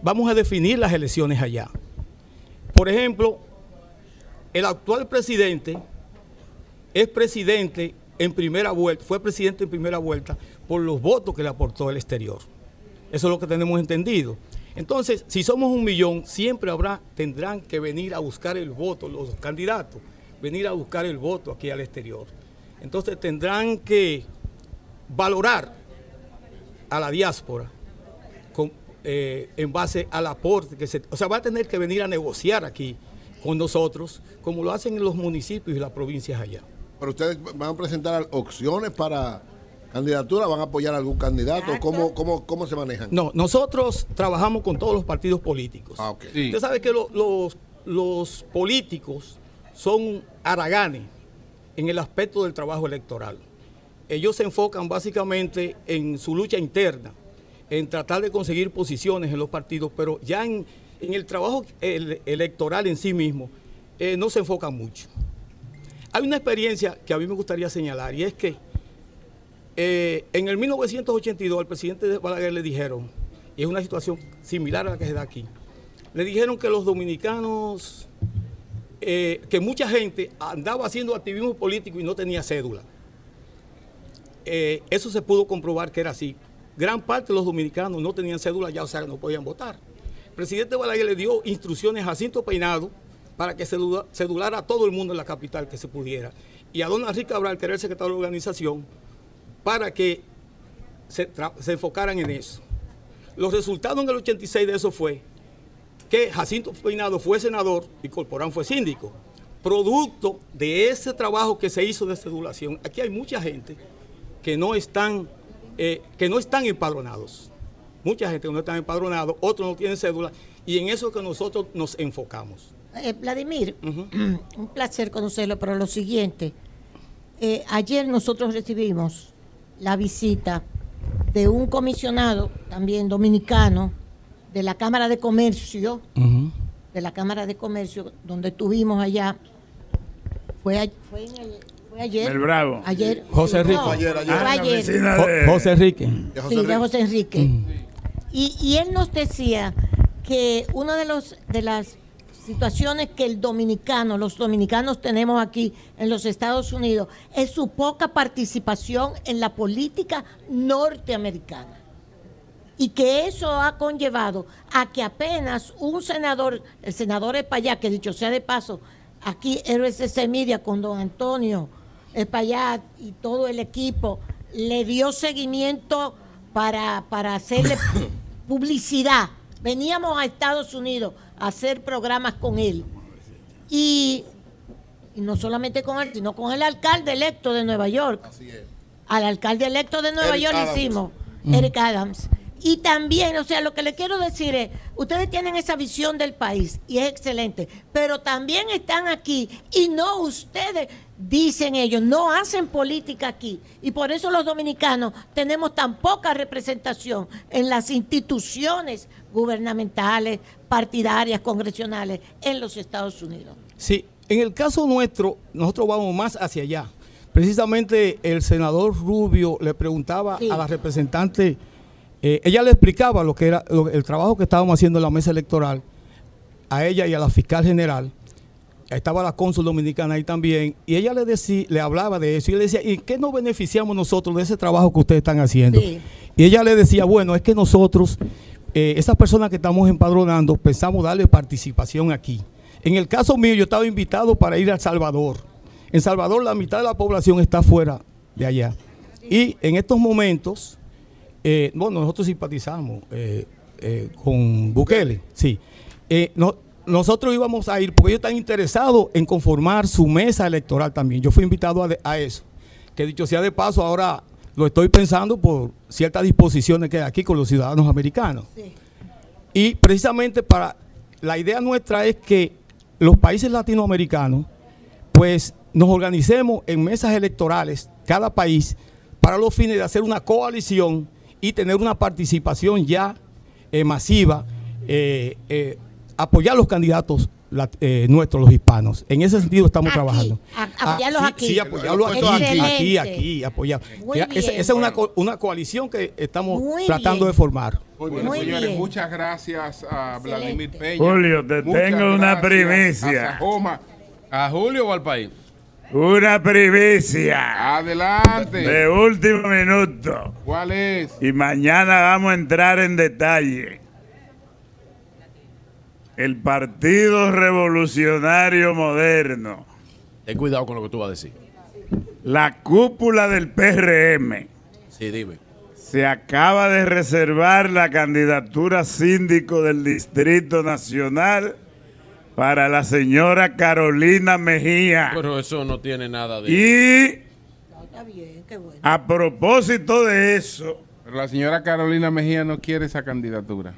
vamos a definir las elecciones allá. Por ejemplo, el actual presidente es presidente en primera vuelta, fue presidente en primera vuelta por los votos que le aportó el exterior. Eso es lo que tenemos entendido. Entonces, si somos un millón, siempre habrá, tendrán que venir a buscar el voto, los candidatos, venir a buscar el voto aquí al exterior. Entonces tendrán que valorar a la diáspora con- eh, en base al aporte que se... O sea, va a tener que venir a negociar aquí con nosotros, como lo hacen en los municipios y las provincias allá. Pero ustedes van a presentar opciones para candidatura, van a apoyar a algún candidato, ¿cómo, cómo, cómo se manejan? No, nosotros trabajamos con todos los partidos políticos. Ah, ok. Usted sabe que lo- los, los políticos son haraganes en el aspecto del trabajo electoral. Ellos se enfocan básicamente en su lucha interna, en tratar de conseguir posiciones en los partidos, pero ya en, el trabajo el- electoral en sí mismo eh, no se enfocan mucho. Hay una experiencia que a mí me gustaría señalar y es que eh, en el 1982 al presidente de Balaguer le dijeron, y es una situación similar a la que se da aquí, le dijeron que los dominicanos, eh, que mucha gente andaba haciendo activismo político y no tenía cédula. Eh, eso se pudo comprobar que era así. Gran parte de los dominicanos no tenían cédula ya, o sea, no podían votar. El presidente Balaguer le dio instrucciones a Jacinto Peinado para que cedula- cedulara a todo el mundo en la capital que se pudiera. Y a don Enrique Cabral, que era el secretario de la organización, para que se, se enfocaran en eso. Los resultados en el 86 de eso fue que Jacinto Peinado fue senador y Corporán fue síndico. Producto de ese trabajo que se hizo de cedulación, aquí hay mucha gente que no están, eh, que no están empadronados. Mucha gente no están empadronados, otros no tienen cédula, y en eso es que nosotros nos enfocamos. Eh, Vladimir, (clears throat) un placer conocerlo, pero lo siguiente, eh, ayer nosotros recibimos la visita de un comisionado, también dominicano, de la Cámara de Comercio, de la Cámara de Comercio, donde estuvimos allá, fue, fue, en el- fue ayer. Del Bravo. Ayer. José sí, Enrique. no, Ayer, ayer. Ah, José Enrique. Sí, de José Enrique. Y, y él nos decía que una de, los, de las situaciones que el dominicano, los dominicanos tenemos aquí en los Estados Unidos, es su poca participación en la política norteamericana. Y que eso ha conllevado a que apenas un senador, el senador Espallá, que dicho sea de paso, aquí RSC Media con don Antonio Espallá y todo el equipo, le dio seguimiento para, para hacerle (coughs) publicidad. Veníamos a Estados Unidos a hacer programas con él. Y, y no solamente con él, sino con el alcalde electo de Nueva York. Al alcalde electo de Nueva Eric York le Adams. hicimos, Eric Adams. Y también, o sea, lo que le quiero decir es, ustedes tienen esa visión del país y es excelente, pero también están aquí y no ustedes, dicen ellos, no hacen política aquí. Y por eso los dominicanos tenemos tan poca representación en las instituciones gubernamentales, partidarias, congresionales en los Estados Unidos. Sí, en el caso nuestro, nosotros vamos más hacia allá. Precisamente el senador Rubio le preguntaba a la representante, eh, ella le explicaba lo que era lo- el trabajo que estábamos haciendo en la mesa electoral, a ella y a la fiscal general. Estaba la cónsul dominicana ahí también, y ella le decía, le hablaba de eso, y le decía, ¿y qué nos beneficiamos nosotros de ese trabajo que ustedes están haciendo? Sí. Y ella le decía, bueno, es que nosotros, eh, esas personas que estamos empadronando, pensamos darle participación aquí. En el caso mío, yo estaba invitado para ir a El Salvador. En Salvador, la mitad de la población está fuera de allá. Y en estos momentos, eh, bueno, nosotros simpatizamos eh, eh, con Bukele, sí. Eh, no- nosotros íbamos a ir porque ellos están interesados en conformar su mesa electoral también. Yo fui invitado a, de- a eso. Que dicho sea de paso, ahora lo estoy pensando por ciertas disposiciones que hay aquí con los ciudadanos americanos. Y precisamente para la idea nuestra es que los países latinoamericanos, pues nos organicemos en mesas electorales, cada país, para los fines de hacer una coalición y tener una participación ya eh, masiva, eh, eh, apoyar los candidatos eh, nuestros, los hispanos. En ese sentido estamos trabajando. A- apoyarlos Ah, aquí. Sí, apoyarlos aquí, aquí, aquí, apoyar. Esa, es una, co- una coalición que estamos Muy tratando bien. de formar. Muy señores, bien. muchas gracias a Vladimir Peña. Julio, te Muchas tengo una primicia. a Sajoma. ¿A Julio o al país? Una primicia. Adelante. De último minuto. ¿Cuál es? Y mañana vamos a entrar en detalle. El Partido Revolucionario Moderno. Ten cuidado con lo que tú vas a decir. La cúpula del PRM Sí, dime. se acaba de reservar la candidatura síndico del Distrito Nacional para la señora Carolina Mejía. Pero eso no tiene nada de... Y Está bien, qué bueno. a propósito de eso, Pero la señora Carolina Mejía no quiere esa candidatura.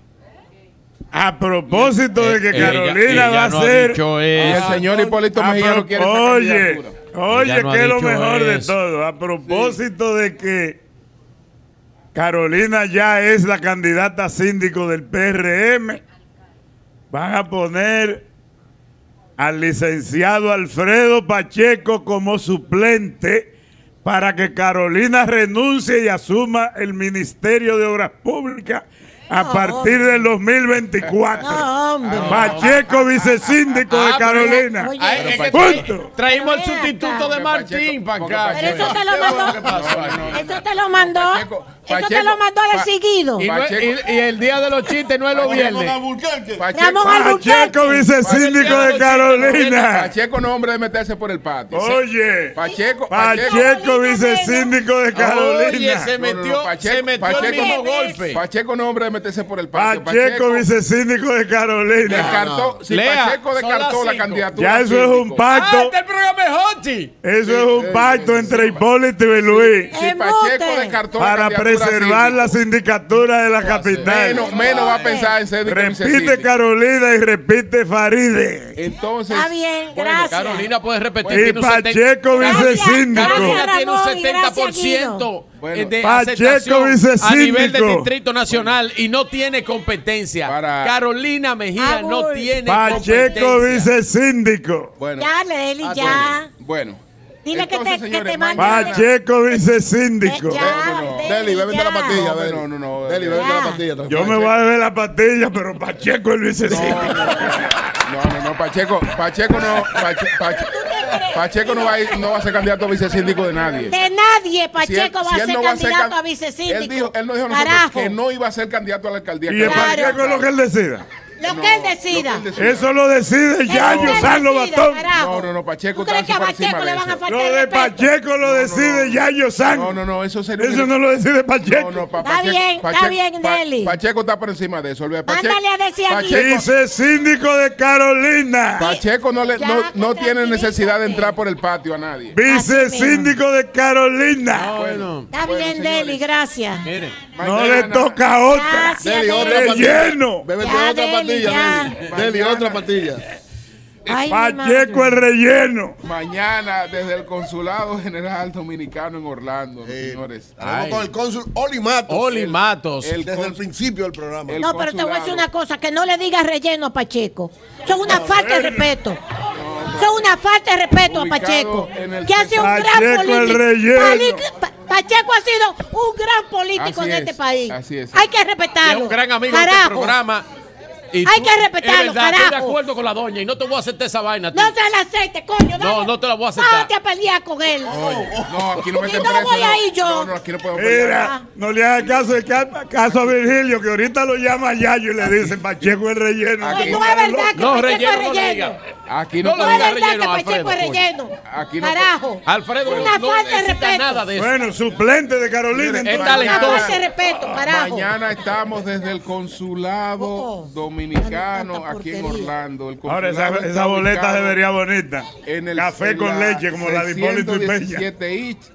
a propósito de que Eh, ella- Carolina ella va a no ser... dicho Y el señor Hipólito A Mejía no quiere esa oye, candidatura. oye, no que es lo mejor de todo. A propósito de que Carolina ya es la candidata síndico del PRM, van a poner al licenciado Alfredo Pacheco como suplente para que Carolina renuncie y asuma el Ministerio de Obras Públicas a partir del 2024. No, hombre. Pacheco, vicesíndico de Ah, pero- Carolina. Oye, Ay, es que Punto. traímos el sustituto de Martín para acá. Pero eso te lo mandó. Eso te lo mandó. Pacheco, Eso te lo mandó al Pa- seguido. Y, no es- y- y el día de los chistes no es los viernes. Ramón. Pacheco, vicesíndico de Carolina. Pacheco no hombre de meterse por el patio. Oye, Pacheco, Pacheco, vicesíndico de Oye, Carolina. se No, no, no, Pacheco- se metió el Pacheco- mismo golpe. Pacheco no hombre de meterse por el patio. Pacheco, vicesíndico de Carolina. descartó, si Lea, Pacheco descartó la candidatura. Ya eso es un síndico. Ah, pacto. este programa es Hochi. Eso es un pacto entre Hipólito y Luis Si. Pacheco descartó la para candidatura preservar la sindicatura de la capital. menos, menos va a pensar en ser Repite. Carolina y repite Faride. Entonces, Está bien, gracias. Carolina puede repetir. Y Pacheco, vicesíndico. Carolina tiene un Ramón, y gracias, 70% Bueno. de Pacheco, aceptación a nivel del Distrito Nacional y no tiene competencia. Para- Carolina Mejía no Abur. tiene Pacheco, competencia. vicesíndico. bueno, Ya, Leli, ah, ya. bueno. Dile que Entonces, te, que señores, te mande. Pacheco, vicesíndico. Eh, ya, No, no, no. Deli, bébete la pastilla, No, Deli. no, no, no. Deli, bébete Ya. la pastilla. Yo me voy a beber la pastilla, pero Pacheco el vicesíndico. No, no, no, Pacheco, Pacheco no, Pache- Pache- Pacheco no va, a ir- no va a ser candidato a vicesíndico de nadie. De nadie, Pacheco Si él- va si a ser no va a ser candidato can- a vicesíndico. Él, dijo, él no dijo a nosotros Carajo. que no iba a ser candidato a la alcaldía. Y que el Pacheco es lo que él decida. Lo que él decida. Lo que él decida. Eso lo decide Yayo decida, Batón. carajo. No, no, no, Pacheco ¿Tú está crees que a Pacheco de le van a faltar Lo de? Pacheco lo decide Yayo San. No, no, no, eso sería Eso no lo decide Pacheco. No, no, pa- Está Pacheco- bien, está bien, Pa- Deli. Pacheco está por encima de eso. Mándale a decir aquí. Pacheco, Dice síndico de Carolina. Pacheco no, le, Ya, no, no tranquilízate. tiene necesidad de entrar por el patio a nadie. Vice síndico de Carolina. Bueno, Está bien. Deli, gracias. miren. No le toca a otra. Gracias, otra pastilla. Relleno. Bébete otra Ya. Deli. Deli, otra pastilla. Ay, mi Pacheco el relleno. Mañana desde el Consulado General Dominicano en Orlando, señores. Estaremos con el cónsul Oli Matos. Oli El- Matos. el- desde el principio del programa. No, pero te voy a decir una cosa, que no le digas relleno a Pacheco. Es una falta de respeto. Eso es una falta de respeto a Pacheco. Que ha sido un gran Pacheco el político. Pacheco ha sido un gran político Así en es, este país. así es. Hay que Y es respetarlo. un gran amigo de este Carajo. programa. Y Hay tú- que respetarlo, es verdad, Estoy de carajo. acuerdo con la doña y no te voy a aceptar esa vaina. ti. No te la aceptes, coño. No, dale. no te la voy a aceptar. Vete a pelear con él. No, aquí no Y meten no preso. voy a ir yo. No, no, aquí no podemos pelear. Mira, no le haga caso, caso a Virgilio, que ahorita lo llama Yayo y le dice Pacheco el relleno. Aquí No, no es verdad que No, Pacheco relleno, es no le relleno. diga. Aquí No no, le No diga relleno, que Pacheco Alfredo, es relleno. Aquí no Carajo. Alfredo Una no falta de respeto. nada de eso. Bueno, suplente de Carolina. Es. Una falta de respeto, carajo. Mañana estamos desde el consulado Oh, dominicano tanta aquí en. Orlando. El Ahora esa, boleta se vería bonita. en el Café en con la leche, como la de Hipólito y Peña. 617 East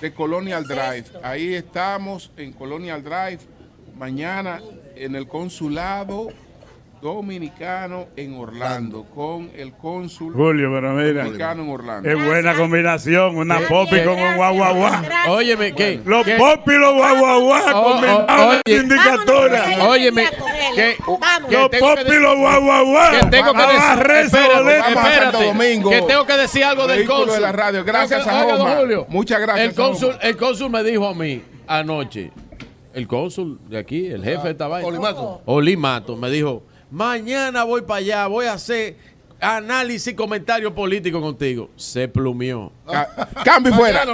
de Colonial Drive. Ahí estamos en Colonial Drive. Mañana en el consulado dominicano en Orlando con el cónsul Julio, pero mira. dominicano en Orlando. Es buena combinación, una popi con un guaguaguá. Óyeme, ¿qué? Los ¿Qué? popi y los guaguaguá Oh, oh, combinados en sindicatura. Óyeme, que, Los tengo que popi y los guaguaguá. que tengo que a decir, espérate, a espérate, Domingo. que tengo que decir algo del Vehículo cónsul. de la radio. Gracias Tengo a que- oiga, don Joma. Julio, Muchas gracias, El cónsul, el cónsul me dijo a mí anoche, el cónsul de aquí, el jefe de esta vaina. Olimato. Olimato, me dijo, mañana voy para allá, voy a hacer análisis y comentario político contigo. Se plumió. Ca- Cambio y fuera.